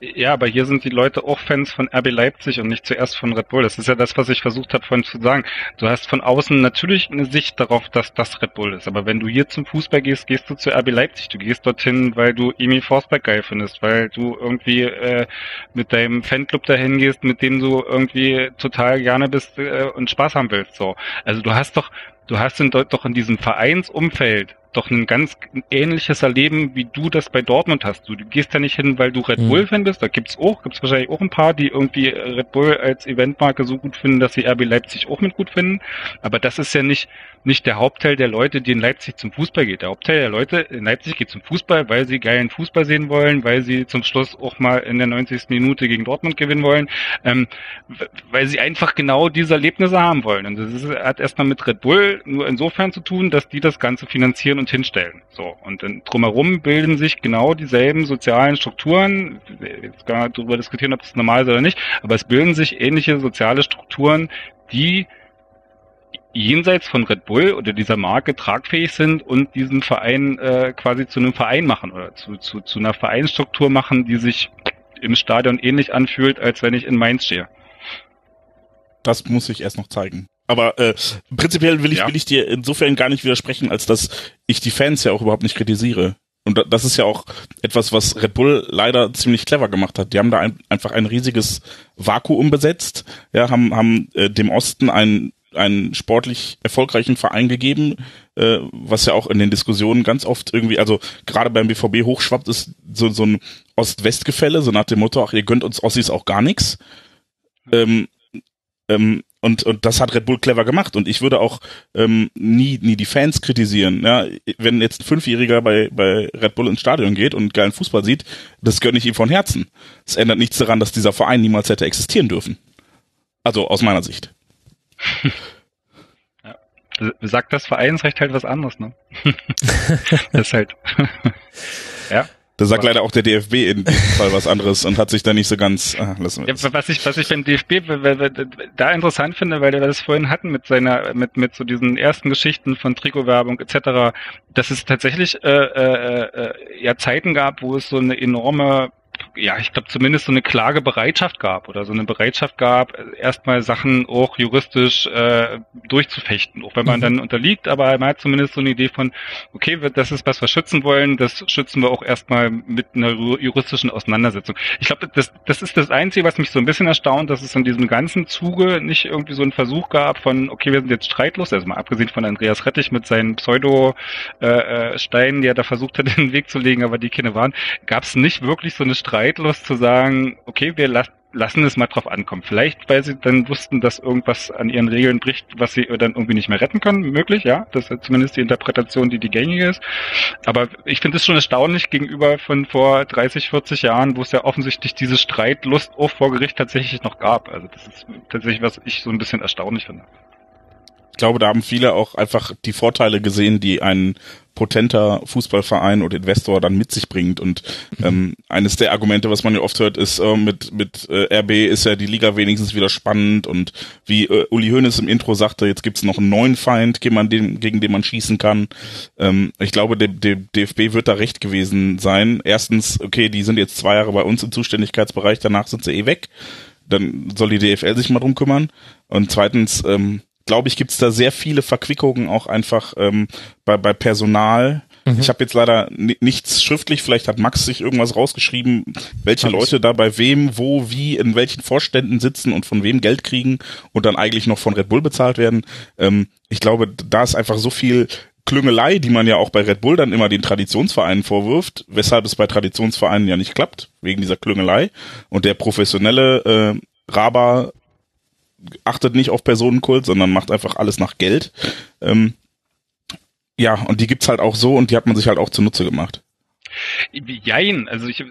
Ja, aber hier sind die Leute auch Fans von RB Leipzig und nicht zuerst von Red Bull. Das ist ja das, was ich versucht habe vorhin zu sagen. Du hast von außen natürlich eine Sicht darauf, dass das Red Bull ist. Aber wenn du hier zum Fußball gehst, gehst du zu RB Leipzig. Du gehst dorthin, weil du Emil Forsberg geil findest, weil du irgendwie äh, mit deinem Fanclub dahin gehst, mit dem du irgendwie total gerne bist äh, und Spaß haben willst. So, also du hast doch, du hast in, doch in diesem Vereinsumfeld doch ein ganz ähnliches Erleben, wie du das bei Dortmund hast. Du, gehst ja nicht hin, weil du Red Mhm. Bull-Fan bist. Da gibt's auch, gibt's wahrscheinlich auch ein paar, die irgendwie Red Bull als Eventmarke so gut finden, dass sie RB Leipzig auch mit gut finden. Aber das ist ja nicht, nicht der Hauptteil der Leute, die in Leipzig zum Fußball geht. Der Hauptteil der Leute in Leipzig geht zum Fußball, weil sie geilen Fußball sehen wollen, weil sie zum Schluss auch mal in der 90. Minute gegen Dortmund gewinnen wollen, ähm, weil sie einfach genau diese Erlebnisse haben wollen. Und das ist, hat erstmal mit Red Bull nur insofern zu tun, dass die das Ganze finanzieren und hinstellen. So. Und dann drumherum bilden sich genau dieselben sozialen Strukturen. Jetzt gar nicht darüber diskutieren, ob das normal ist oder nicht, aber es bilden sich ähnliche soziale Strukturen, die jenseits von Red Bull oder dieser Marke tragfähig sind und diesen Verein äh, quasi zu einem Verein machen oder zu, zu, zu einer Vereinsstruktur machen, die sich im Stadion ähnlich anfühlt, als wenn ich in Mainz stehe. Das muss ich erst noch zeigen. Aber äh, prinzipiell will ich, Ja. will ich dir insofern gar nicht widersprechen, als dass ich die Fans ja auch überhaupt nicht kritisiere. Und da- das ist ja auch etwas, was Red Bull leider ziemlich clever gemacht hat. Die haben da ein, einfach ein riesiges Vakuum besetzt, ja, haben, haben äh, dem Osten einen, einen sportlich erfolgreichen Verein gegeben, äh, was ja auch in den Diskussionen ganz oft irgendwie, also gerade beim BVB hochschwappt, ist so, so ein Ost-West-Gefälle, so nach dem Motto, ach, ihr gönnt uns Ossis auch gar nichts. Ähm, ähm, und, und das hat Red Bull clever gemacht. Und ich würde auch ähm, nie, nie die Fans kritisieren. Ja, wenn jetzt ein Fünfjähriger bei, bei Red Bull ins Stadion geht und geilen Fußball sieht, das gönne ich ihm von Herzen. Es ändert nichts daran, dass dieser Verein niemals hätte existieren dürfen. Also aus meiner Sicht. Sagt das Vereinsrecht halt was anderes, ne? das halt. ja. Da sagt leider auch der DFB in diesem Fall was anderes und hat sich da nicht so ganz. Ah, lassen wir Ja, was ich, was ich beim DFB da interessant finde, weil wir das vorhin hatten mit seiner, mit, mit so diesen ersten Geschichten von Trikotwerbung etc., dass es tatsächlich äh, äh, äh, ja Zeiten gab, wo es so eine enorme ja, ich glaube zumindest so eine Klagebereitschaft gab oder so eine Bereitschaft gab, erstmal Sachen auch juristisch äh, durchzufechten, auch wenn man Mhm. dann unterliegt, aber man hat zumindest so eine Idee von, okay, das ist was wir schützen wollen, das schützen wir auch erstmal mit einer ju- juristischen Auseinandersetzung. Ich glaube, das, das ist das Einzige, was mich so ein bisschen erstaunt, dass es in diesem ganzen Zuge nicht irgendwie so einen Versuch gab von, okay, wir sind jetzt streitlos, also mal abgesehen von Andreas Rettich mit seinen Pseudo-Steinen, die er da versucht hat, in den Weg zu legen, aber die keine waren, gab es nicht wirklich so eine Streitlust zu sagen, okay, wir lassen lassen es mal drauf ankommen. Vielleicht, weil sie dann wussten, dass irgendwas an ihren Regeln bricht, was sie dann irgendwie nicht mehr retten können. Möglich, ja. Das ist zumindest die Interpretation, die die gängige ist. Aber ich finde es schon erstaunlich gegenüber von vor 30, 40 Jahren, wo es ja offensichtlich diese Streitlust auch vor Gericht tatsächlich noch gab. Also das ist tatsächlich, was ich so ein bisschen erstaunlich finde. Ich glaube, da haben viele auch einfach die Vorteile gesehen, die ein potenter Fußballverein oder Investor dann mit sich bringt. Und ähm, eines der Argumente, was man ja oft hört, ist, äh, mit, mit äh, RB ist ja die Liga wenigstens wieder spannend und wie äh, Uli Hoeneß im Intro sagte, jetzt gibt's noch einen neuen Feind, gegen, den, gegen den man schießen kann. Ähm, ich glaube, der, der DFB wird da recht gewesen sein. Erstens, okay, die sind jetzt zwei Jahre bei uns im Zuständigkeitsbereich, danach sind sie eh weg. Dann soll die DFL sich mal drum kümmern. Und zweitens, ähm, glaube ich, gibt's da sehr viele Verquickungen auch einfach ähm, bei, bei Personal. Mhm. Ich habe jetzt leider ni- nichts schriftlich, vielleicht hat Max sich irgendwas rausgeschrieben, welche. Leute da bei wem, wo, wie, in welchen Vorständen sitzen und von wem Geld kriegen und dann eigentlich noch von Red Bull bezahlt werden. Ähm, ich glaube, da ist einfach so viel Klüngelei, die man ja auch bei Red Bull dann immer den Traditionsvereinen vorwirft, weshalb es bei Traditionsvereinen ja nicht klappt, wegen dieser Klüngelei. Und der professionelle äh, Raber achtet nicht auf Personenkult, sondern macht einfach alles nach Geld. Ähm, ja, und die gibt's halt auch so und die hat man sich halt auch zunutze gemacht. Jein, also ich,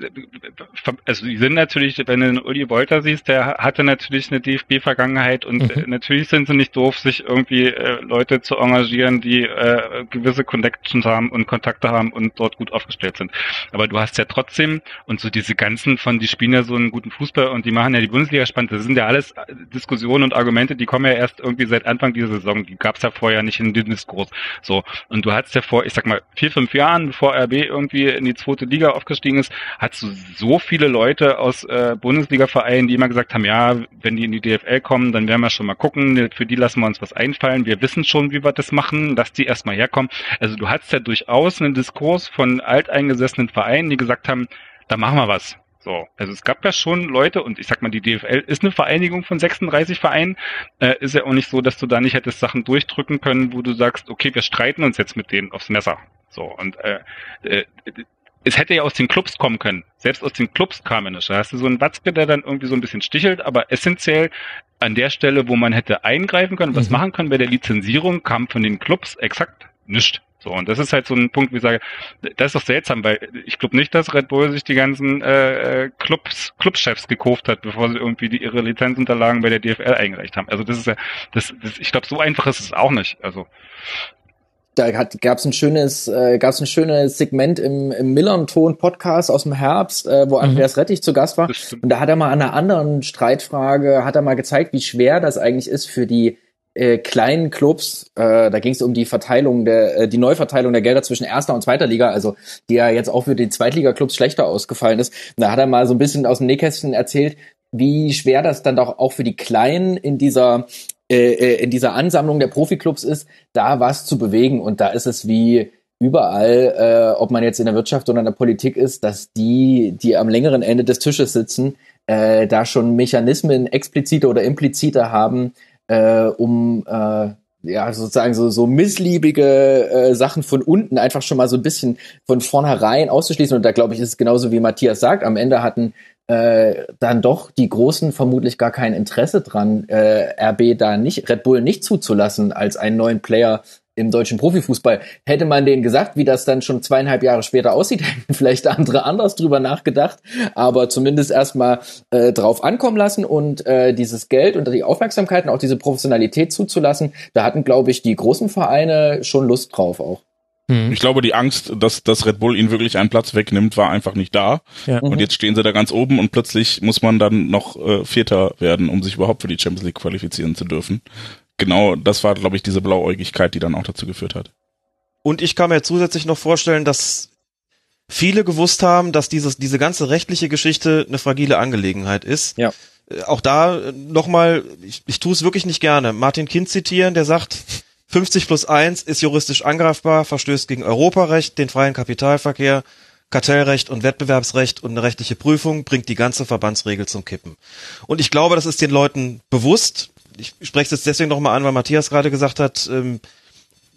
also die sind natürlich, wenn du den Uli Wolter siehst, der hatte natürlich eine DFB-Vergangenheit und mhm. natürlich sind sie nicht doof, sich irgendwie äh, Leute zu engagieren, die äh, gewisse Connections haben und Kontakte haben und dort gut aufgestellt sind. Aber du hast ja trotzdem und so diese ganzen von, die spielen ja so einen guten Fußball und die machen ja die Bundesliga spannend. Das sind ja alles Diskussionen und Argumente, die kommen ja erst irgendwie seit Anfang dieser Saison. Die gab es ja vorher nicht in dem Diskurs. So und du hattest ja vor, ich sag mal vier fünf Jahren, bevor RB irgendwie in die zweite Liga aufgestiegen ist, hattest du so viele Leute aus äh, Bundesliga-Vereinen, die immer gesagt haben, ja, wenn die in die DFL kommen, dann werden wir schon mal gucken, für die lassen wir uns was einfallen. Wir wissen schon, wie wir das machen, dass die erstmal herkommen. Also du hattest ja durchaus einen Diskurs von alteingesessenen Vereinen, die gesagt haben, da machen wir was. So, also es gab ja schon Leute und ich sag mal, die DFL ist eine Vereinigung von 36 Vereinen. Äh, ist ja auch nicht so, dass du da nicht hättest Sachen durchdrücken können, wo du sagst, okay, wir streiten uns jetzt mit denen aufs Messer. So, und äh, äh, es hätte ja aus den Clubs kommen können. Selbst aus den Clubs kam er nicht. Da hast du so einen Watzke, der dann irgendwie so ein bisschen stichelt, aber essentiell an der Stelle, wo man hätte eingreifen können, was mhm. machen können bei der Lizenzierung, kam von den Clubs exakt nichts. So, und das ist halt so ein Punkt, wie ich sage, das ist doch seltsam, weil ich glaube nicht, dass Red Bull sich die ganzen äh, äh, Clubs, Clubchefs gekauft hat, bevor sie irgendwie die, ihre Lizenzunterlagen bei der DFL eingereicht haben. Also das ist ja, das, das ich glaube, so einfach ist es auch nicht. Also da gab es ein schönes, äh, gab es ein schönes Segment im, im Millern-Ton-Podcast aus dem Herbst, äh, wo mhm. Andreas Rettich zu Gast war. Und da hat er mal an einer anderen Streitfrage, hat er mal gezeigt, wie schwer das eigentlich ist für die äh, kleinen Clubs, äh, da ging es um die Verteilung der, äh, die Neuverteilung der Gelder zwischen erster und zweiter Liga, also die ja jetzt auch für die Zweitliga-Clubs schlechter ausgefallen ist. Und da hat er mal so ein bisschen aus dem Nähkästchen erzählt, wie schwer das dann doch auch für die Kleinen in dieser äh, äh, in dieser Ansammlung der Profiklubs ist, da was zu bewegen. Und da ist es wie überall, äh, ob man jetzt in der Wirtschaft oder in der Politik ist, dass die, die am längeren Ende des Tisches sitzen, äh, da schon Mechanismen explizite oder implizite haben, äh, um äh, ja sozusagen so so missliebige äh, Sachen von unten einfach schon mal so ein bisschen von vornherein auszuschließen. Und da glaube ich, ist es genauso wie Matthias sagt. Am Ende hatten äh, dann doch die Großen vermutlich gar kein Interesse dran, äh, RB da nicht, Red Bull nicht zuzulassen als einen neuen Player im deutschen Profifußball. Hätte man denen gesagt, wie das dann schon zweieinhalb Jahre später aussieht, hätten vielleicht andere anders drüber nachgedacht, aber zumindest erstmal äh, drauf ankommen lassen und äh, dieses Geld und die Aufmerksamkeit und auch diese Professionalität zuzulassen, da hatten, glaube ich, die großen Vereine schon Lust drauf auch. Mhm. Ich glaube, die Angst, dass, dass Red Bull ihnen wirklich einen Platz wegnimmt, war einfach nicht da. Ja. Und mhm. jetzt stehen sie da ganz oben und plötzlich muss man dann noch äh, Vierter werden, um sich überhaupt für die Champions League qualifizieren zu dürfen. Genau, das war, glaube ich, diese Blauäugigkeit, die dann auch dazu geführt hat. Und ich kann mir zusätzlich noch vorstellen, dass viele gewusst haben, dass dieses, diese ganze rechtliche Geschichte eine fragile Angelegenheit ist. Ja. Äh, auch da äh, nochmal, ich, ich tue es wirklich nicht gerne, Martin Kind zitieren, der sagt, 50 plus 1 ist juristisch angreifbar, verstößt gegen Europarecht, den freien Kapitalverkehr, Kartellrecht und Wettbewerbsrecht und eine rechtliche Prüfung bringt die ganze Verbandsregel zum Kippen. Und ich glaube, das ist den Leuten bewusst. Ich spreche es jetzt deswegen nochmal an, weil Matthias gerade gesagt hat, ähm,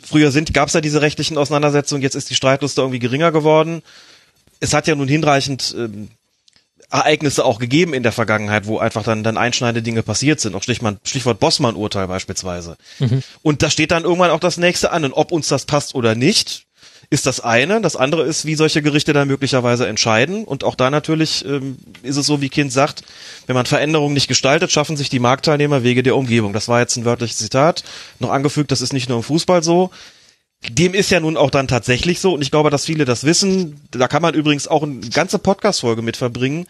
früher sind, gab es ja diese rechtlichen Auseinandersetzungen, jetzt ist die Streitlust irgendwie geringer geworden. Es hat ja nun hinreichend ähm, Ereignisse auch gegeben in der Vergangenheit, wo einfach dann, dann einschneidende Dinge passiert sind. Auch Stichwort, Stichwort Bossmann-Urteil beispielsweise. Mhm. Und da steht dann irgendwann auch das nächste an. Und ob uns das passt oder nicht, ist das eine. Das andere ist, wie solche Gerichte dann möglicherweise entscheiden. Und auch da natürlich ähm, ist es so, wie Kind sagt, wenn man Veränderungen nicht gestaltet, schaffen sich die Marktteilnehmer Wege der Umgebung. Das war jetzt ein wörtliches Zitat. Noch angefügt, das ist nicht nur im Fußball so. Dem ist ja nun auch dann tatsächlich so und ich glaube, dass viele das wissen. Da kann man übrigens auch eine ganze Podcast-Folge mit verbringen,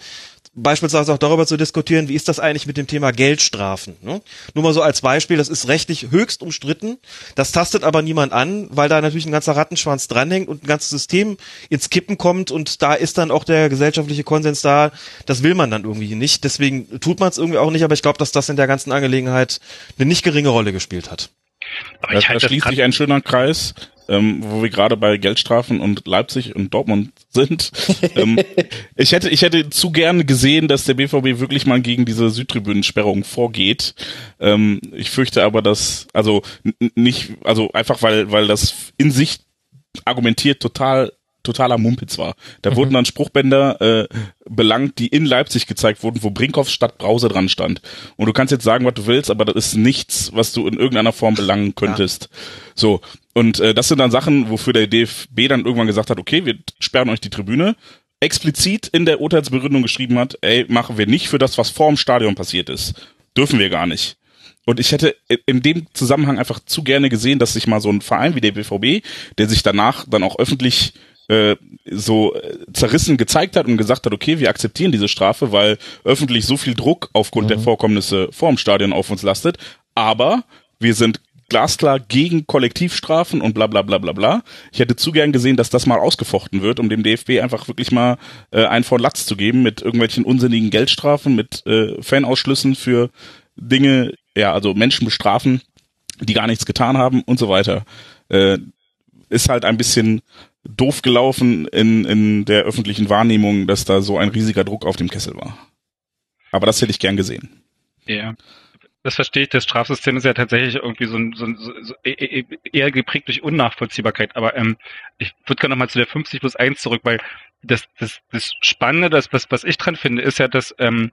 beispielsweise auch darüber zu diskutieren, wie ist das eigentlich mit dem Thema Geldstrafen. Ne? Nur mal so als Beispiel, das ist rechtlich höchst umstritten, das tastet aber niemand an, weil da natürlich ein ganzer Rattenschwanz dranhängt und ein ganzes System ins Kippen kommt und da ist dann auch der gesellschaftliche Konsens da, das will man dann irgendwie nicht, deswegen tut man es irgendwie auch nicht, aber ich glaube, dass das in der ganzen Angelegenheit eine nicht geringe Rolle gespielt hat. Aber da, da schließt sich ein schöner Kreis, ähm, wo wir gerade bei Geldstrafen und Leipzig und Dortmund sind. ähm, ich hätte, ich hätte zu gerne gesehen, dass der BVB wirklich mal gegen diese Südtribünensperrung vorgeht. Ähm, ich fürchte aber, dass, also nicht, also einfach weil, weil das in sich argumentiert total totaler Mumpitz war. Da mhm. wurden dann Spruchbänder äh, belangt, die in Leipzig gezeigt wurden, wo Brinkhoffs Stadt Brause dran stand. Und du kannst jetzt sagen, was du willst, aber das ist nichts, was du in irgendeiner Form belangen könntest. Ja. So, Und äh, das sind dann Sachen, wofür der DFB dann irgendwann gesagt hat, okay, wir sperren euch die Tribüne, explizit in der Urteilsbegründung geschrieben hat, ey, machen wir nicht für das, was vor dem Stadion passiert ist. Dürfen wir gar nicht. Und ich hätte in dem Zusammenhang einfach zu gerne gesehen, dass sich mal so ein Verein wie der BVB, der sich danach dann auch öffentlich äh, so äh, zerrissen gezeigt hat und gesagt hat, okay, wir akzeptieren diese Strafe, weil öffentlich so viel Druck aufgrund mhm. der Vorkommnisse vor dem Stadion auf uns lastet. Aber wir sind glasklar gegen Kollektivstrafen und bla bla bla bla bla. Ich hätte zu gern gesehen, dass das mal ausgefochten wird, um dem DFB einfach wirklich mal äh, ein vor Latz zu geben mit irgendwelchen unsinnigen Geldstrafen, mit äh, Fanausschlüssen für Dinge, ja, also Menschen bestrafen, die gar nichts getan haben und so weiter. Äh, ist halt ein bisschen doof gelaufen in, in der öffentlichen Wahrnehmung, dass da so ein riesiger Druck auf dem Kessel war. Aber das hätte ich gern gesehen. Ja. Das verstehe ich. Das Strafsystem ist ja tatsächlich irgendwie so, so, so, so e, e, e, eher geprägt durch Unnachvollziehbarkeit. Aber ähm, ich würde gerne nochmal zu der 50 plus 1 zurück, weil das, das, das Spannende, das, was, was ich dran finde, ist ja, dass ähm,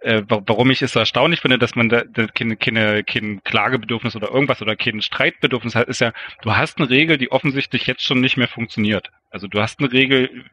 äh, warum ich es so erstaunlich finde, dass man da, da keine, keine, kein Klagebedürfnis oder irgendwas oder kein Streitbedürfnis hat, ist ja, du hast eine Regel, die offensichtlich jetzt schon nicht mehr funktioniert. Also du hast eine Regel,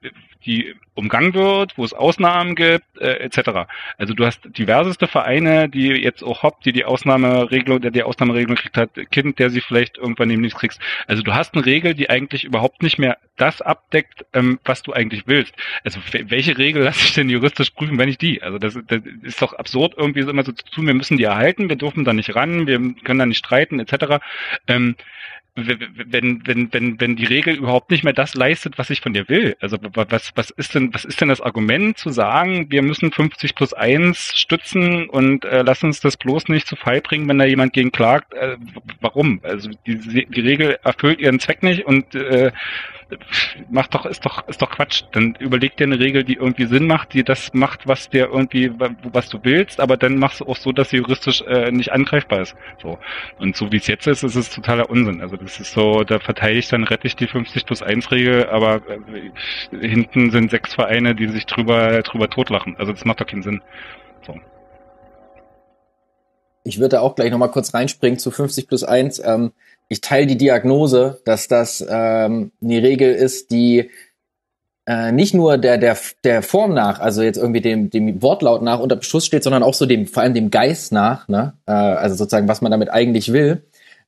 die umgangen wird, wo es Ausnahmen gibt, äh, etc. Also du hast diverseste Vereine, die jetzt auch Hopp, die die Ausnahmeregelung, der die Ausnahmeregelung kriegt hat, Kind, der sie vielleicht irgendwann nämlich kriegst. Also du hast eine Regel, die eigentlich überhaupt nicht mehr das abdeckt, ähm, was du eigentlich willst. Also welche Regel lasse ich denn juristisch prüfen, wenn ich die? Also das, das ist doch absurd, irgendwie immer so zu tun, wir müssen die erhalten, wir dürfen da nicht ran, wir können da nicht streiten, etc. Ähm, wenn, wenn, wenn, wenn die Regel überhaupt nicht mehr das leistet, was ich von dir will. Also was, was ist denn, was ist denn das Argument zu sagen, wir müssen 50 plus 1 stützen und äh, lass uns das bloß nicht zu Fall bringen, wenn da jemand gegen klagt? Äh, warum? Also die, die Regel erfüllt ihren Zweck nicht und äh, macht doch, ist doch, ist doch Quatsch. Dann überleg dir eine Regel, die irgendwie Sinn macht, die das macht, was dir irgendwie, was du willst, aber dann machst du auch so, dass sie juristisch äh, nicht angreifbar ist. So. Und so wie es jetzt ist, ist es totaler Unsinn. Also das ist so, da verteile ich dann, rette ich die 50 plus 1 Regel, aber äh, hinten sind sechs Vereine, die sich drüber, drüber totlachen. Also das macht doch keinen Sinn. So. Ich würde auch gleich nochmal kurz reinspringen zu 50 plus 1. Ähm, ich teile die Diagnose, dass das ähm, eine Regel ist, die äh, nicht nur der, der, der Form nach, also jetzt irgendwie dem, dem Wortlaut nach unter Beschuss steht, sondern auch so dem, vor allem dem Geist nach, ne? Äh, also sozusagen, was man damit eigentlich will.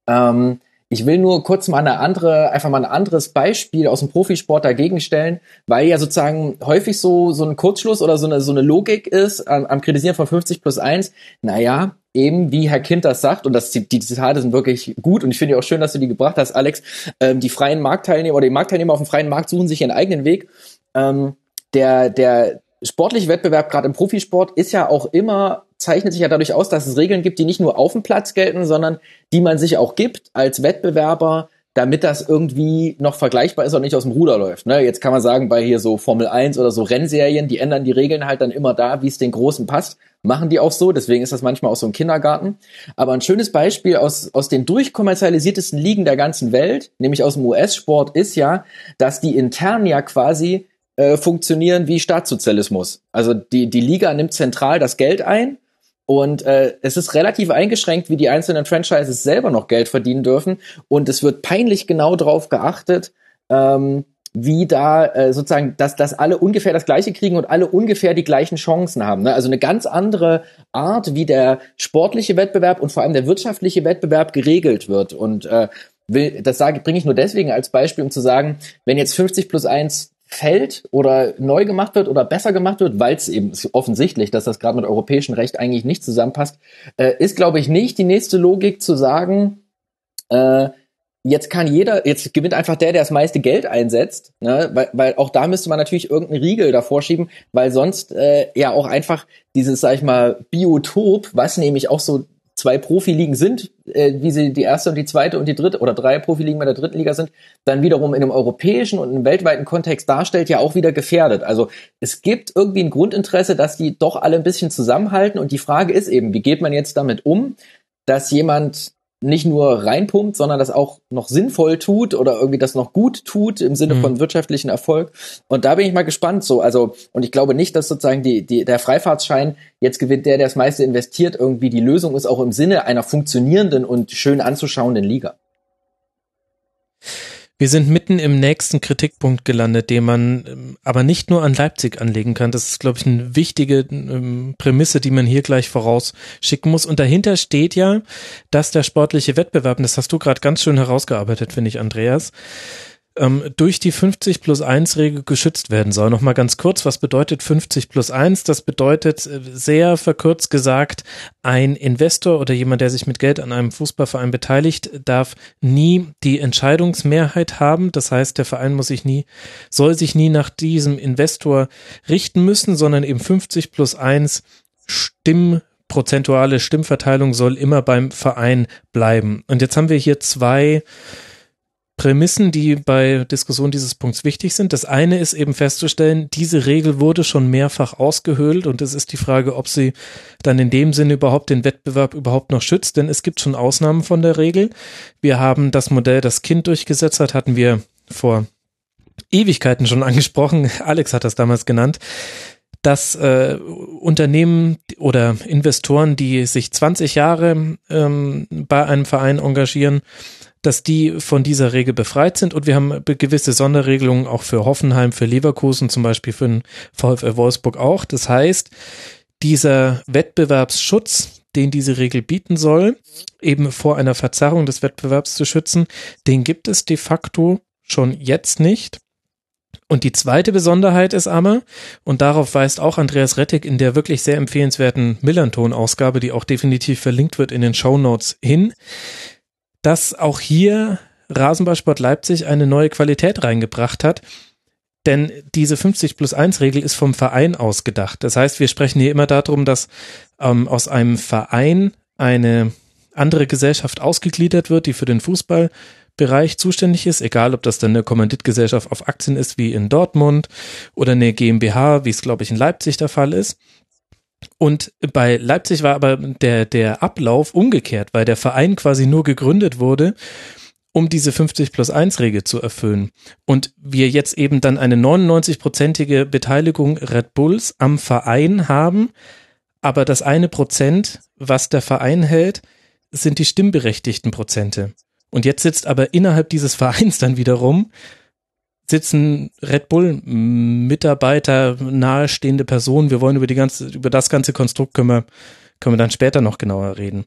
Ähm, ich will nur kurz mal eine andere, einfach mal ein anderes Beispiel aus dem Profisport dagegen stellen, weil ja sozusagen häufig so, so ein Kurzschluss oder so eine, so eine Logik ist am, am Kritisieren von 50 plus 1. Naja, eben wie Herr Kind das sagt, und das, die, Zitate sind wirklich gut und ich finde auch schön, dass du die gebracht hast, Alex, ähm, die freien Marktteilnehmer oder die Marktteilnehmer auf dem freien Markt suchen sich ihren eigenen Weg. Ähm, der, der sportliche Wettbewerb, gerade im Profisport, ist ja auch immer, zeichnet sich ja dadurch aus, dass es Regeln gibt, die nicht nur auf dem Platz gelten, sondern die man sich auch gibt als Wettbewerber, damit das irgendwie noch vergleichbar ist und nicht aus dem Ruder läuft. Ne? Jetzt kann man sagen, bei hier so Formel 1 oder so Rennserien, die ändern die Regeln halt dann immer da, wie es den Großen passt. Machen die auch so, deswegen ist das manchmal auch so ein Kindergarten. Aber ein schönes Beispiel aus, aus den durchkommerzialisiertesten Ligen der ganzen Welt, nämlich aus dem US-Sport, ist ja, dass die intern ja quasi äh, funktionieren wie Staatssozialismus. Also die, die Liga nimmt zentral das Geld ein und äh, es ist relativ eingeschränkt, wie die einzelnen Franchises selber noch Geld verdienen dürfen. Und es wird peinlich genau darauf geachtet, ähm, wie da äh, sozusagen, dass, dass alle ungefähr das Gleiche kriegen und alle ungefähr die gleichen Chancen haben. Ne? Also eine ganz andere Art, wie der sportliche Wettbewerb und vor allem der wirtschaftliche Wettbewerb geregelt wird. Und äh, will, das sage, bringe ich nur deswegen als Beispiel, um zu sagen, wenn jetzt 50 plus 1 fällt oder neu gemacht wird oder besser gemacht wird, weil es eben offensichtlich, dass das gerade mit europäischem Recht eigentlich nicht zusammenpasst, äh, ist, glaube ich, nicht die nächste Logik zu sagen, äh, jetzt kann jeder, jetzt gewinnt einfach der, der das meiste Geld einsetzt, ne? weil, weil auch da müsste man natürlich irgendeinen Riegel davor schieben, weil sonst äh, ja auch einfach dieses, sag ich mal, Biotop, was nämlich auch so zwei Profiligen sind, äh, wie sie die erste und die zweite und die dritte oder drei Profiligen bei der dritten Liga sind, dann wiederum in einem europäischen und einem weltweiten Kontext darstellt, ja auch wieder gefährdet. Also es gibt irgendwie ein Grundinteresse, dass die doch alle ein bisschen zusammenhalten und die Frage ist eben, wie geht man jetzt damit um, dass jemand nicht nur reinpumpt, sondern das auch noch sinnvoll tut oder irgendwie das noch gut tut im Sinne mhm. von wirtschaftlichen Erfolg. Und da bin ich mal gespannt. So, also und ich glaube nicht, dass sozusagen die, die der Freifahrtsschein jetzt gewinnt der, der das meiste investiert, irgendwie die Lösung ist auch im Sinne einer funktionierenden und schön anzuschauenden Liga. Wir sind mitten im nächsten Kritikpunkt gelandet, den man ähm, aber nicht nur an Leipzig anlegen kann. Das ist, glaube ich, eine wichtige ähm, Prämisse, die man hier gleich vorausschicken muss. Und dahinter steht ja, dass der sportliche Wettbewerb, und das hast du gerade ganz schön herausgearbeitet, finde ich, Andreas, ähm, durch die 50 plus 1 Regel geschützt werden soll. Nochmal ganz kurz, was bedeutet 50 plus 1? Das bedeutet äh, sehr verkürzt gesagt, ein Investor oder jemand, der sich mit Geld an einem Fußballverein beteiligt, darf nie die Entscheidungsmehrheit haben. Das heißt, der Verein muss sich nie, soll sich nie nach diesem Investor richten müssen, sondern eben 50 plus 1 Stimm prozentuale Stimmverteilung soll immer beim Verein bleiben. Und jetzt haben wir hier zwei Prämissen, die bei Diskussion dieses Punkts wichtig sind. Das eine ist eben festzustellen, diese Regel wurde schon mehrfach ausgehöhlt und es ist die Frage, ob sie dann in dem Sinne überhaupt den Wettbewerb überhaupt noch schützt, denn es gibt schon Ausnahmen von der Regel. Wir haben das Modell, das Kind durchgesetzt hat, hatten wir vor Ewigkeiten schon angesprochen. Alex hat das damals genannt dass äh, Unternehmen oder Investoren, die sich 20 Jahre ähm, bei einem Verein engagieren, dass die von dieser Regel befreit sind und wir haben gewisse Sonderregelungen auch für Hoffenheim, für Leverkusen, zum Beispiel für den VfL Wolfsburg auch. Das heißt, dieser Wettbewerbsschutz, den diese Regel bieten soll, eben vor einer Verzerrung des Wettbewerbs zu schützen, den gibt es de facto schon jetzt nicht. Und die zweite Besonderheit ist aber, und darauf weist auch Andreas Rettig in der wirklich sehr empfehlenswerten Millanton-Ausgabe, die auch definitiv verlinkt wird in den Show Notes hin, dass auch hier Rasenballsport Leipzig eine neue Qualität reingebracht hat. Denn diese 50 plus 1 Regel ist vom Verein ausgedacht. Das heißt, wir sprechen hier immer darum, dass ähm, aus einem Verein eine andere Gesellschaft ausgegliedert wird, die für den Fußballbereich zuständig ist, egal ob das dann eine Kommanditgesellschaft auf Aktien ist, wie in Dortmund, oder eine GmbH, wie es, glaube ich, in Leipzig der Fall ist. Und bei Leipzig war aber der, der Ablauf umgekehrt, weil der Verein quasi nur gegründet wurde, um diese 50 plus 1 Regel zu erfüllen. Und wir jetzt eben dann eine 99-prozentige Beteiligung Red Bulls am Verein haben, aber das eine Prozent, was der Verein hält, sind die stimmberechtigten Prozente. Und jetzt sitzt aber innerhalb dieses Vereins dann wiederum sitzen Red Bull Mitarbeiter, nahestehende Personen. Wir wollen über die ganze, über das ganze Konstrukt können wir, können wir dann später noch genauer reden.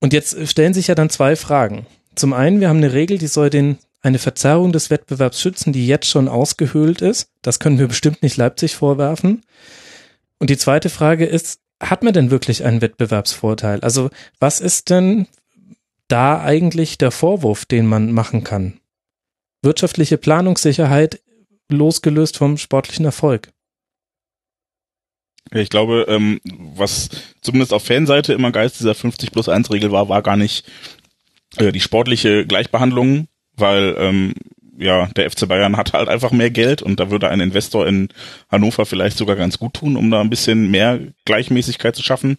Und jetzt stellen sich ja dann zwei Fragen. Zum einen, wir haben eine Regel, die soll den, eine Verzerrung des Wettbewerbs schützen, die jetzt schon ausgehöhlt ist. Das können wir bestimmt nicht Leipzig vorwerfen. Und die zweite Frage ist, hat man denn wirklich einen Wettbewerbsvorteil? Also was ist denn da eigentlich der Vorwurf, den man machen kann? Wirtschaftliche Planungssicherheit losgelöst vom sportlichen Erfolg. Ich glaube, ähm, was zumindest auf Fanseite immer Geist dieser 50 plus 1 Regel war, war gar nicht äh, die sportliche Gleichbehandlung, weil ähm, ja, der FC Bayern hat halt einfach mehr Geld und da würde ein Investor in Hannover vielleicht sogar ganz gut tun, um da ein bisschen mehr Gleichmäßigkeit zu schaffen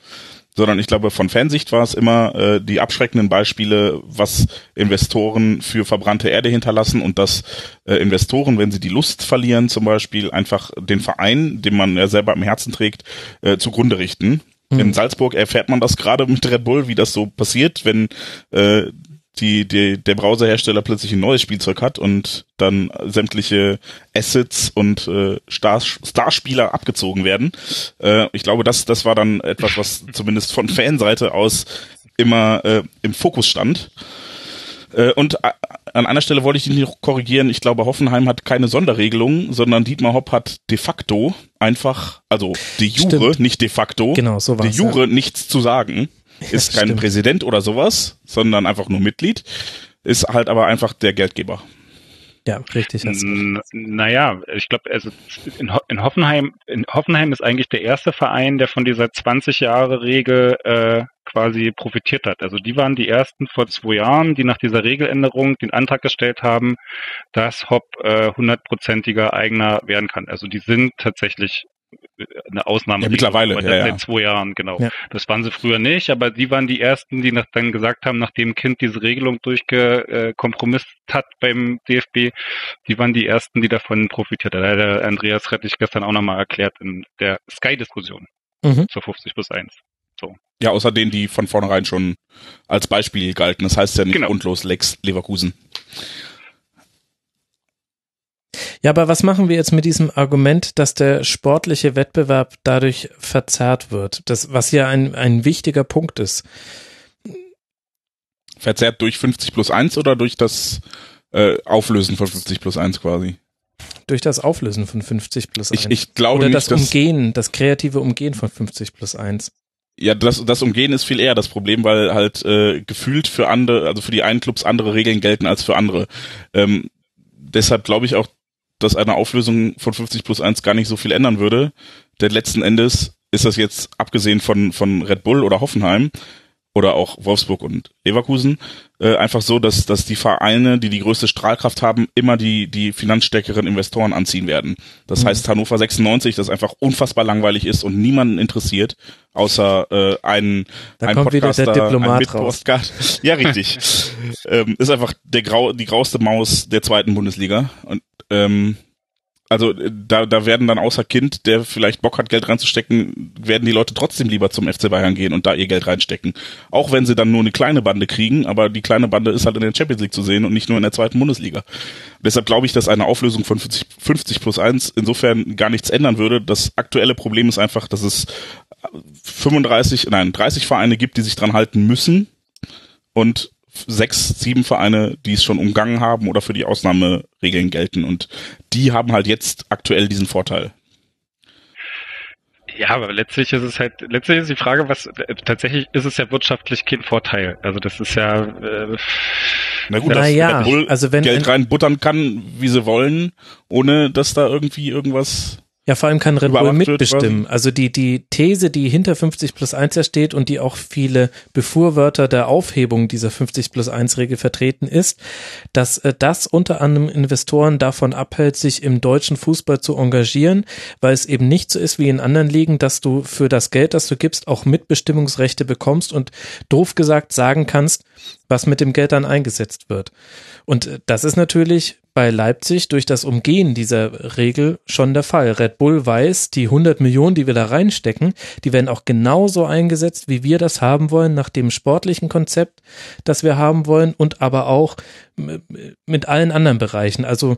sondern ich glaube, von Fansicht war es immer äh, die abschreckenden Beispiele, was Investoren für verbrannte Erde hinterlassen und dass äh, Investoren, wenn sie die Lust verlieren, zum Beispiel einfach den Verein, den man ja selber im Herzen trägt, äh, zugrunde richten. Mhm. In Salzburg erfährt man das gerade mit Red Bull, wie das so passiert, wenn äh, die, die, der Browserhersteller plötzlich ein neues Spielzeug hat und dann sämtliche Assets und äh, Star, Starspieler abgezogen werden. Äh, ich glaube, das, das war dann etwas, was zumindest von Fanseite aus immer äh, im Fokus stand. Äh, und äh, an einer Stelle wollte ich dich noch korrigieren. Ich glaube, Hoffenheim hat keine Sonderregelung, sondern Dietmar Hopp hat de facto einfach, also de jure, Stimmt. nicht de facto, genau, so de jure ja. nichts zu sagen ist kein stimmt. Präsident oder sowas, sondern einfach nur Mitglied, ist halt aber einfach der Geldgeber. Ja, richtig. N naja, ich glaube, also in, Ho in, Hoffenheim, in Hoffenheim ist eigentlich der erste Verein, der von dieser 20 Jahre Regel äh, quasi profitiert hat. Also die waren die ersten vor zwei Jahren, die nach dieser Regeländerung den Antrag gestellt haben, dass Hopp äh, hundertprozentiger äh, Eigner werden kann. Also die sind tatsächlich eine Ausnahme. Ja, mittlerweile, ja, seit ja. zwei Jahren, genau. Ja. Das waren sie früher nicht, aber die waren die ersten, die nach, dann gesagt haben, nachdem Kind diese Regelung durchgekompromisst äh, hat beim DFB, die waren die ersten, die davon profitiert hat. Da hat der Andreas Rettich gestern auch nochmal erklärt in der Sky-Diskussion mhm. zur 50 plus 1. So. Ja, außer denen, die von vornherein schon als Beispiel galten. Das heißt ja nicht genau. grundlos Lex Leverkusen. Ja, aber was machen wir jetzt mit diesem Argument, dass der sportliche Wettbewerb dadurch verzerrt wird? Das, was ja ein, ein wichtiger Punkt ist. Verzerrt durch 50 plus 1 oder durch das äh, Auflösen von 50 plus 1 quasi? Durch das Auflösen von 50 plus 1. Ich, ich glaube Oder nicht, das Umgehen, das kreative Umgehen von 50 plus 1. Ja, das, das Umgehen ist viel eher das Problem, weil halt äh, gefühlt für andere, also für die einen Clubs andere Regeln gelten als für andere. Ähm, deshalb glaube ich auch, dass eine Auflösung von 50 plus 1 gar nicht so viel ändern würde. Denn letzten Endes ist das jetzt, abgesehen von, von Red Bull oder Hoffenheim, oder auch Wolfsburg und Leverkusen, äh, einfach so, dass, dass die Vereine, die die größte Strahlkraft haben, immer die, die finanzstärkeren Investoren anziehen werden. Das Mhm. heißt Hannover 96, das einfach unfassbar langweilig ist und niemanden interessiert, außer äh, einen, Da einen kommt wieder der Podcaster, Diplomat raus. Ja, richtig. ähm, ist einfach der grau, die grauste Maus der zweiten Bundesliga. Und ähm, also äh, da, da werden dann außer Kind, der vielleicht Bock hat, Geld reinzustecken, werden die Leute trotzdem lieber zum FC Bayern gehen und da ihr Geld reinstecken. Auch wenn sie dann nur eine kleine Bande kriegen, aber die kleine Bande ist halt in der Champions League zu sehen und nicht nur in der zweiten Bundesliga. Deshalb glaube ich, dass eine Auflösung von 50, 50 plus 1 insofern gar nichts ändern würde. Das aktuelle Problem ist einfach, dass es 35, nein, 30 Vereine gibt, die sich dran halten müssen und sechs, sieben Vereine, die es schon umgangen haben oder für die Ausnahmeregeln gelten. Und die haben halt jetzt aktuell diesen Vorteil. Ja, aber letztlich ist es halt, letztlich ist die Frage, was tatsächlich ist es ja wirtschaftlich kein Vorteil. Also das ist ja äh, Na gut, dass ja, Red Bull also wenn- Geld reinbuttern kann, wie sie wollen, ohne dass da irgendwie irgendwas Ja, vor allem kann Red Bull mitbestimmen. Also die, die These, die hinter 50 plus 1 ja steht und die auch viele Befürworter der Aufhebung dieser 50 plus 1 Regel vertreten ist, dass äh, das unter anderem Investoren davon abhält, sich im deutschen Fußball zu engagieren, weil es eben nicht so ist wie in anderen Ligen, dass du für das Geld, das du gibst, auch Mitbestimmungsrechte bekommst und doof gesagt sagen kannst, was mit dem Geld dann eingesetzt wird. Und äh, das ist natürlich bei Leipzig durch das Umgehen dieser Regel schon der Fall. Red Bull weiß, die 100 Millionen, die wir da reinstecken, die werden auch genauso eingesetzt, wie wir das haben wollen, nach dem sportlichen Konzept, das wir haben wollen und aber auch mit allen anderen Bereichen. Also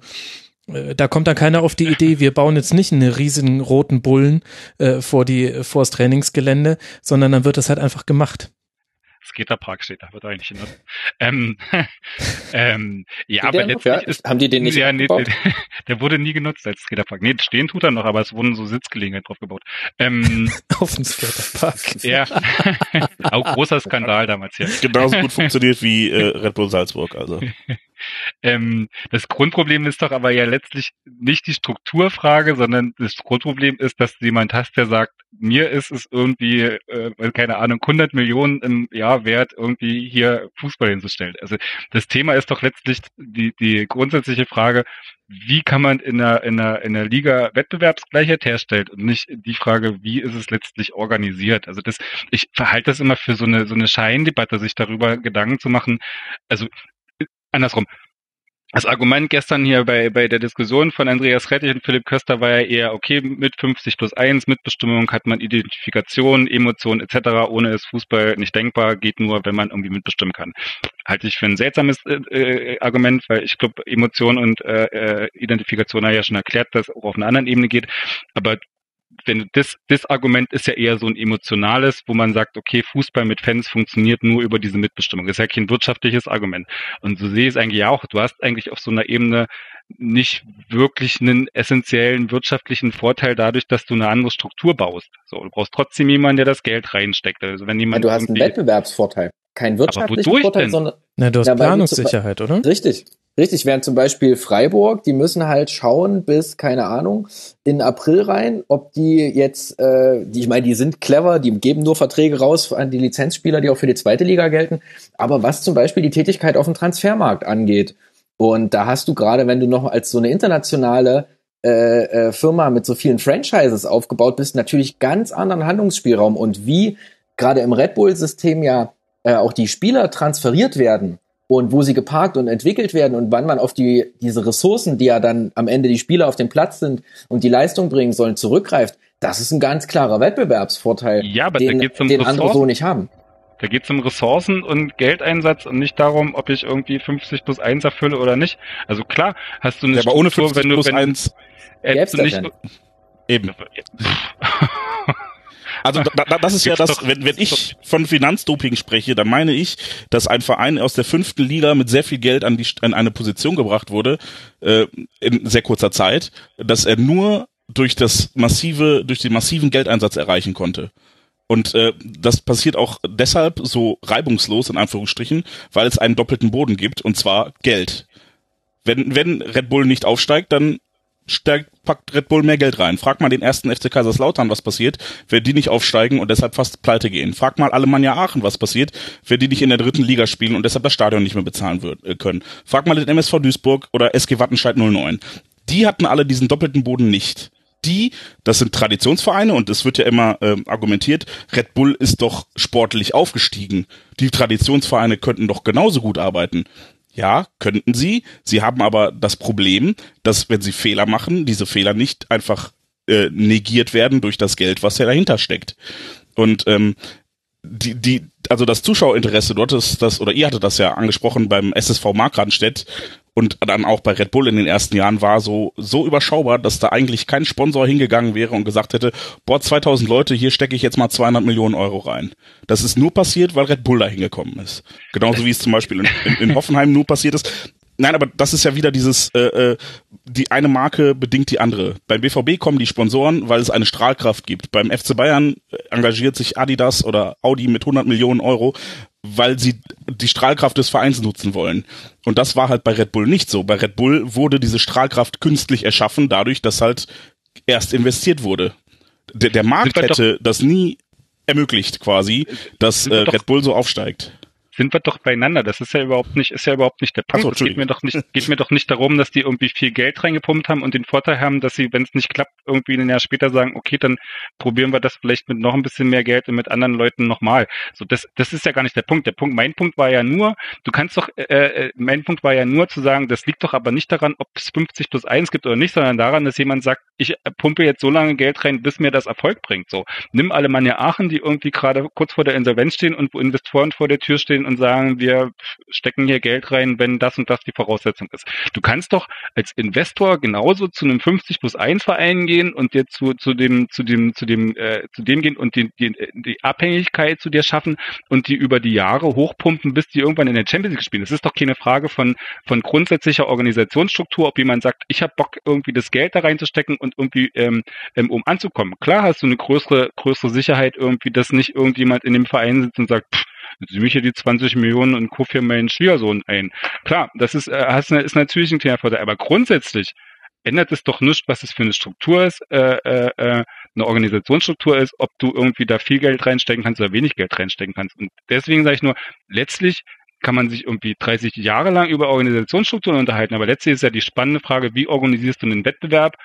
äh, da kommt dann keiner auf die Idee, wir bauen jetzt nicht einen riesigen roten Bullen äh, vor die vors Trainingsgelände, sondern dann wird das halt einfach gemacht. Skaterpark steht da, wird eigentlich genutzt. Ähm, ähm, ja, Steht aber letztlich Ja, ist, haben die den nicht ja, nee, der, der wurde nie genutzt als Skaterpark. Nee, stehen tut er noch, aber es wurden so Sitzgelegenheiten drauf gebaut. Ähm, Auf dem Skaterpark. ja, auch großer Skandal damals hier. genauso gut funktioniert wie äh, Red Bull Salzburg. Also Ähm, das Grundproblem ist doch aber ja letztlich nicht die Strukturfrage, sondern das Grundproblem ist, dass du jemand hast, der sagt, mir ist es irgendwie, äh, keine Ahnung, 100 Millionen im Jahr wert, irgendwie hier Fußball hinzustellen. Also das Thema ist doch letztlich die, die grundsätzliche Frage, wie kann man in einer, in einer, in einer Liga Wettbewerbsgleichheit herstellen und nicht die Frage, wie ist es letztlich organisiert. Also das, ich verhalte das immer für so eine, so eine Scheindebatte, sich darüber Gedanken zu machen. Also äh, andersrum. Das Argument gestern hier bei, bei der Diskussion von Andreas Rettich und Philipp Köster war ja eher, okay, mit 50 plus 1, Mitbestimmung hat man Identifikation, Emotionen etc. Ohne ist Fußball nicht denkbar, geht nur, wenn man irgendwie mitbestimmen kann. Halte ich für ein seltsames äh, äh, Argument, weil ich glaube, Emotion und äh, äh, Identifikation habe ich ja schon erklärt, dass es auch auf einer anderen Ebene geht. Aber wenn du das, das Argument ist ja eher so ein emotionales, wo man sagt, okay, Fußball mit Fans funktioniert nur über diese Mitbestimmung. Das ist ja kein wirtschaftliches Argument. Und so sehe ich es eigentlich auch. Du hast eigentlich auf so einer Ebene nicht wirklich einen essentiellen wirtschaftlichen Vorteil dadurch, dass du eine andere Struktur baust. So, du brauchst trotzdem jemanden, der das Geld reinsteckt. Also wenn Ja, jemand du hast einen Wettbewerbsvorteil. Kein wirtschaftlichen wodurch Vorteil, denn? sondern Na, du hast Ja, Planungssicherheit, oder? Richtig. Richtig, während zum Beispiel Freiburg, die müssen halt schauen bis, keine Ahnung, in April rein, ob die jetzt, äh, die, ich meine, die sind clever, die geben nur Verträge raus an die Lizenzspieler, die auch für die zweite Liga gelten. Aber was zum Beispiel die Tätigkeit auf dem Transfermarkt angeht, und da hast du gerade, wenn du noch als so eine internationale äh, äh, Firma mit so vielen Franchises aufgebaut bist, natürlich ganz anderen Handlungsspielraum. Und wie gerade im Red Bull-System ja äh, auch die Spieler transferiert werden und wo sie geparkt und entwickelt werden und wann man auf die diese Ressourcen, die ja dann am Ende die Spieler auf dem Platz sind und die Leistung bringen sollen, zurückgreift, das ist ein ganz klarer Wettbewerbsvorteil, Ja, aber da den, geht's um den andere so nicht haben. Da geht es um Ressourcen und Geldeinsatz und nicht darum, ob ich irgendwie 50 plus 1 erfülle oder nicht. Also klar, hast du eine ja, aber ohne 50 wenn du, plus wenn, 1 äh, nicht, eben. Also da, da, das ist ja das, wenn, wenn ich von Finanzdoping spreche, dann meine ich, dass ein Verein aus der fünften Liga mit sehr viel Geld an, die, an eine Position gebracht wurde, äh, in sehr kurzer Zeit, dass er nur durch das massive, durch den massiven Geldeinsatz erreichen konnte. Und äh, das passiert auch deshalb so reibungslos, in Anführungsstrichen, weil es einen doppelten Boden gibt, und zwar Geld. Wenn, wenn Red Bull nicht aufsteigt, dann steigt, packt Red Bull mehr Geld rein. Frag mal den ersten FC Kaiserslautern, was passiert, wenn die nicht aufsteigen und deshalb fast pleite gehen. Frag mal Alemannia Aachen, was passiert, wenn die nicht in der dritten Liga spielen und deshalb das Stadion nicht mehr bezahlen wird, äh, können. Frag mal den MSV Duisburg oder SG Wattenscheid 09. Die hatten alle diesen doppelten Boden nicht. Die, das sind Traditionsvereine und es wird ja immer ähm, argumentiert, Red Bull ist doch sportlich aufgestiegen. Die Traditionsvereine könnten doch genauso gut arbeiten. Ja, könnten sie. Sie haben aber das Problem, dass wenn sie Fehler machen, diese Fehler nicht einfach äh, negiert werden durch das Geld, was ja dahinter steckt. Und ähm, die, die, also das Zuschauerinteresse dort ist das, oder ihr hattet das ja angesprochen beim SSV Markranstädt und dann auch bei Red Bull in den ersten Jahren war so, so überschaubar, dass da eigentlich kein Sponsor hingegangen wäre und gesagt hätte, boah, 2000 Leute, hier stecke ich jetzt mal 200 Millionen Euro rein. Das ist nur passiert, weil Red Bull da hingekommen ist. Genauso wie es zum Beispiel in, in, in Hoffenheim nur passiert ist. Nein, aber das ist ja wieder dieses, äh, äh, die eine Marke bedingt die andere. Beim BVB kommen die Sponsoren, weil es eine Strahlkraft gibt. Beim FC Bayern äh, engagiert sich Adidas oder Audi mit 100 Millionen Euro, weil sie die Strahlkraft des Vereins nutzen wollen. Und das war halt bei Red Bull nicht so. Bei Red Bull wurde diese Strahlkraft künstlich erschaffen, dadurch, dass halt erst investiert wurde. Der, der Markt hätte das nie ermöglicht quasi, dass äh, Red Bull so aufsteigt. Sind wir doch beieinander. Das ist ja überhaupt nicht, ist ja überhaupt nicht der Punkt. so, es geht mir doch nicht, geht mir doch nicht darum, dass die irgendwie viel Geld reingepumpt haben und den Vorteil haben, dass sie, wenn es nicht klappt, irgendwie ein Jahr später sagen, okay, dann probieren wir das vielleicht mit noch ein bisschen mehr Geld und mit anderen Leuten nochmal. So, das, das ist ja gar nicht der Punkt. Der Punkt, mein Punkt war ja nur, du kannst doch, äh, äh, mein Punkt war ja nur zu sagen, das liegt doch aber nicht daran, ob es 50 plus 1 gibt oder nicht, sondern daran, dass jemand sagt, ich äh, pumpe jetzt so lange Geld rein, bis mir das Erfolg bringt. So, nimm Alemannia Aachen, die irgendwie gerade kurz vor der Insolvenz stehen und wo Investoren vor der Tür stehen und sagen, wir stecken hier Geld rein, wenn das und das die Voraussetzung ist. Du kannst doch als Investor genauso zu einem 50 plus 1 Verein gehen und dir zu, zu dem, zu dem, zu dem, äh, zu dem gehen und die, die, die Abhängigkeit zu dir schaffen und die über die Jahre hochpumpen, bis die irgendwann in der Champions League spielen. Das ist doch keine Frage von, von grundsätzlicher Organisationsstruktur, ob jemand sagt, ich habe Bock, irgendwie das Geld da reinzustecken und irgendwie ähm, ähm, um anzukommen. Klar hast du eine größere, größere Sicherheit irgendwie, dass nicht irgendjemand in dem Verein sitzt und sagt, pff, jetzt nehme ich hier die 20 Millionen und kaufe hier meinen Schwiegersohn ein. Klar, das ist, äh, ist natürlich ein kleiner Vorteil, aber grundsätzlich ändert es doch nicht, was es für eine Struktur ist, äh, äh, äh, eine Organisationsstruktur ist, ob du irgendwie da viel Geld reinstecken kannst oder wenig Geld reinstecken kannst. Und deswegen sage ich nur, letztlich kann man sich irgendwie 30 Jahre lang über Organisationsstrukturen unterhalten, aber letztlich ist ja die spannende Frage, wie organisierst du einen Wettbewerb,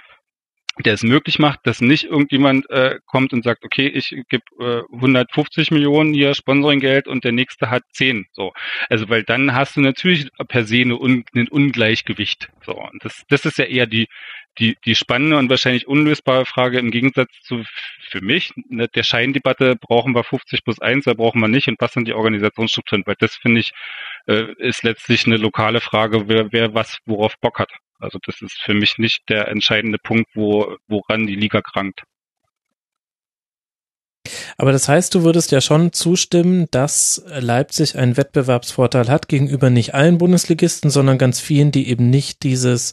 der es möglich macht, dass nicht irgendjemand äh, kommt und sagt, okay, ich gebe äh, 150 Millionen hier Sponsoringgeld und der nächste hat 10. So, also weil dann hast du natürlich per se eine Un ein Ungleichgewicht. So, und das, das ist ja eher die die die spannende und wahrscheinlich unlösbare Frage im Gegensatz zu für mich ne, der Scheindebatte brauchen wir 50 plus 1 oder brauchen wir nicht und was sind die Organisationsstrukturen, weil das finde ich äh, ist letztlich eine lokale Frage, wer wer was worauf Bock hat. Also das ist für mich nicht der entscheidende Punkt, wo, woran die Liga krankt. Aber das heißt, du würdest ja schon zustimmen, dass Leipzig einen Wettbewerbsvorteil hat gegenüber nicht allen Bundesligisten, sondern ganz vielen, die eben nicht dieses,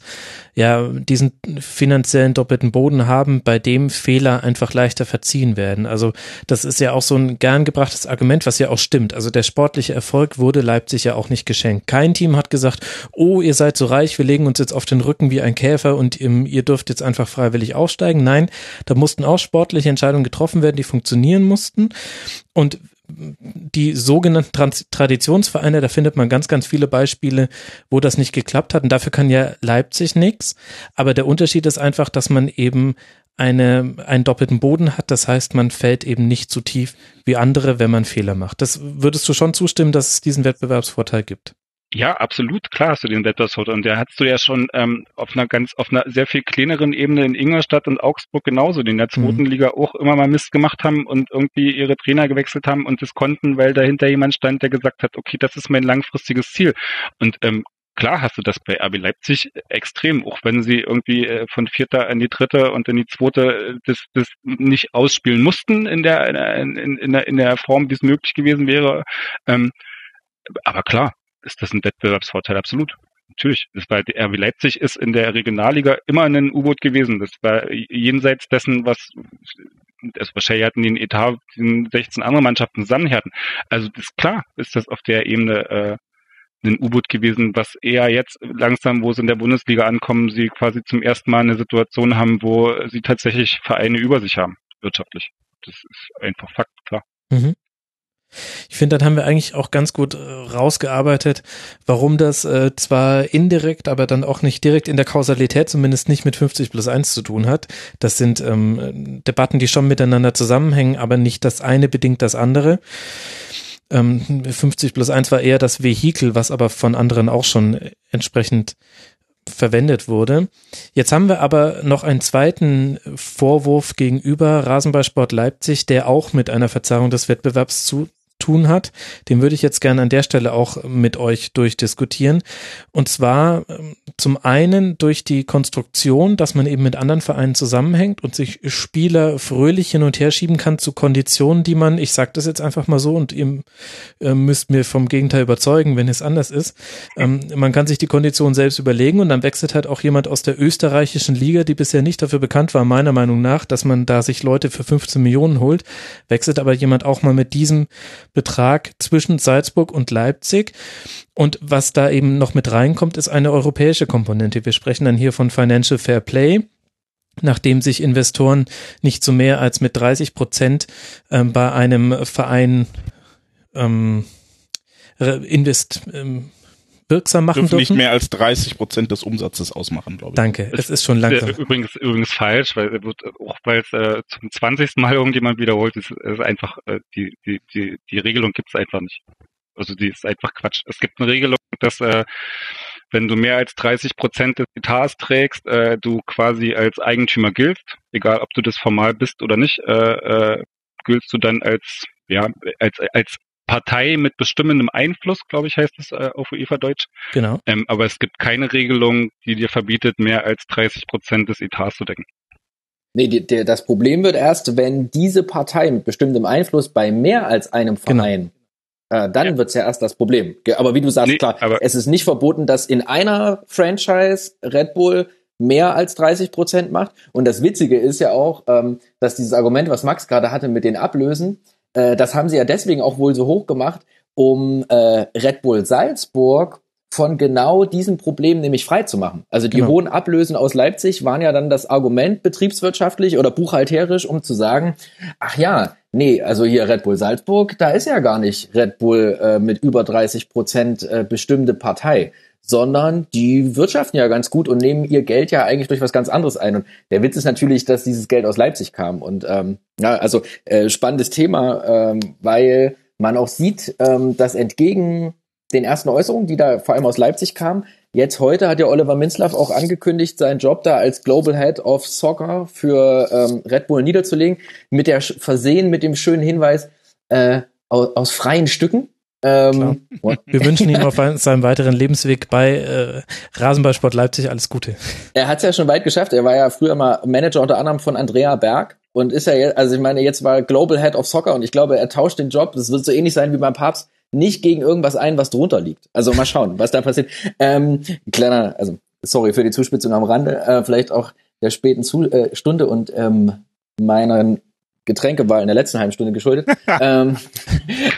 ja, diesen finanziellen doppelten Boden haben, bei dem Fehler einfach leichter verziehen werden. Also das ist ja auch so ein gern gebrachtes Argument, was ja auch stimmt. Also der sportliche Erfolg wurde Leipzig ja auch nicht geschenkt. Kein Team hat gesagt, oh, ihr seid so reich, wir legen uns jetzt auf den Rücken wie ein Käfer und ihr dürft jetzt einfach freiwillig aufsteigen. Nein, da mussten auch sportliche Entscheidungen getroffen werden, die funktionieren mussten. Und die sogenannten Trans Traditionsvereine, da findet man ganz, ganz viele Beispiele, wo das nicht geklappt hat. Und dafür kann ja Leipzig nichts. Aber der Unterschied ist einfach, dass man eben eine, einen doppelten Boden hat. Das heißt, man fällt eben nicht so tief wie andere, wenn man Fehler macht. Das würdest du schon zustimmen, dass es diesen Wettbewerbsvorteil gibt? Ja, absolut, klar hast du den Wettbewerbsvorteil. Und der hast du ja schon ähm, auf einer ganz, auf einer sehr viel kleineren Ebene in Ingolstadt und Augsburg genauso, die in der zweiten mhm. Liga auch immer mal Mist gemacht haben und irgendwie ihre Trainer gewechselt haben und das konnten, weil dahinter jemand stand, der gesagt hat, okay, das ist mein langfristiges Ziel. Und ähm, klar hast du das bei RB Leipzig extrem, auch wenn sie irgendwie äh, von vierter in die dritte und in die zweite äh, das, das nicht ausspielen mussten in der in, in, in der Form, wie es möglich gewesen wäre. Ähm, aber klar, ist das ein Wettbewerbsvorteil, absolut. Natürlich. Das war, RB Leipzig ist in der Regionalliga immer ein U-Boot gewesen. Das war jenseits dessen, was, also wahrscheinlich hatten die einen Etat, die 16 andere Mannschaften zusammen hatten. Also ist klar, ist das auf der Ebene äh, ein U-Boot gewesen, was eher jetzt langsam, wo sie in der Bundesliga ankommen, sie quasi zum ersten Mal eine Situation haben, wo sie tatsächlich Vereine über sich haben, wirtschaftlich. Das ist einfach Fakt, klar. Mhm. Ich finde, dann haben wir eigentlich auch ganz gut äh, rausgearbeitet, warum das äh, zwar indirekt, aber dann auch nicht direkt in der Kausalität, zumindest nicht mit 50 plus 1 zu tun hat. Das sind ähm, Debatten, die schon miteinander zusammenhängen, aber nicht das eine bedingt das andere. Ähm, 50 plus 1 war eher das Vehikel, was aber von anderen auch schon entsprechend verwendet wurde. Jetzt haben wir aber noch einen zweiten Vorwurf gegenüber Rasenballsport Leipzig, der auch mit einer Verzerrung des Wettbewerbs zu tun hat. Den würde ich jetzt gerne an der Stelle auch mit euch durchdiskutieren. Und zwar ähm, zum einen durch die Konstruktion, dass man eben mit anderen Vereinen zusammenhängt und sich Spieler fröhlich hin und her schieben kann zu Konditionen, die man, ich sage das jetzt einfach mal so und ihr äh, müsst mir vom Gegenteil überzeugen, wenn es anders ist. Ähm, man kann sich die Konditionen selbst überlegen und dann wechselt halt auch jemand aus der österreichischen Liga, die bisher nicht dafür bekannt war, meiner Meinung nach, dass man da sich Leute für 15 Millionen holt, wechselt aber jemand auch mal mit diesem Betrag zwischen Salzburg und Leipzig. Und was da eben noch mit reinkommt, ist eine europäische Komponente. Wir sprechen dann hier von Financial Fair Play nachdem sich Investoren nicht so mehr als mit 30 Prozent äh, bei einem Verein ähm, invest, ähm, wirksam machen dürfen. nicht mehr als 30 Prozent des Umsatzes ausmachen, glaube ich. Danke, es ist schon langsam. Übrigens, übrigens falsch, weil wird auch weil es äh, zum 20. Mal irgendjemand wiederholt, ist, ist einfach äh, die die die die Regelung gibt es einfach nicht. Also die ist einfach Quatsch. Es gibt eine Regelung, dass äh, wenn du mehr als 30 Prozent des Etats trägst, äh, du quasi als Eigentümer giltst, egal ob du das formal bist oder nicht, äh, äh, giltst du dann als ja als als Partei mit bestimmendem Einfluss, glaube ich, heißt es äh, auf UEFA-Deutsch. Genau. Ähm, aber es gibt keine Regelung, die dir verbietet, mehr als 30 Prozent des Etats zu decken. Nee, die, die, das Problem wird erst, wenn diese Partei mit bestimmtem Einfluss bei mehr als einem genau. Verein, genau. äh, dann ja. wird's ja erst das Problem. Aber wie du sagst, nee, klar, es ist nicht verboten, dass in einer Franchise Red Bull mehr als 30 Prozent macht. Und das Witzige ist ja auch, ähm, dass dieses Argument, was Max gerade hatte mit den Ablösen, äh, das haben sie ja deswegen auch wohl so hoch gemacht, um äh, Red Bull Salzburg von genau diesem Problem nämlich frei zu machen. Also die genau. hohen Ablösen aus Leipzig waren ja dann das Argument betriebswirtschaftlich oder buchhalterisch, um zu sagen, ach ja, nee, also hier Red Bull Salzburg, da ist ja gar nicht Red Bull äh, mit über 30 Prozent äh, bestimmte Partei, sondern die wirtschaften ja ganz gut und nehmen ihr Geld ja eigentlich durch was ganz anderes ein. Und der Witz ist natürlich, dass dieses Geld aus Leipzig kam. Und ähm, ja, also äh, spannendes Thema, ähm, weil man auch sieht, ähm, dass entgegen den ersten Äußerungen, die da vor allem aus Leipzig kamen, jetzt heute hat ja Oliver Minzlaff auch angekündigt, seinen Job da als Global Head of Soccer für ähm, Red Bull niederzulegen, mit der versehen mit dem schönen Hinweis äh, aus, aus freien Stücken. Ähm, Wir wünschen ihm auf seinem weiteren Lebensweg bei äh, Rasenballsport Leipzig alles Gute. Er hat es ja schon weit geschafft. Er war ja früher mal Manager unter anderem von Andrea Berg und ist ja jetzt, also ich meine, jetzt war Global Head of Soccer und ich glaube, er tauscht den Job, das wird so ähnlich sein wie beim Papst, nicht gegen irgendwas ein, was drunter liegt. Also mal schauen, was da passiert. Ähm, kleiner, also sorry für die Zuspitzung am Rande, äh, vielleicht auch der späten Zu äh, Stunde und ähm, meinen Getränkewahl in der letzten halben Stunde geschuldet. ähm,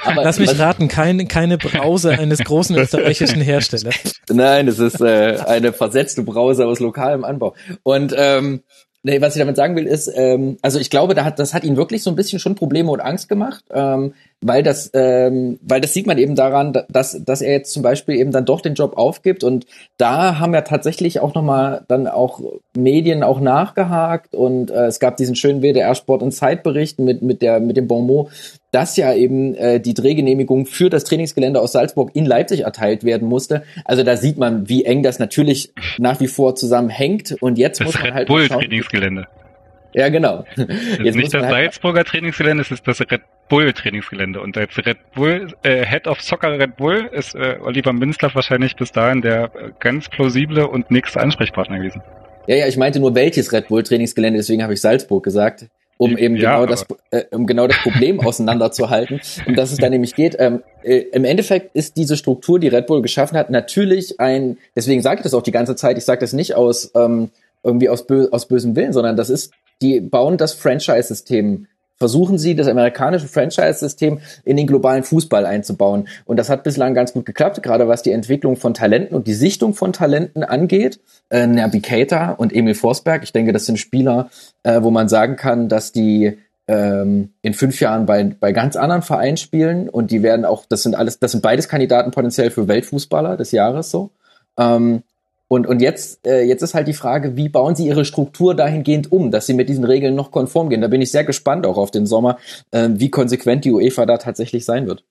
aber Lass mich raten, keine, keine Brause eines großen österreichischen Herstellers. Nein, es ist äh, eine versetzte Brause aus lokalem Anbau. Und ähm, Nee, was ich damit sagen will, ist, ähm, also ich glaube, da hat, das hat ihn wirklich so ein bisschen schon Probleme und Angst gemacht. Ähm, weil das, ähm, weil das sieht man eben daran, dass, dass er jetzt zum Beispiel eben dann doch den Job aufgibt und da haben ja tatsächlich auch nochmal dann auch Medien auch nachgehakt und äh, es gab diesen schönen WDR Sport und Zeitbericht mit, mit der, mit dem Bon mot, dass ja eben äh, die Drehgenehmigung für das Trainingsgelände aus Salzburg in Leipzig erteilt werden musste. Also da sieht man, wie eng das natürlich nach wie vor zusammenhängt und jetzt das muss man Red halt Bull schauen- Trainingsgelände. Ja, genau. Das Jetzt ist nicht das halt- Salzburger Trainingsgelände, es ist das Red Bull Trainingsgelände. Und als Red Bull, äh, Head of Soccer Red Bull ist äh, Oliver Minzlaff wahrscheinlich bis dahin der äh, ganz plausible und nächste Ansprechpartner gewesen. Ja, ja, ich meinte nur welches Red Bull Trainingsgelände, deswegen habe ich Salzburg gesagt, um eben Ja, genau das, äh, um genau das Problem auseinanderzuhalten, um das es da nämlich geht. Ähm, äh, Im Endeffekt ist diese Struktur, die Red Bull geschaffen hat, natürlich ein, deswegen sage ich das auch die ganze Zeit, ich sage das nicht aus ähm, irgendwie aus, bö aus bösem Willen, sondern das ist, die bauen das Franchise-System versuchen sie, das amerikanische Franchise-System in den globalen Fußball einzubauen. Und das hat bislang ganz gut geklappt, gerade was die Entwicklung von Talenten und die Sichtung von Talenten angeht. Äh, Naby Keita und Emil Forsberg, ich denke, das sind Spieler, äh, wo man sagen kann, dass die ähm, in fünf Jahren bei, bei ganz anderen Vereinen spielen und die werden auch, das sind alles, das sind beides Kandidaten potenziell für Weltfußballer des Jahres so. Ähm, und, und jetzt, äh, jetzt ist halt die Frage, wie bauen sie ihre Struktur dahingehend um, dass sie mit diesen Regeln noch konform gehen. Da bin ich sehr gespannt auch auf den Sommer, äh, wie konsequent die UEFA da tatsächlich sein wird.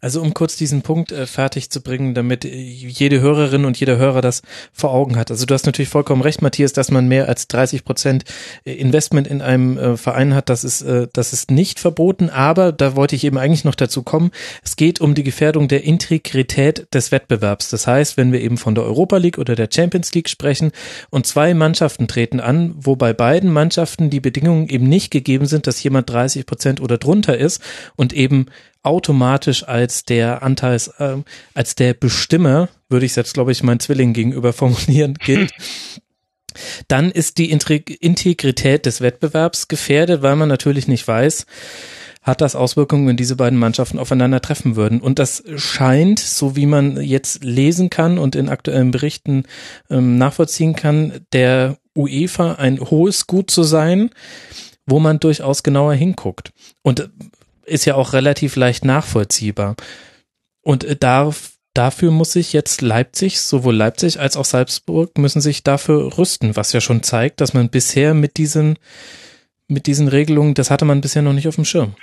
Also um kurz diesen Punkt äh, fertig zu bringen, damit äh, jede Hörerin und jeder Hörer das vor Augen hat. Also du hast natürlich vollkommen recht, Matthias, dass man mehr als 30 Prozent äh, Investment in einem äh, Verein hat. Das ist, äh, das ist nicht verboten, aber da wollte ich eben eigentlich noch dazu kommen. Es geht um die Gefährdung der Integrität des Wettbewerbs. Das heißt, wenn wir eben von der Europa League oder der Champions League sprechen und zwei Mannschaften treten an, wo bei beiden Mannschaften die Bedingungen eben nicht gegeben sind, dass jemand 30 Prozent oder drunter ist und eben automatisch als der Anteils, ähm, als der Bestimmer, würde ich jetzt, glaube ich, meinen Zwilling gegenüber formulieren, gilt. Dann ist die Integ- Integrität des Wettbewerbs gefährdet, weil man natürlich nicht weiß, hat das Auswirkungen, wenn diese beiden Mannschaften aufeinandertreffen würden. Und das scheint, so wie man jetzt lesen kann und in aktuellen Berichten ähm, nachvollziehen kann, der UEFA ein hohes Gut zu sein, wo man durchaus genauer hinguckt. Und äh, ist ja auch relativ leicht nachvollziehbar. Und äh, darf, dafür muss sich jetzt Leipzig, sowohl Leipzig als auch Salzburg, müssen sich dafür rüsten, was ja schon zeigt, dass man bisher mit diesen, mit diesen Regelungen, das hatte man bisher noch nicht auf dem Schirm.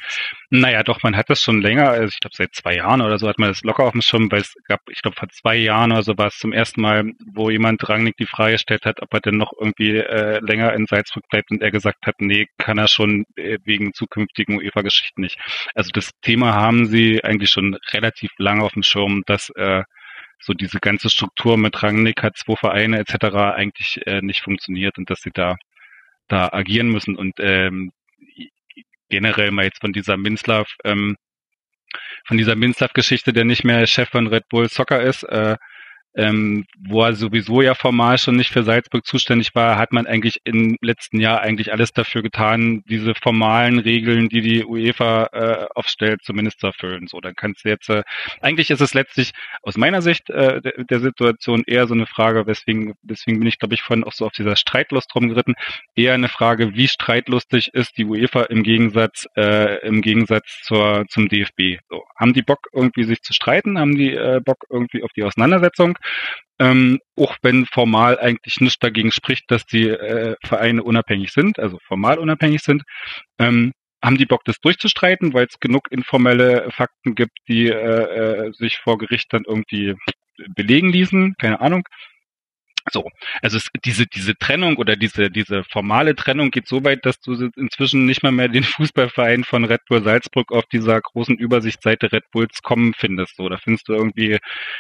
Naja, doch, man hat das schon länger, also ich glaube seit zwei Jahren oder so hat man das locker auf dem Schirm, weil es gab, ich glaube vor zwei Jahren oder so war es zum ersten Mal, wo jemand Rangnick die Frage gestellt hat, ob er denn noch irgendwie äh, länger in Salzburg bleibt und er gesagt hat, nee, kann er schon äh, wegen zukünftigen UEFA-Geschichten nicht. Also das Thema haben sie eigentlich schon relativ lange auf dem Schirm, dass äh, so diese ganze Struktur mit Rangnick hat zwei Vereine etc. eigentlich äh, nicht funktioniert und dass sie da da agieren müssen. Und ähm, generell mal jetzt von dieser Minslav, ähm, von dieser Minslav-Geschichte, der nicht mehr Chef von Red Bull Soccer ist, äh, ähm, wo er sowieso ja formal schon nicht für Salzburg zuständig war, hat man eigentlich im letzten Jahr eigentlich alles dafür getan, diese formalen Regeln, die die UEFA äh, aufstellt, zumindest zu erfüllen. So, dann kannst du jetzt, äh, eigentlich ist es letztlich aus meiner Sicht äh, der, der Situation eher so eine Frage, weswegen, deswegen bin ich, glaube ich, vorhin auch so auf dieser Streitlust rumgeritten, eher eine Frage, wie streitlustig ist die UEFA im Gegensatz, äh, im Gegensatz zur, zum DFB. So, haben die Bock irgendwie sich zu streiten? Haben die äh, Bock irgendwie auf die Auseinandersetzung? Ähm, auch wenn formal eigentlich nichts dagegen spricht, dass die äh, Vereine unabhängig sind, also formal unabhängig sind, ähm, haben die Bock, das durchzustreiten, weil es genug informelle Fakten gibt, die äh, äh, sich vor Gericht dann irgendwie belegen ließen, keine Ahnung. So, also es, diese diese Trennung oder diese diese formale Trennung geht so weit, dass du inzwischen nicht mal mehr den Fußballverein von Red Bull Salzburg auf dieser großen Übersichtsseite Red Bulls kommen findest. So, da findest du irgendwie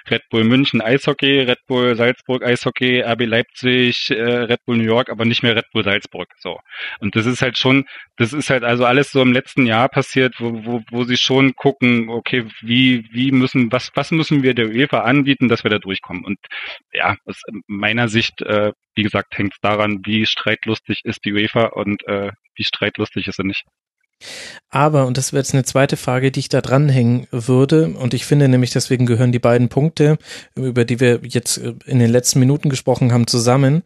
Red Bull München Eishockey, Red Bull Salzburg Eishockey, RB Leipzig, äh, Red Bull New York, aber nicht mehr Red Bull Salzburg. So, und das ist halt schon, das ist halt also alles so im letzten Jahr passiert, wo wo, wo sie schon gucken, okay, wie wie müssen was was müssen wir der UEFA anbieten, dass wir da durchkommen. Und ja, aus meiner Sicht, äh, wie gesagt, hängt es daran, wie streitlustig ist die UEFA und äh, wie streitlustig ist sie nicht. Aber, und das wäre jetzt eine zweite Frage, die ich da dranhängen würde, und ich finde nämlich, deswegen gehören die beiden Punkte, über die wir jetzt in den letzten Minuten gesprochen haben, zusammen.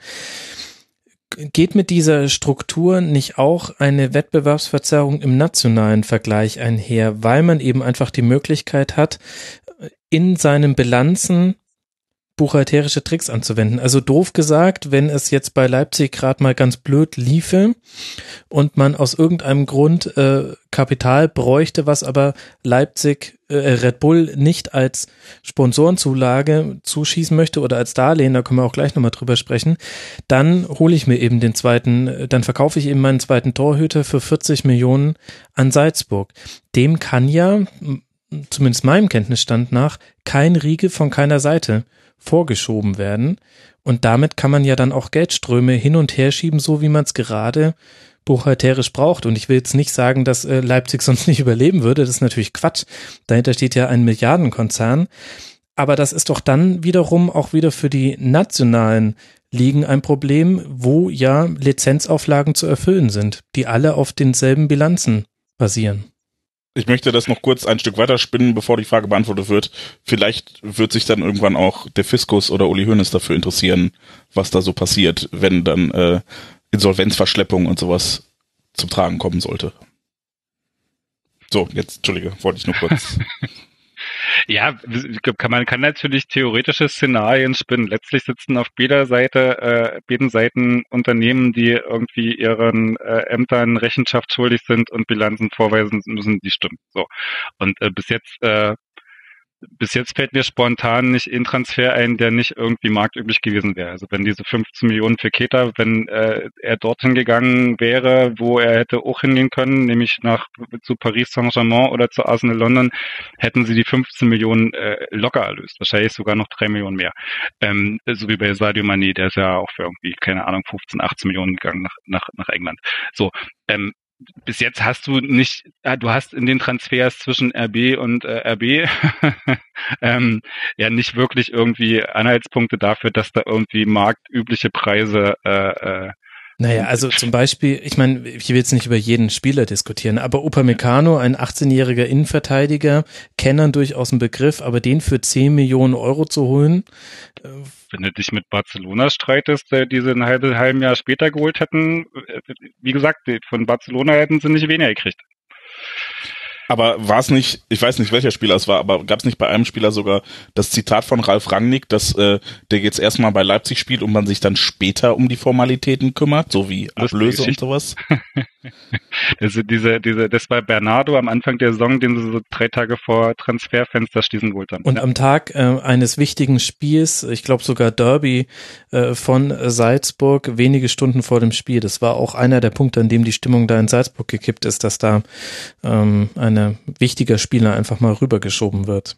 geht mit dieser Struktur nicht auch eine Wettbewerbsverzerrung im nationalen Vergleich einher, weil man eben einfach die Möglichkeit hat, in seinen Bilanzen buchhalterische Tricks anzuwenden. Also doof gesagt, wenn es jetzt bei Leipzig gerade mal ganz blöd liefe und man aus irgendeinem Grund äh, Kapital bräuchte, was aber Leipzig, äh, Red Bull nicht als Sponsorenzulage zuschießen möchte oder als Darlehen, da können wir auch gleich nochmal drüber sprechen, dann hole ich mir eben den zweiten, dann verkaufe ich eben meinen zweiten Torhüter für 40 Millionen an Salzburg. Dem kann ja, zumindest meinem Kenntnisstand nach, kein Riegel von keiner Seite vorgeschoben werden. Und damit kann man ja dann auch Geldströme hin und her schieben, so wie man es gerade buchhalterisch braucht. Und ich will jetzt nicht sagen, dass äh, Leipzig sonst nicht überleben würde. Das ist natürlich Quatsch. Dahinter steht ja ein Milliardenkonzern. Aber das ist doch dann wiederum auch wieder für die nationalen Ligen ein Problem, wo ja Lizenzauflagen zu erfüllen sind, die alle auf denselben Bilanzen basieren. Ich möchte das noch kurz ein Stück weiter spinnen, bevor die Frage beantwortet wird. Vielleicht wird sich dann irgendwann auch der Fiskus oder Uli Hoeneß dafür interessieren, was da so passiert, wenn dann äh, Insolvenzverschleppung und sowas zum Tragen kommen sollte. So, jetzt, Entschuldige, wollte ich nur kurz. Ja, kann, man kann natürlich theoretische Szenarien spinnen. Letztlich sitzen auf jeder Seite, äh, beiden Seiten Unternehmen, die irgendwie ihren äh, Ämtern Rechenschaft schuldig sind und Bilanzen vorweisen müssen, die stimmen. So. Und äh, bis jetzt äh, bis jetzt fällt mir spontan nicht ein Transfer ein, der nicht irgendwie marktüblich gewesen wäre. Also wenn diese 15 Millionen für Keta, wenn äh, er dorthin gegangen wäre, wo er hätte auch hingehen können, nämlich nach zu Paris Saint-Germain oder zu Arsenal London, hätten sie die 15 Millionen äh, locker erlöst. Wahrscheinlich sogar noch drei Millionen mehr. Ähm, so wie bei Sadio Mane, der ist ja auch für irgendwie, keine Ahnung, 15, 18 Millionen gegangen nach, nach, nach England. So, ähm, bis jetzt hast du nicht, äh, du hast in den Transfers zwischen RB und äh, RB ähm, ja nicht wirklich irgendwie Anhaltspunkte dafür, dass da irgendwie marktübliche Preise äh, äh, naja, also zum Beispiel, ich meine, ich will jetzt nicht über jeden Spieler diskutieren, aber Upamecano, ein 18-jähriger Innenverteidiger, Kennern durchaus ein Begriff, aber den für 10 Millionen Euro zu holen. Äh, Wenn du dich mit Barcelona streitest, äh, die sie ein halbes Jahr später geholt hätten, äh, wie gesagt, von Barcelona hätten sie nicht weniger gekriegt. Aber war es nicht, ich weiß nicht, welcher Spieler es war, aber gab es nicht bei einem Spieler sogar das Zitat von Ralf Rangnick, dass äh, der jetzt erstmal bei Leipzig spielt und man sich dann später um die Formalitäten kümmert, so wie Ablöse und sowas? also diese, diese, das war Bernardo am Anfang der Saison, den sie so drei Tage vor Transferfenster schließen wollten. Und ja. am Tag äh, eines wichtigen Spiels, ich glaube sogar Derby äh, von Salzburg, wenige Stunden vor dem Spiel. Das war auch einer der Punkte, an dem die Stimmung da in Salzburg gekippt ist, dass da ähm, eine wichtiger Spieler einfach mal rübergeschoben wird.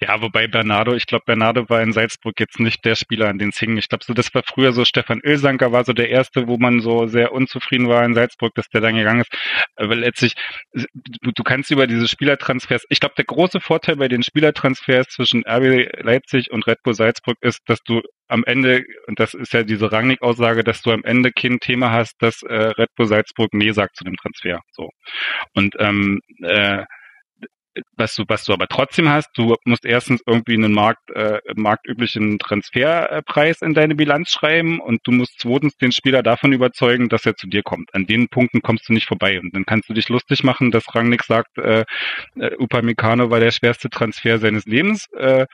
Ja, wobei Bernardo, ich glaube, Bernardo war in Salzburg jetzt nicht der Spieler, an den es hing. Ich glaube, so, das war früher so, Stefan Ölsanker war so der Erste, wo man so sehr unzufrieden war in Salzburg, dass der dann gegangen ist. Weil letztlich, du, du kannst über diese Spielertransfers, ich glaube, der große Vorteil bei den Spielertransfers zwischen RB Leipzig und Red Bull Salzburg ist, dass du am Ende, und das ist ja diese Rangnick-Aussage, dass du am Ende kein Thema hast, dass äh, Red Bull Salzburg Nee sagt zu dem Transfer. So. Und ähm, äh, was du, was du aber trotzdem hast, du musst erstens irgendwie einen Markt, äh, marktüblichen Transferpreis in deine Bilanz schreiben und du musst zweitens den Spieler davon überzeugen, dass er zu dir kommt. An den Punkten kommst du nicht vorbei. Und dann kannst du dich lustig machen, dass Rangnick sagt, äh, äh Upamecano war der schwerste Transfer seines Lebens. Äh,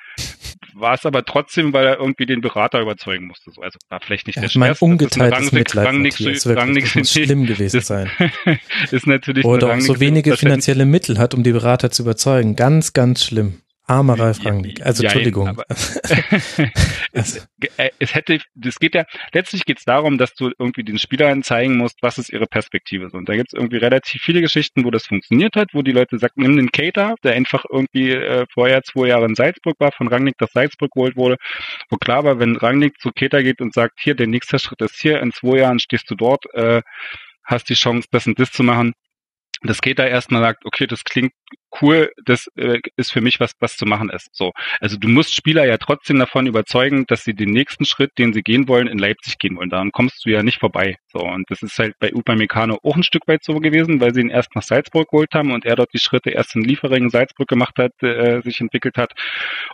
war es aber trotzdem, weil er irgendwie den Berater überzeugen musste. Also war vielleicht nicht ja, der schwerste. Ungeteiltes Mitleid, Rangnick, Rangnick, das muss schlimm gewesen das, sein. ist natürlich Oder auch so wenige finanzielle Mittel hat, um die Berater zu überzeugen. Ganz, ganz schlimm. Armer Ralf Rangnick. Also ja, Entschuldigung. Aber, es, äh, es, hätte, das geht ja, letztlich geht es darum, dass du irgendwie den Spielern zeigen musst, was ist ihre Perspektive. Und da gibt es irgendwie relativ viele Geschichten, wo das funktioniert hat, wo die Leute sagen, nimm den Cater, der einfach irgendwie äh, vorher zwei Jahre in Salzburg war, von Rangnick nach Salzburg geholt wurde, wo klar war, wenn Rangnick zu Cater geht und sagt, hier, der nächste Schritt ist hier, in zwei Jahren stehst du dort, äh, hast die Chance, das und das zu machen, das geht da erstmal sagt, okay, das klingt cool, das äh, ist für mich was, was zu machen ist. So, also du musst Spieler ja trotzdem davon überzeugen, dass sie den nächsten Schritt, den sie gehen wollen, in Leipzig gehen wollen. Daran kommst du ja nicht vorbei. So und das ist halt bei Upamecano auch ein Stück weit so gewesen, weil sie ihn erst nach Salzburg geholt haben und er dort die Schritte erst in Liefering Salzburg gemacht hat, äh, sich entwickelt hat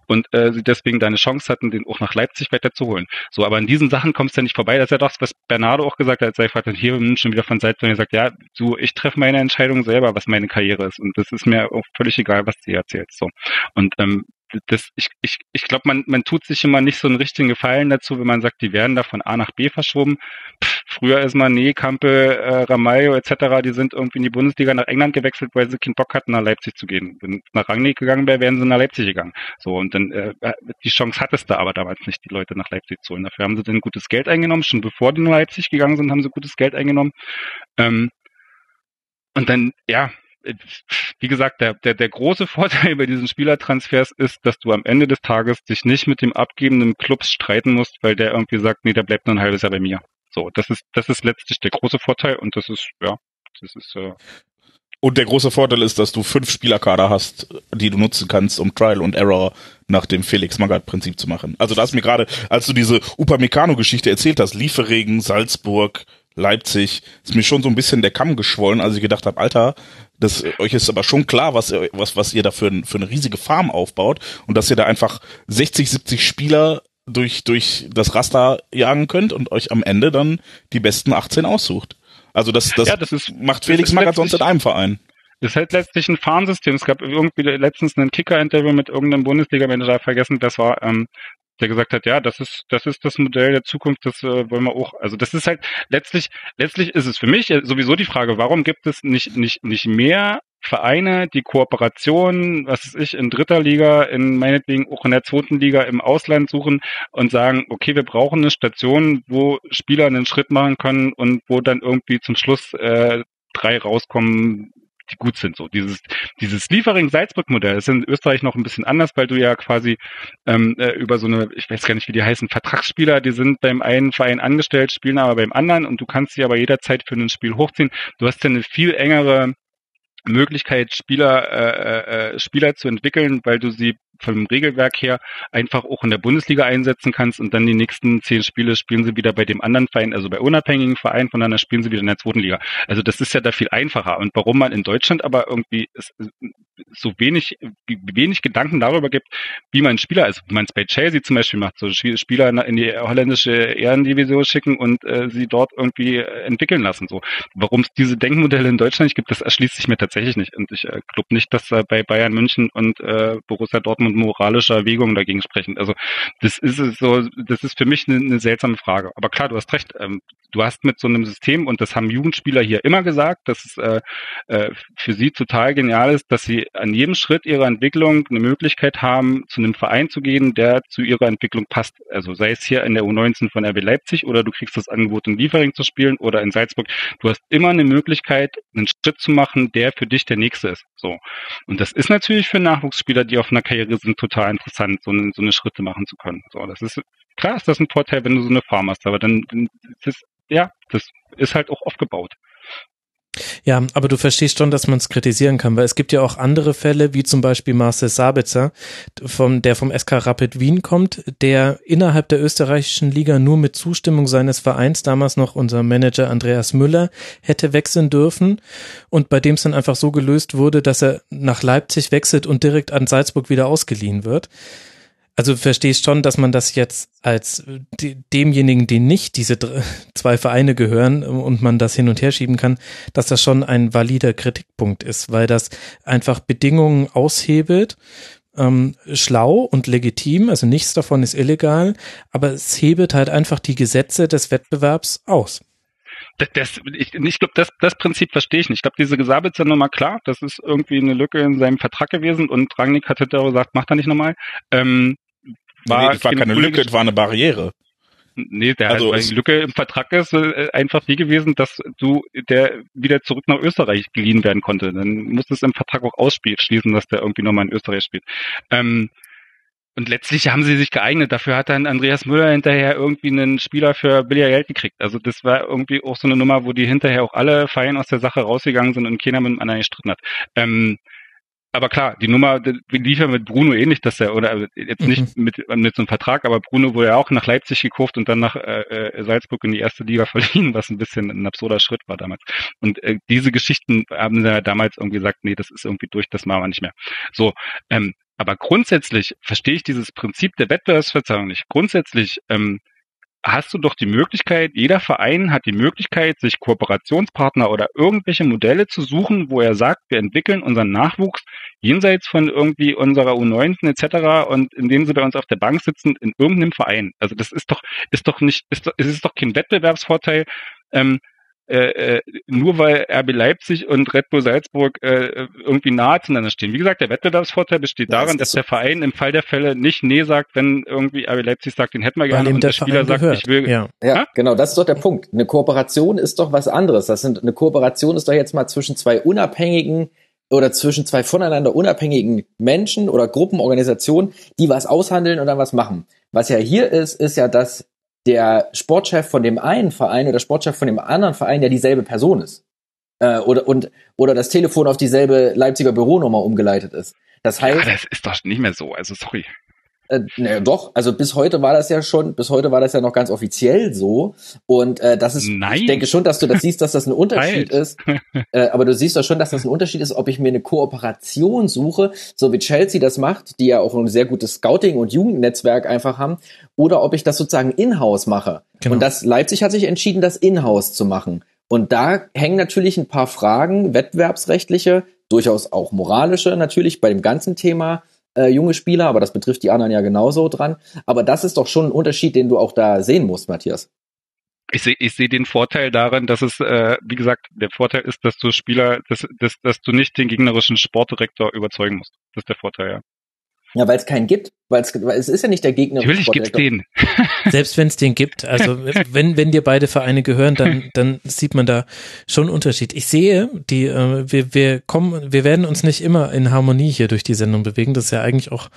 und äh, sie deswegen da eine Chance hatten, den auch nach Leipzig weiterzuholen. So, aber an diesen Sachen kommst du ja nicht vorbei. Das ist ja doch, was Bernardo auch gesagt hat, gefragt hat, hier schon wieder von Salzburg, er sagt, ja, du, ich treffe meine Entscheidung selber, was meine Karriere ist und das ist mir auch völlig egal, was du erzählst. So. Und ähm, das, ich, ich, ich glaube, man, man tut sich immer nicht so einen richtigen Gefallen dazu, wenn man sagt, die werden da von A nach B verschoben. Pff, früher ist man, nee, Kampe, äh, Ramayo etc., die sind irgendwie in die Bundesliga nach England gewechselt, weil sie keinen Bock hatten, nach Leipzig zu gehen. Wenn es nach Rangnick gegangen wäre, wären sie nach Leipzig gegangen. So, und dann, äh, die Chance hattest du aber damals nicht, die Leute nach Leipzig zu holen. Dafür haben sie dann gutes Geld eingenommen. Schon bevor die nach Leipzig gegangen sind, haben sie gutes Geld eingenommen. Ähm, und dann, ja, wie gesagt, der, der, der große Vorteil bei diesen Spielertransfers ist, dass du am Ende des Tages dich nicht mit dem abgebenden Clubs streiten musst, weil der irgendwie sagt, nee, der bleibt nur ein halbes Jahr bei mir. So, das ist, das ist letztlich der große Vorteil und das ist, ja, das ist, äh, und der große Vorteil ist, dass du fünf Spielerkader hast, die du nutzen kannst, um Trial und Error nach dem Felix Magath Prinzip zu machen. Also da ist mir gerade, als du diese Upamecano Geschichte erzählt hast, Lieferregen, Salzburg, Leipzig, ist mir schon so ein bisschen der Kamm geschwollen, als ich gedacht habe, Alter, das, euch ist aber schon klar, was, was, was ihr da für, für eine riesige Farm aufbaut und dass ihr da einfach 60, 70 Spieler durch, durch das Raster jagen könnt und euch am Ende dann die besten 18 aussucht. Also das, das, ja, das ist, macht Felix Magath sonst in einem Verein. Das ist halt letztlich ein Farmsystem. Es gab irgendwie letztens einen Kicker-Interview mit irgendeinem Bundesliga-Manager vergessen, das war, ähm, der gesagt hat, ja, das ist, das ist das Modell der Zukunft, das äh, wollen wir auch. Also das ist halt letztlich, letztlich ist es für mich sowieso die Frage, warum gibt es nicht, nicht, nicht mehr Vereine, die Kooperation, was weiß ich, in dritter Liga, in meinetwegen auch in der zweiten Liga im Ausland suchen und sagen, okay, wir brauchen eine Station, wo Spieler einen Schritt machen können und wo dann irgendwie zum Schluss äh, drei rauskommen, die gut sind. So dieses dieses Liefering-Salzburg-Modell ist in Österreich noch ein bisschen anders, weil du ja quasi ähm, äh, über so eine, ich weiß gar nicht, wie die heißen, Vertragsspieler, die sind beim einen Verein angestellt, spielen aber beim anderen und du kannst sie aber jederzeit für ein Spiel hochziehen. Du hast ja eine viel engere Möglichkeit, Spieler, äh, äh, Spieler zu entwickeln, weil du sie vom Regelwerk her einfach auch in der Bundesliga einsetzen kannst und dann die nächsten zehn Spiele spielen sie wieder bei dem anderen Verein, also bei unabhängigen Vereinen, von dann spielen sie wieder in der zweiten Liga. Also das ist ja da viel einfacher. Und warum man in Deutschland aber irgendwie so wenig, wenig Gedanken darüber gibt, wie man Spieler ist, wie man es bei Chelsea zum Beispiel macht, so Spieler in die holländische Ehrendivision schicken und äh, sie dort irgendwie entwickeln lassen. So, warum es diese Denkmodelle in Deutschland nicht gibt, das erschließt sich mir tatsächlich nicht. Und ich äh, glaube nicht, dass äh, bei Bayern München und äh, Borussia Dortmund und moralischer Erwägung dagegen sprechen. Also das ist so, das ist für mich eine, eine seltsame Frage. Aber klar, du hast recht. Ähm, du hast mit so einem System und das haben Jugendspieler hier immer gesagt, dass es äh, äh, für sie total genial ist, dass sie an jedem Schritt ihrer Entwicklung eine Möglichkeit haben, zu einem Verein zu gehen, der zu ihrer Entwicklung passt. Also sei es hier in der U19 von RB Leipzig oder du kriegst das Angebot in Liefering zu spielen oder in Salzburg. Du hast immer eine Möglichkeit, einen Schritt zu machen, der für dich der nächste ist. So. Und das ist natürlich für Nachwuchsspieler, die auf einer Karriere sind total interessant, so eine, so eine Schritte machen zu können. So, das ist klar, ist das ein Vorteil, wenn du so eine Farm hast, aber dann, dann das, ja, das ist halt auch aufgebaut. Ja, aber du verstehst schon, dass man es kritisieren kann, weil es gibt ja auch andere Fälle, wie zum Beispiel Marcel Sabitzer, vom, der vom SK Rapid Wien kommt, der innerhalb der österreichischen Liga nur mit Zustimmung seines Vereins, damals noch unser Manager Andreas Müller, hätte wechseln dürfen und bei dem es dann einfach so gelöst wurde, dass er nach Leipzig wechselt und direkt an Salzburg wieder ausgeliehen wird. Also verstehst schon, dass man das jetzt als demjenigen, die nicht diese zwei Vereine gehören und man das hin und her schieben kann, dass das schon ein valider Kritikpunkt ist, weil das einfach Bedingungen aushebelt, ähm, schlau und legitim, also nichts davon ist illegal, aber es hebelt halt einfach die Gesetze des Wettbewerbs aus. Das, das, ich, ich glaube, das, das Prinzip verstehe ich nicht. Ich glaube, diese Gesabitzer Nummer, klar, das ist irgendwie eine Lücke in seinem Vertrag gewesen und Rangnick hat hinterher gesagt, mach da nicht nochmal. Ähm, war, nee, das war keine Lücke, das war eine Barriere. Nee, der also die Lücke im Vertrag ist äh, einfach die gewesen, dass du der wieder zurück nach Österreich geliehen werden konnte. Dann musste es im Vertrag auch ausschließen, dass der irgendwie nochmal in Österreich spielt. Ähm, und letztlich haben sie sich geeignet. Dafür hat dann Andreas Müller hinterher irgendwie einen Spieler für billiger Geld gekriegt. Also das war irgendwie auch so eine Nummer, wo die hinterher auch alle fein aus der Sache rausgegangen sind und keiner mit dem anderen gestritten hat. Ähm, aber klar, die Nummer lief ja mit Bruno ähnlich, dass er, oder also jetzt nicht Mhm. mit, mit so einem Vertrag, aber Bruno wurde ja auch nach Leipzig gekauft und dann nach äh, äh, Salzburg in die erste Liga verliehen, was ein bisschen ein absurder Schritt war damals. Und äh, diese Geschichten haben sie ja damals irgendwie gesagt, nee, das ist irgendwie durch, das machen wir nicht mehr. So, ähm, aber grundsätzlich verstehe ich dieses Prinzip der Wettbewerbsverzerrung nicht. Grundsätzlich ähm, hast du doch die Möglichkeit, jeder Verein hat die Möglichkeit, sich Kooperationspartner oder irgendwelche Modelle zu suchen, wo er sagt, wir entwickeln unseren Nachwuchs jenseits von irgendwie unserer U19 etc. und indem sie bei uns auf der Bank sitzen, in irgendeinem Verein. Also das ist doch, ist doch nicht, ist doch, ist doch kein Wettbewerbsvorteil, ähm, äh, äh, nur weil RB Leipzig und Red Bull Salzburg äh, irgendwie nahe zueinander stehen. Wie gesagt, der Wettbewerbsvorteil besteht Ja, darin, es dass der Verein im Fall der Fälle nicht Nee sagt, wenn irgendwie RB Leipzig sagt, den hätten wir gerne und der der Spieler sagt, gehört. ich will. Ja. Ja, genau, das ist doch der Punkt. Eine Kooperation ist doch was anderes. Das sind, eine Kooperation ist doch jetzt mal zwischen zwei unabhängigen oder zwischen zwei voneinander unabhängigen Menschen oder Gruppen, Organisationen, die was aushandeln und dann was machen. Was ja hier ist, ist ja, dass der Sportchef von dem einen Verein oder der Sportchef von dem anderen Verein ja dieselbe Person ist. Äh, oder, und, oder das Telefon auf dieselbe Leipziger Büronummer umgeleitet ist. Das heißt, Ja, das ist doch nicht mehr so. Also sorry. Äh, ne, doch, also bis heute war das ja schon, bis heute war das ja noch ganz offiziell so. Und äh, das ist, Nein. ich denke schon, dass du das siehst, dass das ein Unterschied Halt. ist. Äh, aber du siehst doch schon, dass das ein Unterschied ist, ob ich mir eine Kooperation suche, so wie Chelsea das macht, die ja auch ein sehr gutes Scouting- und Jugendnetzwerk einfach haben, oder ob ich das sozusagen in-house mache. Genau. Und das Leipzig hat sich entschieden, das in-house zu machen. Und da hängen natürlich ein paar Fragen, wettbewerbsrechtliche, durchaus auch moralische natürlich bei dem ganzen Thema äh, junge Spieler, aber das betrifft die anderen ja genauso dran. Aber das ist doch schon ein Unterschied, den du auch da sehen musst, Matthias. Ich sehe ich sehe den Vorteil darin, dass es, äh, wie gesagt, der Vorteil ist, dass du Spieler, dass, dass, dass du nicht den gegnerischen Sportdirektor überzeugen musst. Das ist der Vorteil, ja. Ja, weil es keinen gibt, weil es, weil es ist ja nicht der Gegner. Natürlich gibt's den. Selbst wenn es den gibt, also wenn, wenn dir beide Vereine gehören, dann, dann sieht man da schon einen Unterschied. Ich sehe, die, äh, wir, wir kommen, wir werden uns nicht immer in Harmonie hier durch die Sendung bewegen. Das ist ja eigentlich auch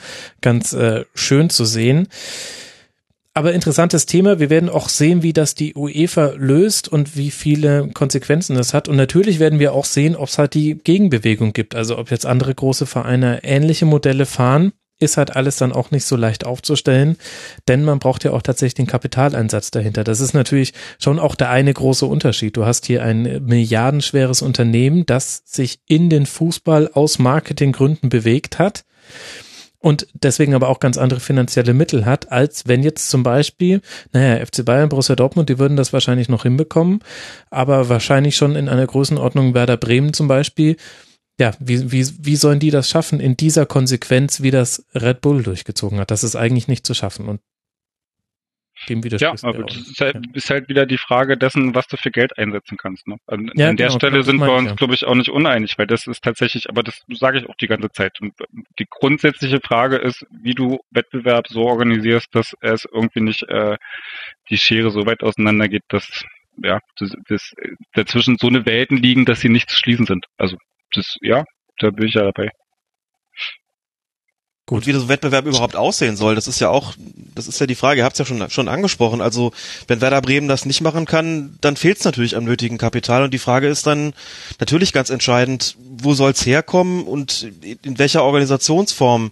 ganz äh, schön zu sehen. Aber interessantes Thema. Wir werden auch sehen, wie das die UEFA löst und wie viele Konsequenzen das hat. Und natürlich werden wir auch sehen, ob es halt die Gegenbewegung gibt. Also ob jetzt andere große Vereine ähnliche Modelle fahren, ist halt alles dann auch nicht so leicht aufzustellen, denn man braucht ja auch tatsächlich den Kapitaleinsatz dahinter. Das ist natürlich schon auch der eine große Unterschied. Du hast hier ein milliardenschweres Unternehmen, das sich in den Fußball aus Marketinggründen bewegt hat und deswegen aber auch ganz andere finanzielle Mittel hat, als wenn jetzt zum Beispiel, naja, FC Bayern, Borussia Dortmund, die würden das wahrscheinlich noch hinbekommen, aber wahrscheinlich schon in einer Größenordnung Werder Bremen zum Beispiel. Ja, wie, wie, wie sollen die das schaffen in dieser Konsequenz, wie das Red Bull durchgezogen hat? Das ist eigentlich nicht zu schaffen und dem Ja, widersprichst du aber das ist halt, ist halt wieder die Frage dessen, was du für Geld einsetzen kannst. Ne? An, Ja, an der genau, Stelle sind wir uns, ja. glaube ich, auch nicht uneinig, weil das ist tatsächlich, aber das sage ich auch die ganze Zeit. Und die grundsätzliche Frage ist, wie du Wettbewerb so organisierst, dass es irgendwie nicht äh, die Schere so weit auseinander geht, dass ja, das, das dazwischen so eine Welten liegen, dass sie nicht zu schließen sind. Also das, ja, da bin ich ja dabei. Und wie so Wettbewerb überhaupt aussehen soll, das ist ja auch, das ist ja die Frage, ihr habt es ja schon, schon angesprochen. Also wenn Werder Bremen das nicht machen kann, dann fehlt es natürlich am nötigen Kapital. Und die Frage ist dann natürlich ganz entscheidend, wo soll es herkommen und in welcher Organisationsform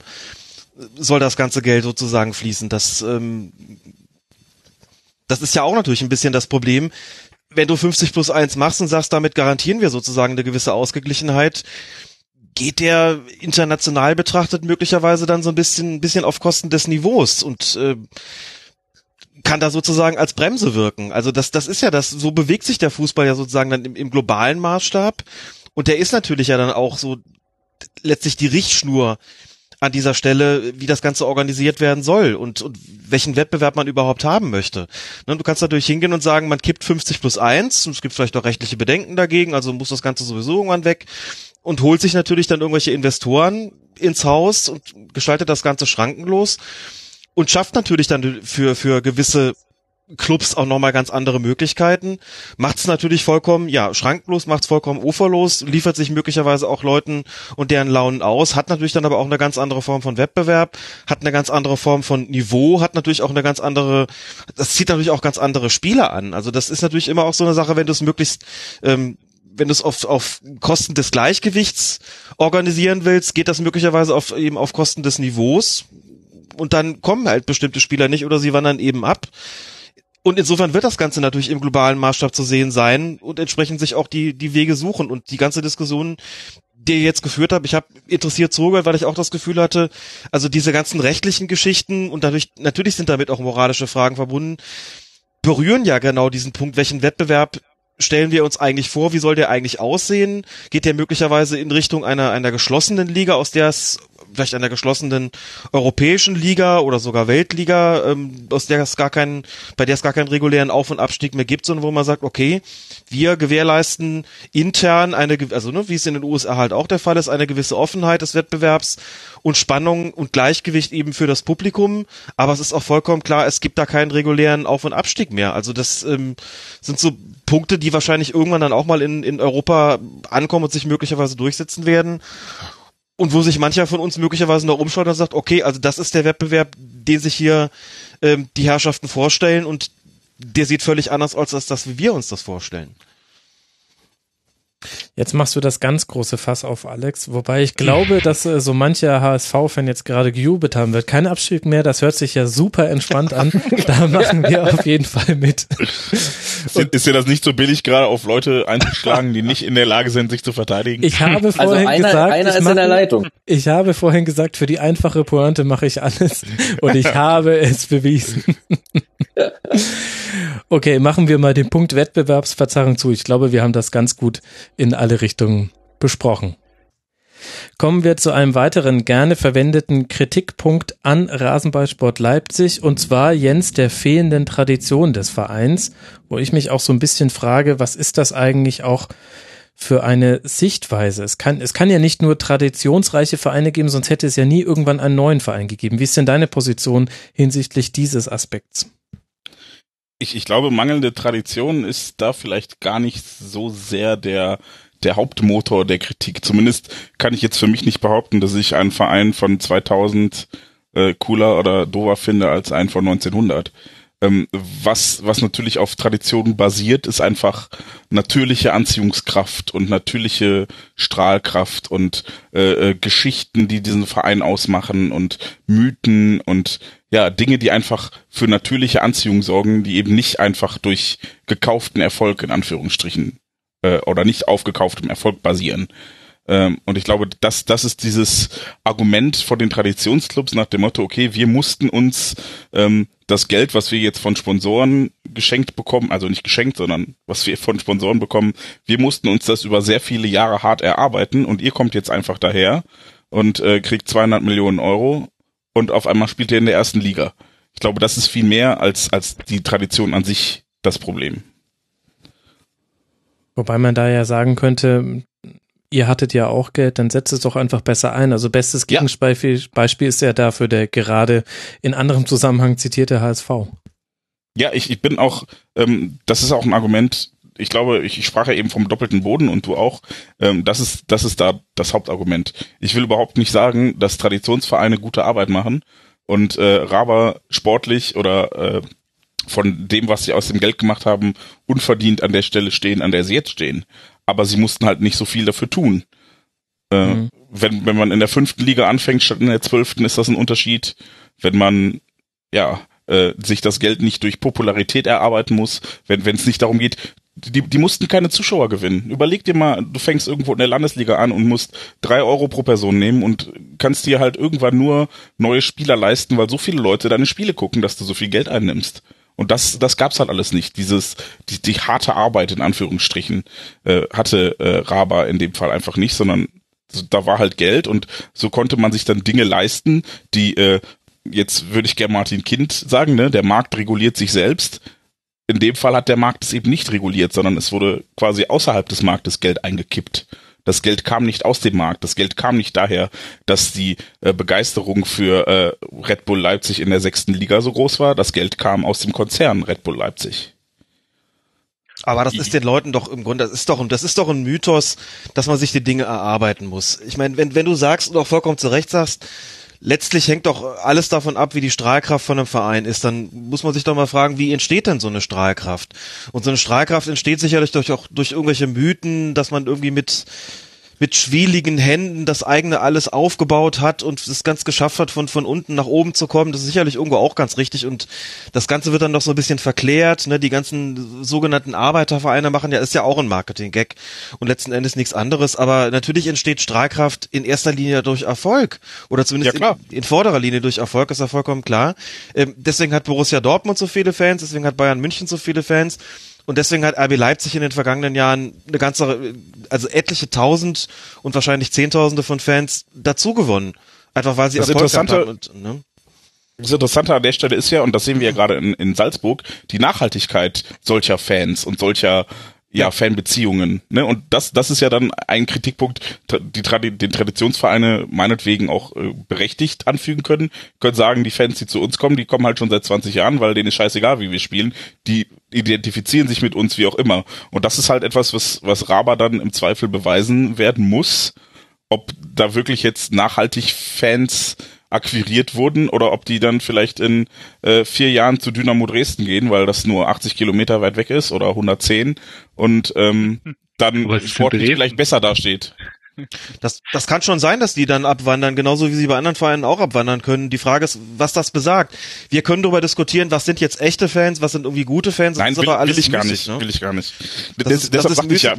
soll das ganze Geld sozusagen fließen. Das, ähm, das ist ja auch natürlich ein bisschen das Problem. Wenn du 50 plus 1 machst und sagst, damit garantieren wir sozusagen eine gewisse Ausgeglichenheit, geht der international betrachtet möglicherweise dann so ein bisschen, ein bisschen auf Kosten des Niveaus und äh, kann da sozusagen als Bremse wirken. Also das, das ist ja das, so bewegt sich der Fußball ja sozusagen dann im, im globalen Maßstab. Und der ist natürlich ja dann auch so letztlich die Richtschnur an dieser Stelle, wie das Ganze organisiert werden soll und, und welchen Wettbewerb man überhaupt haben möchte. Ne, du kannst natürlich hingehen und sagen, man kippt 50 plus 1, und es gibt vielleicht auch rechtliche Bedenken dagegen, also muss das Ganze sowieso irgendwann weg und holt sich natürlich dann irgendwelche Investoren ins Haus und gestaltet das Ganze schrankenlos und schafft natürlich dann für, für gewisse Clubs auch nochmal ganz andere Möglichkeiten, macht es natürlich vollkommen, ja, schrankenlos, macht es vollkommen uferlos, liefert sich möglicherweise auch Leuten und deren Launen aus, hat natürlich dann aber auch eine ganz andere Form von Wettbewerb, hat eine ganz andere Form von Niveau, hat natürlich auch eine ganz andere, das zieht natürlich auch ganz andere Spieler an. Also das ist natürlich immer auch so eine Sache, wenn du es möglichst ähm, wenn du es auf, auf Kosten des Gleichgewichts organisieren willst, geht das möglicherweise auf, eben auf Kosten des Niveaus. Und dann kommen halt bestimmte Spieler nicht oder sie wandern eben ab. Und insofern wird das Ganze natürlich im globalen Maßstab zu sehen sein und entsprechend sich auch die, die Wege suchen. Und die ganze Diskussion, die ihr jetzt geführt habt, ich habe interessiert zugehört, weil ich auch das Gefühl hatte, also diese ganzen rechtlichen Geschichten und dadurch, natürlich sind damit auch moralische Fragen verbunden, berühren ja genau diesen Punkt, welchen Wettbewerb stellen wir uns eigentlich vor, wie soll der eigentlich aussehen? Geht der möglicherweise in Richtung einer, einer geschlossenen Liga, aus der es vielleicht einer geschlossenen europäischen Liga oder sogar Weltliga, ähm, aus der es gar keinen, bei der es gar keinen regulären Auf- und Abstieg mehr gibt, sondern wo man sagt, okay, wir gewährleisten intern eine, also ne, wie es in den USA halt auch der Fall ist, eine gewisse Offenheit des Wettbewerbs und Spannung und Gleichgewicht eben für das Publikum. Aber es ist auch vollkommen klar, es gibt da keinen regulären Auf- und Abstieg mehr. Also das ähm, sind so Punkte, die wahrscheinlich irgendwann dann auch mal in, in Europa ankommen und sich möglicherweise durchsetzen werden und wo sich mancher von uns möglicherweise noch umschaut und sagt, okay, also das ist der Wettbewerb, den sich hier ähm, die Herrschaften vorstellen und der sieht völlig anders aus, als das, wie wir uns das vorstellen. Jetzt machst du das ganz große Fass auf, Alex. Wobei ich glaube, dass äh, so mancher HSV-Fan jetzt gerade gejubelt haben wird. Kein Abstieg mehr, das hört sich ja super entspannt an. Da machen wir auf jeden Fall mit. Ist, ist dir das nicht so billig, gerade auf Leute einzuschlagen, die nicht in der Lage sind, sich zu verteidigen? Ich habe Also vorhin einer, gesagt, einer ich, ist in mache, der Leitung. ich habe vorhin gesagt, für die einfache Pointe mache ich alles und ich habe es bewiesen. Okay, machen wir mal den Punkt Wettbewerbsverzerrung zu. Ich glaube, wir haben das ganz gut in alle Richtungen besprochen. Kommen wir zu einem weiteren gerne verwendeten Kritikpunkt an Rasenballsport Leipzig und zwar Jens der fehlenden Tradition des Vereins, wo ich mich auch so ein bisschen frage, was ist das eigentlich auch für eine Sichtweise? Es kann, es kann ja nicht nur traditionsreiche Vereine geben, sonst hätte es ja nie irgendwann einen neuen Verein gegeben. Wie ist denn deine Position hinsichtlich dieses Aspekts? Ich, ich glaube, mangelnde Tradition ist da vielleicht gar nicht so sehr der der Hauptmotor der Kritik. Zumindest kann ich jetzt für mich nicht behaupten, dass ich einen Verein von 2000 äh, cooler oder dover finde als einen von 1900. Ähm, was, was natürlich auf Tradition basiert, ist einfach natürliche Anziehungskraft und natürliche Strahlkraft und äh, äh, Geschichten, die diesen Verein ausmachen und Mythen und ja, Dinge, die einfach für natürliche Anziehung sorgen, die eben nicht einfach durch gekauften Erfolg in Anführungsstrichen äh, oder nicht aufgekauftem Erfolg basieren. Ähm, und ich glaube, das, das ist dieses Argument von den Traditionsclubs nach dem Motto, okay, wir mussten uns ähm, das Geld, was wir jetzt von Sponsoren geschenkt bekommen, also nicht geschenkt, sondern was wir von Sponsoren bekommen, wir mussten uns das über sehr viele Jahre hart erarbeiten und ihr kommt jetzt einfach daher und äh, kriegt 200 Millionen Euro und auf einmal spielt ihr in der ersten Liga. Ich glaube, das ist viel mehr als, als die Tradition an sich das Problem. Wobei man da ja sagen könnte, ihr hattet ja auch Geld, dann setzt es doch einfach besser ein. Also bestes Ja. Gegenbeispiel Beispiel ist ja dafür der gerade in anderem Zusammenhang zitierte HSV. Ja, ich, ich bin auch, ähm, das ist auch ein Argument, ich glaube, ich, ich sprach ja eben vom doppelten Boden und du auch, ähm, das ist, das ist da das Hauptargument. Ich will überhaupt nicht sagen, dass Traditionsvereine gute Arbeit machen und äh, Raber sportlich oder äh, von dem, was sie aus dem Geld gemacht haben, unverdient an der Stelle stehen, an der sie jetzt stehen. Aber sie mussten halt nicht so viel dafür tun. Äh, Mhm. wenn, wenn man in der fünften Liga anfängt statt in der zwölften, ist das ein Unterschied. Wenn man, ja, äh, sich das Geld nicht durch Popularität erarbeiten muss, wenn wenn es nicht darum geht, die, die mussten keine Zuschauer gewinnen. Überleg dir mal, du fängst irgendwo in der Landesliga an und musst drei Euro pro Person nehmen und kannst dir halt irgendwann nur neue Spieler leisten, weil so viele Leute deine Spiele gucken, dass du so viel Geld einnimmst. Und das, das gab's halt alles nicht. Dieses, die, die harte Arbeit in Anführungsstrichen äh, hatte äh, Raba in dem Fall einfach nicht, sondern so- da war halt Geld und so konnte man sich dann Dinge leisten, die äh, jetzt würde ich gerne Martin Kind sagen, ne, der Markt reguliert sich selbst. In dem Fall hat der Markt es eben nicht reguliert, sondern es wurde quasi außerhalb des Marktes Geld eingekippt. Das Geld kam nicht aus dem Markt. Das Geld kam nicht daher, dass die äh, Begeisterung für äh, Red Bull Leipzig in der sechsten Liga so groß war. Das Geld kam aus dem Konzern Red Bull Leipzig. Aber das ist den Leuten doch im Grunde, das ist doch, das ist doch ein Mythos, dass man sich die Dinge erarbeiten muss. Ich meine, wenn, wenn du sagst und auch vollkommen zu Recht sagst, letztlich hängt doch alles davon ab, wie die Strahlkraft von einem Verein ist. Dann muss man sich doch mal fragen, wie entsteht denn so eine Strahlkraft? Und so eine Strahlkraft entsteht sicherlich durch auch durch irgendwelche Mythen, dass man irgendwie mit mit schwieligen Händen das eigene alles aufgebaut hat und es ganz geschafft hat, von, von unten nach oben zu kommen. Das ist sicherlich irgendwo auch ganz richtig und das Ganze wird dann noch so ein bisschen verklärt. Ne? Die ganzen sogenannten Arbeitervereine machen ja, ist ja auch ein Marketing-Gag und letzten Endes nichts anderes. Aber natürlich entsteht Strahlkraft in erster Linie durch Erfolg oder zumindest Ja, in, in vorderer Linie durch Erfolg, ist ja vollkommen klar. Ähm, deswegen hat Borussia Dortmund so viele Fans, deswegen hat Bayern München so viele Fans. Und deswegen hat RB Leipzig in den vergangenen Jahren eine ganze, also etliche Tausend und wahrscheinlich Zehntausende von Fans dazu gewonnen. Einfach weil sie Das Erfolg haben. Und, ne? Das Interessante an der Stelle ist ja, und das sehen wir ja gerade in, in Salzburg, die Nachhaltigkeit solcher Fans und solcher ja, Fanbeziehungen. Ne? Und das, das ist ja dann ein Kritikpunkt, die Tradi den Traditionsvereine meinetwegen auch äh, berechtigt anfügen können. Können sagen, die Fans, die zu uns kommen, die kommen halt schon seit 20 Jahren, weil denen ist scheißegal, wie wir spielen. Die identifizieren sich mit uns wie auch immer. Und das ist halt etwas, was, was Raba dann im Zweifel beweisen werden muss, ob da wirklich jetzt nachhaltig Fans akquiriert wurden oder ob die dann vielleicht in äh, vier Jahren zu Dynamo Dresden gehen, weil das nur 80 Kilometer weit weg ist oder 110 und ähm, dann ist in sportlich vielleicht besser dasteht. Das, das kann schon sein, dass die dann abwandern, genauso wie sie bei anderen Vereinen auch abwandern können. Die Frage ist, was das besagt. Wir können darüber diskutieren, was sind jetzt echte Fans, was sind irgendwie gute Fans. Das Nein, ist will, aber alles will ich gar müßig, nicht, Ne? will ich gar nicht. Das Des, ist- das deshalb ist sagte ich ja.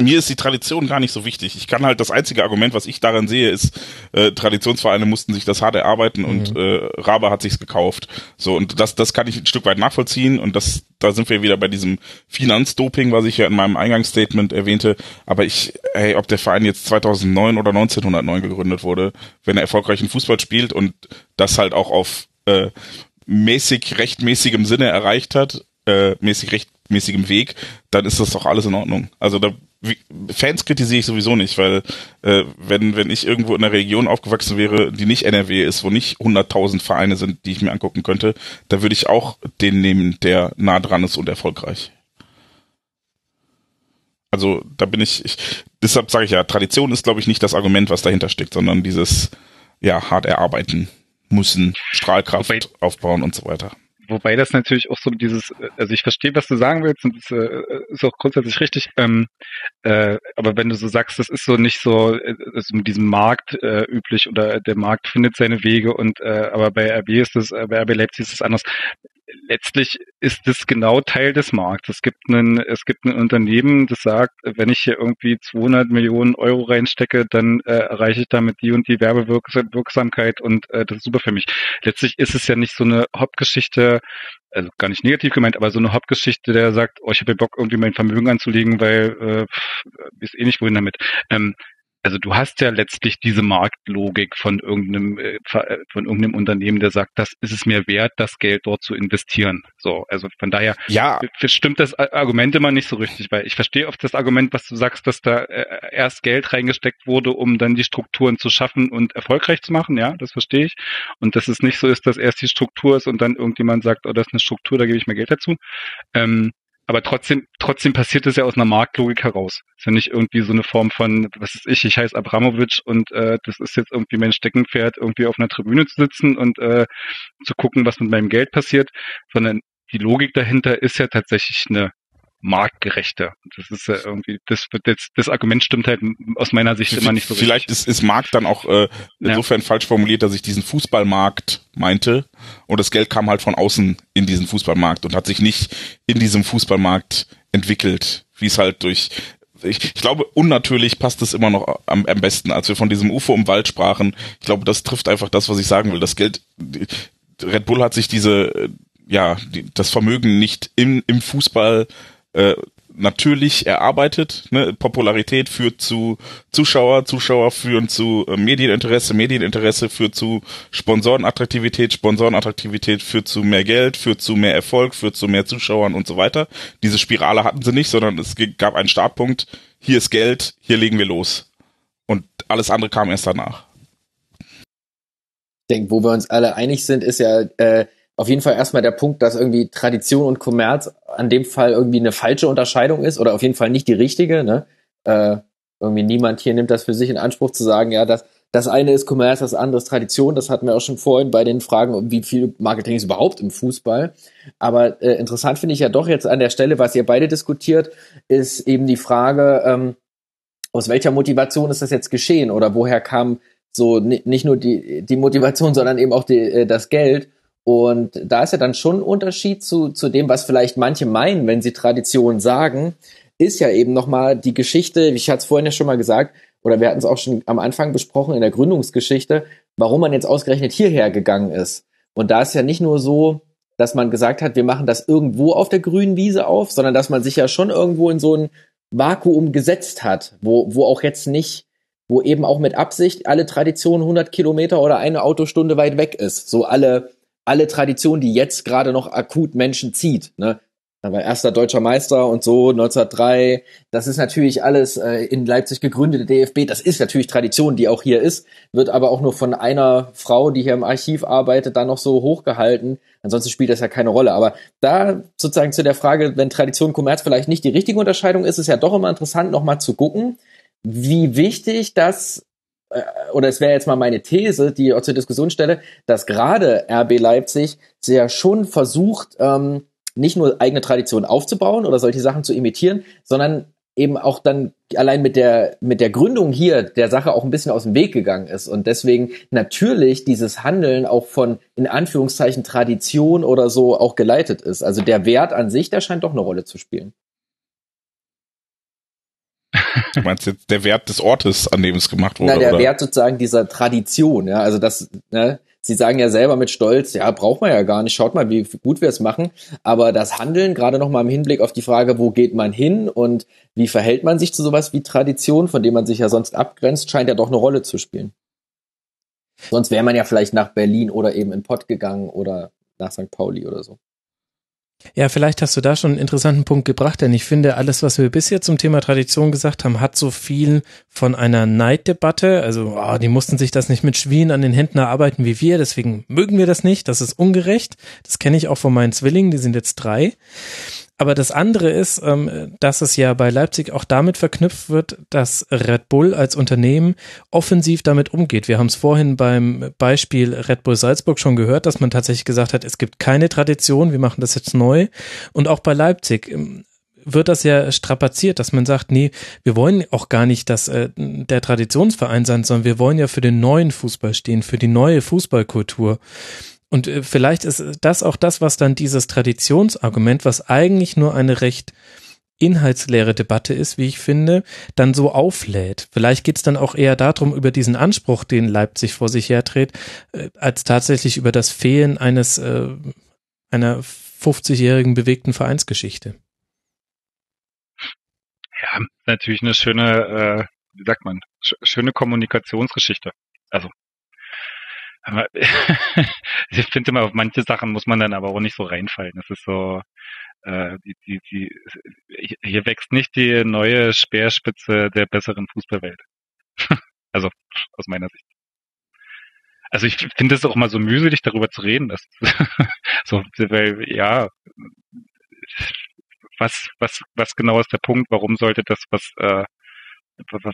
Mir ist die Tradition gar nicht so wichtig. Ich kann halt das einzige Argument, was ich daran sehe, ist, äh, Traditionsvereine mussten sich das hart erarbeiten und äh, Rabe hat sich's gekauft. So und das, das kann ich ein Stück weit nachvollziehen und das, da sind wir wieder bei diesem Finanzdoping, was ich ja in meinem Eingangsstatement erwähnte. Aber ich, hey, ob der Verein jetzt 2009 oder 1909 gegründet wurde, wenn er erfolgreichen Fußball spielt und das halt auch auf äh, mäßig rechtmäßigem Sinne erreicht hat, äh, mäßig rechtmäßigem Weg, dann ist das doch alles in Ordnung. Also da Fans kritisiere ich sowieso nicht, weil äh, wenn wenn ich irgendwo in einer Region aufgewachsen wäre, die nicht NRW ist, wo nicht 100.000 Vereine sind, die ich mir angucken könnte, da würde ich auch den nehmen, der nah dran ist und erfolgreich. Also da bin ich, ich deshalb sage ich ja, Tradition ist glaube ich nicht das Argument, was dahinter steckt, sondern dieses ja hart erarbeiten müssen, Strahlkraft Wobei- aufbauen und so weiter. Wobei das natürlich auch so dieses, äh, also ich verstehe, was du sagen willst und das äh, ist auch grundsätzlich richtig. Ähm, äh, aber wenn du so sagst, das ist so nicht so äh, mit diesem Markt äh, üblich oder der Markt findet seine Wege und äh, aber bei RB ist äh, bei RB Leipzig ist es anders. Letztlich ist es genau Teil des Markts. Es gibt einen, es gibt ein Unternehmen, das sagt, wenn ich hier irgendwie 200 Millionen Euro reinstecke, dann äh, erreiche ich damit die und die Werbewirksamkeit und äh, das ist super für mich. Letztlich ist es ja nicht so eine Hauptgeschichte, also gar nicht negativ gemeint, aber so eine Hauptgeschichte, der sagt, oh, ich habe Bock, irgendwie mein Vermögen anzulegen, weil äh, pff, ist eh nicht wohin damit. Ähm, also du hast ja letztlich diese Marktlogik von irgendeinem äh, äh, von irgendeinem Unternehmen, der sagt, das ist es mir wert, das Geld dort zu investieren. So, also von daher Ja, stimmt das Argument immer nicht so richtig, weil ich verstehe oft das Argument, was du sagst, dass da äh, erst Geld reingesteckt wurde, um dann die Strukturen zu schaffen und erfolgreich zu machen. Ja, das verstehe ich. Und dass es nicht so ist, dass erst die Struktur ist und dann irgendjemand sagt, oh, das ist eine Struktur, da gebe ich mehr Geld dazu. Ähm, aber trotzdem, trotzdem passiert es ja aus einer Marktlogik heraus. Ist ja nicht irgendwie so eine Form von, was ist ich, ich heiße Abramowitsch und äh, das ist jetzt irgendwie mein Steckenpferd, irgendwie auf einer Tribüne zu sitzen und äh, zu gucken, was mit meinem Geld passiert, sondern die Logik dahinter ist ja tatsächlich eine marktgerechte. Das ist ja irgendwie, das jetzt, das Argument stimmt halt aus meiner Sicht immer nicht so Vielleicht ist, ist Markt dann auch äh, insofern falsch formuliert, dass ich diesen Fußballmarkt meinte und das Geld kam halt von außen in diesen Fußballmarkt und hat sich nicht in diesem Fußballmarkt entwickelt, wie es halt durch ich, ich glaube, unnatürlich passt es immer noch am, am besten, als wir von diesem UFO im Wald sprachen. Ich glaube, das trifft einfach das, was ich sagen will. Das Geld, Red Bull hat sich diese, äh, ja, die, das Vermögen nicht im, im Fußball äh, natürlich erarbeitet. Ne? Popularität führt zu Zuschauer, Zuschauer führen zu äh, Medieninteresse, Medieninteresse führt zu Sponsorenattraktivität, Sponsorenattraktivität führt zu mehr Geld, führt zu mehr Erfolg, führt zu mehr Zuschauern und so weiter. Diese Spirale hatten sie nicht, sondern es gab einen Startpunkt. Hier ist Geld, hier legen wir los. Und alles andere kam erst danach. Ich denke, wo wir uns alle einig sind, ist ja äh, auf jeden Fall erstmal der Punkt, dass irgendwie Tradition und Kommerz an dem Fall irgendwie eine falsche Unterscheidung ist oder auf jeden Fall nicht die richtige. Ne? Äh, irgendwie niemand hier nimmt das für sich in Anspruch zu sagen, ja, das, das eine ist Kommerz, das andere ist Tradition. Das hatten wir auch schon vorhin bei den Fragen, wie viel Marketing ist überhaupt im Fußball. Aber äh, interessant finde ich ja doch jetzt an der Stelle, was ihr beide diskutiert, ist eben die Frage, ähm, aus welcher Motivation ist das jetzt geschehen oder woher kam so nicht nur die, die Motivation, sondern eben auch die, äh, das Geld. Und da ist ja dann schon ein Unterschied zu, zu dem, was vielleicht manche meinen, wenn sie Tradition sagen, ist ja eben nochmal die Geschichte, ich hatte es vorhin ja schon mal gesagt, oder wir hatten es auch schon am Anfang besprochen in der Gründungsgeschichte, warum man jetzt ausgerechnet hierher gegangen ist. Und da ist ja nicht nur so, dass man gesagt hat, wir machen das irgendwo auf der grünen Wiese auf, sondern dass man sich ja schon irgendwo in so ein Vakuum gesetzt hat, wo, wo auch jetzt nicht, wo eben auch mit Absicht alle Tradition 100 Kilometer oder eine Autostunde weit weg ist. So alle, alle Tradition, die jetzt gerade noch akut Menschen zieht. Ne? Er war erster deutscher Meister und so 1903. Das ist natürlich alles äh, in Leipzig gegründete DFB. Das ist natürlich Tradition, die auch hier ist, wird aber auch nur von einer Frau, die hier im Archiv arbeitet, dann noch so hochgehalten. Ansonsten spielt das ja keine Rolle. Aber da sozusagen zu der Frage, wenn Tradition Kommerz vielleicht nicht die richtige Unterscheidung ist, ist ja doch immer interessant, nochmal zu gucken, wie wichtig das oder es wäre jetzt mal meine These, die ich auch zur Diskussion stelle, dass gerade RB Leipzig sehr schon versucht, ähm, nicht nur eigene Traditionen aufzubauen oder solche Sachen zu imitieren, sondern eben auch dann allein mit der mit der Gründung hier der Sache auch ein bisschen aus dem Weg gegangen ist und deswegen natürlich dieses Handeln auch von in Anführungszeichen Tradition oder so auch geleitet ist. Also der Wert an sich, der scheint doch eine Rolle zu spielen. Du meinst jetzt der Wert des Ortes, an dem es gemacht wurde? Na, der oder? Wert sozusagen dieser Tradition, ja, also das, ne, Sie sagen ja selber mit Stolz, ja, braucht man ja gar nicht, schaut mal, wie gut wir es machen. Aber das Handeln, gerade nochmal im Hinblick auf die Frage, wo geht man hin und wie verhält man sich zu sowas wie Tradition, von dem man sich ja sonst abgrenzt, scheint ja doch eine Rolle zu spielen. Sonst wäre man ja vielleicht nach Berlin oder eben in Pott gegangen oder nach St. Pauli oder so. Ja, vielleicht hast du da schon einen interessanten Punkt gebracht, denn ich finde, alles, was wir bisher zum Thema Tradition gesagt haben, hat so viel von einer Neiddebatte. Also, oh, die mussten sich das nicht mit Schwien an den Händen erarbeiten wie wir, deswegen mögen wir das nicht. Das ist ungerecht. Das kenne ich auch von meinen Zwillingen, die sind jetzt drei. Aber das andere ist, ähm, dass es ja bei Leipzig auch damit verknüpft wird, dass Red Bull als Unternehmen offensiv damit umgeht. Wir haben es vorhin beim Beispiel Red Bull Salzburg schon gehört, dass man tatsächlich gesagt hat, es gibt keine Tradition, wir machen das jetzt neu. Und auch bei Leipzig ähm, wird das ja strapaziert, dass man sagt, nee, wir wollen auch gar nicht dass äh, der Traditionsverein sein, sondern wir wollen ja für den neuen Fußball stehen, für die neue Fußballkultur. Und äh, vielleicht ist das auch das, was dann dieses Traditionsargument, was eigentlich nur eine recht inhaltsleere Debatte ist, wie ich finde, dann so auflädt. Vielleicht geht es dann auch eher darum, über diesen Anspruch, den Leipzig vor sich herträgt, äh, als tatsächlich über das Fehlen eines äh, einer 50-jährigen bewegten Vereinsgeschichte. Ja, natürlich eine schöne, äh, wie sagt man, sch schöne Kommunikationsgeschichte. Also aber ich finde immer, auf manche Sachen muss man dann aber auch nicht so reinfallen. Das ist so, äh, die, die, die, hier wächst nicht die neue Speerspitze der besseren Fußballwelt. also aus meiner Sicht. Also ich finde es auch mal so mühselig, darüber zu reden. Dass, so, weil ja, was, was, was genau ist der Punkt? Warum sollte das was äh,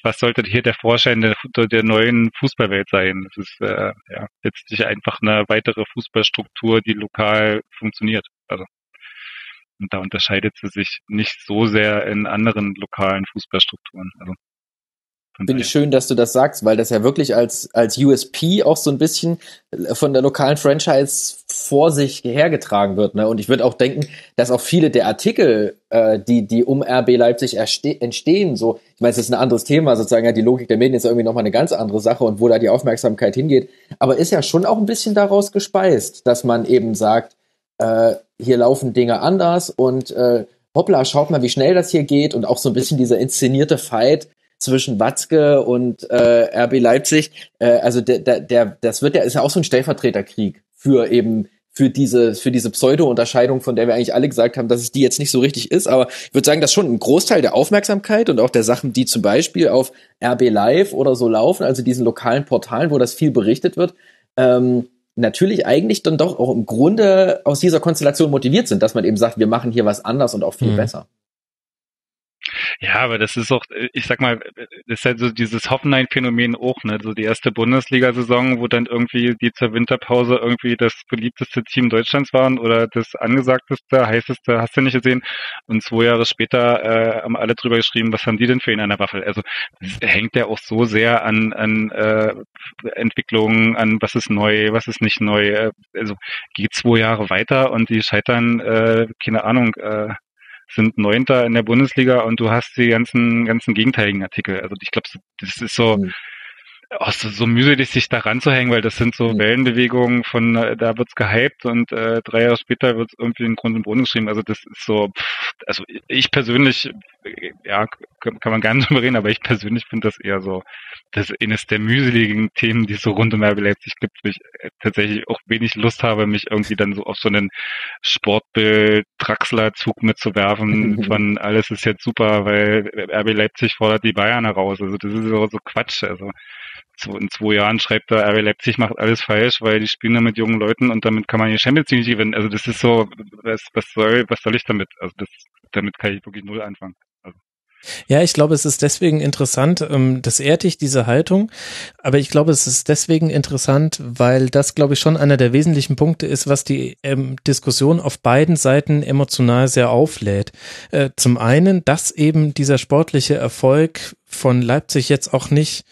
was sollte hier der Vorschein der, der neuen Fußballwelt sein? Das ist äh, ja, letztlich einfach eine weitere Fußballstruktur, die lokal funktioniert. Also und da unterscheidet sie sich nicht so sehr in anderen lokalen Fußballstrukturen. Also Finde ich schön, dass du das sagst, weil das ja wirklich als, als USP auch so ein bisschen von der lokalen Franchise vor sich hergetragen wird. Ne? Und ich würde auch denken, dass auch viele der Artikel, äh, die, die um RB Leipzig entstehen, so, ich meine, es ist ein anderes Thema, sozusagen, ja, die Logik der Medien ist irgendwie nochmal eine ganz andere Sache und wo da die Aufmerksamkeit hingeht, aber ist ja schon auch ein bisschen daraus gespeist, dass man eben sagt, äh, hier laufen Dinge anders und äh, hoppla, schaut mal, wie schnell das hier geht und auch so ein bisschen dieser inszenierte Fight zwischen Watzke und äh, RB Leipzig. Äh, also der, der, der, das wird ja ist ja auch so ein Stellvertreterkrieg für eben für diese für diese Pseudo-Unterscheidung, von der wir eigentlich alle gesagt haben, dass es die jetzt nicht so richtig ist. Aber ich würde sagen, dass schon ein Großteil der Aufmerksamkeit und auch der Sachen, die zum Beispiel auf RB Live oder so laufen, also diesen lokalen Portalen, wo das viel berichtet wird, ähm, natürlich eigentlich dann doch auch im Grunde aus dieser Konstellation motiviert sind, dass man eben sagt, wir machen hier was anders und auch viel mhm. besser. Ja, aber das ist auch, ich sag mal, das ist halt so dieses Hoffenheim-Phänomen auch, ne? So die erste Bundesliga-Saison, wo dann irgendwie die zur Winterpause irgendwie das beliebteste Team Deutschlands waren oder das angesagteste, heißeste, hast du nicht gesehen. Und zwei Jahre später äh, haben alle drüber geschrieben, was haben die denn für ihn an der Waffel? Also das hängt ja auch so sehr an, an äh, Entwicklungen, an was ist neu, was ist nicht neu. Also geht zwei Jahre weiter und die scheitern, äh, keine Ahnung, äh, sind Neunter in der Bundesliga und du hast die ganzen, ganzen gegenteiligen Artikel. Also ich glaube, das ist so, mhm auch so, so mühselig, sich da ranzuhängen, weil das sind so mhm. Wellenbewegungen von, äh, da wird's gehypt und äh, drei Jahre später wird's irgendwie in Grund und Boden geschrieben. Also das ist so, pff, also ich persönlich, ja, kann, kann man gar nicht drüber reden, aber ich persönlich finde das eher so, das ist eines der mühseligen Themen, die es so rund um RB Leipzig gibt, wo ich äh, tatsächlich auch wenig Lust habe, mich irgendwie dann so auf so einen Sportbild-Traxler-Zug mitzuwerfen von alles ist jetzt super, weil RB Leipzig fordert die Bayern heraus. Also das ist so, so Quatsch. Also in zwei Jahren schreibt er, RB Leipzig macht alles falsch, weil die spielen da mit jungen Leuten und damit kann man die Champions League gewinnen. Also das ist so, was, was soll, was soll ich damit? Also das, damit kann ich wirklich null anfangen. Also. Ja, ich glaube, es ist deswegen interessant, ähm, das ehrt ich, diese Haltung, aber ich glaube, es ist deswegen interessant, weil das, glaube ich, schon einer der wesentlichen Punkte ist, was die ähm, Diskussion auf beiden Seiten emotional sehr auflädt. Äh, zum einen, dass eben dieser sportliche Erfolg von Leipzig jetzt auch nicht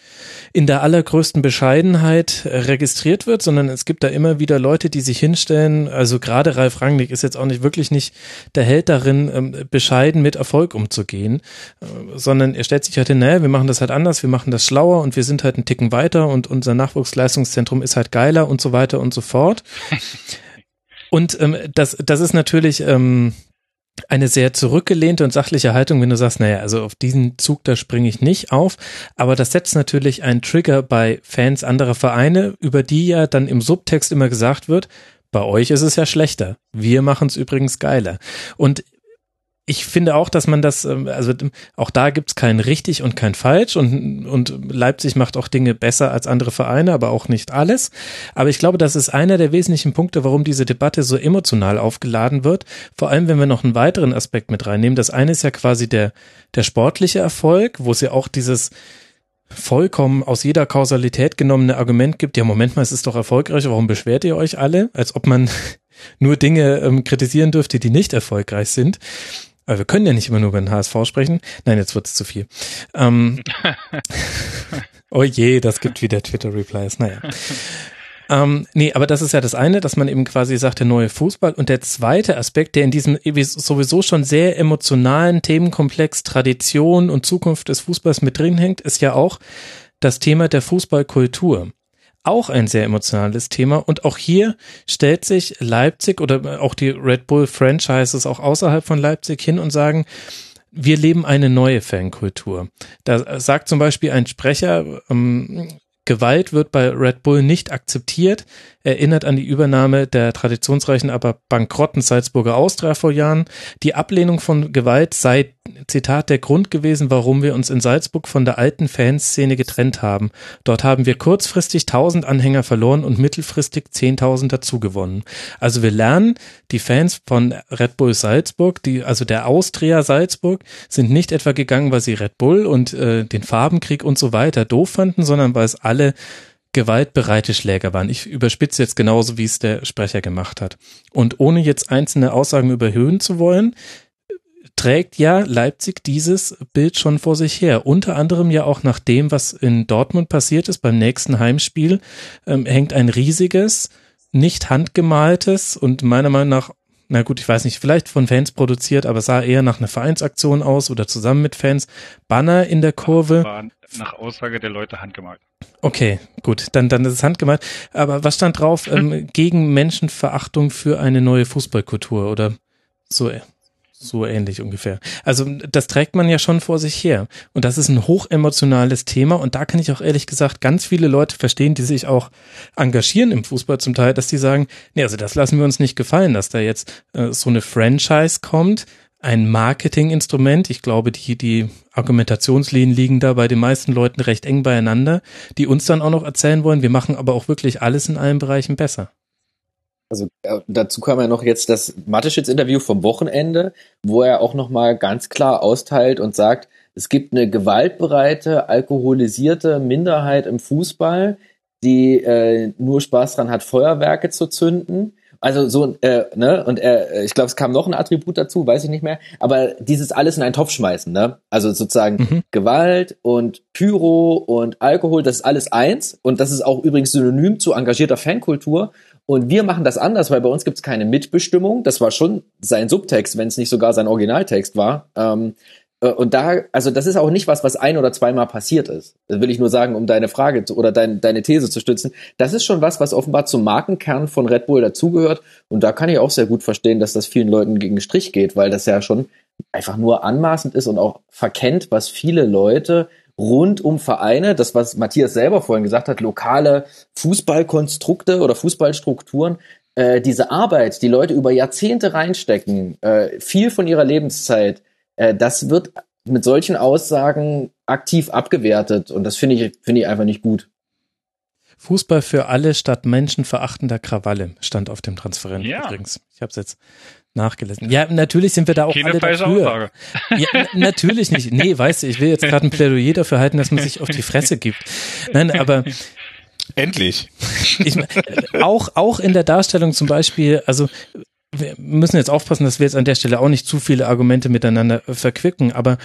in der allergrößten Bescheidenheit registriert wird, sondern es gibt da immer wieder Leute, die sich hinstellen. Also gerade Ralf Rangnick ist jetzt auch nicht wirklich nicht der Held darin, ähm, bescheiden mit Erfolg umzugehen, äh, sondern er stellt sich halt hin, naja, wir machen das halt anders, wir machen das schlauer und wir sind halt einen Ticken weiter und unser Nachwuchsleistungszentrum ist halt geiler und so weiter und so fort. Und ähm, das, das ist natürlich ähm, eine sehr zurückgelehnte und sachliche Haltung, wenn du sagst, naja, also auf diesen Zug, da springe ich nicht auf. Aber das setzt natürlich einen Trigger bei Fans anderer Vereine, über die ja dann im Subtext immer gesagt wird, bei euch ist es ja schlechter. Wir machen es übrigens geiler. Und ich finde auch, dass man das, ähm, also auch da gibt's kein richtig und kein falsch und, und Leipzig macht auch Dinge besser als andere Vereine, aber auch nicht alles. Aber ich glaube, das ist einer der wesentlichen Punkte, warum diese Debatte so emotional aufgeladen wird. Vor allem, wenn wir noch einen weiteren Aspekt mit reinnehmen. Das eine ist ja quasi der, der sportliche Erfolg, wo es ja auch dieses, vollkommen aus jeder Kausalität genommene Argument gibt, ja, Moment mal, es ist doch erfolgreich, warum beschwert ihr euch alle? Als ob man nur Dinge ähm, kritisieren dürfte, die nicht erfolgreich sind. Aber wir können ja nicht immer nur über den HSV sprechen. Nein, jetzt wird es zu viel. Ähm, oh je, das gibt wieder Twitter-Replies. Naja. Ähm, nee, aber das ist ja das eine, dass man eben quasi sagt, der neue Fußball. Und der zweite Aspekt, der in diesem sowieso schon sehr emotionalen Themenkomplex Tradition und Zukunft des Fußballs mit drin hängt, ist ja auch das Thema der Fußballkultur auch ein sehr emotionales Thema. Und auch hier stellt sich Leipzig oder auch die Red Bull Franchises auch außerhalb von Leipzig hin und sagen, wir leben eine neue Fankultur. Da sagt zum Beispiel ein Sprecher, ähm, Gewalt wird bei Red Bull nicht akzeptiert, erinnert an die Übernahme der traditionsreichen, aber bankrotten Salzburger Austria vor Jahren. Die Ablehnung von Gewalt sei, Zitat, der Grund gewesen, warum wir uns in Salzburg von der alten Fanszene getrennt haben. Dort haben wir kurzfristig tausend Anhänger verloren und mittelfristig zehntausend dazugewonnen. Also wir lernen, die Fans von Red Bull Salzburg, die, also der Austria Salzburg, sind nicht etwa gegangen, weil sie Red Bull und äh, den Farbenkrieg und so weiter doof fanden, sondern weil es alle gewaltbereite Schläger waren. Ich überspitze jetzt genauso, wie es der Sprecher gemacht hat. Und ohne jetzt einzelne Aussagen überhöhen zu wollen, trägt ja Leipzig dieses Bild schon vor sich her. Unter anderem ja auch nach dem, was in Dortmund passiert ist beim nächsten Heimspiel, ähm, hängt ein riesiges, nicht handgemaltes und meiner Meinung nach na gut, ich weiß nicht, vielleicht von Fans produziert, aber sah eher nach einer Vereinsaktion aus oder zusammen mit Fans. Banner in der Kurve. War nach Aussage der Leute handgemalt. Okay, gut, dann, dann ist es handgemalt. Aber was stand drauf? Hm. Ähm, gegen Menschenverachtung für eine neue Fußballkultur oder so, so ähnlich ungefähr. Also das trägt man ja schon vor sich her. Und das ist ein hochemotionales Thema. Und da kann ich auch ehrlich gesagt ganz viele Leute verstehen, die sich auch engagieren im Fußball zum Teil, dass die sagen, nee, also das lassen wir uns nicht gefallen, dass da jetzt äh, so eine Franchise kommt, ein Marketinginstrument. Ich glaube, die, die Argumentationslinien liegen da bei den meisten Leuten recht eng beieinander, die uns dann auch noch erzählen wollen, wir machen aber auch wirklich alles in allen Bereichen besser. Also äh, dazu kam ja noch jetzt das Mateschitz-Interview vom Wochenende, wo er auch nochmal ganz klar austeilt und sagt, es gibt eine gewaltbereite, alkoholisierte Minderheit im Fußball, die äh, nur Spaß dran hat, Feuerwerke zu zünden. Also so, äh, ne, und äh, ich glaube, es kam noch ein Attribut dazu, weiß ich nicht mehr. Aber dieses alles in einen Topf schmeißen, ne? Also sozusagen mhm. Gewalt und Pyro und Alkohol, das ist alles eins. Und das ist auch übrigens synonym zu engagierter Fankultur. Und wir machen das anders, weil bei uns gibt es keine Mitbestimmung. Das war schon sein Subtext, wenn es nicht sogar sein Originaltext war. Ähm, äh, und da, also das ist auch nicht was, was ein oder zweimal passiert ist. Das will ich nur sagen, um deine Frage zu, oder dein, deine These zu stützen. Das ist schon was, was offenbar zum Markenkern von Red Bull dazugehört. Und da kann ich auch sehr gut verstehen, dass das vielen Leuten gegen den Strich geht, weil das ja schon einfach nur anmaßend ist und auch verkennt, was viele Leute rund um Vereine, das was Matthias selber vorhin gesagt hat, lokale Fußballkonstrukte oder Fußballstrukturen, äh, diese Arbeit, die Leute über Jahrzehnte reinstecken, äh, viel von ihrer Lebenszeit, äh, das wird mit solchen Aussagen aktiv abgewertet und das finde ich, finde ich einfach nicht gut. Fußball für alle statt menschenverachtender Krawalle stand auf dem Transferent ja. übrigens. Ich habe es jetzt nachgelesen. Ja, natürlich sind wir da auch Keine alle dafür. Ja, natürlich nicht. Nee, weißt du, ich will jetzt gerade ein Plädoyer dafür halten, dass man sich auf die Fresse gibt. Nein, aber Endlich. Ich, auch, auch in der Darstellung zum Beispiel, also wir müssen jetzt aufpassen, dass wir jetzt an der Stelle auch nicht zu viele Argumente miteinander verquicken, aber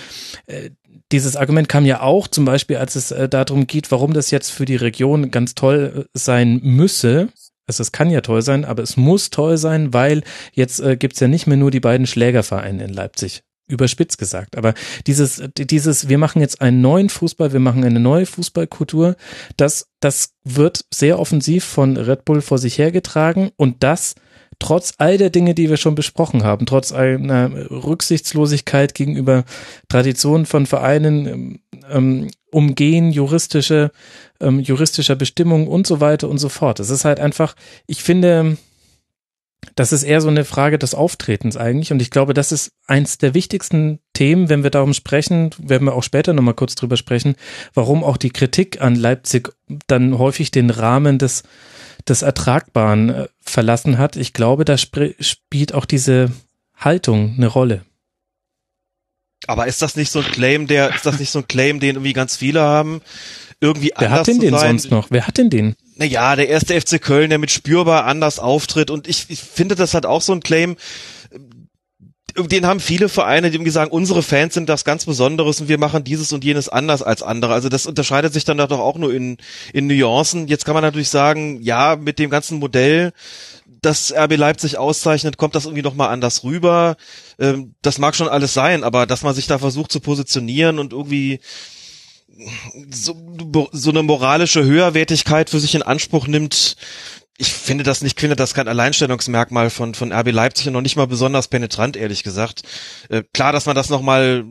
äh, dieses Argument kam ja auch zum Beispiel, als es äh, darum geht, warum das jetzt für die Region ganz toll äh, sein müsse. Also es kann ja toll sein, aber es muss toll sein, weil jetzt äh, gibt's ja nicht mehr nur die beiden Schlägervereine in Leipzig. Überspitzt gesagt. Aber dieses, dieses, wir machen jetzt einen neuen Fußball, wir machen eine neue Fußballkultur, das, das wird sehr offensiv von Red Bull vor sich hergetragen und das trotz all der Dinge, die wir schon besprochen haben, trotz einer Rücksichtslosigkeit gegenüber Traditionen von Vereinen, ähm, ähm, Umgehen juristische, ähm, juristischer Bestimmungen und so weiter und so fort. Es ist halt einfach, ich finde, das ist eher so eine Frage des Auftretens eigentlich. Und ich glaube, das ist eins der wichtigsten Themen, wenn wir darum sprechen, werden wir auch später nochmal kurz drüber sprechen, warum auch die Kritik an Leipzig dann häufig den Rahmen des des Ertragbaren äh, verlassen hat. Ich glaube, da sp spielt auch diese Haltung eine Rolle. Aber ist das nicht so ein Claim, der, ist das nicht so ein Claim, den irgendwie ganz viele haben? Irgendwie Wer hat denn den sein? sonst noch? Wer hat denn den? Naja, der erste FC Köln, der mit spürbar anders auftritt. Und ich, ich finde, das hat auch so ein Claim, den haben viele Vereine, die irgendwie sagen, unsere Fans sind das ganz Besonderes und wir machen dieses und jenes anders als andere. Also das unterscheidet sich dann doch auch nur in, in Nuancen. Jetzt kann man natürlich sagen, ja, mit dem ganzen Modell, das RB Leipzig auszeichnet, kommt das irgendwie nochmal anders rüber. Ähm, das mag schon alles sein, aber dass man sich da versucht zu positionieren und irgendwie so, so eine moralische Höherwertigkeit für sich in Anspruch nimmt, ich finde das nicht, finde das kein Alleinstellungsmerkmal von, von RB Leipzig und noch nicht mal besonders penetrant, ehrlich gesagt. Äh, klar, dass man das nochmal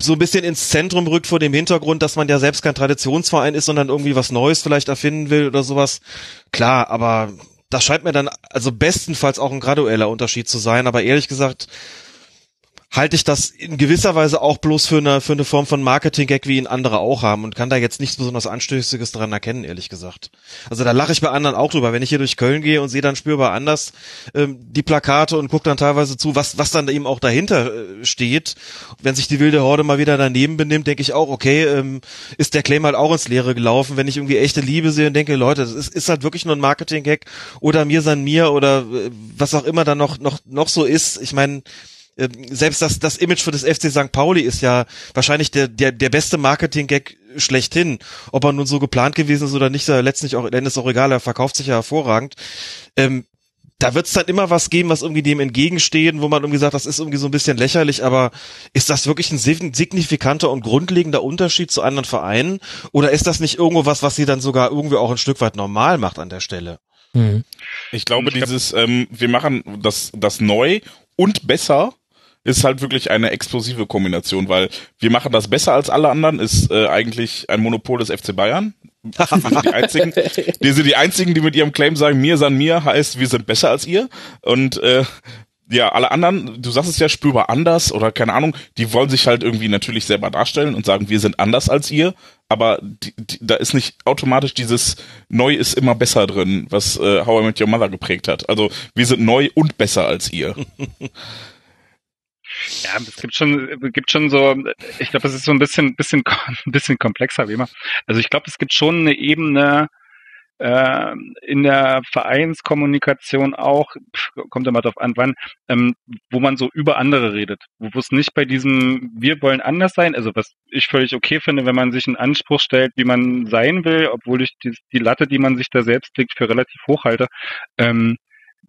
so ein bisschen ins Zentrum rückt vor dem Hintergrund, dass man ja selbst kein Traditionsverein ist, sondern irgendwie was Neues vielleicht erfinden will oder sowas. Klar, aber das scheint mir dann also bestenfalls auch ein gradueller Unterschied zu sein, aber ehrlich gesagt, halte ich das in gewisser Weise auch bloß für eine, für eine Form von Marketing-Gag, wie ihn andere auch haben und kann da jetzt nichts besonders Anstößiges dran erkennen, ehrlich gesagt. Also da lache ich bei anderen auch drüber. Wenn ich hier durch Köln gehe und sehe dann spürbar anders ähm, die Plakate und gucke dann teilweise zu, was, was dann eben auch dahinter äh, steht. Wenn sich die wilde Horde mal wieder daneben benimmt, denke ich auch, okay, ähm, ist der Claim halt auch ins Leere gelaufen. Wenn ich irgendwie echte Liebe sehe und denke, Leute, das ist, ist halt wirklich nur ein Marketing-Gag oder mir san mir oder äh, was auch immer da noch, noch, noch so ist. Ich meine, ähm, selbst das, das Image für das FC St. Pauli ist ja wahrscheinlich der, der, der beste Marketing-Gag schlechthin. Ob er nun so geplant gewesen ist oder nicht, letztlich auch, denn ist auch egal, er verkauft sich ja hervorragend. Ähm, da wird es dann immer was geben, was irgendwie dem entgegensteht, wo man irgendwie sagt, das ist irgendwie so ein bisschen lächerlich, aber ist das wirklich ein signifikanter und grundlegender Unterschied zu anderen Vereinen? Oder ist das nicht irgendwo was, was sie dann sogar irgendwie auch ein Stück weit normal macht an der Stelle? Mhm. Ich glaube, dieses, ähm, wir machen das, das neu und besser ist halt wirklich eine explosive Kombination, weil wir machen das besser als alle anderen, ist äh, eigentlich ein Monopol des FC Bayern. Wir sind die einzigen, die sind die einzigen, die mit ihrem Claim sagen, mir san mir heißt, wir sind besser als ihr. Und äh, ja, alle anderen, du sagst es ja spürbar anders oder keine Ahnung, die wollen sich halt irgendwie natürlich selber darstellen und sagen, wir sind anders als ihr, aber die, die, da ist nicht automatisch dieses neu ist immer besser drin, was äh, How I Met Your Mother geprägt hat. Also wir sind neu und besser als ihr. Ja, es gibt schon, es gibt schon so, ich glaube, es ist so ein bisschen, bisschen, bisschen komplexer wie immer. Also ich glaube, es gibt schon eine Ebene äh, in der Vereinskommunikation auch, kommt immer darauf an, wann, ähm, wo man so über andere redet, wo es nicht bei diesem wir wollen anders sein, also was ich völlig okay finde, wenn man sich einen Anspruch stellt, wie man sein will, obwohl ich die, die Latte, die man sich da selbst legt, für relativ hoch halte, ähm,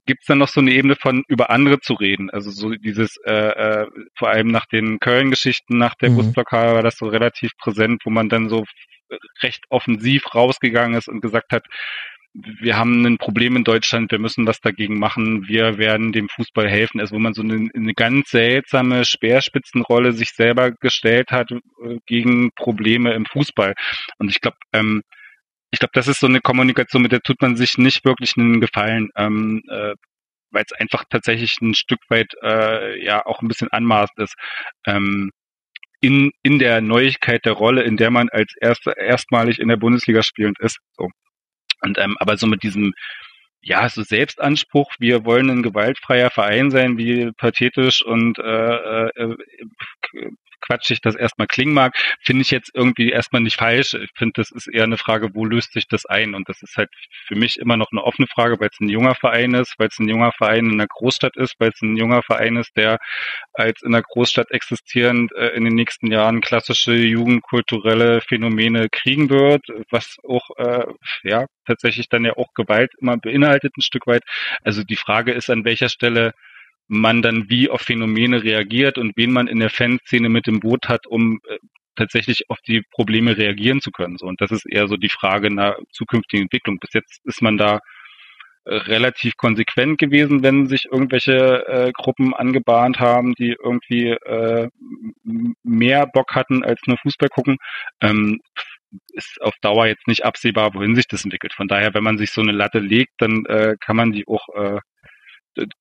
gibt es dann noch so eine Ebene von über andere zu reden. Also so dieses, äh, äh, vor allem nach den Köln-Geschichten, nach der mhm. Busblockade war das so relativ präsent, wo man dann so recht offensiv rausgegangen ist und gesagt hat, wir haben ein Problem in Deutschland, wir müssen was dagegen machen, wir werden dem Fußball helfen. Also wo man so eine, eine ganz seltsame Speerspitzenrolle sich selber gestellt hat äh, gegen Probleme im Fußball. Und ich glaube, ähm, ich glaube, das ist so eine Kommunikation, mit der tut man sich nicht wirklich einen Gefallen, ähm, äh, weil es einfach tatsächlich ein Stück weit äh, ja auch ein bisschen anmaßend ist. Ähm, in, in der Neuigkeit der Rolle, in der man als erster erstmalig in der Bundesliga spielend ist. So. Und ähm, aber so mit diesem ja, so Selbstanspruch, wir wollen ein gewaltfreier Verein sein, wie pathetisch und äh, äh, quatschig das erstmal klingen mag, finde ich jetzt irgendwie erstmal nicht falsch. Ich finde, das ist eher eine Frage, wo löst sich das ein? Und das ist halt für mich immer noch eine offene Frage, weil es ein junger Verein ist, weil es ein junger Verein in einer Großstadt ist, weil es ein junger Verein ist, der als in einer Großstadt existierend äh, in den nächsten Jahren klassische jugendkulturelle Phänomene kriegen wird, was auch äh, ja tatsächlich dann ja auch Gewalt immer beinhaltet ein Stück weit. Also die Frage ist, an welcher Stelle man dann wie auf Phänomene reagiert und wen man in der Fanszene mit dem Boot hat, um äh, tatsächlich auf die Probleme reagieren zu können. So, und das ist eher so die Frage einer zukünftigen Entwicklung. Bis jetzt ist man da äh, relativ konsequent gewesen, wenn sich irgendwelche äh, Gruppen angebahnt haben, die irgendwie äh, mehr Bock hatten als nur Fußball gucken. Ähm, ist auf Dauer jetzt nicht absehbar, wohin sich das entwickelt. Von daher, wenn man sich so eine Latte legt, dann äh, kann man die auch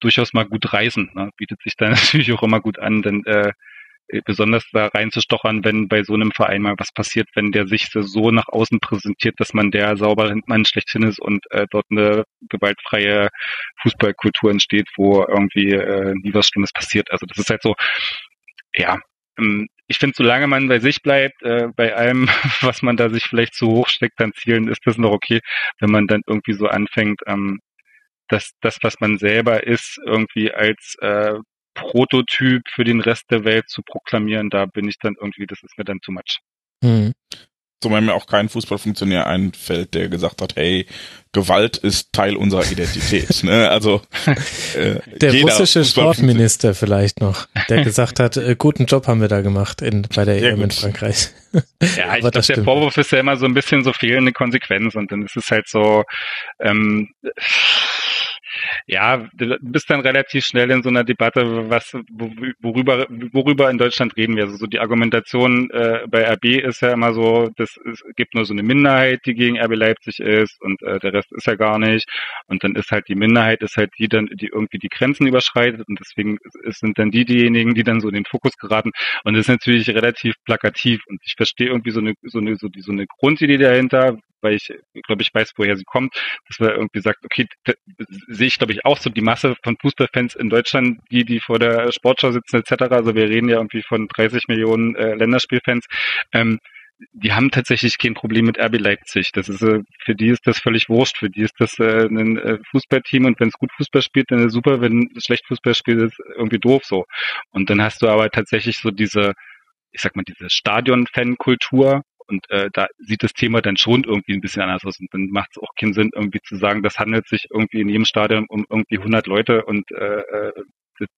durchaus mal gut reißen. Ne? Bietet sich dann natürlich auch immer gut an, denn äh, besonders da reinzustochern, wenn bei so einem Verein mal was passiert, wenn der sich so nach außen präsentiert, dass man der saubere Mann schlechthin ist und äh, dort eine gewaltfreie Fußballkultur entsteht, wo irgendwie äh, nie was Schlimmes passiert. Also das ist halt so, ja, ähm, ich finde, solange man bei sich bleibt, äh, bei allem, was man da sich vielleicht zu hoch steckt an Zielen, ist das noch okay. Wenn man dann irgendwie so anfängt, ähm, dass das, was man selber ist, irgendwie als äh, Prototyp für den Rest der Welt zu proklamieren, da bin ich dann irgendwie, das ist mir dann too much. Hm. Zumal mir auch kein Fußballfunktionär einfällt, der gesagt hat, hey, Gewalt ist Teil unserer Identität. ne? Also äh, der russische Sportminister vielleicht noch, der gesagt hat, äh, guten Job haben wir da gemacht in, bei der EM in Frankreich. Ja, ich glaube, der Vorwurf ist ja immer so ein bisschen so fehlende Konsequenz und dann ist es halt so, ähm, ja, du bist dann relativ schnell in so einer Debatte, was worüber worüber in Deutschland reden wir. Also so die Argumentation äh, bei RB ist ja immer so, das es gibt nur so eine Minderheit, die gegen RB Leipzig ist und äh, der Rest ist ja gar nicht. Und dann ist halt die Minderheit ist halt die dann, die irgendwie die Grenzen überschreitet und deswegen sind dann die diejenigen, die dann so in den Fokus geraten. Und das ist natürlich relativ plakativ und ich verstehe irgendwie so eine so eine so, die, so eine Grundidee dahinter, weil ich glaube, ich weiß, woher sie kommt, dass man irgendwie sagt, okay, sehe ich glaube ich auch so die Masse von Fußballfans in Deutschland, die die vor der Sportschau sitzen etc. Also wir reden ja irgendwie von 30 Millionen äh, Länderspielfans. Ähm, die haben tatsächlich kein Problem mit RB Leipzig. Das ist äh, für die ist das völlig wurscht. Für die ist das äh, ein äh, Fußballteam und wenn es gut Fußball spielt, dann ist es super. Wenn es schlecht Fußball spielt, ist es irgendwie doof so. Und dann hast du aber tatsächlich so diese, ich sag mal, diese Stadion-Fan-Kultur, und äh, da sieht das Thema dann schon irgendwie ein bisschen anders aus. Und dann macht es auch keinen Sinn, irgendwie zu sagen, das handelt sich irgendwie in jedem Stadion um irgendwie 100 Leute und äh, äh,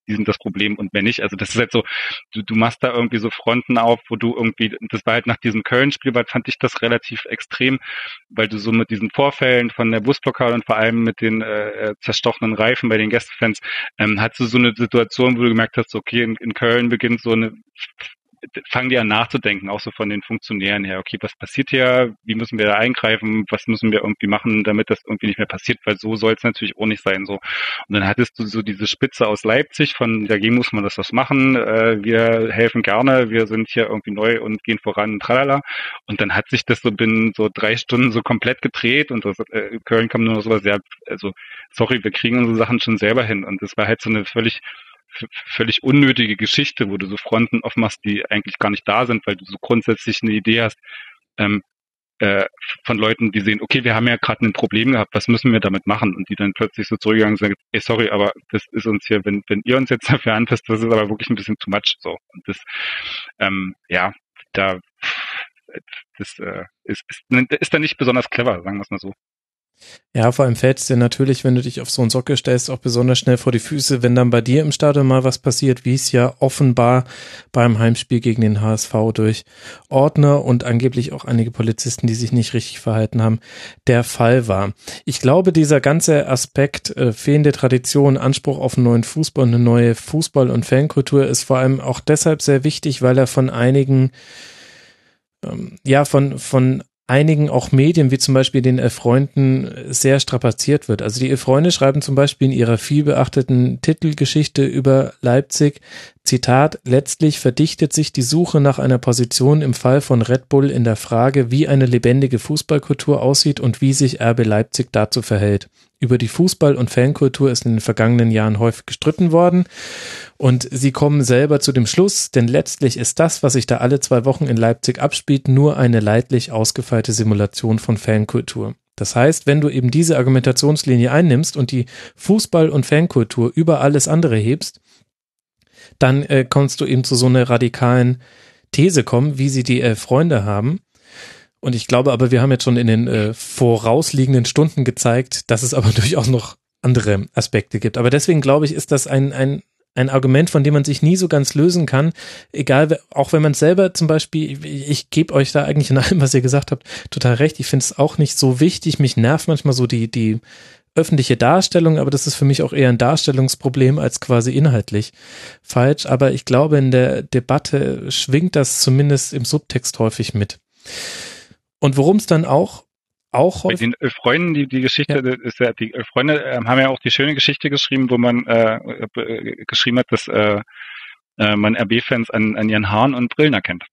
die sind das Problem und wenn nicht. Also das ist halt so, du, du machst da irgendwie so Fronten auf, wo du irgendwie, das war halt nach diesem Köln-Spiel, fand ich das relativ extrem, weil du so mit diesen Vorfällen von der Busblockade und vor allem mit den äh, äh zerstochenen Reifen bei den Gästefans, ähm, hast du so eine Situation, wo du gemerkt hast, okay, in, in Köln beginnt so eine fangen die an nachzudenken, auch so von den Funktionären her. Okay, was passiert hier? Wie müssen wir da eingreifen? Was müssen wir irgendwie machen, damit das irgendwie nicht mehr passiert? Weil so soll es natürlich auch nicht sein. So. Und dann hattest du so diese Spitze aus Leipzig, von dagegen muss man das was machen. Äh, wir helfen gerne, wir sind hier irgendwie neu und gehen voran, tralala. Und dann hat sich das so binnen so drei Stunden so komplett gedreht und das, äh, Köln kam nur noch sowas, ja, also sorry, wir kriegen unsere Sachen schon selber hin. Und das war halt so eine völlig völlig unnötige Geschichte, wo du so Fronten aufmachst, die eigentlich gar nicht da sind, weil du so grundsätzlich eine Idee hast, ähm, äh, von Leuten, die sehen, okay, wir haben ja gerade ein Problem gehabt, was müssen wir damit machen? Und die dann plötzlich so zurückgegangen sind, ey, sorry, aber das ist uns hier, wenn, wenn ihr uns jetzt dafür anfasst, das ist aber wirklich ein bisschen too much. So. Und das, ähm, ja, da das äh, ist, ist, ist dann nicht besonders clever, sagen wir es mal so. Ja, vor allem fällt es dir natürlich, wenn du dich auf so einen Sockel stellst, auch besonders schnell vor die Füße, wenn dann bei dir im Stadion mal was passiert, wie es ja offenbar beim Heimspiel gegen den HSV durch Ordner und angeblich auch einige Polizisten, die sich nicht richtig verhalten haben, der Fall war. Ich glaube, dieser ganze Aspekt äh, fehlende Tradition, Anspruch auf einen neuen Fußball, eine neue Fußball- und Fankultur ist vor allem auch deshalb sehr wichtig, weil er von einigen ähm, ja, von, von einigen auch Medien, wie zum Beispiel den Elf Freunden, sehr strapaziert wird. Also die Elf Freunde schreiben zum Beispiel in ihrer vielbeachteten Titelgeschichte über Leipzig, Zitat, letztlich verdichtet sich die Suche nach einer Position im Fall von Red Bull in der Frage, wie eine lebendige Fußballkultur aussieht und wie sich RB Leipzig dazu verhält. Über die Fußball- und Fankultur ist in den vergangenen Jahren häufig gestritten worden und sie kommen selber zu dem Schluss, denn letztlich ist das, was sich da alle zwei Wochen in Leipzig abspielt, nur eine leidlich ausgefeilte Simulation von Fankultur. Das heißt, wenn du eben diese Argumentationslinie einnimmst und die Fußball- und Fankultur über alles andere hebst, dann äh, kommst du eben zu so einer radikalen These kommen, wie sie die elf Freunde haben. Und ich glaube aber, wir haben jetzt schon in den äh, vorausliegenden Stunden gezeigt, dass es aber durchaus noch andere Aspekte gibt. Aber deswegen glaube ich, ist das ein, ein ein Argument, von dem man sich nie so ganz lösen kann, egal, auch wenn man selber zum Beispiel, ich, ich gebe euch da eigentlich in allem, was ihr gesagt habt, total recht. Ich finde es auch nicht so wichtig. Mich nervt manchmal so die, die öffentliche Darstellung, aber das ist für mich auch eher ein Darstellungsproblem als quasi inhaltlich falsch. Aber ich glaube, in der Debatte schwingt das zumindest im Subtext häufig mit. Und worum es dann auch auch Bei den äh, Freunden, die, die Geschichte ja. ist ja, die äh, Freunde äh, haben ja auch die schöne Geschichte geschrieben, wo man äh, äh, geschrieben hat, dass äh, äh, man RB-Fans an, an ihren Haaren und Brillen erkennt.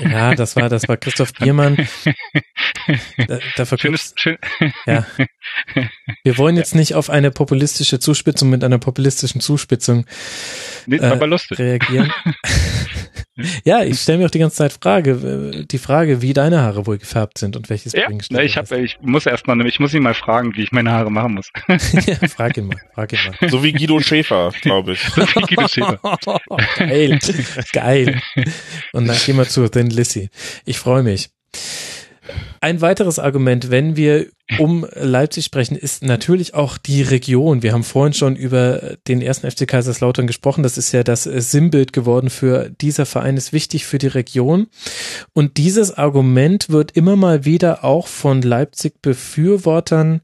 Ja, das war, das war Christoph Biermann. Da, da Schönes, schön. Ja. Wir wollen jetzt nicht auf eine populistische Zuspitzung mit einer populistischen Zuspitzung nee, äh, aber lustig. reagieren. ja, ich stelle mir auch die ganze Zeit Frage, die Frage, wie deine Haare wohl gefärbt sind und welches ja, na, ich habe, ich muss erst mal, ich muss ihn mal fragen, wie ich meine Haare machen muss. ja, frag ihn mal, frag ihn mal. So wie Guido Schäfer, glaube ich. so wie Guido Schäfer. Geil, geil. Und dann gehen wir zu Thin Lissy. Ich freue mich. Ein weiteres Argument, wenn wir um Leipzig sprechen, ist natürlich auch die Region. Wir haben vorhin schon über den ersten FC Kaiserslautern gesprochen. Das ist ja das Sinnbild geworden für dieser Verein ist wichtig für die Region. Und dieses Argument wird immer mal wieder auch von Leipzig Befürwortern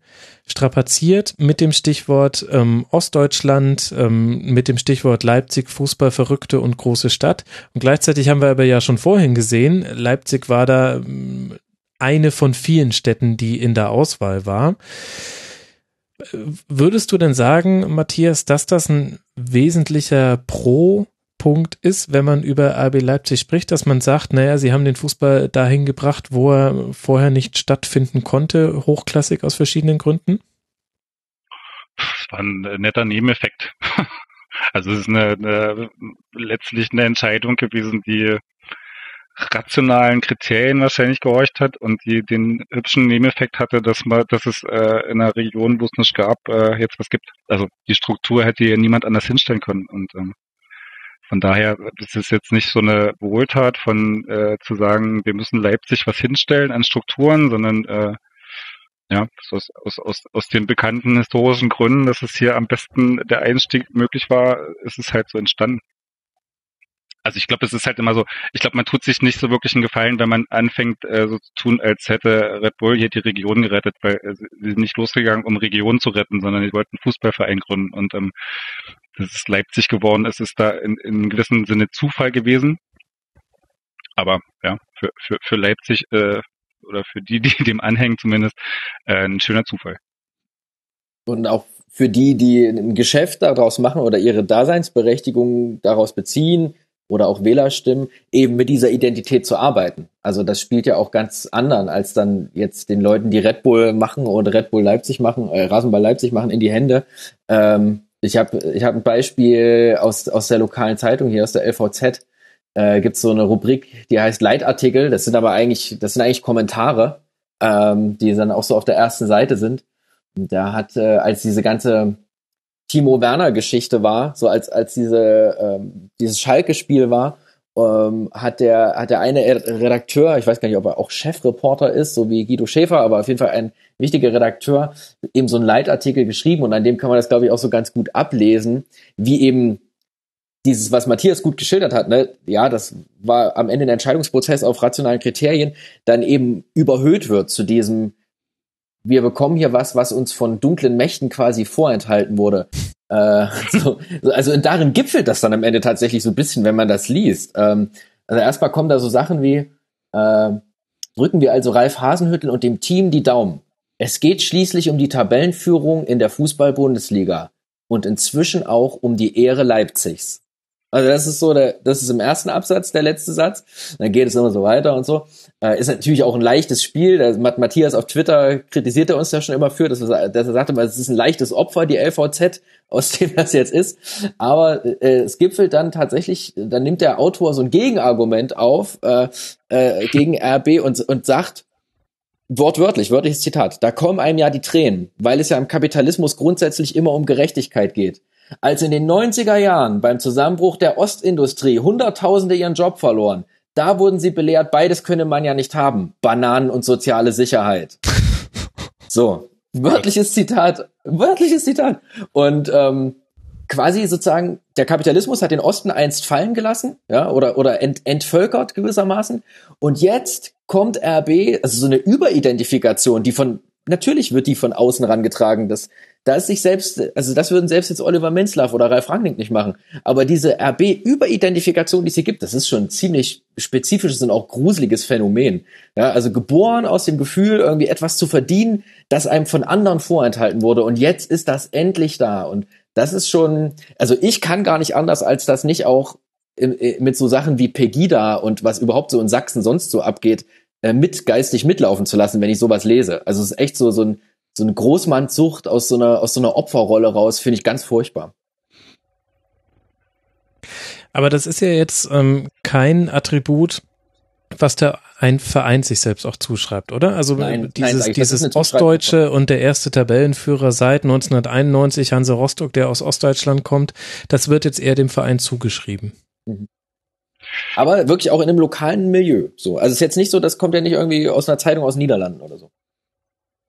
strapaziert mit dem Stichwort ähm, Ostdeutschland, ähm, mit dem Stichwort Leipzig, Fußball, Verrückte und große Stadt. Und gleichzeitig haben wir aber ja schon vorhin gesehen, Leipzig war da ähm, eine von vielen Städten, die in der Auswahl war. Würdest du denn sagen, Matthias, dass das ein wesentlicher Pro-Punkt ist, wenn man über RB Leipzig spricht, dass man sagt, naja, sie haben den Fußball dahin gebracht, wo er vorher nicht stattfinden konnte, hochklassig aus verschiedenen Gründen? Das war ein netter Nebeneffekt. Also es ist eine, eine letztlich eine Entscheidung gewesen, die rationalen Kriterien wahrscheinlich gehorcht hat und die den hübschen Nebeneffekt hatte, dass man, dass es äh, in einer Region, wo es nicht gab, äh, jetzt was gibt. Also die Struktur hätte hier niemand anders hinstellen können. Und ähm, von daher, ist jetzt nicht so eine Wohltat von äh, zu sagen, wir müssen Leipzig was hinstellen an Strukturen, sondern äh, ja, aus, aus, aus, aus den bekannten historischen Gründen, dass es hier am besten der Einstieg möglich war, ist es halt so entstanden also ich glaube, es ist halt immer so, ich glaube, man tut sich nicht so wirklich einen Gefallen, wenn man anfängt, äh, so zu tun, als hätte Red Bull hier die Region gerettet, weil äh, sie sind nicht losgegangen, um Regionen zu retten, sondern sie wollten Fußballverein gründen und ähm, das ist Leipzig geworden, es ist da in, in gewissem Sinne Zufall gewesen. Aber ja, für, für, für Leipzig äh, oder für die, die dem anhängen zumindest, äh, ein schöner Zufall. Und auch für die, die ein Geschäft daraus machen oder ihre Daseinsberechtigung daraus beziehen, oder auch Wählerstimmen, eben mit dieser Identität zu arbeiten. Also das spielt ja auch ganz anderen, als dann jetzt den Leuten, die Red Bull machen oder Red Bull Leipzig machen, äh, Rasenball Leipzig machen, in die Hände. Ähm, ich habe ich hab ein Beispiel aus, aus der lokalen Zeitung, hier aus der LVZ. Äh, gibt so eine Rubrik, die heißt Leitartikel. Das sind aber eigentlich, das sind eigentlich Kommentare, ähm, die dann auch so auf der ersten Seite sind. Und da hat, äh, als diese ganze Timo Werner-Geschichte war, so als, als diese, ähm, dieses Schalke-Spiel war, ähm, hat der, hat der eine Redakteur, ich weiß gar nicht, ob er auch Chefreporter ist, so wie Guido Schäfer, aber auf jeden Fall ein wichtiger Redakteur, eben so einen Leitartikel geschrieben und an dem kann man das, glaube ich, auch so ganz gut ablesen, wie eben dieses, was Matthias gut geschildert hat, ne, ja, das war am Ende ein Entscheidungsprozess auf rationalen Kriterien, dann eben überhöht wird zu diesem, wir bekommen hier was, was uns von dunklen Mächten quasi vorenthalten wurde. Äh, so, also darin gipfelt das dann am Ende tatsächlich so ein bisschen, wenn man das liest. Ähm, also erstmal kommen da so Sachen wie, äh, drücken wir also Ralf Hasenhüttel und dem Team die Daumen. Es geht schließlich um die Tabellenführung in der Fußball-Bundesliga und inzwischen auch um die Ehre Leipzigs. Also das ist so der, das ist im ersten Absatz der letzte Satz. Dann geht es immer so weiter und so. Äh, ist natürlich auch ein leichtes Spiel. Der Matthias auf Twitter kritisiert er uns ja schon immer für, dass er, dass er sagte, es ist ein leichtes Opfer, die LVZ, aus dem das jetzt ist. Aber äh, es gipfelt dann tatsächlich, dann nimmt der Autor so ein Gegenargument auf äh, äh, gegen RB und, und sagt, wortwörtlich, wörtliches Zitat, da kommen einem ja die Tränen, weil es ja im Kapitalismus grundsätzlich immer um Gerechtigkeit geht. Als in den 90er Jahren beim Zusammenbruch der Ostindustrie Hunderttausende ihren Job verloren, da wurden sie belehrt, beides könne man ja nicht haben. Bananen und soziale Sicherheit. So, wörtliches Zitat, wörtliches Zitat. Und ähm, quasi sozusagen, der Kapitalismus hat den Osten einst fallen gelassen, ja, oder, oder ent, entvölkert gewissermaßen. Und jetzt kommt RB, also so eine Überidentifikation, die von, natürlich wird die von außen rangetragen, dass da ist sich selbst, also das würden selbst jetzt Oliver Menslav oder Ralf Rangnick nicht machen. Aber diese RB-Überidentifikation, die es hier gibt, das ist schon ein ziemlich spezifisches und auch gruseliges Phänomen. Ja, also geboren aus dem Gefühl, irgendwie etwas zu verdienen, das einem von anderen vorenthalten wurde. Und jetzt ist das endlich da. Und das ist schon, also ich kann gar nicht anders, als das nicht auch mit so Sachen wie Pegida und was überhaupt so in Sachsen sonst so abgeht, äh, mit geistig mitlaufen zu lassen, wenn ich sowas lese. Also es ist echt so, so ein, so eine Großmannssucht aus so einer, aus so einer Opferrolle raus, finde ich ganz furchtbar. Aber das ist ja jetzt ähm, kein Attribut, was der ein Verein sich selbst auch zuschreibt, oder? Also nein, dieses, nein, dieses Ostdeutsche und der erste Tabellenführer seit 1991, Hanse Rostock, der aus Ostdeutschland kommt, das wird jetzt eher dem Verein zugeschrieben. Mhm. Aber wirklich auch in einem lokalen Milieu. So, also es ist jetzt nicht so, das kommt ja nicht irgendwie aus einer Zeitung aus den Niederlanden oder so.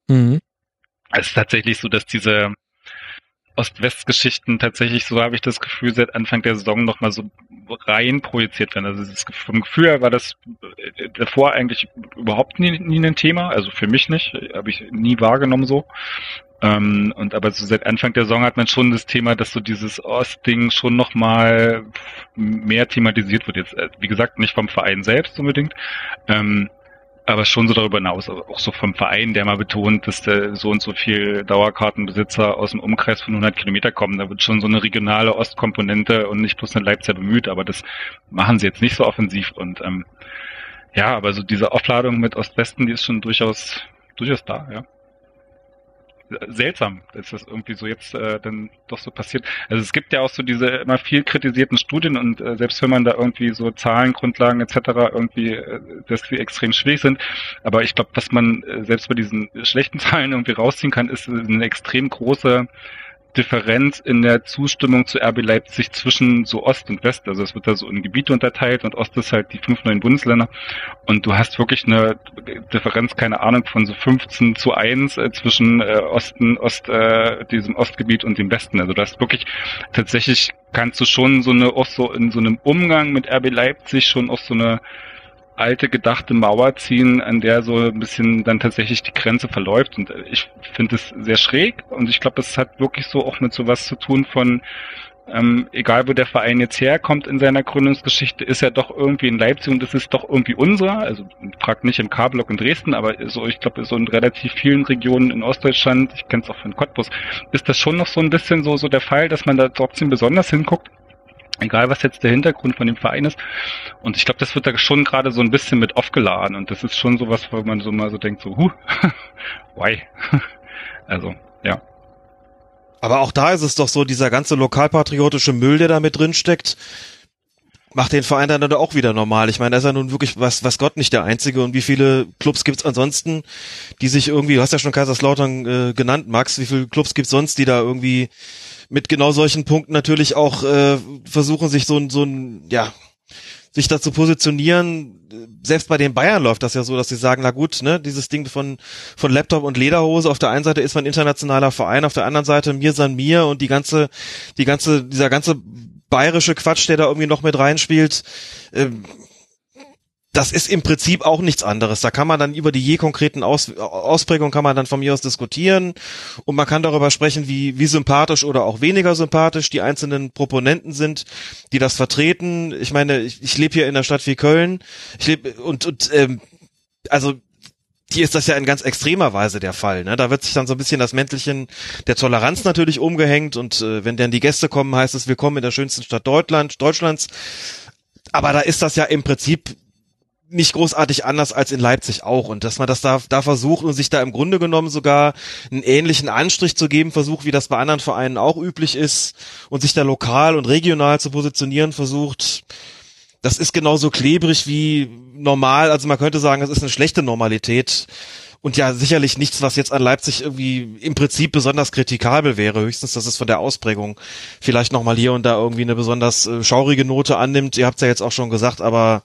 Mhm. Es ist tatsächlich so, dass diese Ost-West-Geschichten tatsächlich, so habe ich das Gefühl, seit Anfang der Saison nochmal so rein projiziert werden. Also das, vom Gefühl her war das äh, davor eigentlich überhaupt nie, nie ein Thema, also für mich nicht, habe ich nie wahrgenommen so. Ähm, und aber so seit Anfang der Saison hat man schon das Thema, dass so dieses Ost-Ding schon nochmal mehr thematisiert wird. Jetzt, äh, wie gesagt, nicht vom Verein selbst unbedingt, ähm, aber schon so darüber hinaus, auch so vom Verein, der mal betont, dass da so und so viel Dauerkartenbesitzer aus dem Umkreis von 100 Kilometer kommen. Da wird schon so eine regionale Ostkomponente und nicht bloß eine Leipziger bemüht, aber das machen sie jetzt nicht so offensiv und ähm, ja, aber so diese Aufladung mit Ost-Westen, die ist schon durchaus durchaus da, ja seltsam, dass das irgendwie so jetzt äh, dann doch so passiert. Also es gibt ja auch so diese immer viel kritisierten Studien und äh, selbst wenn man da irgendwie so Zahlengrundlagen etc. irgendwie, äh, dass die extrem schwierig sind, aber ich glaube, was man äh, selbst bei diesen schlechten Zahlen irgendwie rausziehen kann, ist eine extrem große Differenz in der Zustimmung zu RB Leipzig zwischen so Ost und West. Also es wird da so in Gebiete unterteilt und Ost ist halt die fünf neuen Bundesländer. Und du hast wirklich eine Differenz, keine Ahnung, von so 15 zu 1 äh, zwischen äh, Osten, Ost, äh, diesem Ostgebiet und dem Westen. Also du hast wirklich tatsächlich kannst du schon so eine, auch so in so einem Umgang mit RB Leipzig schon auch so eine alte gedachte Mauer ziehen, an der so ein bisschen dann tatsächlich die Grenze verläuft. Und ich finde es sehr schräg und ich glaube, es hat wirklich so auch mit sowas zu tun von, ähm, egal wo der Verein jetzt herkommt in seiner Gründungsgeschichte, ist er doch irgendwie in Leipzig und es ist doch irgendwie unserer. Also fragt nicht im K-Block in Dresden, aber so, ich glaube, so in relativ vielen Regionen in Ostdeutschland, ich kenne es auch von Cottbus, ist das schon noch so ein bisschen so, so der Fall, dass man da trotzdem besonders hinguckt egal was jetzt der Hintergrund von dem Verein ist. Und ich glaube, das wird da schon gerade so ein bisschen mit aufgeladen und das ist schon sowas, wo man so mal so denkt, so, huh, why? also, ja. Aber auch da ist es doch so, dieser ganze lokalpatriotische Müll, der da mit drin steckt, macht den Verein dann auch wieder normal. Ich meine, da ist ja nun wirklich, was, was Gott nicht der Einzige. Und wie viele Clubs gibt's ansonsten, die sich irgendwie, du hast ja schon Kaiserslautern äh, genannt, Max, wie viele Clubs gibt's sonst, die da irgendwie mit genau solchen Punkten natürlich auch äh, versuchen, sich so ein, so ein, ja, sich dazu positionieren, selbst bei den Bayern läuft das ja so, dass sie sagen, na gut, ne, dieses Ding von, von Laptop und Lederhose, auf der einen Seite ist man internationaler Verein, auf der anderen Seite mir san mir und die ganze, die ganze, dieser ganze bayerische Quatsch, der da irgendwie noch mit reinspielt, ähm, das ist im Prinzip auch nichts anderes. Da kann man dann über die je konkreten Aus Ausprägungen kann man dann von mir aus diskutieren und man kann darüber sprechen, wie, wie sympathisch oder auch weniger sympathisch die einzelnen Proponenten sind, die das vertreten. Ich meine, ich, ich lebe hier in der Stadt wie Köln. Ich lebe und, und ähm, also hier ist das ja in ganz extremer Weise der Fall. Ne? Da wird sich dann so ein bisschen das Mäntelchen der Toleranz natürlich umgehängt und äh, wenn dann die Gäste kommen, heißt es Willkommen in der schönsten Stadt Deutschland, Deutschlands. Aber da ist das ja im Prinzip nicht großartig anders als in Leipzig auch und dass man das da, da versucht und sich da im Grunde genommen sogar einen ähnlichen Anstrich zu geben versucht, wie das bei anderen Vereinen auch üblich ist und sich da lokal und regional zu positionieren versucht, das ist genauso klebrig wie normal, also man könnte sagen, es ist eine schlechte Normalität und ja sicherlich nichts, was jetzt an Leipzig irgendwie im Prinzip besonders kritikabel wäre. Höchstens, dass es von der Ausprägung vielleicht nochmal hier und da irgendwie eine besonders äh, schaurige Note annimmt. Ihr habt es ja jetzt auch schon gesagt, aber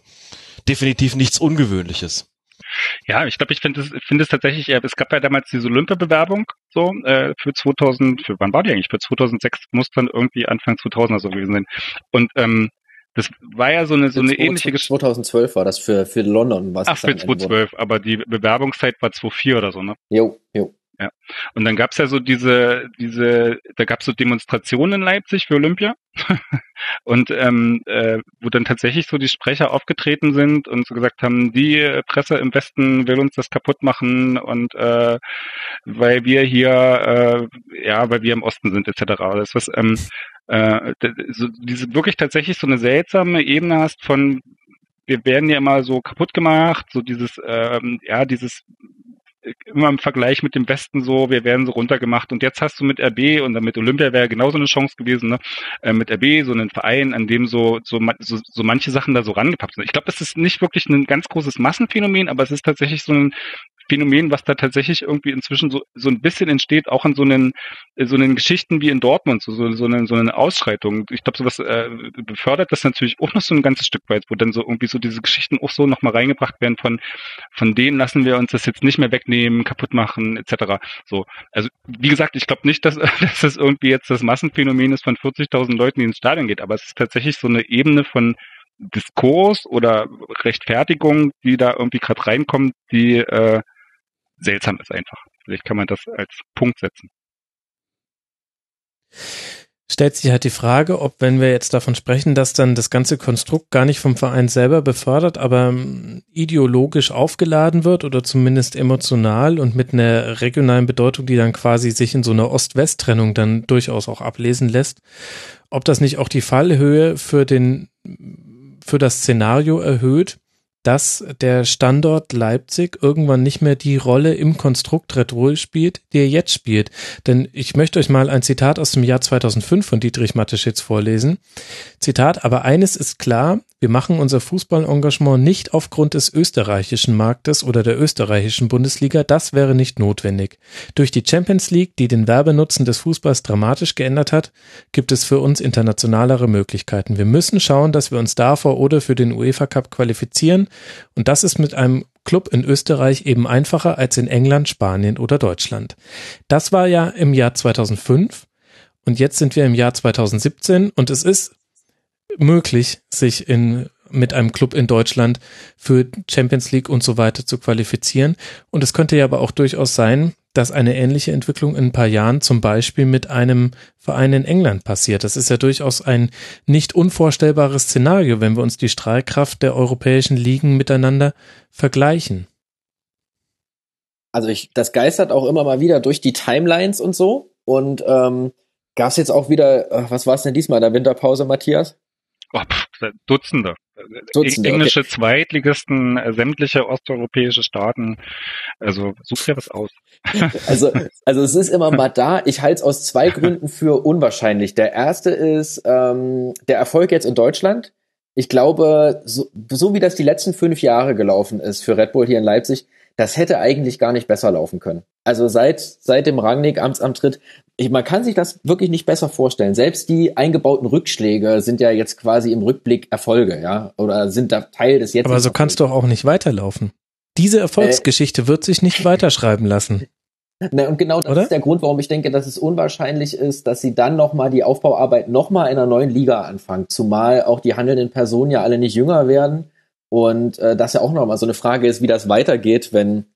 definitiv nichts Ungewöhnliches. Ja, ich glaube, ich finde es finde es tatsächlich, äh, es gab ja damals diese Olympiabewerbung so äh, für 2000, für wann war die eigentlich? Für 2006 muss dann irgendwie Anfang 2000er so gewesen sein. Und ähm, das war ja so eine so eine ähnliche Geschichte. 2012 war das für für London was Ach, für 2012, aber die Bewerbungszeit war 2004 oder so, ne? Jo, jo. Ja. Und dann gab's ja so diese, diese, da gab's so Demonstrationen in Leipzig für Olympia. und ähm, äh, wo dann tatsächlich so die Sprecher aufgetreten sind und so gesagt haben, die Presse im Westen will uns das kaputt machen und äh, weil wir hier, äh, ja, weil wir im Osten sind, etc. Das was ähm, äh, so, diese wirklich tatsächlich so eine seltsame Ebene hast von wir werden ja immer so kaputt gemacht, so dieses, ähm, ja, dieses immer im Vergleich mit dem Westen so, wir werden so runtergemacht und jetzt hast du mit RB und dann mit Olympia wäre genauso eine Chance gewesen, ne? Äh, mit RB so einen Verein, an dem so, so, so, so manche Sachen da so rangepappt sind. Ich glaube, das ist nicht wirklich ein ganz großes Massenphänomen, aber es ist tatsächlich so ein Phänomen, was da tatsächlich irgendwie inzwischen so, so ein bisschen entsteht, auch in so einen, so einen Geschichten wie in Dortmund, so, so, so, eine, so eine Ausschreitung. Ich glaube, sowas äh, befördert das natürlich auch noch so ein ganzes Stück weit, wo dann so irgendwie so diese Geschichten auch so nochmal reingebracht werden von, von denen lassen wir uns das jetzt nicht mehr wegnehmen, kaputt machen, etc. So. Also, wie gesagt, ich glaube nicht, dass, dass das irgendwie jetzt das Massenphänomen ist von 40.000 Leuten, die ins Stadion geht, aber es ist tatsächlich so eine Ebene von Diskurs oder Rechtfertigung, die da irgendwie gerade reinkommt, die äh, seltsam ist einfach. Vielleicht kann man das als Punkt setzen. Stellt sich halt die Frage, ob, wenn wir jetzt davon sprechen, dass dann das ganze Konstrukt gar nicht vom Verein selber befördert, aber ähm, ideologisch aufgeladen wird oder zumindest emotional und mit einer regionalen Bedeutung, die dann quasi sich in so einer Ost-West-Trennung dann durchaus auch ablesen lässt, ob das nicht auch die Fallhöhe für den, für das Szenario erhöht, dass der Standort Leipzig irgendwann nicht mehr die Rolle im Konstrukt Red Bull spielt, die er jetzt spielt. Denn ich möchte euch mal ein Zitat aus dem Jahr 2005 von Dietrich Mateschitz vorlesen. Zitat, aber eines ist klar, wir machen unser Fußballengagement nicht aufgrund des österreichischen Marktes oder der österreichischen Bundesliga, das wäre nicht notwendig. Durch die Champions League, die den Werbenutzen des Fußballs dramatisch geändert hat, gibt es für uns internationalere Möglichkeiten. Wir müssen schauen, dass wir uns davor oder für den UEFA Cup qualifizieren und das ist mit einem Club in Österreich eben einfacher als in England, Spanien oder Deutschland. Das war ja im Jahr 2005 und jetzt sind wir im Jahr 2017 und es ist möglich, sich in mit einem Club in Deutschland für Champions League und so weiter zu qualifizieren. Und es könnte ja aber auch durchaus sein, dass eine ähnliche Entwicklung in ein paar Jahren zum Beispiel mit einem Verein in England passiert. Das ist ja durchaus ein nicht unvorstellbares Szenario, wenn wir uns die Strahlkraft der europäischen Ligen miteinander vergleichen. Also ich, das geistert auch immer mal wieder durch die Timelines und so. Und ähm, gab es jetzt auch wieder, äh, was war es denn diesmal, der Winterpause, Matthias? Oh, pff, Dutzende. Dutzende, englische okay. Zweitligisten, äh, sämtliche osteuropäische Staaten. Also such dir was aus. also, also es ist immer mal da. Ich halte es aus zwei Gründen für unwahrscheinlich. Der erste ist ähm, der Erfolg jetzt in Deutschland. Ich glaube, so, so wie das die letzten fünf Jahre gelaufen ist für Red Bull hier in Leipzig, das hätte eigentlich gar nicht besser laufen können. Also seit, seit dem Rangnick Amtsantritt, ich, man kann sich das wirklich nicht besser vorstellen. Selbst die eingebauten Rückschläge sind ja jetzt quasi im Rückblick Erfolge, ja, oder sind da Teil des jetzt. Aber so kannst du auch nicht weiterlaufen. Diese Erfolgsgeschichte äh, wird sich nicht weiterschreiben lassen. Na, und genau das Oder? ist der Grund, warum ich denke, dass es unwahrscheinlich ist, dass sie dann nochmal die Aufbauarbeit nochmal in einer neuen Liga anfangen. Zumal auch die handelnden Personen ja alle nicht jünger werden und äh, das ja auch nochmal so eine Frage ist, wie das weitergeht, wenn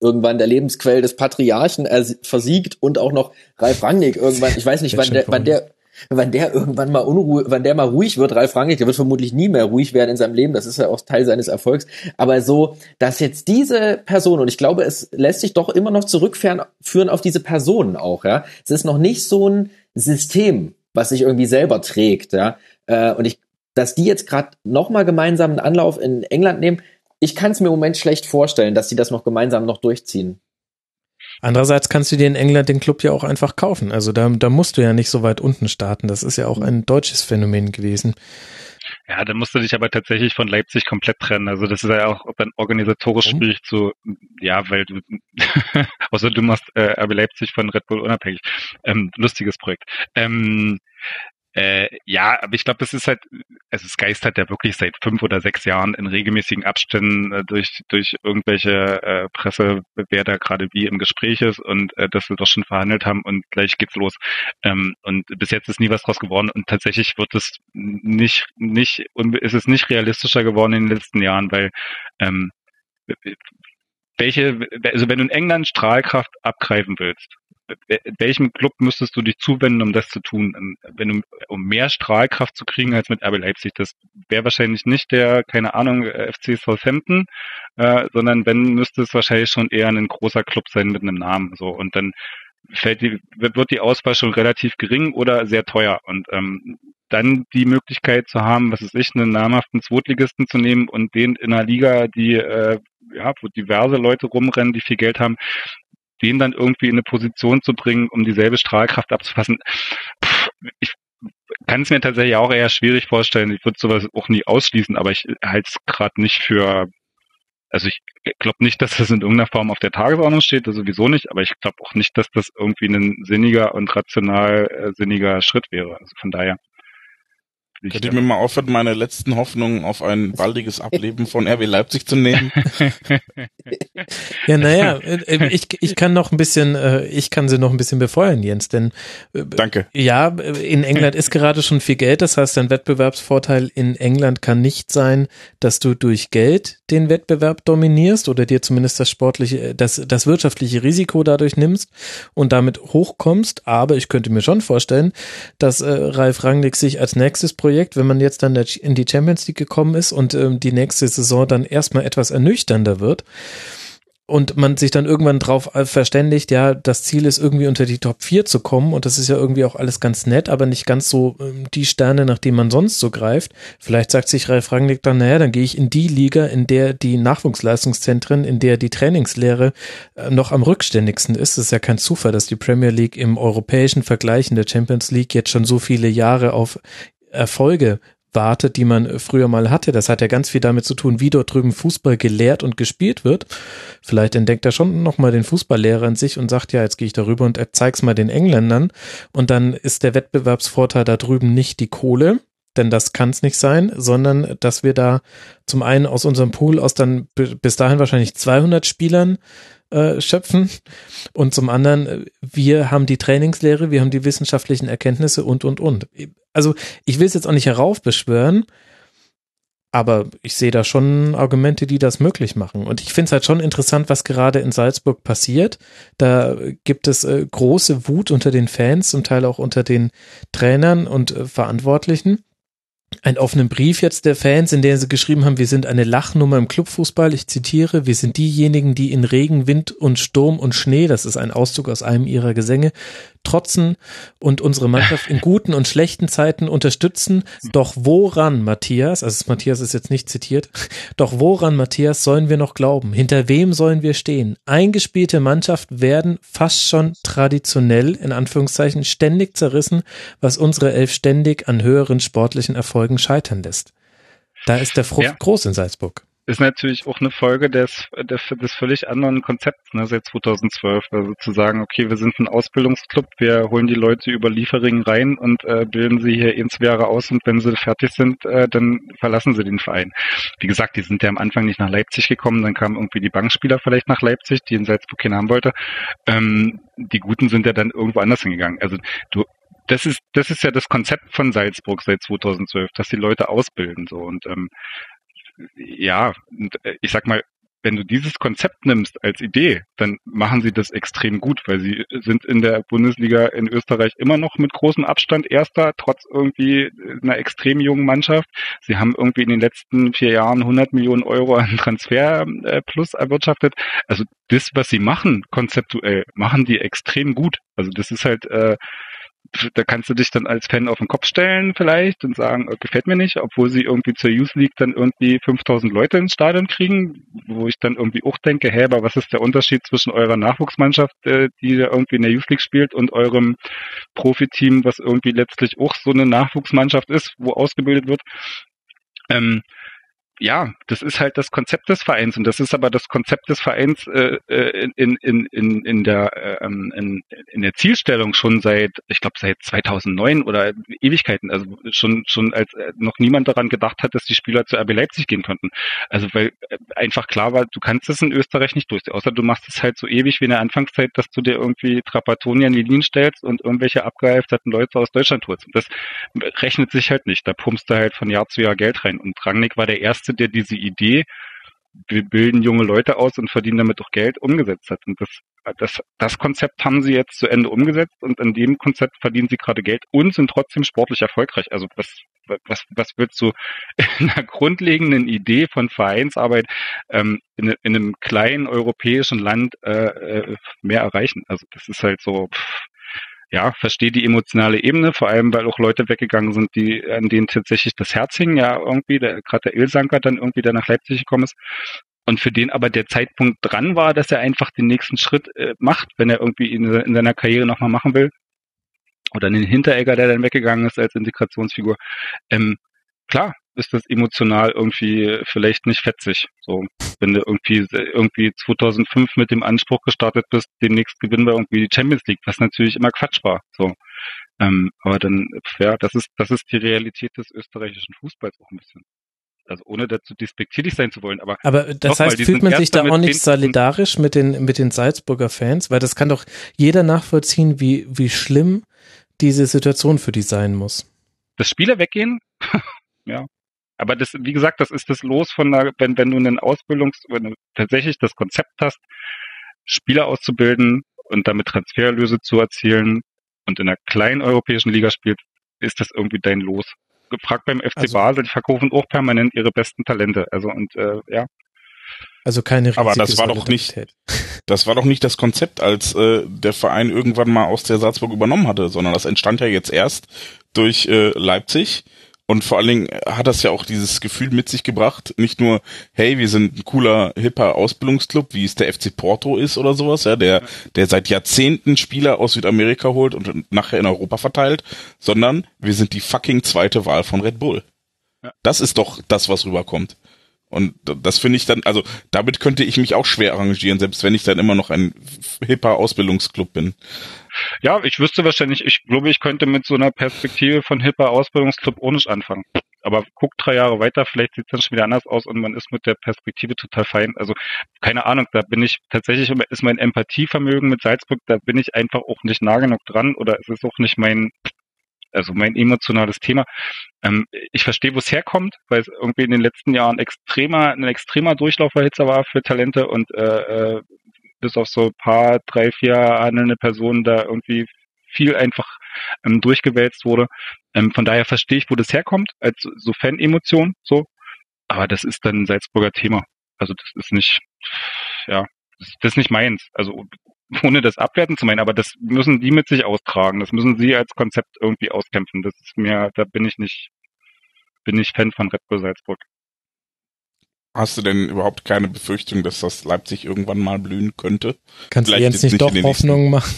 irgendwann der Lebensquell des Patriarchen versiegt und auch noch Ralf Rangnick irgendwann, ich weiß nicht, wann der, wann der, wann der irgendwann mal Unruhe, wann der mal ruhig wird, Ralf Rangnick, der wird vermutlich nie mehr ruhig werden in seinem Leben, das ist ja auch Teil seines Erfolgs, aber so, dass jetzt diese Person, und ich glaube, es lässt sich doch immer noch zurückführen auf diese Personen auch, ja, es ist noch nicht so ein System, was sich irgendwie selber trägt, ja, äh, und ich dass die jetzt gerade nochmal gemeinsam einen Anlauf in England nehmen, ich kann es mir im Moment schlecht vorstellen, dass sie das noch gemeinsam noch durchziehen. Andererseits kannst du dir in England den Club ja auch einfach kaufen. Also da, da musst du ja nicht so weit unten starten. Das ist ja auch ein deutsches Phänomen gewesen. Ja, dann musst du dich aber tatsächlich von Leipzig komplett trennen. Also das ist ja auch dann organisatorisch mhm. schwierig zu, ja, weil du, außer du machst äh, RB Leipzig von Red Bull unabhängig. Ähm, lustiges Projekt. Ähm, äh, ja, aber ich glaube, das ist halt, also es geistert ja wirklich seit fünf oder sechs Jahren in regelmäßigen Abständen äh, durch, durch irgendwelche äh, Presse, wer da gerade wie im Gespräch ist und äh, dass wir doch schon verhandelt haben und gleich geht's los. Ähm, und bis jetzt ist nie was draus geworden und tatsächlich wird es nicht, nicht, ist es nicht realistischer geworden in den letzten Jahren, weil ähm, welche, also wenn du in England Strahlkraft abgreifen willst, welchem Club müsstest du dich zuwenden, um das zu tun? Ähm, wenn du, um mehr Strahlkraft zu kriegen als mit RB Leipzig, das wäre wahrscheinlich nicht der, keine Ahnung, äh, FC Southampton, äh, sondern wenn, müsste es wahrscheinlich schon eher ein großer Club sein mit einem Namen, so. Und dann fällt die, wird die Auswahl schon relativ gering oder sehr teuer. Und ähm, dann die Möglichkeit zu haben, was ist ich, einen namhaften Zweitligisten zu nehmen und den in einer Liga, die äh, ja, wo diverse Leute rumrennen, die viel Geld haben, den dann irgendwie in eine Position zu bringen, um dieselbe Strahlkraft abzufassen. Pff, ich kann es mir tatsächlich auch eher schwierig vorstellen. Ich würde sowas auch nie ausschließen, aber ich halte es gerade nicht für, also ich glaube nicht, dass das in irgendeiner Form auf der Tagesordnung steht, das sowieso nicht, aber ich glaube auch nicht, dass das irgendwie ein sinniger und rational äh, sinniger Schritt wäre. Also von daher Könnt ihr mir mal aufhören, meine letzten Hoffnungen auf ein baldiges Ableben von RW Leipzig zu nehmen? ja, naja, äh, ich, ich kann noch ein bisschen, äh, ich kann sie noch ein bisschen befeuern, Jens, denn äh, Danke. Ja, in England ist gerade schon viel Geld, das heißt, dein Wettbewerbsvorteil in England kann nicht sein, dass du durch Geld den Wettbewerb dominierst oder dir zumindest das sportliche, das, das wirtschaftliche Risiko dadurch nimmst und damit hochkommst, aber ich könnte mir schon vorstellen, dass äh, Ralf Rangnick sich als nächstes Projekt Projekt, wenn man jetzt dann in die Champions League gekommen ist und ähm, die nächste Saison dann erstmal etwas ernüchternder wird und man sich dann irgendwann drauf verständigt, ja, das Ziel ist irgendwie unter die Top 4 zu kommen und das ist ja irgendwie auch alles ganz nett, aber nicht ganz so ähm, die Sterne, nach denen man sonst so greift. Vielleicht sagt sich Ralf Rangnick dann, naja, dann gehe ich in die Liga, in der die Nachwuchsleistungszentren, in der die Trainingslehre äh, noch am rückständigsten ist. Es ist ja kein Zufall, dass die Premier League im europäischen Vergleich in der Champions League jetzt schon so viele Jahre auf Erfolge wartet, die man früher mal hatte. Das hat ja ganz viel damit zu tun, wie dort drüben Fußball gelehrt und gespielt wird. Vielleicht entdeckt er schon nochmal den Fußballlehrer in sich und sagt, ja, jetzt gehe ich darüber und zeig's mal den Engländern. Und dann ist der Wettbewerbsvorteil da drüben nicht die Kohle, denn das kann es nicht sein, sondern dass wir da zum einen aus unserem Pool aus dann bis dahin wahrscheinlich 200 Spielern äh, schöpfen und zum anderen, äh, wir haben die Trainingslehre, wir haben die wissenschaftlichen Erkenntnisse und, und, und. Also ich will es jetzt auch nicht heraufbeschwören, aber ich sehe da schon Argumente, die das möglich machen. Und ich finde es halt schon interessant, was gerade in Salzburg passiert. Da gibt es äh, große Wut unter den Fans, zum Teil auch unter den Trainern und Verantwortlichen einen offenen Brief jetzt der Fans, in der sie geschrieben haben, wir sind eine Lachnummer im Clubfußball. Ich zitiere, wir sind diejenigen, die in Regen, Wind und Sturm und Schnee, das ist ein Auszug aus einem ihrer Gesänge, trotzen und unsere Mannschaft in guten und schlechten Zeiten unterstützen. Doch woran, Matthias, also Matthias ist jetzt nicht zitiert, doch woran, Matthias, sollen wir noch glauben? Hinter wem sollen wir stehen? Eingespielte Mannschaft werden fast schon traditionell, in Anführungszeichen, ständig zerrissen, was unsere Elf ständig an höheren sportlichen Erfolgen scheitern lässt. Da ist der Frust Ja. groß in Salzburg. Ist natürlich auch eine Folge des, des, des völlig anderen Konzepts, ne, seit 2012. Also zu sagen, okay, wir sind ein Ausbildungsclub, wir holen die Leute über Liefering rein und äh, bilden sie hier ins Jahre aus und wenn sie fertig sind, äh, dann verlassen sie den Verein. Wie gesagt, die sind ja am Anfang nicht nach Leipzig gekommen, dann kamen irgendwie die Bankspieler vielleicht nach Leipzig, die in Salzburg keinen haben wollte. Ähm, die Guten sind ja dann irgendwo anders hingegangen. Also du das ist, das ist ja das Konzept von Salzburg seit 2012, dass die Leute ausbilden, so. Und, ähm, ja, äh, ich sag mal, wenn du dieses Konzept nimmst als Idee, dann machen sie das extrem gut, weil sie sind in der Bundesliga in Österreich immer noch mit großem Abstand Erster, trotz irgendwie einer extrem jungen Mannschaft. Sie haben irgendwie in den letzten vier Jahren 100 Millionen Euro an Transfer äh, plus erwirtschaftet. Also das, was sie machen, konzeptuell, machen die extrem gut. Also das ist halt, äh, da kannst du dich dann als Fan auf den Kopf stellen vielleicht und sagen, äh, gefällt mir nicht, obwohl sie irgendwie zur Youth League dann irgendwie 5000 Leute ins Stadion kriegen, wo ich dann irgendwie auch denke, hä, aber was ist der Unterschied zwischen eurer Nachwuchsmannschaft, äh, die da irgendwie in der Youth League spielt und eurem Profiteam, was irgendwie letztlich auch so eine Nachwuchsmannschaft ist, wo ausgebildet wird? Ähm, ja, das ist halt das Konzept des Vereins und das ist aber das Konzept des Vereins äh, äh, in, in, in, in, der, äh, in, in der Zielstellung schon seit, ich glaube seit 2009 oder Ewigkeiten, also schon schon als äh, noch niemand daran gedacht hat, dass die Spieler zu RB Leipzig gehen konnten. Also weil einfach klar war, du kannst es in Österreich nicht durchziehen, außer du machst es halt so ewig wie in der Anfangszeit, dass du dir irgendwie Trapattoni an die Linien stellst und irgendwelche abgehalfterten Leute aus Deutschland holst. Und das rechnet sich halt nicht. Da pumpst du halt von Jahr zu Jahr Geld rein. Und Rangnick war der Erste, der diese Idee, wir bilden junge Leute aus und verdienen damit auch Geld, umgesetzt hat. Und das, das, das Konzept haben sie jetzt zu Ende umgesetzt und an dem Konzept verdienen sie gerade Geld und sind trotzdem sportlich erfolgreich. Also was, was, was wird so in einer grundlegenden Idee von Vereinsarbeit ähm, in, in einem kleinen europäischen Land äh, äh, mehr erreichen? Also das ist halt so, pff, ja, verstehe die emotionale Ebene, vor allem weil auch Leute weggegangen sind, die an denen tatsächlich das Herz hing, ja irgendwie, der, gerade der Ilsanker dann irgendwie, der nach Leipzig gekommen ist. Und für den aber der Zeitpunkt dran war, dass er einfach den nächsten Schritt äh, macht, wenn er irgendwie in, in seiner Karriere nochmal machen will. Oder einen Hinteregger, der dann weggegangen ist als Integrationsfigur. Ähm, klar, ist das emotional irgendwie vielleicht nicht fetzig. So, wenn du irgendwie irgendwie 2005 mit dem Anspruch gestartet bist, demnächst gewinnen wir irgendwie die Champions League, was natürlich immer Quatsch war. So, ähm, aber dann, ja, das ist das ist die Realität des österreichischen Fußballs auch ein bisschen. Also ohne dazu despektierlich sein zu wollen, aber Aber das heißt, die fühlt man sich da auch nicht 10 solidarisch mit den, mit den Salzburger Fans? Weil das kann doch jeder nachvollziehen, wie, wie schlimm diese Situation für die sein muss. dass Spieler weggehen, ja. Aber das, wie gesagt, das ist das Los von der, wenn, wenn du einen Ausbildungs, wenn du tatsächlich das Konzept hast, Spieler auszubilden und damit Transfererlöse zu erzielen und in einer kleinen europäischen Liga spielt, ist das irgendwie dein Los. Gefragt beim FC Also- Basel, die verkaufen auch permanent ihre besten Talente. Also und äh, ja, Also keine Aber das war doch nicht-. Das war doch nicht das Konzept, als äh, der Verein irgendwann mal aus der Salzburg übernommen hatte, sondern das entstand ja jetzt erst durch äh, Leipzig. Und vor allen Dingen hat das ja auch dieses Gefühl mit sich gebracht, nicht nur, hey, wir sind ein cooler, hipper Ausbildungsclub, wie es der FC Porto ist oder sowas, ja, der, der seit Jahrzehnten Spieler aus Südamerika holt und nachher in Europa verteilt, sondern wir sind die fucking zweite Wahl von Red Bull. Ja. Das ist doch das, was rüberkommt. Und das finde ich dann, also damit könnte ich mich auch schwer arrangieren, selbst wenn ich dann immer noch ein hipper Ausbildungsclub bin. Ja, ich wüsste wahrscheinlich, ich glaube, ich könnte mit so einer Perspektive von hipper Ausbildungsclub ohne anfangen. Aber guck drei Jahre weiter, vielleicht sieht es dann schon wieder anders aus und man ist mit der Perspektive total fein. Also keine Ahnung, da bin ich tatsächlich, ist mein Empathievermögen mit Salzburg, da bin ich einfach auch nicht nah genug dran oder es ist auch nicht mein, also mein emotionales Thema. Ähm, ich verstehe, wo es herkommt, weil es irgendwie in den letzten Jahren extremer, ein extremer Durchlauferhitzer war für Talente und äh, äh, bis auf so ein paar, drei, vier handelnde Personen da irgendwie viel einfach ähm, durchgewälzt wurde. Ähm, von daher verstehe ich, wo das herkommt, als so Fan-Emotion, so. Aber das ist dann ein Salzburger Thema. Also das ist nicht, ja, das, das ist nicht meins. Also ohne das abwerten zu meinen, aber das müssen die mit sich austragen. Das müssen sie als Konzept irgendwie auskämpfen. Das ist mir, da bin ich nicht, bin ich Fan von Red Bull Salzburg. Hast du denn überhaupt keine Befürchtung, dass das Leipzig irgendwann mal blühen könnte? Kannst du jetzt nicht, nicht doch Hoffnungen machen?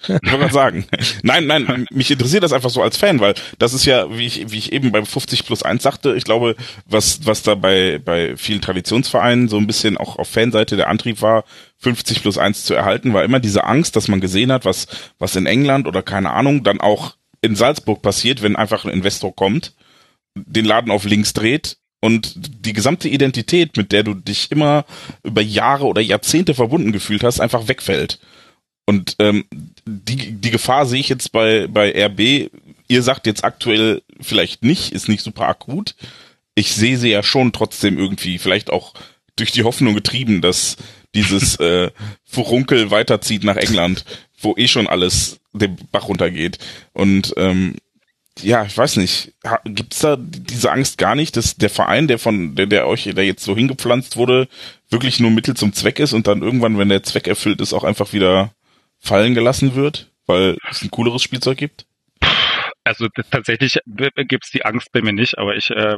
Ich wollte sagen. Nein, nein, mich interessiert das einfach so als Fan, weil das ist ja, wie ich, wie ich eben beim 50 plus 1 sagte, ich glaube, was, was da bei, bei vielen Traditionsvereinen so ein bisschen auch auf Fanseite der Antrieb war, 50 plus 1 zu erhalten, war immer diese Angst, dass man gesehen hat, was, was in England oder keine Ahnung, dann auch in Salzburg passiert, wenn einfach ein Investor kommt, den Laden auf links dreht und die gesamte Identität, mit der du dich immer über Jahre oder Jahrzehnte verbunden gefühlt hast, einfach wegfällt. Und ähm, die, die Gefahr sehe ich jetzt bei, bei RB. Ihr sagt jetzt aktuell vielleicht nicht, ist nicht super akut. Ich sehe sie ja schon trotzdem irgendwie, vielleicht auch durch die Hoffnung getrieben, dass dieses äh, Furunkel weiterzieht nach England, wo eh schon alles den Bach runtergeht. Und ähm, ja, ich weiß nicht, gibt's da diese Angst gar nicht, dass der Verein, der von der, der euch, der jetzt so hingepflanzt wurde, wirklich nur Mittel zum Zweck ist und dann irgendwann, wenn der Zweck erfüllt ist, auch einfach wieder fallen gelassen wird, weil es ein cooleres Spielzeug gibt? Also tatsächlich gibt's die Angst bei mir nicht, aber ich, äh,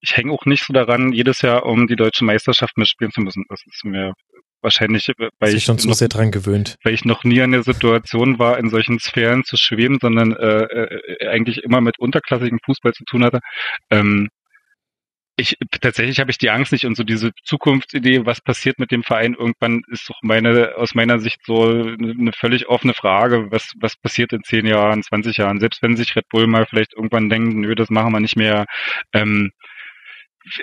ich hänge auch nicht so daran, jedes Jahr um die deutsche Meisterschaft mitspielen zu müssen. Das ist mir wahrscheinlich, weil ich schon zu sehr dran gewöhnt. Weil ich noch nie in der Situation war, in solchen Sphären zu schweben, sondern äh, äh, eigentlich immer mit unterklassigem Fußball zu tun hatte. Ähm, ich tatsächlich habe ich die Angst nicht und so diese Zukunftsidee, was passiert mit dem Verein irgendwann, ist doch meine aus meiner Sicht so eine völlig offene Frage, was was passiert in zehn Jahren, 20 Jahren, selbst wenn sich Red Bull mal vielleicht irgendwann denkt, nö, das machen wir nicht mehr. Ähm,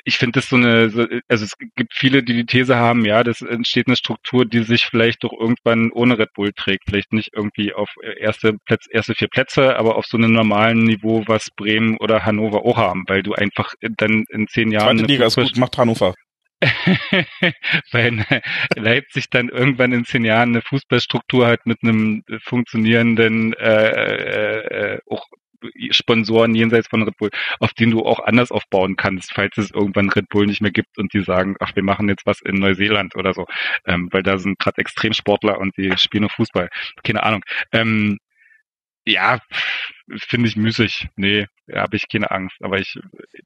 ich finde das so eine, so, also es gibt viele, die die These haben, ja, das entsteht eine Struktur, die sich vielleicht doch irgendwann ohne Red Bull trägt, vielleicht nicht irgendwie auf erste Plätze, erste vier Plätze, aber auf so einem normalen Niveau, was Bremen oder Hannover auch haben, weil du einfach dann in zehn Jahren Zweite Liga ist gut, macht Hannover. weil Leipzig dann irgendwann in zehn Jahren eine Fußballstruktur hat mit einem funktionierenden äh, äh, äh auch Sponsoren jenseits von Red Bull, auf denen du auch anders aufbauen kannst, falls es irgendwann Red Bull nicht mehr gibt und die sagen, ach, wir machen jetzt was in Neuseeland oder so, ähm, weil da sind gerade Extremsportler und die spielen nur Fußball. Keine Ahnung. Ähm, ja, finde ich müßig. Nee, habe ich keine Angst. Aber ich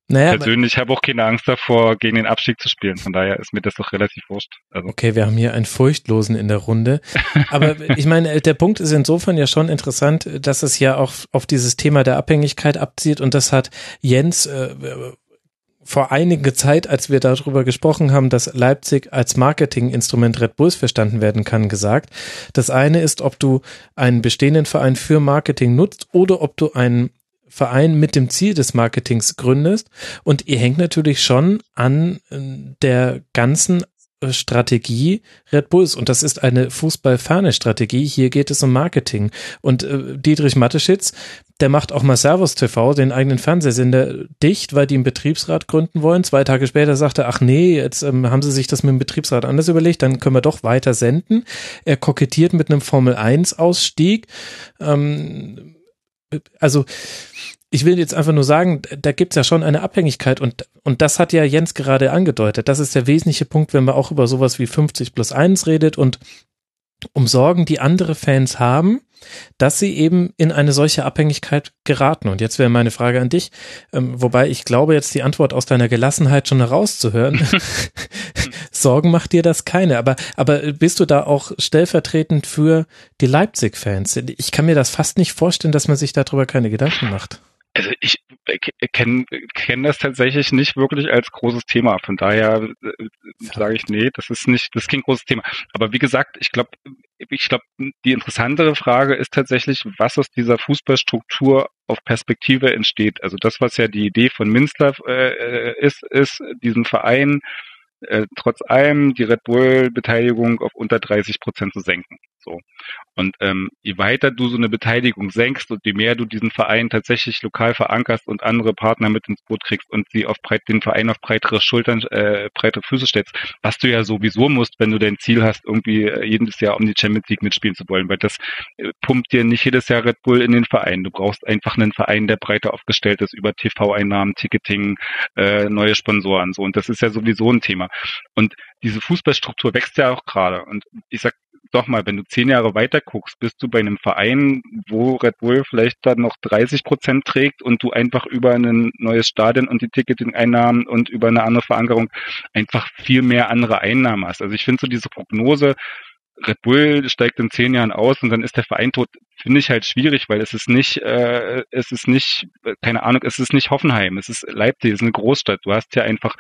naja, persönlich habe auch keine Angst davor, gegen den Abstieg zu spielen. Von daher ist mir das doch relativ wurscht. Also. Okay, wir haben hier einen Furchtlosen in der Runde. Aber ich meine, der Punkt ist insofern ja schon interessant, dass es ja auch auf dieses Thema der Abhängigkeit abzieht. Und das hat Jens äh, vor einiger Zeit, als wir darüber gesprochen haben, dass Leipzig als Marketinginstrument Red Bulls verstanden werden kann, gesagt. Das eine ist, ob du einen bestehenden Verein für Marketing nutzt oder ob du einen Verein mit dem Ziel des Marketings gründest. Und ihr hängt natürlich schon an äh, der ganzen Strategie Red Bulls und das ist eine fußballferne Strategie. Hier geht es um Marketing. Und äh, Dietrich Matteschitz, der macht auch mal Servus TV, den eigenen Fernsehsender, dicht, weil die einen Betriebsrat gründen wollen. Zwei Tage später sagte er, ach nee, jetzt ähm, haben sie sich das mit dem Betriebsrat anders überlegt, dann können wir doch weiter senden. Er kokettiert mit einem Formel 1 Ausstieg. Ähm, also ich will jetzt einfach nur sagen, da gibt's ja schon eine Abhängigkeit und, und das hat ja Jens gerade angedeutet. Das ist der wesentliche Punkt, wenn man auch über sowas wie 50 plus 1 redet und um Sorgen, die andere Fans haben, dass sie eben in eine solche Abhängigkeit geraten. Und jetzt wäre meine Frage an dich, ähm, wobei ich glaube jetzt die Antwort aus deiner Gelassenheit schon herauszuhören. Sorgen macht dir das keine. Aber, aber bist du da auch stellvertretend für die Leipzig-Fans? Ich kann mir das fast nicht vorstellen, dass man sich darüber keine Gedanken macht. Also ich kenne kenn das tatsächlich nicht wirklich als großes Thema. Von daher äh, sage ich, nee, das ist nicht, das ist kein großes Thema. Aber wie gesagt, ich glaube, ich glaube, die interessantere Frage ist tatsächlich, was aus dieser Fußballstruktur auf Perspektive entsteht. Also das, was ja die Idee von Minster äh, ist, ist diesen Verein äh, trotz allem die Red Bull-Beteiligung auf unter 30 Prozent zu senken. So. Und ähm, je weiter du so eine Beteiligung senkst und je mehr du diesen Verein tatsächlich lokal verankerst und andere Partner mit ins Boot kriegst und sie auf breit, den Verein auf breitere Schultern, äh, breitere Füße stellst, was du ja sowieso musst, wenn du dein Ziel hast, irgendwie äh, jedes Jahr um die Champions League mitspielen zu wollen, weil das äh, pumpt dir nicht jedes Jahr Red Bull in den Verein. Du brauchst einfach einen Verein, der breiter aufgestellt ist über TV-Einnahmen, Ticketing, äh, neue Sponsoren so. Und das ist ja sowieso ein Thema. Und diese Fußballstruktur wächst ja auch gerade. Und ich sag, doch mal, wenn du zehn Jahre weiter guckst, bist du bei einem Verein, wo Red Bull vielleicht dann noch 30 Prozent trägt und du einfach über ein neues Stadion und die Ticketing-Einnahmen und über eine andere Verankerung einfach viel mehr andere Einnahmen hast. Also ich finde so diese Prognose, Red Bull steigt in zehn Jahren aus und dann ist der Verein tot, finde ich halt schwierig, weil es ist nicht, äh, es ist nicht, keine Ahnung, es ist nicht Hoffenheim, es ist Leipzig, es ist eine Großstadt. Du hast ja einfach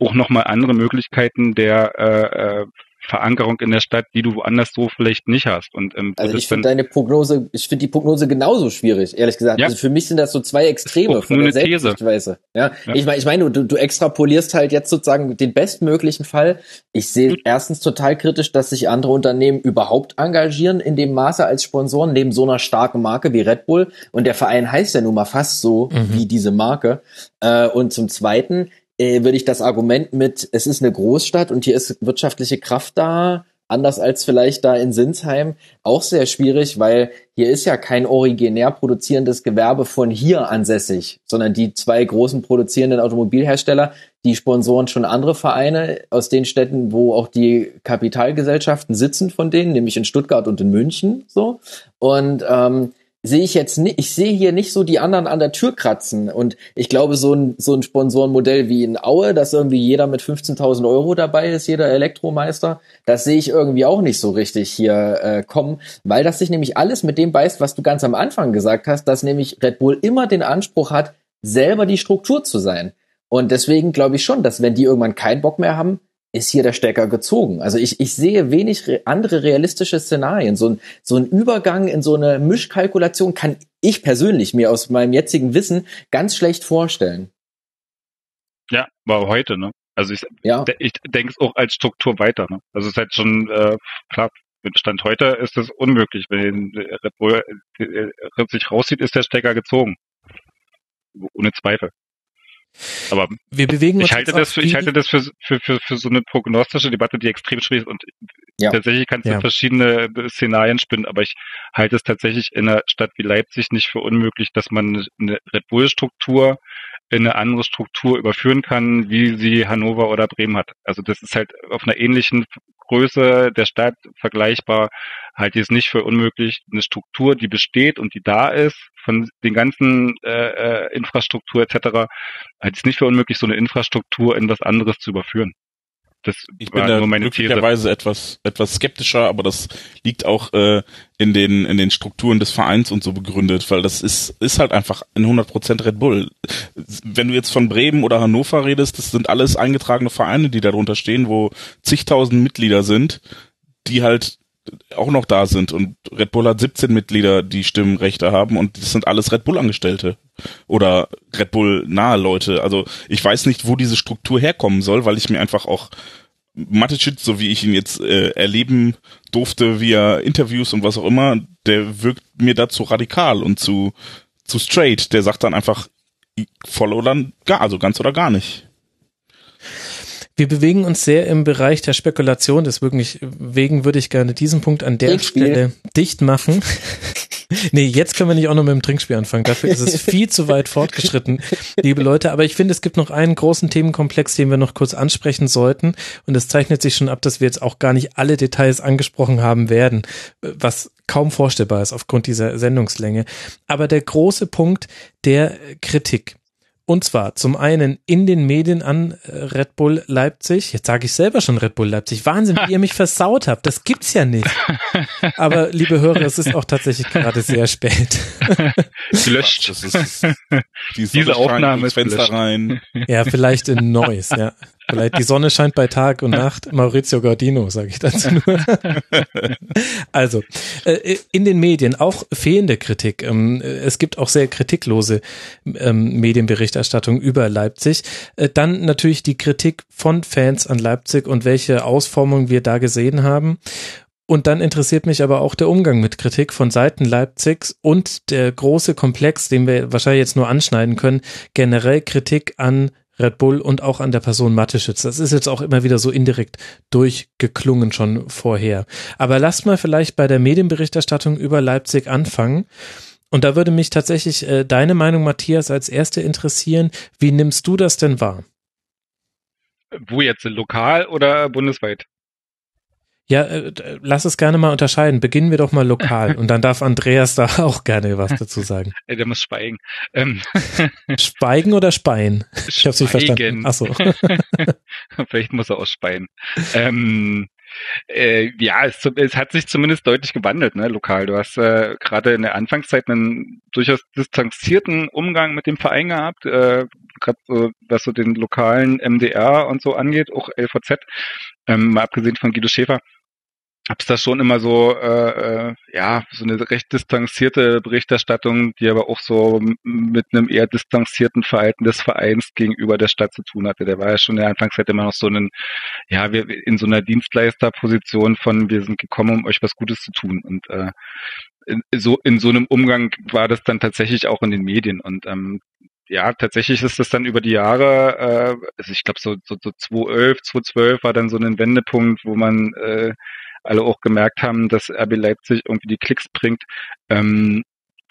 auch nochmal andere Möglichkeiten der äh, äh, Verankerung in der Stadt, die du woanders so vielleicht nicht hast. Und ähm, also ich finde deine Prognose, ich finde die Prognose genauso schwierig, ehrlich gesagt. Ja. Also für mich sind das so zwei Extreme von der Selbstweise. Ja, ja. ich meine, ich meine, du, du extrapolierst halt jetzt sozusagen den bestmöglichen Fall. Ich sehe erstens total kritisch, dass sich andere Unternehmen überhaupt engagieren in dem Maße als Sponsoren neben so einer starken Marke wie Red Bull. Und der Verein heißt ja nun mal fast so mhm. wie diese Marke. Äh, und zum Zweiten äh, würde ich das Argument mit, es ist eine Großstadt und hier ist wirtschaftliche Kraft da, anders als vielleicht da in Sinsheim, auch sehr schwierig, weil hier ist ja kein originär produzierendes Gewerbe von hier ansässig, sondern die zwei großen produzierenden Automobilhersteller, die sponsoren schon andere Vereine aus den Städten, wo auch die Kapitalgesellschaften sitzen von denen, nämlich in Stuttgart und in München, so. Und ähm, sehe ich jetzt nicht, ich sehe hier nicht so die anderen an der Tür kratzen. Und ich glaube, so ein, so ein Sponsorenmodell wie in Aue, dass irgendwie jeder mit 15.000 Euro dabei ist, jeder Elektromeister, das sehe ich irgendwie auch nicht so richtig hier äh, kommen, weil das sich nämlich alles mit dem beißt, was du ganz am Anfang gesagt hast, dass nämlich Red Bull immer den Anspruch hat, selber die Struktur zu sein. Und deswegen glaube ich schon, dass wenn die irgendwann keinen Bock mehr haben, ist hier der Stecker gezogen. Also ich, ich sehe wenig re andere realistische Szenarien. So ein, so ein Übergang in so eine Mischkalkulation kann ich persönlich mir aus meinem jetzigen Wissen ganz schlecht vorstellen. Ja, war heute, ne? Also ich, ja. ich denke es auch als Struktur weiter. Ne? Also es ist halt schon äh, klar, mit Stand heute ist es unmöglich. Wenn Red Bull äh, sich rauszieht, ist der Stecker gezogen. Ohne Zweifel. Aber wir bewegen uns ich halte das für, ich halte das für, für, für, für so eine prognostische Debatte, die extrem schwierig ist und ja. tatsächlich kannst du ja. verschiedene Szenarien spinnen, aber ich halte es tatsächlich in einer Stadt wie Leipzig nicht für unmöglich, dass man eine Red Bull Struktur in eine andere Struktur überführen kann, wie sie Hannover oder Bremen hat. Also das ist halt auf einer ähnlichen Größe der Stadt vergleichbar, halte ich es nicht für unmöglich, eine Struktur, die besteht und die da ist, von den ganzen äh, äh Infrastruktur etc., es nicht für unmöglich, so eine Infrastruktur in was anderes zu überführen. Das ich bin da glücklicherweise etwas etwas skeptischer, aber das liegt auch äh, in den in den Strukturen des Vereins und so begründet, weil das ist ist halt einfach in 100% Red Bull. Wenn du jetzt von Bremen oder Hannover redest, das sind alles eingetragene Vereine, die darunter stehen, wo zigtausend Mitglieder sind, die halt auch noch da sind und Red Bull hat 17 Mitglieder, die Stimmrechte haben und das sind alles Red Bull Angestellte oder Red Bull nahe Leute. Also ich weiß nicht, wo diese Struktur herkommen soll, weil ich mir einfach auch Mateschitz, so wie ich ihn jetzt äh, erleben durfte via Interviews und was auch immer, der wirkt mir dazu radikal und zu zu straight. Der sagt dann einfach voll oder gar, also ganz oder gar nicht. Wir bewegen uns sehr im Bereich der Spekulation, deswegen würde ich gerne diesen Punkt an der Stelle dicht machen. nee, jetzt können wir nicht auch noch mit dem Trinkspiel anfangen. Dafür ist es viel zu weit fortgeschritten, liebe Leute. Aber ich finde, es gibt noch einen großen Themenkomplex, den wir noch kurz ansprechen sollten. Und es zeichnet sich schon ab, dass wir jetzt auch gar nicht alle Details angesprochen haben werden, was kaum vorstellbar ist aufgrund dieser Sendungslänge. Aber der große Punkt der Kritik. Und zwar zum einen in den Medien an äh, Red Bull Leipzig. Jetzt sage ich selber schon Red Bull Leipzig. Wahnsinn, wie ihr mich versaut habt. Das gibt's ja nicht. Aber liebe Hörer, es ist auch tatsächlich gerade sehr spät. Gelöscht. Das ist, die Diese Aufnahme ist Fenster rein. Ja, vielleicht in Neues, ja. Vielleicht die Sonne scheint bei Tag und Nacht. Maurizio Gordino, sage ich dazu nur. also, äh, in den Medien auch fehlende Kritik. Ähm, es gibt auch sehr kritiklose ähm, Medienberichterstattung über Leipzig. Äh, dann natürlich die Kritik von Fans an Leipzig und welche Ausformung wir da gesehen haben. Und dann interessiert mich aber auch der Umgang mit Kritik von Seiten Leipzigs und der große Komplex, den wir wahrscheinlich jetzt nur anschneiden können, generell Kritik an Red Bull und auch an der Person Matteschitz. Das ist jetzt auch immer wieder so indirekt durchgeklungen schon vorher. Aber lasst mal vielleicht bei der Medienberichterstattung über Leipzig anfangen. Und da würde mich tatsächlich äh, deine Meinung, Matthias, als erste interessieren. Wie nimmst du das denn wahr? Wo jetzt, lokal oder bundesweit? Ja, äh, lass es gerne mal unterscheiden. Beginnen wir doch mal lokal und dann darf Andreas da auch gerne was dazu sagen. Ey, der muss schweigen. Ähm. Schweigen oder speien? Ich hab's nicht verstanden. Ach so. Vielleicht muss er auch speien. Ähm, äh, ja, es, es, hat sich zumindest deutlich gewandelt, ne, lokal. Du hast äh, gerade in der Anfangszeit einen durchaus distanzierten Umgang mit dem Verein gehabt, äh, gerade so, was so den lokalen MDR und so angeht, auch LVZ, ähm, mal abgesehen von Guido Schäfer hab's da schon immer so, äh, äh, ja, so eine recht distanzierte Berichterstattung, die aber auch so mit einem eher distanzierten Verhalten des Vereins gegenüber der Stadt zu tun hatte. Der war ja schon in der Anfangszeit immer noch so ein, ja, wir in so einer Dienstleisterposition von, wir sind gekommen, um euch was Gutes zu tun. Und äh, in, so in so einem Umgang war das dann tatsächlich auch in den Medien. Und ähm, ja, tatsächlich ist das dann über die Jahre, äh, also ich glaube so, so, so 2011, 2012 war dann so ein Wendepunkt, wo man äh, alle auch gemerkt haben, dass RB Leipzig irgendwie die Klicks bringt, ähm,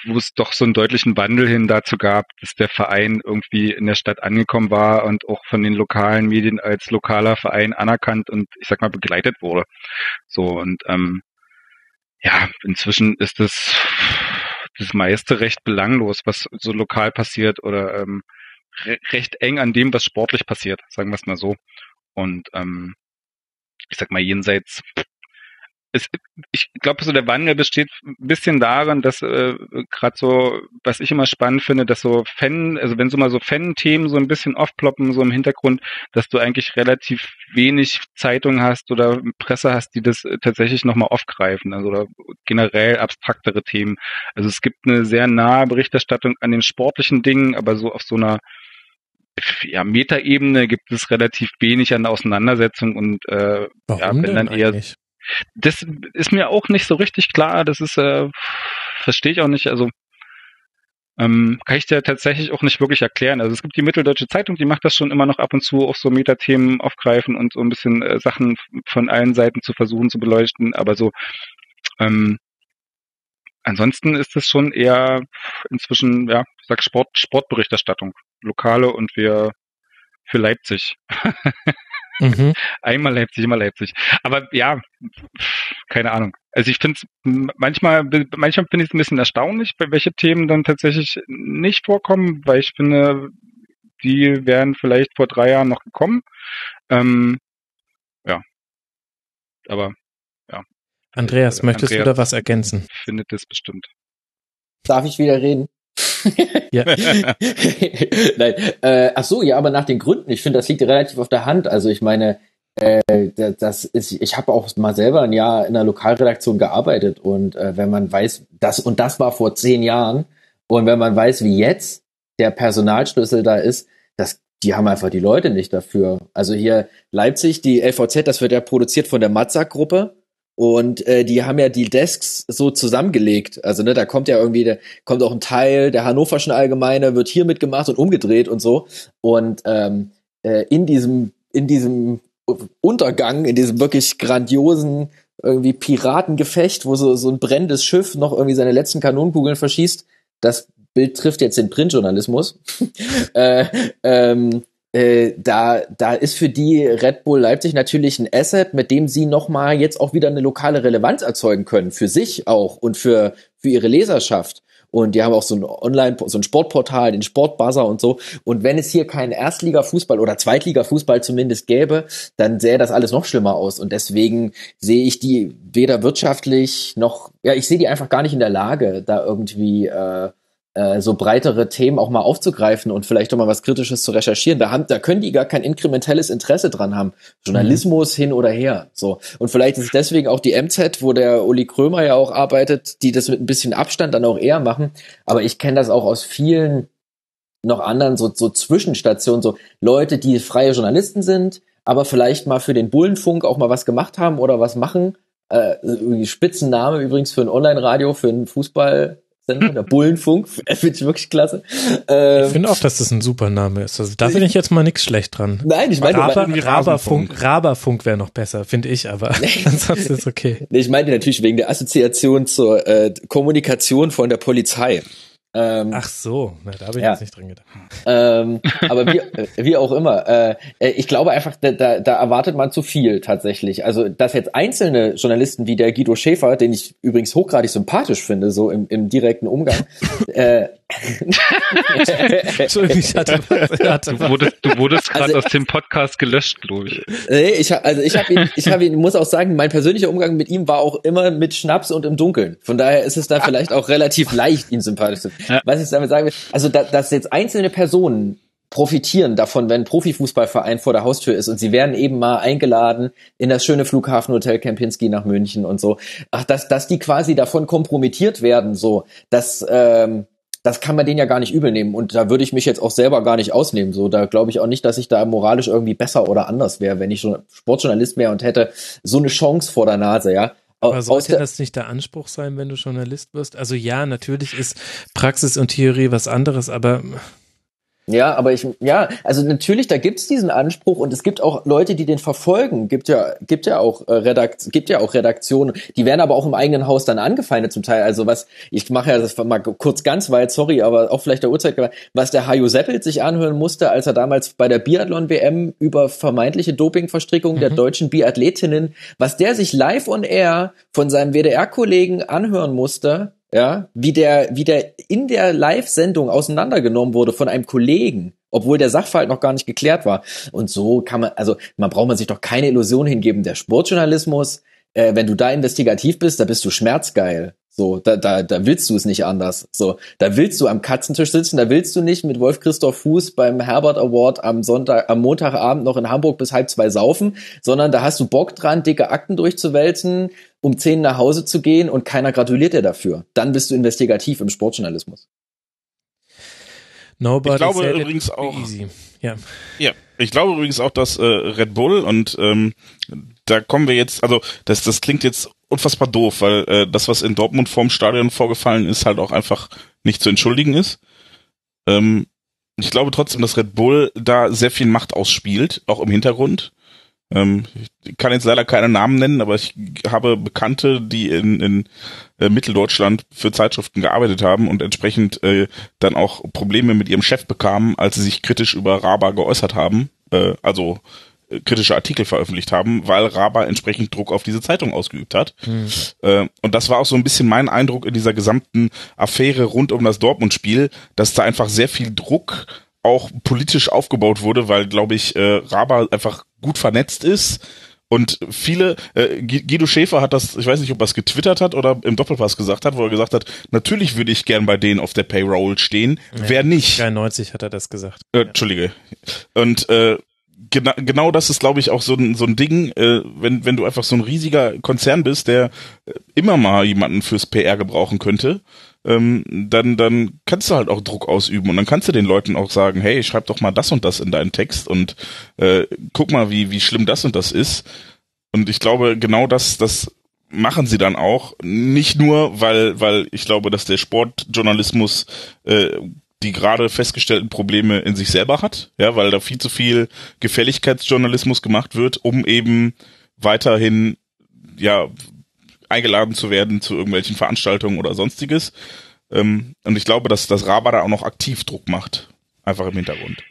wo es doch so einen deutlichen Wandel hin dazu gab, dass der Verein irgendwie in der Stadt angekommen war und auch von den lokalen Medien als lokaler Verein anerkannt und ich sag mal begleitet wurde. So und ähm, ja, inzwischen ist das das meiste recht belanglos, was so lokal passiert oder ähm, re recht eng an dem, was sportlich passiert, sagen wir es mal so. Und ähm, ich sag mal jenseits es, ich glaube, so der Wandel besteht ein bisschen darin, dass äh, gerade so, was ich immer spannend finde, dass so Fan, also wenn so mal so Fan-Themen so ein bisschen aufploppen, so im Hintergrund, dass du eigentlich relativ wenig Zeitung hast oder Presse hast, die das äh, tatsächlich nochmal aufgreifen, also oder generell abstraktere Themen. Also es gibt eine sehr nahe Berichterstattung an den sportlichen Dingen, aber so auf so einer ja, Metaebene gibt es relativ wenig an Auseinandersetzung und äh, Warum ja, wenn dann eher eigentlich? Das ist mir auch nicht so richtig klar. Das ist, äh, verstehe ich auch nicht. Also ähm, kann ich dir tatsächlich auch nicht wirklich erklären. Also es gibt die Mitteldeutsche Zeitung, die macht das schon immer noch ab und zu, auch so Metathemen aufgreifen und so ein bisschen äh, Sachen von allen Seiten zu versuchen zu beleuchten. Aber so ähm, ansonsten ist es schon eher inzwischen, ja, ich sag Sport, Sportberichterstattung, lokale und wir für Leipzig. Mhm. Einmal Leipzig, immer Leipzig. Aber ja, keine Ahnung. Also ich finde es manchmal, manchmal finde ich es ein bisschen erstaunlich, bei welche Themen dann tatsächlich nicht vorkommen, weil ich finde, die wären vielleicht vor drei Jahren noch gekommen. Ähm, ja. Aber ja. Andreas, möchtest Andreas du da was ergänzen? Findet das bestimmt. Darf ich wieder reden? Ja. Nein. Äh, ach so, ja, aber nach den Gründen. Ich finde, das liegt relativ auf der Hand. Also ich meine, äh, das ist, ich habe auch mal selber ein Jahr in der Lokalredaktion gearbeitet und äh, wenn man weiß, das und das war vor zehn Jahren und wenn man weiß, wie jetzt der Personalschlüssel da ist, das, die haben einfach die Leute nicht dafür. Also hier Leipzig, die LVZ, das wird ja produziert von der Matzak-Gruppe und äh, die haben ja die Desks so zusammengelegt. Also ne, da kommt ja irgendwie, da kommt auch ein Teil der Hannoverschen Allgemeine, wird hier mitgemacht und umgedreht und so. Und ähm, äh, in diesem, in diesem Untergang, in diesem wirklich grandiosen irgendwie Piratengefecht, wo so, so ein brennendes Schiff noch irgendwie seine letzten Kanonenkugeln verschießt, das Bild trifft jetzt den Printjournalismus. äh, ähm, äh, da, da ist für die Red Bull Leipzig natürlich ein Asset, mit dem sie nochmal jetzt auch wieder eine lokale Relevanz erzeugen können, für sich auch und für, für ihre Leserschaft. Und die haben auch so ein Online, so ein Sportportal, den Sportbuzzer und so. Und wenn es hier keinen Erstliga-Fußball oder Zweitliga-Fußball zumindest gäbe, dann sähe das alles noch schlimmer aus. Und deswegen sehe ich die weder wirtschaftlich noch, ja, ich sehe die einfach gar nicht in der Lage, da irgendwie äh, äh, so breitere Themen auch mal aufzugreifen und vielleicht auch mal was Kritisches zu recherchieren. Da, haben, da können die gar kein inkrementelles Interesse dran haben. Journalismus mhm. hin oder her. So. Und vielleicht ist es deswegen auch die MZ, wo der Uli Krömer ja auch arbeitet, die das mit ein bisschen Abstand dann auch eher machen. Aber ich kenne das auch aus vielen noch anderen so, so Zwischenstationen, so Leute, die freie Journalisten sind, aber vielleicht mal für den Bullenfunk auch mal was gemacht haben oder was machen. Äh, Spitzenname übrigens für ein Online-Radio, für einen Fußball, Sender, der Bullenfunk, finde ich wirklich klasse. Ähm, ich finde auch, dass das ein super Name ist. Also da finde ich jetzt mal nichts schlecht dran. Nein, ich meine, Raber, Raberfunk, Raberfunk wäre noch besser, finde ich, aber ansonsten ist okay. Nee, ich meinte natürlich wegen der Assoziation zur äh, Kommunikation von der Polizei. Ähm, Ach so, na, da habe ich Ja. jetzt nicht dran gedacht. ähm, aber wie, äh, wie auch immer, äh, äh, ich glaube einfach, da, da, da erwartet man zu viel tatsächlich. Also, dass jetzt einzelne Journalisten wie der Guido Schäfer, den ich übrigens hochgradig sympathisch finde, so im, im direkten Umgang, äh, Entschuldigung, ich hatte was. ich hatte Du wurdest, du wurdest gerade Also- aus dem Podcast gelöscht, glaube ich. Nee, ich hab, also ich habe ihn, ich habe ihn, muss auch sagen, mein persönlicher Umgang mit ihm war auch immer mit Schnaps und im Dunkeln. Von daher ist es da vielleicht auch relativ leicht, ihn sympathisch zu. Ja. Was ich damit sagen will, also da, dass jetzt einzelne Personen profitieren davon, wenn ein Profifußballverein vor der Haustür ist und sie werden eben mal eingeladen in das schöne Flughafenhotel Kempinski nach München und so. Ach, dass, dass die quasi davon kompromittiert werden, so, das, ähm, das kann man denen ja gar nicht übel nehmen. Und da würde ich mich jetzt auch selber gar nicht ausnehmen. So, da glaube ich auch nicht, dass ich da moralisch irgendwie besser oder anders wäre, wenn ich schon Sportjournalist wäre und hätte so eine Chance vor der Nase, ja. Aber sollte das nicht der Anspruch sein, wenn du Journalist wirst? Also ja, natürlich ist Praxis und Theorie was anderes, aber Ja, aber ich, ja, also natürlich, da gibt's diesen Anspruch und es gibt auch Leute, die den verfolgen. Gibt ja, gibt ja auch äh, Redakt, gibt ja auch Redaktionen. Die werden aber auch im eigenen Haus dann angefeindet zum Teil. Also was, ich mache ja das mal kurz ganz weit, sorry, aber auch vielleicht der Uhrzeit, was der Hajo Seppelt sich anhören musste, als er damals bei der Biathlon-WM über vermeintliche Dopingverstrickungen der deutschen Biathletinnen, was der sich live on air von seinem WDR-Kollegen anhören musste, ja, wie der, wie der in der Live-Sendung auseinandergenommen wurde von einem Kollegen, obwohl der Sachverhalt noch gar nicht geklärt war. Und so kann man, also man braucht man sich doch keine Illusion hingeben. Der Sportjournalismus, äh, wenn du da investigativ bist, da bist du schmerzgeil. So, da, da, da willst du es nicht anders. So, da willst du am Katzentisch sitzen, da willst du nicht mit Wolf Christoph Fuß beim Herbert Award am Sonntag, am Montagabend noch in Hamburg bis halb zwei saufen, sondern da hast du Bock dran, dicke Akten durchzuwälzen, um zehn nach Hause zu gehen und keiner gratuliert dir dafür. Dann bist du investigativ im Sportjournalismus. nobody Ich glaube said it übrigens auch- easy. Ja. Ja, ich glaube übrigens auch, dass äh, Red Bull und ähm, da kommen wir jetzt, also das, das klingt jetzt unfassbar doof, weil äh, das, was in Dortmund vorm Stadion vorgefallen ist, halt auch einfach nicht zu entschuldigen ist. Ähm, ich glaube trotzdem, dass Red Bull da sehr viel Macht ausspielt, auch im Hintergrund. Ähm, ich kann jetzt leider keine Namen nennen, aber ich habe Bekannte, die in, in äh, Mitteldeutschland für Zeitschriften gearbeitet haben und entsprechend äh, dann auch Probleme mit ihrem Chef bekamen, als sie sich kritisch über Raba geäußert haben, äh, also kritische Artikel veröffentlicht haben, weil Raba entsprechend Druck auf diese Zeitung ausgeübt hat. Äh, und das war auch so ein bisschen mein Eindruck in dieser gesamten Affäre rund um das Dortmund-Spiel, dass da einfach sehr viel Druck auch politisch aufgebaut wurde, weil, glaube ich, äh, Raba einfach gut vernetzt ist. Und viele, äh, Gu- Guido Schäfer hat das, ich weiß nicht, ob er es getwittert hat oder im Doppelpass gesagt hat, wo er gesagt hat, natürlich würde ich gern bei denen auf der Payroll stehen. Wer nicht? 93 hat er das gesagt. Äh, Entschuldige. Und äh, gena genau das ist, glaube ich, auch so ein, so ein Ding, äh, wenn, wenn du einfach so ein riesiger Konzern bist, der äh, immer mal jemanden fürs PR gebrauchen könnte, ähm, dann, dann kannst du halt auch Druck ausüben und dann kannst du den Leuten auch sagen, hey, schreib doch mal das und das in deinen Text und äh, guck mal, wie, wie schlimm das und das ist. Und ich glaube, genau das, das machen sie dann auch. Nicht nur, weil, weil ich glaube, dass der Sportjournalismus äh, die gerade festgestellten Probleme in sich selber hat, ja, weil da viel zu viel Gefälligkeitsjournalismus gemacht wird, um eben weiterhin ja eingeladen zu werden zu irgendwelchen Veranstaltungen oder sonstiges. Ähm, und ich glaube, dass das Raba da auch noch aktiv Druck macht, einfach im Hintergrund.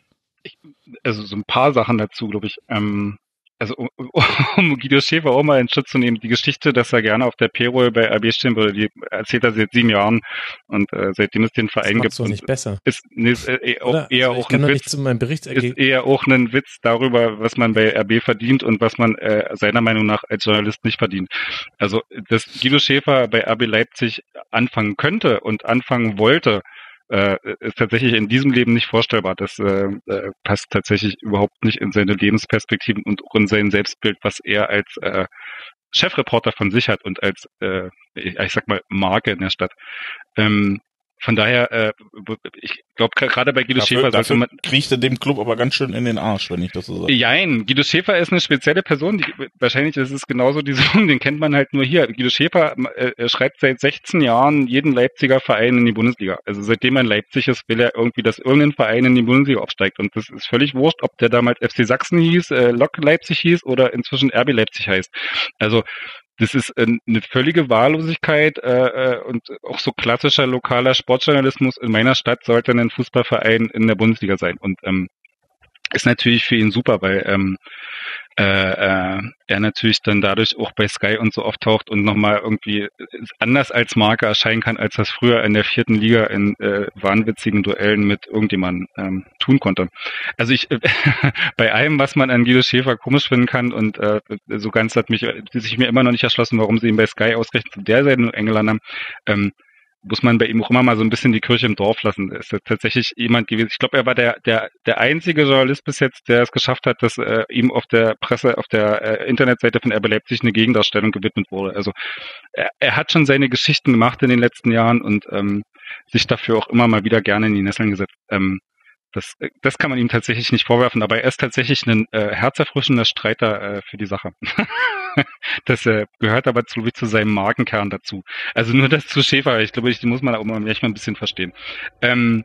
also so ein paar Sachen dazu, glaube ich. Ähm, also um, um Guido Schäfer auch mal in Schutz zu nehmen, die Geschichte, dass er gerne auf der Payroll bei RB stehen würde, die erzählt er seit sieben Jahren und äh, seitdem es den Verein Das gibt. doch nicht besser. Ist, nee, ist äh, auch Oder? eher Also auch ein Witz, nicht zu meinem Bericht ist eher auch ein Witz darüber, was man bei RB verdient und was man äh, seiner Meinung nach als Journalist nicht verdient. Also, dass Guido Schäfer bei RB Leipzig anfangen könnte und anfangen wollte, äh, ist tatsächlich in diesem Leben nicht vorstellbar. Das äh, äh, passt tatsächlich überhaupt nicht in seine Lebensperspektiven und auch in sein Selbstbild, was er als äh, Chefreporter von sich hat und als, äh, ich, ich sag mal, Marke in der Stadt. Ähm, von daher, äh, ich glaube, gerade bei Guido Dafür, Schäfer dafür man, kriecht er dem Club aber ganz schön in den Arsch, wenn ich das so sage. Jein, Guido Schäfer ist eine spezielle Person. Die, wahrscheinlich ist es genauso die Sohn, den kennt man halt nur hier. Guido Schäfer äh, schreibt seit 16 Jahren jeden Leipziger Verein in die Bundesliga. Also seitdem er in Leipzig ist, will er irgendwie, dass irgendein Verein in die Bundesliga aufsteigt. Und das ist völlig wurscht, ob der damals FC Sachsen hieß, äh, Lok Leipzig hieß oder inzwischen RB Leipzig heißt. Also das ist äh, eine völlige Wahllosigkeit äh, äh, und auch so klassischer lokaler Sportjournalismus. In meiner Stadt sollte ein Fußballverein in der Bundesliga sein. Und ähm, ist natürlich für ihn super, weil ähm, äh, äh, er natürlich dann dadurch auch bei Sky und so auftaucht und nochmal irgendwie anders als Marke erscheinen kann, als das früher in der vierten Liga in äh, wahnwitzigen Duellen mit irgendjemandem ähm, tun konnte. Also ich äh, bei allem, was man an Guido Schäfer komisch finden kann und äh, so ganz hat mich sich mir immer noch nicht erschlossen, warum sie ihn bei Sky ausgerechnet zu der Seite eingeladen haben. Ähm, muss man bei ihm auch immer mal so ein bisschen die Kirche im Dorf lassen. Er ist tatsächlich jemand gewesen. Ich glaube, er war der, der, der einzige Journalist bis jetzt, der es geschafft hat, dass äh, ihm auf der Presse, auf der äh, Internetseite von RB Leipzig eine Gegendarstellung gewidmet wurde. Also er, er hat schon seine Geschichten gemacht in den letzten Jahren und ähm, sich dafür auch immer mal wieder gerne in die Nesseln gesetzt. Ähm, das, das kann man ihm tatsächlich nicht vorwerfen, aber er ist tatsächlich ein äh, herzerfrischender Streiter äh, für die Sache. das äh, gehört aber zu, zu seinem Markenkern dazu. Also nur das zu Schäfer, ich glaube, ich muss man auch mal manchmal ein bisschen verstehen. Ähm,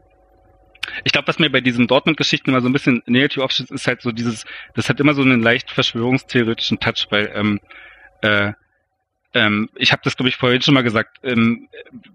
ich glaube, was mir bei diesen Dortmund-Geschichten immer so ein bisschen negativ aufschützt, ist halt so dieses, das hat immer so einen leicht verschwörungstheoretischen Touch, weil ähm, äh, ähm, ich habe das, glaube ich, vorhin schon mal gesagt, ähm,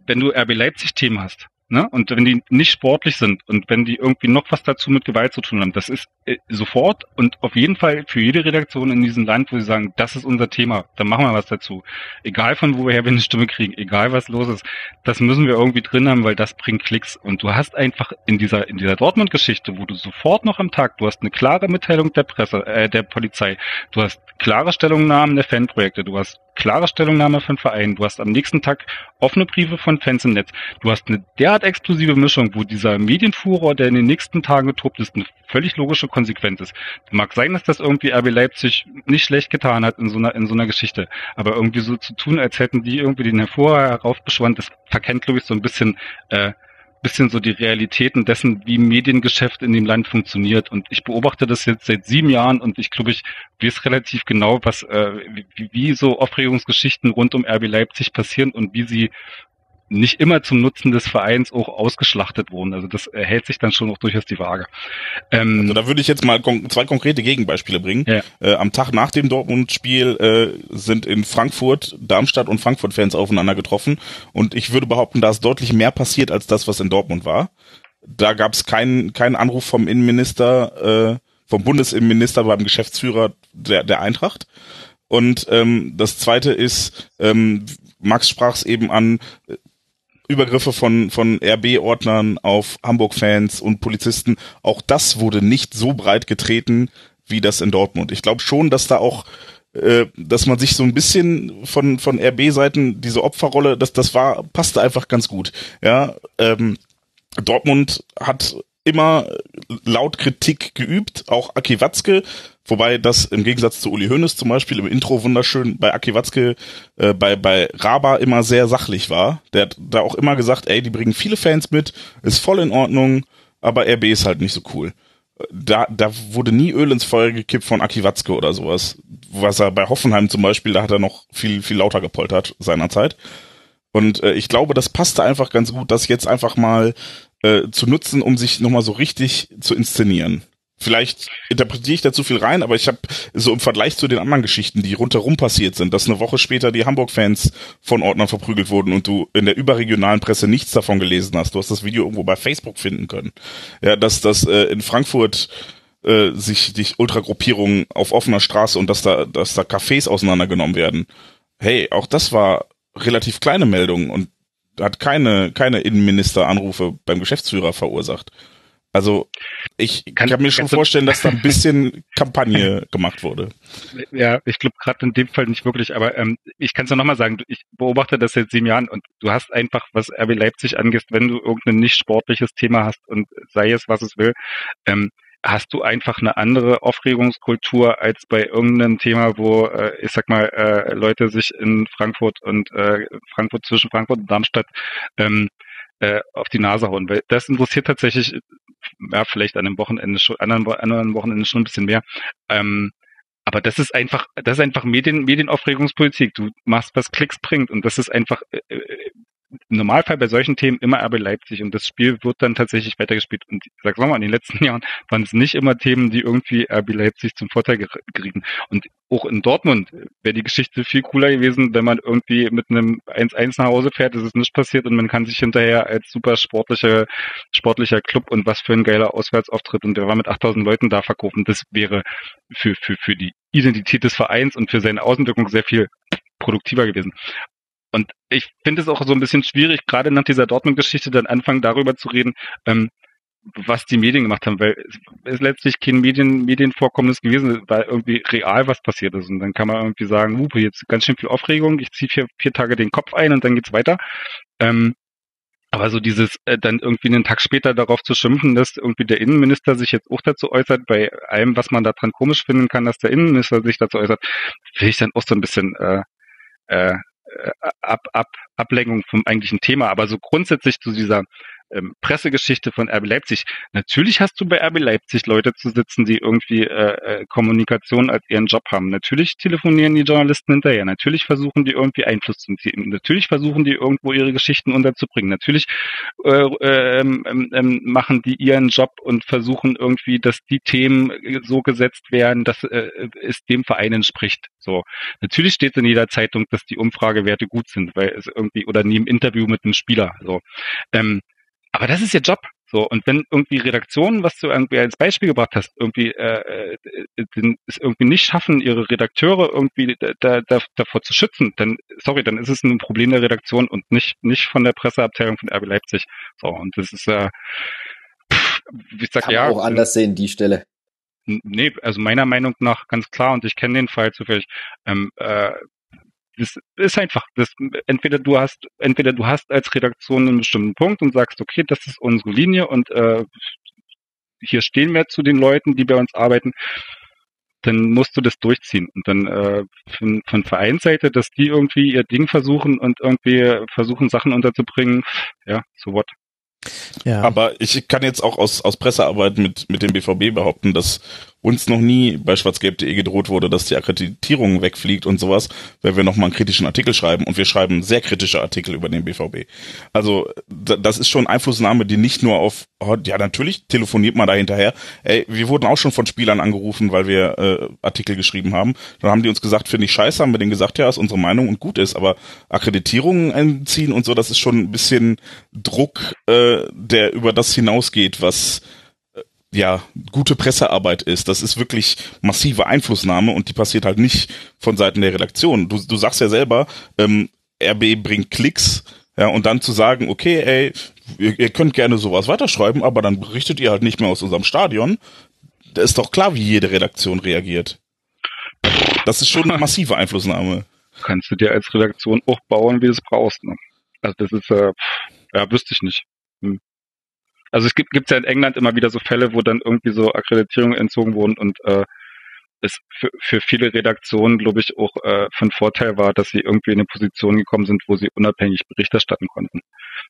wenn du RB Leipzig-Themen hast, Ne? Und wenn die nicht sportlich sind und wenn die irgendwie noch was dazu mit Gewalt zu tun haben, das ist äh, sofort und auf jeden Fall für jede Redaktion in diesem Land, wo sie sagen, das ist unser Thema, dann machen wir was dazu. Egal von woher wir eine Stimme kriegen, egal was los ist, das müssen wir irgendwie drin haben, weil das bringt Klicks. Und du hast einfach in dieser in dieser Dortmund-Geschichte, wo du sofort noch am Tag, du hast eine klare Mitteilung der Presse, äh, der Polizei, du hast klare Stellungnahmen der Fanprojekte, du hast klare Stellungnahme von Vereinen, du hast am nächsten Tag offene Briefe von Fans im Netz, du hast eine derart explosive Mischung, wo dieser Medienfuror, der in den nächsten Tagen getobt ist, eine völlig logische Konsequenz ist. Mag sein, dass das irgendwie RB Leipzig nicht schlecht getan hat in so einer, in so einer Geschichte, aber irgendwie so zu tun, als hätten die irgendwie den Hervor heraufbeschworen, das verkennt, glaube ich, so ein bisschen äh, bisschen so die Realitäten dessen, wie Mediengeschäft in dem Land funktioniert. Und ich beobachte das jetzt seit sieben Jahren und ich glaube, ich weiß relativ genau, was äh, wie, wie so Aufregungsgeschichten rund um RB Leipzig passieren und wie sie nicht immer zum Nutzen des Vereins auch ausgeschlachtet wurden. Also das hält sich dann schon noch durchaus die Waage. Ähm, also da würde ich jetzt mal kon zwei konkrete Gegenbeispiele bringen. Ja. Äh, am Tag nach dem Dortmund-Spiel äh, sind in Frankfurt Darmstadt und Frankfurt-Fans aufeinander getroffen und ich würde behaupten, da ist deutlich mehr passiert als das, was in Dortmund war. Da gab es keinen keinen Anruf vom Innenminister, äh, vom Bundesinnenminister beim Geschäftsführer der, der Eintracht. Und ähm, das zweite ist, ähm, Max sprach es eben an, Übergriffe von, von RB-Ordnern auf Hamburg-Fans und Polizisten, auch das wurde nicht so breit getreten wie das in Dortmund. Ich glaube schon, dass da auch äh, dass man sich so ein bisschen von von RB-Seiten diese Opferrolle, das das war passte einfach ganz gut. Ja, ähm, Dortmund hat immer laut Kritik geübt, auch Aki Watzke, wobei das im Gegensatz zu Uli Hoeneß zum Beispiel im Intro wunderschön bei Aki Watzke, äh, bei, bei Raba immer sehr sachlich war. Der hat da auch immer gesagt, ey, die bringen viele Fans mit, ist voll in Ordnung, aber RB ist halt nicht so cool. Da, da wurde nie Öl ins Feuer gekippt von Aki Watzke oder sowas. Was er bei Hoffenheim zum Beispiel, da hat er noch viel, viel lauter gepoltert seinerzeit. Und äh, ich glaube, das passte einfach ganz gut, das jetzt einfach mal äh, zu nutzen, um sich nochmal so richtig zu inszenieren. Vielleicht interpretiere ich da zu viel rein, aber ich habe so im Vergleich zu den anderen Geschichten, die rundherum passiert sind, dass eine Woche später die Hamburg-Fans von Ordnern verprügelt wurden und du in der überregionalen Presse nichts davon gelesen hast. Du hast das Video irgendwo bei Facebook finden können. Ja, dass das äh, in Frankfurt äh, sich die Ultragruppierungen auf offener Straße und dass da, dass da Cafés auseinandergenommen werden. Hey, auch das war relativ kleine Meldung und hat keine, keine Innenministeranrufe beim Geschäftsführer verursacht. Also ich kann, kann mir schon vorstellen, dass da ein bisschen Kampagne gemacht wurde. Ja, ich glaube gerade in dem Fall nicht wirklich, aber ähm, ich kann es ja nochmal sagen, ich beobachte das seit sieben Jahren und du hast einfach, was RB Leipzig angeht, wenn du irgendein nicht sportliches Thema hast und sei es, was es will, ähm, hast du einfach eine andere Aufregungskultur als bei irgendeinem Thema, wo, äh, ich sag mal, äh, Leute sich in Frankfurt und äh, Frankfurt zwischen Frankfurt und Darmstadt ähm, äh, auf die Nase hauen. Weil das interessiert tatsächlich, ja, vielleicht an einem Wochenende schon, anderen, anderen Wochenende schon ein bisschen mehr. Ähm, aber das ist einfach, das ist einfach Medien, Medienaufregungspolitik. Du machst, was Klicks bringt und das ist einfach äh, äh im Normalfall bei solchen Themen immer RB Leipzig und das Spiel wird dann tatsächlich weitergespielt. Und ich sag's nochmal, in den letzten Jahren waren es nicht immer Themen, die irgendwie RB Leipzig zum Vorteil gerieten. Und auch in Dortmund wäre die Geschichte viel cooler gewesen, wenn man irgendwie mit einem 1-1 nach Hause fährt, ist es nicht passiert und man kann sich hinterher als super sportlicher, sportlicher Club und was für ein geiler Auswärtsauftritt und der war mit 8000 Leuten da verkaufen. Das wäre für, für, für die Identität des Vereins und für seine Außenwirkung sehr viel produktiver gewesen. Und ich finde es auch so ein bisschen schwierig, gerade nach dieser Dortmund-Geschichte dann anfangen, darüber zu reden, ähm, was die Medien gemacht haben, weil es ist letztlich kein Medien, Medienvorkommnis gewesen, weil irgendwie real was passiert ist. Und dann kann man irgendwie sagen, uh, jetzt ganz schön viel Aufregung, ich ziehe vier, vier Tage den Kopf ein und dann geht's weiter. Ähm, aber so dieses äh, dann irgendwie einen Tag später darauf zu schimpfen, dass irgendwie der Innenminister sich jetzt auch dazu äußert, bei allem, was man daran komisch finden kann, dass der Innenminister sich dazu äußert, will ich dann auch so ein bisschen äh, äh, Ab, Ab, Ablenkung vom eigentlichen Thema. Aber so grundsätzlich zu dieser ähm, Pressegeschichte von RB Leipzig. Natürlich hast du bei RB Leipzig Leute zu sitzen, die irgendwie äh, äh, Kommunikation als ihren Job haben. Natürlich telefonieren die Journalisten hinterher. Natürlich versuchen die irgendwie Einfluss zu ziehen. Natürlich versuchen die irgendwo ihre Geschichten unterzubringen. Natürlich äh, ähm, ähm, ähm, machen die ihren Job und versuchen irgendwie, dass die Themen so gesetzt werden, dass äh, es dem Verein entspricht. So. Natürlich steht in jeder Zeitung, dass die Umfragewerte gut sind, weil es irgendwie oder nie im Interview mit einem Spieler. So. Ähm, aber das ist ihr Job. So, und wenn irgendwie Redaktionen, was du irgendwie als Beispiel gebracht hast, irgendwie äh, äh, es irgendwie nicht schaffen, ihre Redakteure irgendwie da, da, davor zu schützen, dann, sorry, dann ist es ein Problem der Redaktion und nicht, nicht von der Presseabteilung von RB Leipzig. So, und das ist, äh, wie ich sag, Kann ja. auch anders sehen, die Stelle. Nee, also meiner Meinung nach ganz klar, und ich kenne den Fall zufällig, ähm, äh, das ist einfach, das, entweder du hast, entweder du hast als Redaktion einen bestimmten Punkt und sagst, okay, das ist unsere Linie und äh, hier stehen wir zu den Leuten, die bei uns arbeiten, dann musst du das durchziehen. Und dann äh, von, von Vereinsseite, dass die irgendwie ihr Ding versuchen und irgendwie versuchen, Sachen unterzubringen, ja, so what. Ja. Aber ich kann jetzt auch aus, aus Pressearbeit mit, mit dem BVB behaupten, dass uns noch nie bei schwarzgelb.de gedroht wurde, dass die Akkreditierung wegfliegt und sowas, wenn wir nochmal einen kritischen Artikel schreiben. Und wir schreiben sehr kritische Artikel über den BVB. Also das ist schon Einflussnahme, die nicht nur auf, oh, ja natürlich telefoniert man da hinterher. Ey, wir wurden auch schon von Spielern angerufen, weil wir äh, Artikel geschrieben haben. Dann haben die uns gesagt, finde ich scheiße, haben wir denen gesagt, ja, ist unsere Meinung und gut ist. Aber Akkreditierungen entziehen und so, das ist schon ein bisschen Druck, äh, der über das hinausgeht, was ja, gute Pressearbeit ist. Das ist wirklich massive Einflussnahme und die passiert halt nicht von Seiten der Redaktion. Du, du sagst ja selber, ähm, RB bringt Klicks, ja, und dann zu sagen, okay, ey, ihr, ihr könnt gerne sowas weiterschreiben, aber dann berichtet ihr halt nicht mehr aus unserem Stadion. Da ist doch klar, wie jede Redaktion reagiert. Das ist schon eine massive Einflussnahme. Kannst du dir als Redaktion auch bauen, wie du es brauchst. Ne? Also das ist, äh, ja, wüsste ich nicht. Hm. Also es gibt gibt's ja in England immer wieder so Fälle, wo dann irgendwie so Akkreditierungen entzogen wurden und äh, es für, für viele Redaktionen, glaube ich, auch äh, von Vorteil war, dass sie irgendwie in eine Position gekommen sind, wo sie unabhängig Bericht erstatten konnten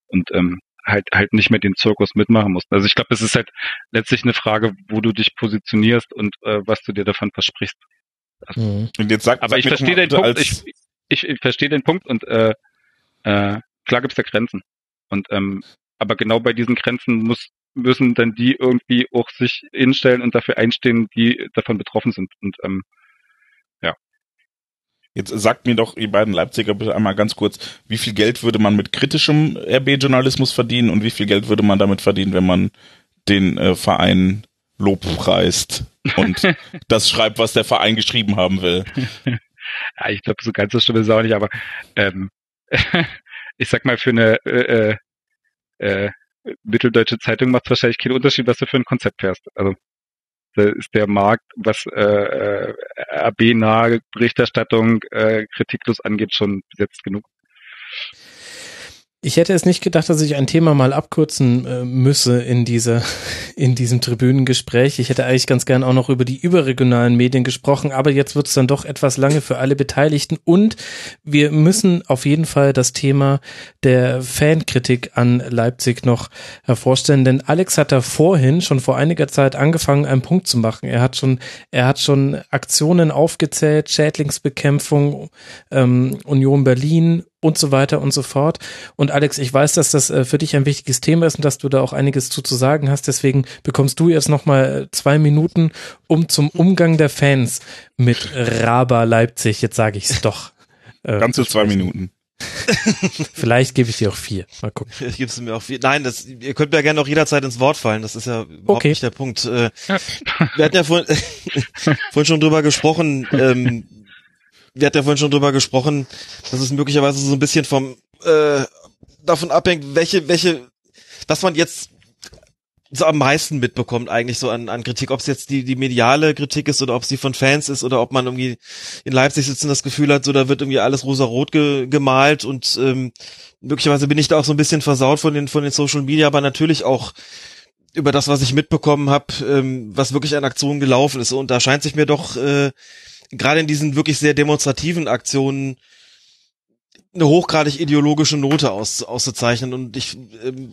und ähm, halt halt nicht mehr den Zirkus mitmachen mussten. Also ich glaube, es ist halt letztlich eine Frage, wo du dich positionierst und äh, was du dir davon versprichst. Also, mhm. Und jetzt sag, aber sag ich verstehe den Punkt. Ich, ich, ich verstehe den Punkt und äh, äh, klar gibt's da Grenzen. Und ähm, aber genau bei diesen Grenzen muss, müssen dann die irgendwie auch sich hinstellen und dafür einstehen, die davon betroffen sind. Und ähm, ja. Jetzt sagt mir doch, ihr beiden Leipziger, bitte einmal ganz kurz, wie viel Geld würde man mit kritischem RB-Journalismus verdienen und wie viel Geld würde man damit verdienen, wenn man den äh, Verein lobpreist und das schreibt, was der Verein geschrieben haben will? ja, ich glaube, so ganz so schlimm ist es auch nicht, aber ähm, ich sag mal, für eine äh, äh äh, Mitteldeutsche Zeitung macht wahrscheinlich keinen Unterschied, was du für ein Konzept fährst. Also da ist der Markt, was äh, äh RB-nahe Berichterstattung äh, kritiklos angeht, schon besetzt genug. Ich hätte es nicht gedacht, dass ich ein Thema mal abkürzen äh, müsse in dieser, in diesem Tribünengespräch. Ich hätte eigentlich ganz gern auch noch über die überregionalen Medien gesprochen, aber jetzt wird es dann doch etwas lange für alle Beteiligten und wir müssen auf jeden Fall das Thema der Fankritik an Leipzig noch hervorstellen, denn Alex hat da vorhin schon vor einiger Zeit angefangen, einen Punkt zu machen. Er hat schon, er hat schon Aktionen aufgezählt, Schädlingsbekämpfung, ähm, Union Berlin, und so weiter und so fort. Und Alex, ich weiß, dass das äh, für dich ein wichtiges Thema ist und dass du da auch einiges zu, zu sagen hast. Deswegen bekommst du jetzt nochmal zwei Minuten, um zum Umgang der Fans mit Raba Leipzig, jetzt sage ich es doch. Äh, Ganze zwei Minuten. Vielleicht gebe ich dir auch vier. Mal gucken. Ich gebe mir auch vier. Nein, das, ihr könnt mir gerne auch jederzeit ins Wort fallen. Das ist ja überhaupt okay. nicht der Punkt. Äh, wir hatten ja vorhin, vorhin schon drüber gesprochen, ähm, wir hatten ja vorhin schon drüber gesprochen, dass es möglicherweise so ein bisschen vom äh, davon abhängt, welche, welche, was man jetzt so am meisten mitbekommt eigentlich so an, an Kritik, ob es jetzt die, die mediale Kritik ist oder ob sie von Fans ist oder ob man irgendwie in Leipzig sitzt und das Gefühl hat, so da wird irgendwie alles rosa-rot ge, gemalt und ähm, möglicherweise bin ich da auch so ein bisschen versaut von den, von den Social Media, aber natürlich auch über das, was ich mitbekommen habe, ähm, was wirklich an Aktionen gelaufen ist. Und da scheint sich mir doch äh, gerade in diesen wirklich sehr demonstrativen Aktionen eine hochgradig ideologische Note aus, auszuzeichnen. Und ich ähm,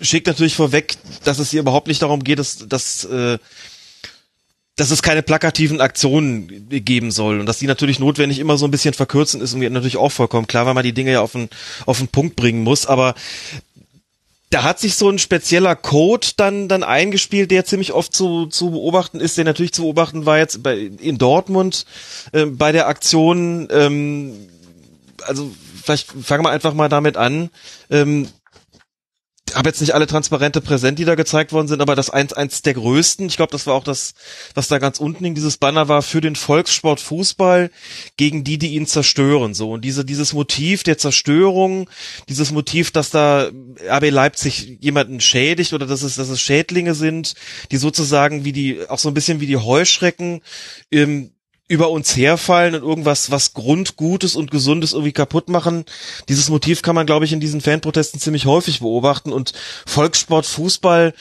schickt natürlich vorweg, dass es hier überhaupt nicht darum geht, dass, dass, äh, dass es keine plakativen Aktionen geben soll und dass die natürlich notwendig immer so ein bisschen verkürzen ist irgendwie natürlich auch vollkommen klar, weil man die Dinge ja auf den, auf den Punkt bringen muss, aber da hat sich so ein spezieller Code dann dann eingespielt, der ziemlich oft zu, zu beobachten ist, der natürlich zu beobachten war jetzt bei in Dortmund äh, bei der Aktion. Ähm, also vielleicht fangen wir einfach mal damit an. Ähm, habe jetzt nicht alle Transparente präsent, die da gezeigt worden sind, aber das eins, eins der größten, ich glaube, das war auch das, was da ganz unten hing, dieses Banner war für den Volkssport Fußball gegen die, die ihn zerstören, so. Und diese, dieses Motiv der Zerstörung, dieses Motiv, dass da RB Leipzig jemanden schädigt oder dass es, dass es Schädlinge sind, die sozusagen wie die, auch so ein bisschen wie die Heuschrecken, ähm, über uns herfallen und irgendwas, was Grundgutes und Gesundes irgendwie kaputt machen. Dieses Motiv kann man, glaube ich, in diesen Fanprotesten ziemlich häufig beobachten und Volkssport, Fußball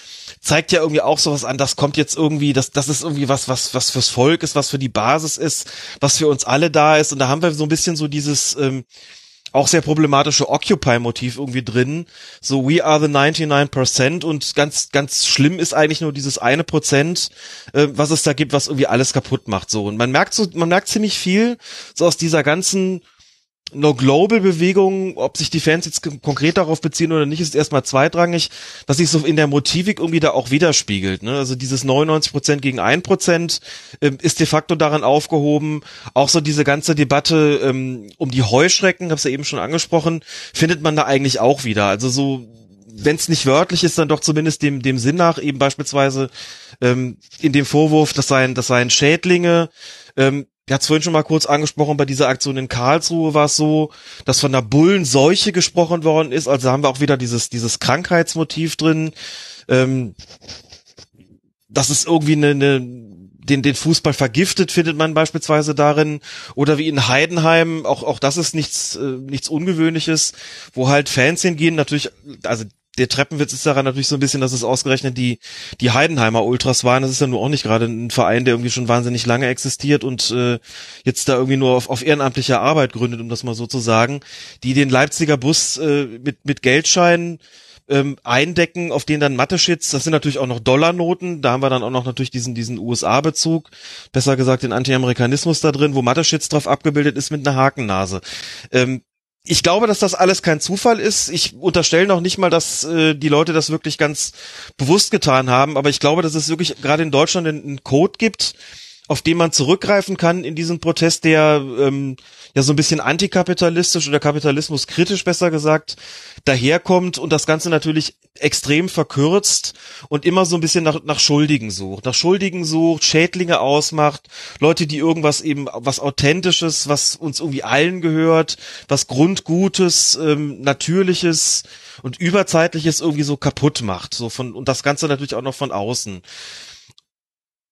zeigt ja irgendwie auch sowas an, das kommt jetzt irgendwie, das, das ist irgendwie was, was, was fürs Volk ist, was für die Basis ist, was für uns alle da ist und da haben wir so ein bisschen so dieses, ähm, auch sehr problematische Occupy-Motiv irgendwie drin. So, we are the 99% und ganz, ganz schlimm ist eigentlich nur dieses eine Prozent, äh, was es da gibt, was irgendwie alles kaputt macht, so. Und man merkt so, man merkt ziemlich viel so aus dieser ganzen No-Global-Bewegung, ob sich die Fans jetzt konkret darauf beziehen oder nicht, ist erstmal zweitrangig, was sich so in der Motivik irgendwie da auch widerspiegelt. Ne? Also dieses 99% gegen 1% ähm, ist de facto daran aufgehoben. Auch so diese ganze Debatte ähm, um die Heuschrecken, hab's ja eben schon angesprochen, findet man da eigentlich auch wieder. Also so wenn es nicht wörtlich ist, dann doch zumindest dem, dem Sinn nach, eben beispielsweise ähm, in dem Vorwurf, das seien, das seien Schädlinge, ähm, wir hatten es vorhin schon mal kurz angesprochen, bei dieser Aktion in Karlsruhe war es so, dass von der Bullenseuche gesprochen worden ist. Also haben wir auch wieder dieses, dieses Krankheitsmotiv drin. Ähm, das ist irgendwie eine, eine den, den Fußball vergiftet, findet man beispielsweise darin. Oder wie in Heidenheim, auch, auch das ist nichts, äh, nichts Ungewöhnliches, wo halt Fans hingehen, natürlich, also der Treppenwitz ist daran natürlich so ein bisschen, dass es ausgerechnet die, die Heidenheimer Ultras waren. Das ist ja nur auch nicht gerade ein Verein, der irgendwie schon wahnsinnig lange existiert und äh, jetzt da irgendwie nur auf, auf ehrenamtlicher Arbeit gründet, um das mal so zu sagen, die den Leipziger Bus äh, mit, mit Geldscheinen ähm, eindecken, auf denen dann Mathe-Shits, das sind natürlich auch noch Dollarnoten, da haben wir dann auch noch natürlich diesen, diesen USA-Bezug, besser gesagt den Anti-Amerikanismus da drin, wo Mathe-Shits drauf abgebildet ist mit einer Hakennase. Ähm, ich glaube, dass das alles kein Zufall ist. Ich unterstelle noch nicht mal, dass äh, die Leute das wirklich ganz bewusst getan haben, aber ich glaube, dass es wirklich gerade in Deutschland einen Code gibt, auf den man zurückgreifen kann in diesem Protest, der ähm, ja so ein bisschen antikapitalistisch oder kapitalismuskritisch besser gesagt daherkommt und das Ganze natürlich extrem verkürzt und immer so ein bisschen nach, nach Schuldigen sucht, nach Schuldigen sucht, Schädlinge ausmacht, Leute, die irgendwas eben, was Authentisches, was uns irgendwie allen gehört, was Grundgutes, ähm, Natürliches und Überzeitliches irgendwie so kaputt macht, so von, und das Ganze natürlich auch noch von außen.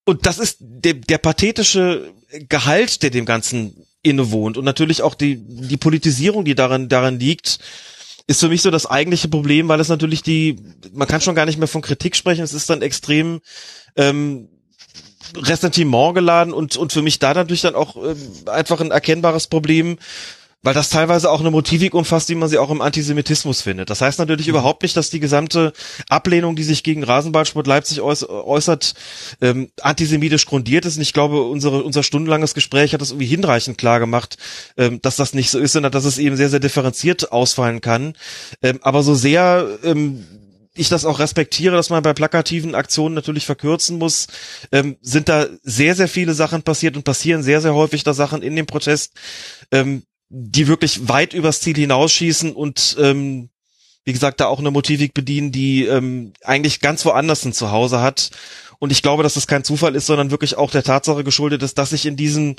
Und das ist der, der pathetische Gehalt, der dem Ganzen innewohnt. Und natürlich auch die, die Politisierung, die daran, daran liegt, ist für mich so das eigentliche Problem, weil es natürlich die, man kann schon gar nicht mehr von Kritik sprechen, es ist dann extrem ähm, Ressentiment geladen und, und für mich da natürlich dann auch ähm, einfach ein erkennbares Problem, weil das teilweise auch eine Motivik umfasst, wie man sie auch im Antisemitismus findet. Das heißt natürlich mhm. überhaupt nicht, dass die gesamte Ablehnung, die sich gegen Rasenballsport Leipzig äußert, ähm, antisemitisch grundiert ist. Und ich glaube, unsere, unser stundenlanges Gespräch hat das irgendwie hinreichend klar gemacht, ähm, dass das nicht so ist, sondern dass es eben sehr, sehr differenziert ausfallen kann. Ähm, aber so sehr ähm, ich das auch respektiere, dass man bei plakativen Aktionen natürlich verkürzen muss, ähm, sind da sehr, sehr viele Sachen passiert und passieren sehr, sehr häufig da Sachen in dem Protest, ähm, die wirklich weit übers Ziel hinausschießen und ähm, wie gesagt, da auch eine Motivik bedienen, die ähm, eigentlich ganz woanders ein Zuhause hat. Und ich glaube, dass das kein Zufall ist, sondern wirklich auch der Tatsache geschuldet ist, dass sich in diesem,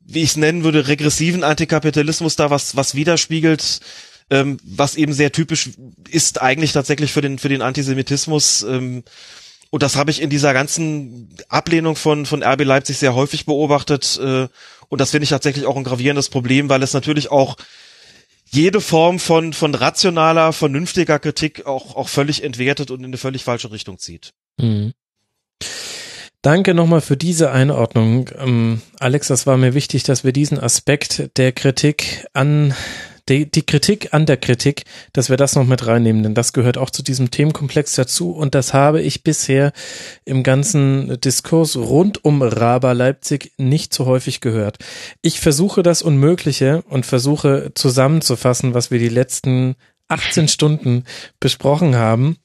wie ich es nennen würde, regressiven Antikapitalismus da was, was widerspiegelt, ähm, was eben sehr typisch ist eigentlich tatsächlich für den, für den Antisemitismus. Ähm, und das habe ich in dieser ganzen Ablehnung von, von RB Leipzig sehr häufig beobachtet. Äh, und das finde ich tatsächlich auch ein gravierendes Problem, weil es natürlich auch jede Form von, von rationaler, vernünftiger Kritik auch, auch völlig entwertet und in eine völlig falsche Richtung zieht. Mhm. Danke nochmal für diese Einordnung. Ähm, Alex, das war mir wichtig, dass wir diesen Aspekt der Kritik an die, die Kritik an der Kritik, dass wir das noch mit reinnehmen, denn das gehört auch zu diesem Themenkomplex dazu und das habe ich bisher im ganzen Diskurs rund um Raba Leipzig nicht so häufig gehört. Ich versuche das Unmögliche und versuche zusammenzufassen, was wir die letzten 18 Stunden besprochen haben.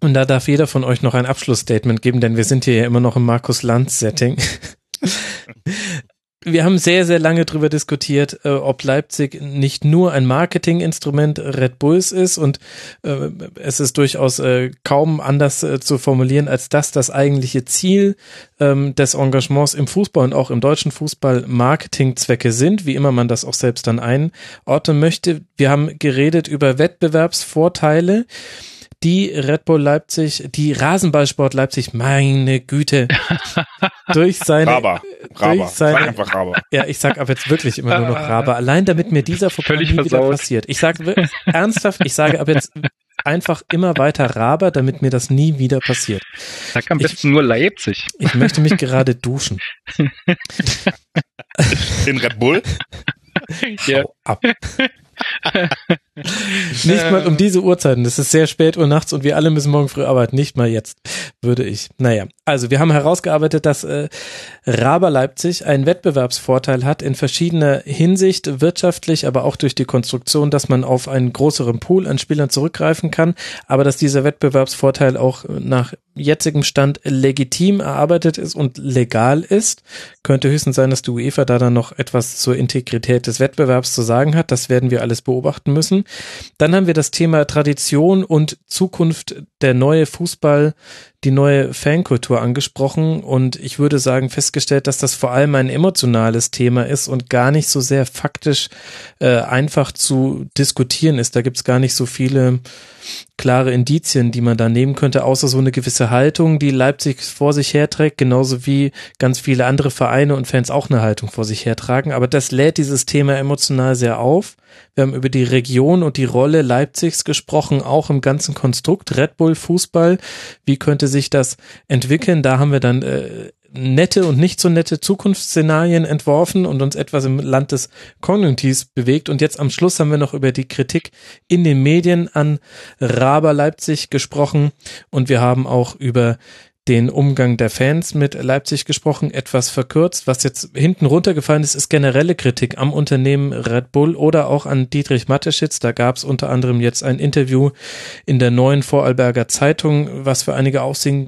Und da darf jeder von euch noch ein Abschlussstatement geben, denn wir sind hier ja immer noch im Markus Lanz Setting. wir haben sehr, sehr lange darüber diskutiert, äh, ob Leipzig nicht nur ein Marketinginstrument Red Bulls ist und äh, es ist durchaus äh, kaum anders äh, zu formulieren, als dass das eigentliche Ziel ähm, des Engagements im Fußball und auch im deutschen Fußball Marketingzwecke sind, wie immer man das auch selbst dann einordnen möchte. Wir haben geredet über Wettbewerbsvorteile die Red Bull Leipzig, die Rasenballsport Leipzig, meine Güte, durch seine, Raber, Raber, durch seine, sag einfach Raber. Ja, ich sag ab jetzt wirklich immer nur noch Raber, allein damit mir dieser Fauxpas nie wieder passiert. Ich sage ernsthaft, ich sage ab jetzt einfach immer weiter Raber, damit mir das nie wieder passiert. Sag am besten ich, nur Leipzig. Ich möchte mich gerade duschen. In Red Bull? ja. Hau ab. nicht mal um diese Uhrzeiten. Es ist sehr spät Uhr nachts und wir alle müssen morgen früh arbeiten. Nicht mal jetzt, würde ich. Naja, also wir haben herausgearbeitet, dass äh, Raber Leipzig einen Wettbewerbsvorteil hat in verschiedener Hinsicht, wirtschaftlich, aber auch durch die Konstruktion, dass man auf einen größeren Pool an Spielern zurückgreifen kann, aber dass dieser Wettbewerbsvorteil auch nach jetzigem Stand legitim erarbeitet ist und legal ist. Könnte höchstens sein, dass die UEFA da dann noch etwas zur Integrität des Wettbewerbs zu sagen hat. Das werden wir alles beobachten müssen. Dann haben wir das Thema Tradition und Zukunft der neue Fußball, die neue Fankultur angesprochen und ich würde sagen festgestellt, dass das vor allem ein emotionales Thema ist und gar nicht so sehr faktisch äh, einfach zu diskutieren ist. Da gibt es gar nicht so viele klare Indizien, die man da nehmen könnte, außer so eine gewisse Haltung, die Leipzig vor sich herträgt, genauso wie ganz viele andere Vereine und Fans auch eine Haltung vor sich hertragen. Aber das lädt dieses Thema emotional sehr auf. Wir haben über die Region und die Rolle Leipzigs gesprochen, auch im ganzen Konstrukt Red Bull Fußball. Wie könnte sich das entwickeln? Da haben wir dann äh, nette und nicht so nette Zukunftsszenarien entworfen und uns etwas im Land des Konjunktivs bewegt. Und jetzt am Schluss haben wir noch über die Kritik in den Medien an Raber Leipzig gesprochen und wir haben auch über den Umgang der Fans mit Leipzig gesprochen, etwas verkürzt. Was jetzt hinten runtergefallen ist, ist generelle Kritik am Unternehmen Red Bull oder auch an Dietrich Mateschitz. Da gab es unter anderem jetzt ein Interview in der neuen Vorarlberger Zeitung, was für einige Aufsehen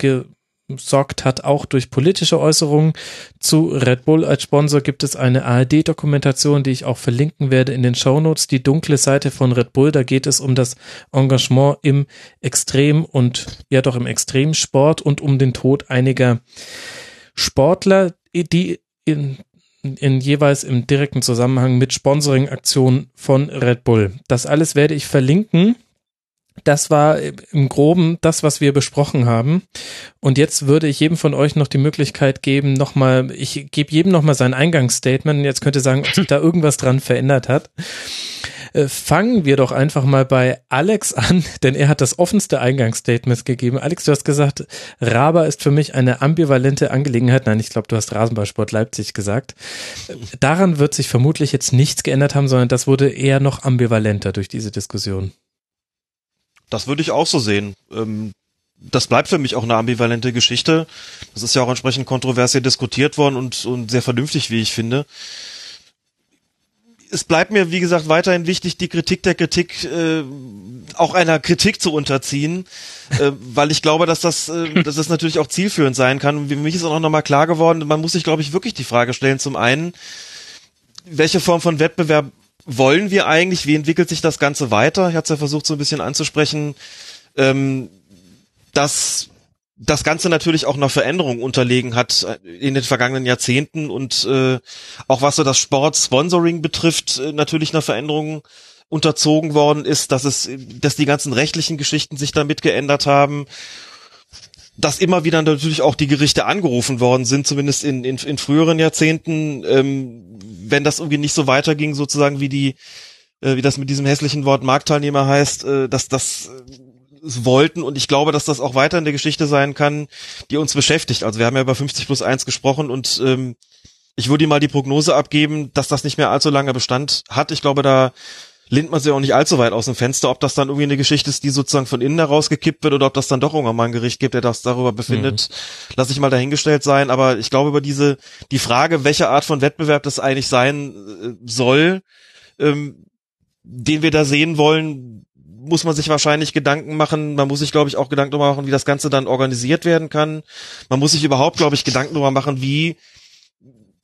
sorgt hat, auch durch politische Äußerungen. Zu Red Bull als Sponsor gibt es eine ARD-Dokumentation, die ich auch verlinken werde in den Shownotes. Die dunkle Seite von Red Bull, da geht es um das Engagement im Extrem und ja doch im Extremsport und um den Tod einiger Sportler, die in in jeweils im direkten Zusammenhang mit Sponsoring-Aktionen von Red Bull. Das alles werde ich verlinken das war im Groben das, was wir besprochen haben. Und jetzt würde ich jedem von euch noch die Möglichkeit geben, nochmal, ich gebe jedem nochmal sein Eingangsstatement jetzt könnt ihr sagen, ob sich da irgendwas dran verändert hat. Äh, fangen wir doch einfach mal bei Alex an, denn er hat das offenste Eingangsstatement gegeben. Alex, du hast gesagt, Raba ist für mich eine ambivalente Angelegenheit. Nein, ich glaube, du hast Rasenballsport Leipzig gesagt. Daran wird sich vermutlich jetzt nichts geändert haben, sondern das wurde eher noch ambivalenter durch diese Diskussion. Das würde ich auch so sehen. Ähm, das bleibt für mich auch eine ambivalente Geschichte. Das ist ja auch entsprechend kontrovers hier diskutiert worden und, und sehr vernünftig, wie ich finde. Es bleibt mir, wie gesagt, weiterhin wichtig, die Kritik der Kritik äh, auch einer Kritik zu unterziehen, äh, weil ich glaube, dass das, äh, dass das natürlich auch zielführend sein kann. Und für mich ist auch noch mal klar geworden, man muss sich, glaube ich, wirklich die Frage stellen, zum einen, welche Form von Wettbewerb wollen wir eigentlich? Wie entwickelt sich das Ganze weiter? Ich hatte es ja versucht, so ein bisschen anzusprechen. Ähm, dass das Ganze natürlich auch noch Veränderungen unterlegen hat in den vergangenen Jahrzehnten und äh, auch was so das Sport-Sponsoring betrifft, äh, natürlich einer Veränderung unterzogen worden ist, dass es, dass die ganzen rechtlichen Geschichten sich damit geändert haben, dass immer wieder natürlich auch die Gerichte angerufen worden sind, zumindest in, in, in früheren Jahrzehnten, ähm, wenn das irgendwie nicht so weiterging, sozusagen wie die, äh, wie das mit diesem hässlichen Wort Marktteilnehmer heißt, äh, dass das wollten und ich glaube, dass das auch weiter in der Geschichte sein kann, die uns beschäftigt. Also wir haben ja über 50 plus 1 gesprochen und ähm, ich würde mal die Prognose abgeben, dass das nicht mehr allzu lange Bestand hat. Ich glaube, da lehnt man sich auch nicht allzu weit aus dem Fenster, ob das dann irgendwie eine Geschichte ist, die sozusagen von innen heraus gekippt wird oder ob das dann doch irgendwann mal ein Gericht gibt, der das darüber befindet, mhm. lasse ich mal dahingestellt sein. Aber ich glaube über diese, die Frage, welche Art von Wettbewerb das eigentlich sein äh, soll, ähm, den wir da sehen wollen, muss man sich wahrscheinlich Gedanken machen. Man muss sich, glaube ich, auch Gedanken darüber machen, wie das Ganze dann organisiert werden kann. Man muss sich überhaupt, glaube ich, Gedanken darüber machen, wie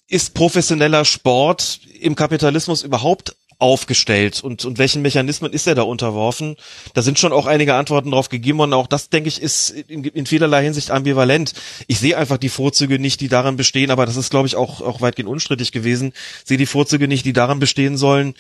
ist professioneller Sport im Kapitalismus überhaupt aufgestellt und, und welchen Mechanismen ist er da unterworfen? Da sind schon auch einige Antworten drauf gegeben und auch das, denke ich, ist in, in vielerlei Hinsicht ambivalent. Ich sehe einfach die Vorzüge nicht, die daran bestehen, aber das ist, glaube ich, auch, auch weitgehend unstrittig gewesen. Ich sehe die Vorzüge nicht, die daran bestehen sollen,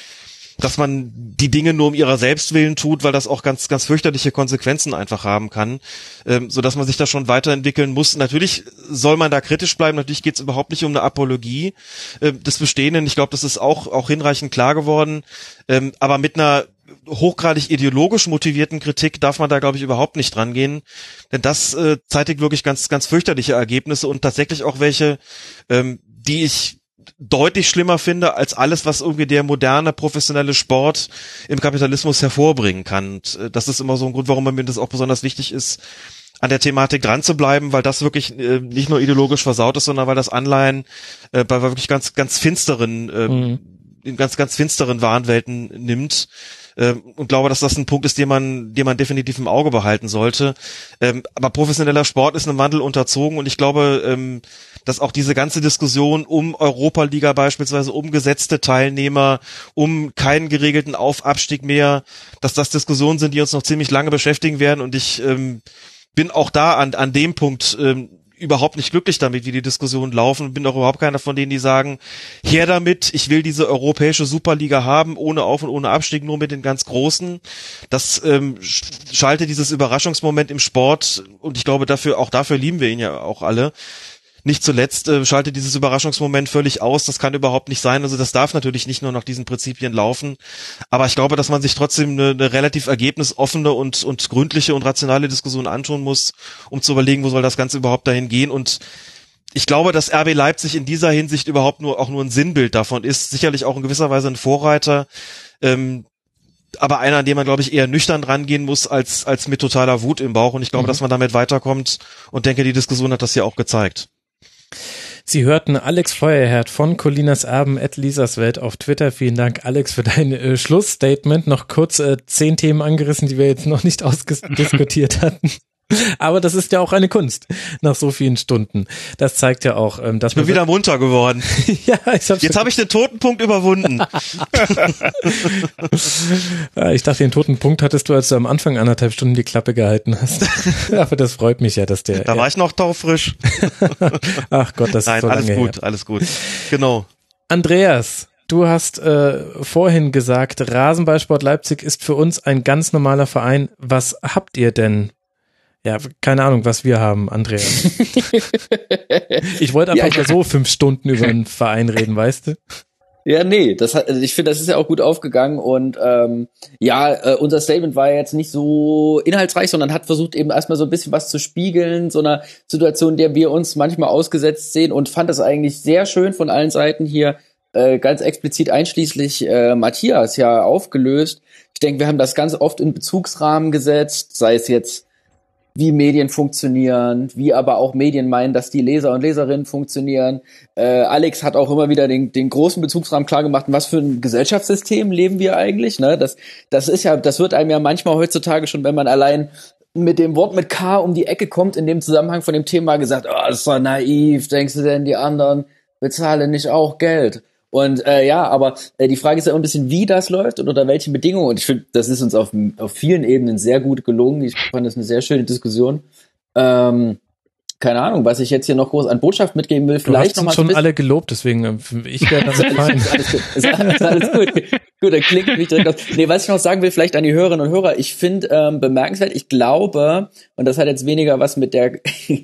dass man die Dinge nur um ihrer selbst willen tut, weil das auch ganz, ganz fürchterliche Konsequenzen einfach haben kann, ähm, so dass man sich da schon weiterentwickeln muss. Natürlich soll man da kritisch bleiben. Natürlich geht es überhaupt nicht um eine Apologie äh, des Bestehenden. Ich glaube, das ist auch, auch hinreichend klar geworden. Ähm, aber mit einer hochgradig ideologisch motivierten Kritik darf man da, glaube ich, überhaupt nicht dran gehen. Denn das äh, zeitigt wirklich ganz, ganz fürchterliche Ergebnisse und tatsächlich auch welche, ähm, die ich deutlich schlimmer finde als alles, was irgendwie der moderne professionelle Sport im Kapitalismus hervorbringen kann. Und äh, das ist immer so ein Grund, warum mir das auch besonders wichtig ist, an der Thematik dran zu bleiben, weil das wirklich äh, nicht nur ideologisch versaut ist, sondern weil das Anleihen äh, bei wirklich ganz, ganz finsteren, äh, mhm. in ganz, ganz finsteren Wahnwelten nimmt ähm, und glaube, dass das ein Punkt ist, den man, den man definitiv im Auge behalten sollte. Ähm, aber professioneller Sport ist einem Wandel unterzogen und ich glaube, ähm, dass auch diese ganze Diskussion um Europa-Liga beispielsweise, um gesetzte Teilnehmer, um keinen geregelten Aufabstieg mehr, dass das Diskussionen sind, die uns noch ziemlich lange beschäftigen werden und ich bin auch da an, an dem Punkt überhaupt nicht glücklich damit, wie die Diskussionen laufen. Bin auch überhaupt keiner von denen, die sagen, her damit, ich will diese europäische Superliga haben, ohne Auf- und ohne Abstieg, nur mit den ganz Großen. Das ähm, schaltet dieses Überraschungsmoment im Sport und ich glaube dafür, auch dafür lieben wir ihn ja auch alle nicht zuletzt äh, schaltet dieses Überraschungsmoment völlig aus. Das kann überhaupt nicht sein. Also das darf natürlich nicht nur nach diesen Prinzipien laufen. Aber ich glaube, dass man sich trotzdem eine, eine relativ ergebnisoffene und, und gründliche und rationale Diskussion antun muss, um zu überlegen, wo soll das Ganze überhaupt dahin gehen. Und ich glaube, dass RB Leipzig in dieser Hinsicht überhaupt nur auch nur ein Sinnbild davon ist. Sicherlich auch in gewisser Weise ein Vorreiter. Ähm, aber einer, an dem man, glaube ich, eher nüchtern rangehen muss, als, als mit totaler Wut im Bauch. Und ich glaube, mhm. dass man damit weiterkommt und denke, die Diskussion hat das ja auch gezeigt. Sie hörten Alex Feuerherd von Colinas Erben at Lisas Welt auf Twitter. Vielen Dank, Alex, für dein äh, Schlussstatement. Noch kurz äh, zehn Themen angerissen, die wir jetzt noch nicht ausdiskutiert hatten. Aber das ist ja auch eine Kunst nach so vielen Stunden. Das zeigt ja auch, ähm, dass ich bin wieder munter geworden. ja, ich hab's jetzt habe ich den Totenpunkt überwunden. ja, ich dachte, den Totenpunkt hattest du, als du am Anfang anderthalb Stunden die Klappe gehalten hast. Aber das freut mich ja, dass der. Da war ich noch taufrisch. Ach Gott, das Nein, ist so alles lange gut, her. alles gut. Genau. Andreas, Du hast äh, vorhin gesagt, Rasenballsport Leipzig ist für uns ein ganz normaler Verein. Was habt ihr denn ja, keine Ahnung, was wir haben, Andreas. ich wollte einfach ja, mal so fünf Stunden über einen Verein reden, weißt du? Ja, nee, das hat, also ich finde, das ist ja auch gut aufgegangen und ähm, ja, äh, unser Statement war jetzt nicht so inhaltsreich, sondern hat versucht eben erstmal so ein bisschen was zu spiegeln, so einer Situation, der wir uns manchmal ausgesetzt sehen und fand das eigentlich sehr schön von allen Seiten hier äh, ganz explizit einschließlich äh, Matthias ja aufgelöst. Ich denke, wir haben das ganz oft in Bezugsrahmen gesetzt, sei es jetzt wie Medien funktionieren, wie aber auch Medien meinen, dass die Leser und Leserinnen funktionieren. Äh, Alex hat auch immer wieder den, den großen Bezugsrahmen klargemacht, was für ein Gesellschaftssystem leben wir eigentlich. Ne? Das, das ist ja, das wird einem ja manchmal heutzutage schon, wenn man allein mit dem Wort mit K um die Ecke kommt, in dem Zusammenhang von dem Thema gesagt, oh, das ist doch naiv, denkst du denn, die anderen bezahlen nicht auch Geld? Und äh, ja, aber äh, die Frage ist ja auch ein bisschen, wie das läuft und unter welchen Bedingungen. Und ich finde, das ist uns auf, auf vielen Ebenen sehr gut gelungen. Ich fand das eine sehr schöne Diskussion. Ähm, keine Ahnung, was ich jetzt hier noch groß an Botschaft mitgeben will. Vielleicht noch mal schon alle gelobt, deswegen äh, ich werde damit fein. ist alles gut. Ist alles, gut. gut, dann klingt mich direkt aus. Nee, was ich noch sagen will, vielleicht an die Hörerinnen und Hörer, ich finde ähm, bemerkenswert, ich glaube, und das hat jetzt weniger was mit der,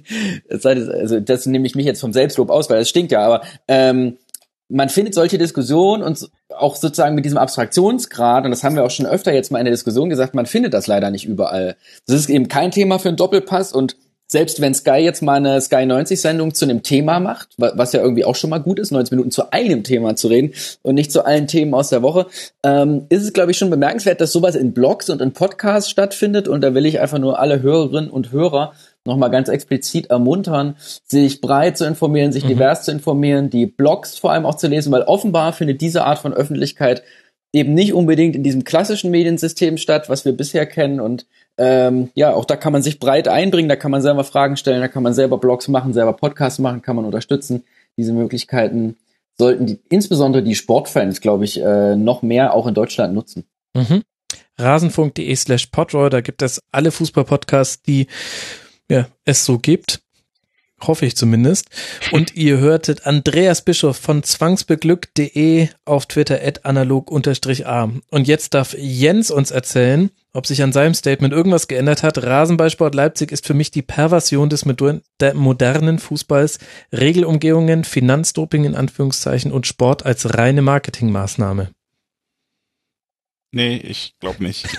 also das nehme ich mich jetzt vom Selbstlob aus, weil das stinkt ja, aber ähm, man findet solche Diskussionen und auch sozusagen mit diesem Abstraktionsgrad, und das haben wir auch schon öfter jetzt mal in der Diskussion gesagt, man findet das leider nicht überall. Das ist eben kein Thema für einen Doppelpass und selbst wenn Sky jetzt mal eine Sky 90 Sendung zu einem Thema macht, was ja irgendwie auch schon mal gut ist, 90 Minuten zu einem Thema zu reden und nicht zu allen Themen aus der Woche, ähm, ist es, glaube ich, schon bemerkenswert, dass sowas in Blogs und in Podcasts stattfindet. Und da will ich einfach nur alle Hörerinnen und Hörer nochmal ganz explizit ermuntern, sich breit zu informieren, sich mhm. divers zu informieren, die Blogs vor allem auch zu lesen, weil offenbar findet diese Art von Öffentlichkeit eben nicht unbedingt in diesem klassischen Mediensystem statt, was wir bisher kennen. Und ähm, ja, auch da kann man sich breit einbringen, da kann man selber Fragen stellen, da kann man selber Blogs machen, selber Podcasts machen, kann man unterstützen. Diese Möglichkeiten sollten die, insbesondere die Sportfans, glaube ich, äh, noch mehr auch in Deutschland nutzen. Mhm. Rasenfunk.de slash Podroy, da gibt es alle Fußballpodcasts, die ja, es so gibt. Hoffe ich zumindest. Und ihr hörtet Andreas Bischof von zwangsbeglückt.de auf Twitter at analog-a. Und jetzt darf Jens uns erzählen, ob sich an seinem Statement irgendwas geändert hat. Rasenballsport Leipzig ist für mich die Perversion des modernen Fußballs. Regelumgehungen, Finanzdoping in Anführungszeichen und Sport als reine Marketingmaßnahme. Nee, ich glaube nicht.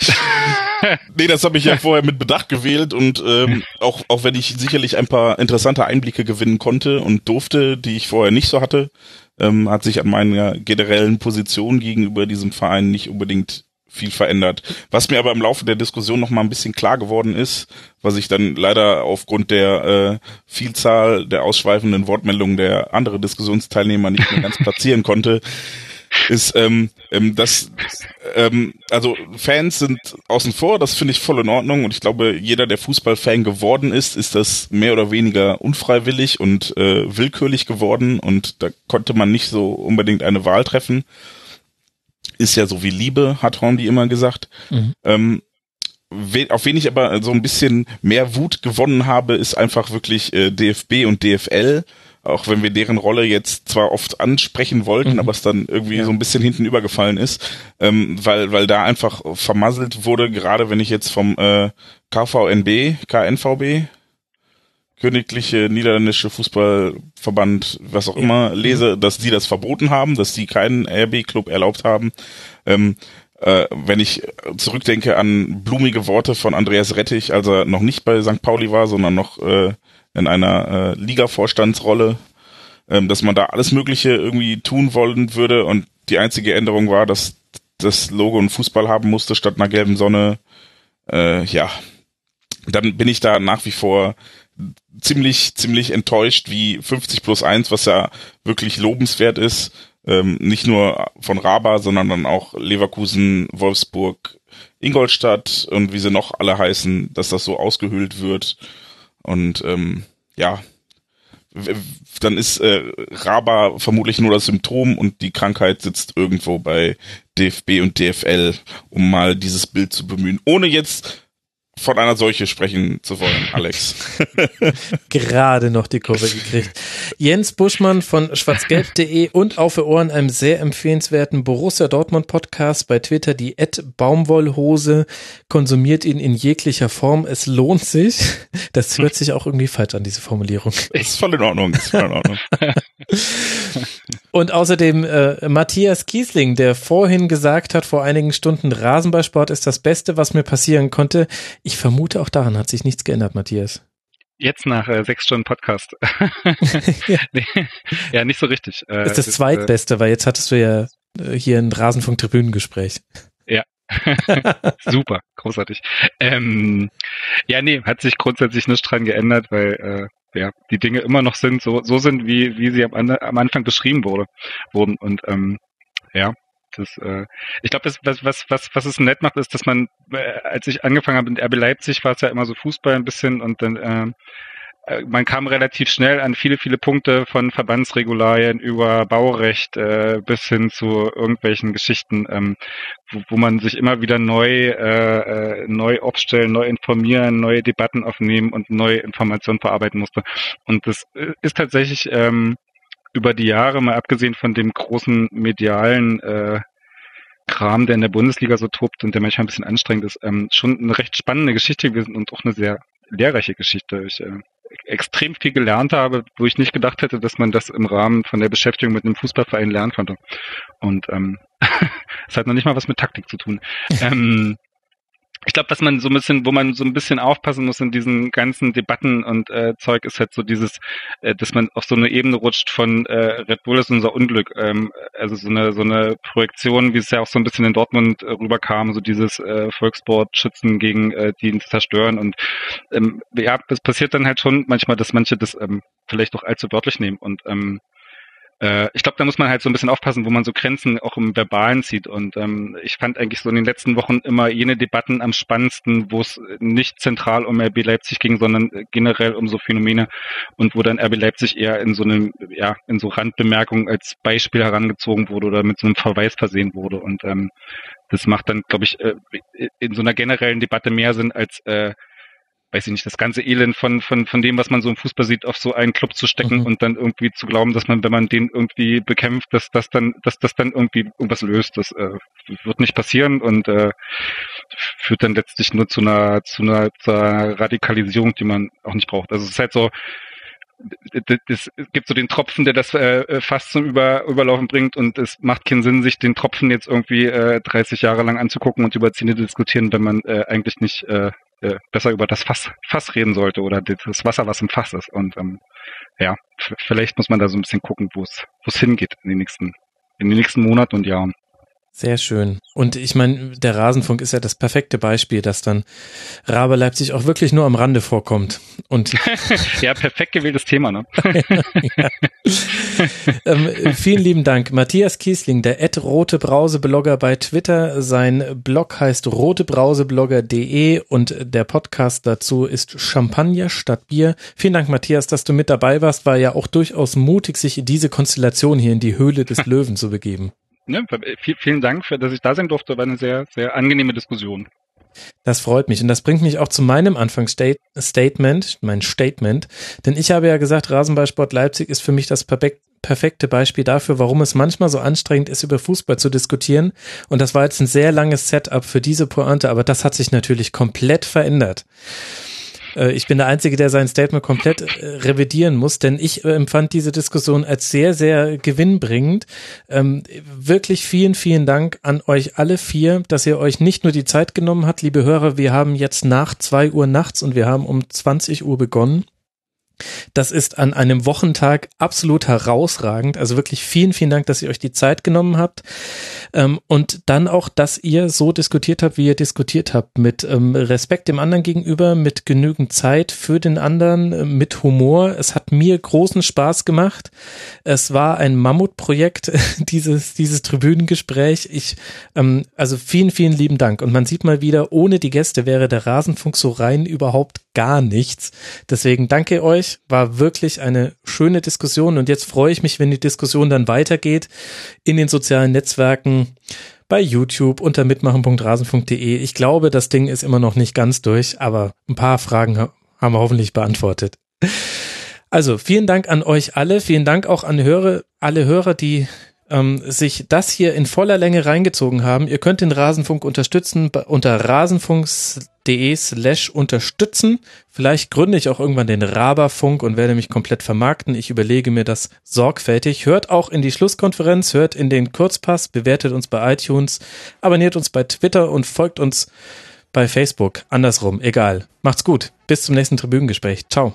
nee, das habe ich ja vorher mit Bedacht gewählt und ähm, auch, auch wenn ich sicherlich ein paar interessante Einblicke gewinnen konnte und durfte, die ich vorher nicht so hatte, ähm, hat sich an meiner generellen Position gegenüber diesem Verein nicht unbedingt viel verändert. Was mir aber im Laufe der Diskussion noch mal ein bisschen klar geworden ist, was ich dann leider aufgrund der äh, Vielzahl der ausschweifenden Wortmeldungen der anderen Diskussionsteilnehmer nicht mehr ganz platzieren konnte, ist, ähm, ähm, dass ähm, also Fans sind außen vor, das finde ich voll in Ordnung und ich glaube, jeder, der Fußballfan geworden ist, ist das mehr oder weniger unfreiwillig und äh, willkürlich geworden und da konnte man nicht so unbedingt eine Wahl treffen. Ist ja so wie Liebe, hat Hornby immer gesagt. Mhm. Ähm, auf wen ich aber so ein bisschen mehr Wut gewonnen habe, ist einfach wirklich äh, DFB und DFL auch wenn wir deren Rolle jetzt zwar oft ansprechen wollten, mhm. aber es dann irgendwie ja. so ein bisschen hinten übergefallen ist, ähm, weil, weil da einfach vermasselt wurde, gerade wenn ich jetzt vom äh, KVNB, KNVB, Königliche Niederländische Fußballverband, was auch immer, lese, dass die das verboten haben, dass die keinen RB-Club erlaubt haben. Ähm, äh, wenn ich zurückdenke an blumige Worte von Andreas Rettich, als er noch nicht bei St. Pauli war, sondern noch äh, in einer äh, Liga-Vorstandsrolle, ähm, dass man da alles Mögliche irgendwie tun wollen würde und die einzige Änderung war, dass das Logo ein Fußball haben musste statt einer gelben Sonne. Äh, ja, dann bin ich da nach wie vor ziemlich, ziemlich enttäuscht, wie 50 plus 1, was ja wirklich lobenswert ist, ähm, nicht nur von Raba, sondern dann auch Leverkusen, Wolfsburg, Ingolstadt und wie sie noch alle heißen, dass das so ausgehöhlt wird. Und ähm, ja, dann ist äh, Raba vermutlich nur das Symptom und die Krankheit sitzt irgendwo bei DFB und DFL, um mal dieses Bild zu bemühen. Ohne jetzt von einer Seuche sprechen zu wollen, Alex. Gerade noch die Kurve gekriegt. Jens Buschmann von schwarzgelb.de und auf für Ohren einem sehr empfehlenswerten Borussia Dortmund Podcast bei Twitter, die Ed Baumwollhose, konsumiert ihn in jeglicher Form. Es lohnt sich. Das hört sich auch irgendwie falsch an, diese Formulierung. Ist voll in Ordnung, ist voll in Ordnung. Und außerdem äh, Matthias Kiesling, der vorhin gesagt hat, vor einigen Stunden, Rasenballsport ist das Beste, was mir passieren konnte. Ich vermute, auch daran hat sich nichts geändert, Matthias. Jetzt nach äh, sechs Stunden Podcast. ja. Nee, ja, nicht so richtig. Äh, das ist das Zweitbeste, weil jetzt hattest du ja äh, hier ein Rasenfunk-Tribünengespräch. Ja. Super, großartig. Ähm, ja, nee, hat sich grundsätzlich nichts dran geändert, weil äh, ja, die Dinge immer noch sind, so, so sind, wie, wie sie am, am Anfang beschrieben wurde, wurden. Und ähm, ja, das, äh, ich glaube, was, was, was, was es nett macht, ist, dass man, äh, als ich angefangen habe mit RB Leipzig, war es ja immer so Fußball ein bisschen und dann äh, äh, man kam relativ schnell an viele, viele Punkte von Verbandsregularien über Baurecht äh, bis hin zu irgendwelchen Geschichten, ähm, wo, wo man sich immer wieder neu, äh, äh, neu aufstellen, neu informieren, neue Debatten aufnehmen und neue Informationen verarbeiten musste. Und das äh, ist tatsächlich ähm, über die Jahre, mal abgesehen von dem großen medialen äh, Kram, der in der Bundesliga so tobt und der manchmal ein bisschen anstrengend ist, ähm, schon eine recht spannende Geschichte gewesen und auch eine sehr lehrreiche Geschichte. Ich äh, extrem viel gelernt habe, wo ich nicht gedacht hätte, dass man das im Rahmen von der Beschäftigung mit einem Fußballverein lernen konnte. Und ähm, es hat noch nicht mal was mit Taktik zu tun. ähm, ich glaube, dass man so ein bisschen, wo man so ein bisschen aufpassen muss in diesen ganzen Debatten und äh, Zeug, ist halt so dieses, äh, dass man auf so eine Ebene rutscht von äh, Red Bull ist unser Unglück. Ähm, also so eine so eine Projektion, wie es ja auch so ein bisschen in Dortmund äh, rüberkam, so dieses äh, Volkssport schützen gegen äh, die zerstören. Und ähm, ja, es passiert dann halt schon manchmal, dass manche das ähm, vielleicht auch allzu wörtlich nehmen und ähm, äh, ich glaube, da muss man halt so ein bisschen aufpassen, wo man so Grenzen auch im Verbalen zieht. Und ähm, ich fand eigentlich so in den letzten Wochen immer jene Debatten am spannendsten, wo es nicht zentral um RB Leipzig ging, sondern generell um so Phänomene und wo dann RB Leipzig eher in so einem, ja, in so Randbemerkungen als Beispiel herangezogen wurde oder mit so einem Verweis versehen wurde. Und ähm, das macht dann, glaube ich, äh, in so einer generellen Debatte mehr Sinn als äh, weiß ich nicht, das ganze Elend von, von, von dem, was man so im Fußball sieht, auf so einen Club zu stecken mhm. und dann irgendwie zu glauben, dass man, wenn man den irgendwie bekämpft, dass das dann, dass das dann irgendwie irgendwas löst. Das äh, wird nicht passieren und äh, führt dann letztlich nur zu einer, zu einer, zu einer Radikalisierung, die man auch nicht braucht. Also es ist halt so, es gibt so den Tropfen, der das äh, fast zum Über, Überlaufen bringt und es macht keinen Sinn, sich den Tropfen jetzt irgendwie äh, 30 Jahre lang anzugucken und über Ziele diskutieren, wenn man äh, eigentlich nicht äh, äh, besser über das Fass, Fass reden sollte oder das Wasser, was im Fass ist. Und ähm, ja, vielleicht muss man da so ein bisschen gucken, wo es wo es hingeht in den nächsten in den nächsten Monaten und Jahren. Sehr schön. Und ich meine, der Rasenfunk ist ja das perfekte Beispiel, dass dann Rabe Leipzig auch wirklich nur am Rande vorkommt. Und ja, perfekt gewähltes Thema, ne? ja. ähm, vielen lieben Dank. Matthias Kiesling, der Ed Rote Brause Blogger bei Twitter. Sein Blog heißt rotebrauseblogger.de und der Podcast dazu ist Champagner statt Bier. Vielen Dank, Matthias, dass du mit dabei warst. War ja auch durchaus mutig, sich in diese Konstellation hier in die Höhle des Löwen zu begeben ne, vielen Dank, für, dass ich da sein durfte. War eine sehr, sehr angenehme Diskussion. Das freut mich und das bringt mich auch zu meinem Anfangsstatement, mein Statement, denn ich habe ja gesagt, Rasenballsport Leipzig ist für mich das perfekte Beispiel dafür, warum es manchmal so anstrengend ist, über Fußball zu diskutieren und das war jetzt ein sehr langes Setup für diese Pointe, aber das hat sich natürlich komplett verändert. Äh, ich bin der Einzige, der sein Statement komplett äh, revidieren muss, denn ich äh, empfand diese Diskussion als sehr, sehr gewinnbringend. Ähm, wirklich vielen, vielen Dank an euch alle vier, dass ihr euch nicht nur die Zeit genommen habt, liebe Hörer. Wir haben jetzt nach zwei Uhr nachts und wir haben um 20 Uhr begonnen. Das ist an einem Wochentag absolut herausragend. Also wirklich vielen, vielen Dank, dass ihr euch die Zeit genommen habt. Ähm, und dann auch, dass ihr so diskutiert habt, wie ihr diskutiert habt. Mit ähm, Respekt dem anderen gegenüber, mit genügend Zeit für den anderen, äh, mit Humor. Es hat mir großen Spaß gemacht. Es war ein Mammutprojekt, dieses, dieses Tribünengespräch. Ich, ähm, also vielen, vielen lieben Dank. Und man sieht mal wieder, ohne die Gäste wäre der Rasenfunk so rein überhaupt gar nichts. Deswegen danke euch War wirklich eine schöne Diskussion und jetzt freue ich mich, wenn die Diskussion dann weitergeht in den sozialen Netzwerken, bei YouTube unter mitmachen.rasen.de. Ich glaube, das Ding ist immer noch nicht ganz durch, aber ein paar Fragen haben wir hoffentlich beantwortet. Also vielen Dank an euch alle. Vielen Dank auch an Hörer, alle Hörer, die ähm, sich das hier in voller Länge reingezogen haben. Ihr könnt den Rasenfunk unterstützen unter rasenfunks.de slash unterstützen. Vielleicht gründe ich auch irgendwann den Raberfunk und werde mich komplett vermarkten. Ich überlege mir das sorgfältig. Hört auch in die Schlusskonferenz, hört in den Kurzpass, bewertet uns bei iTunes, abonniert uns bei Twitter und folgt uns bei Facebook. Andersrum, egal. Macht's gut. Bis zum nächsten Tribünengespräch. Ciao.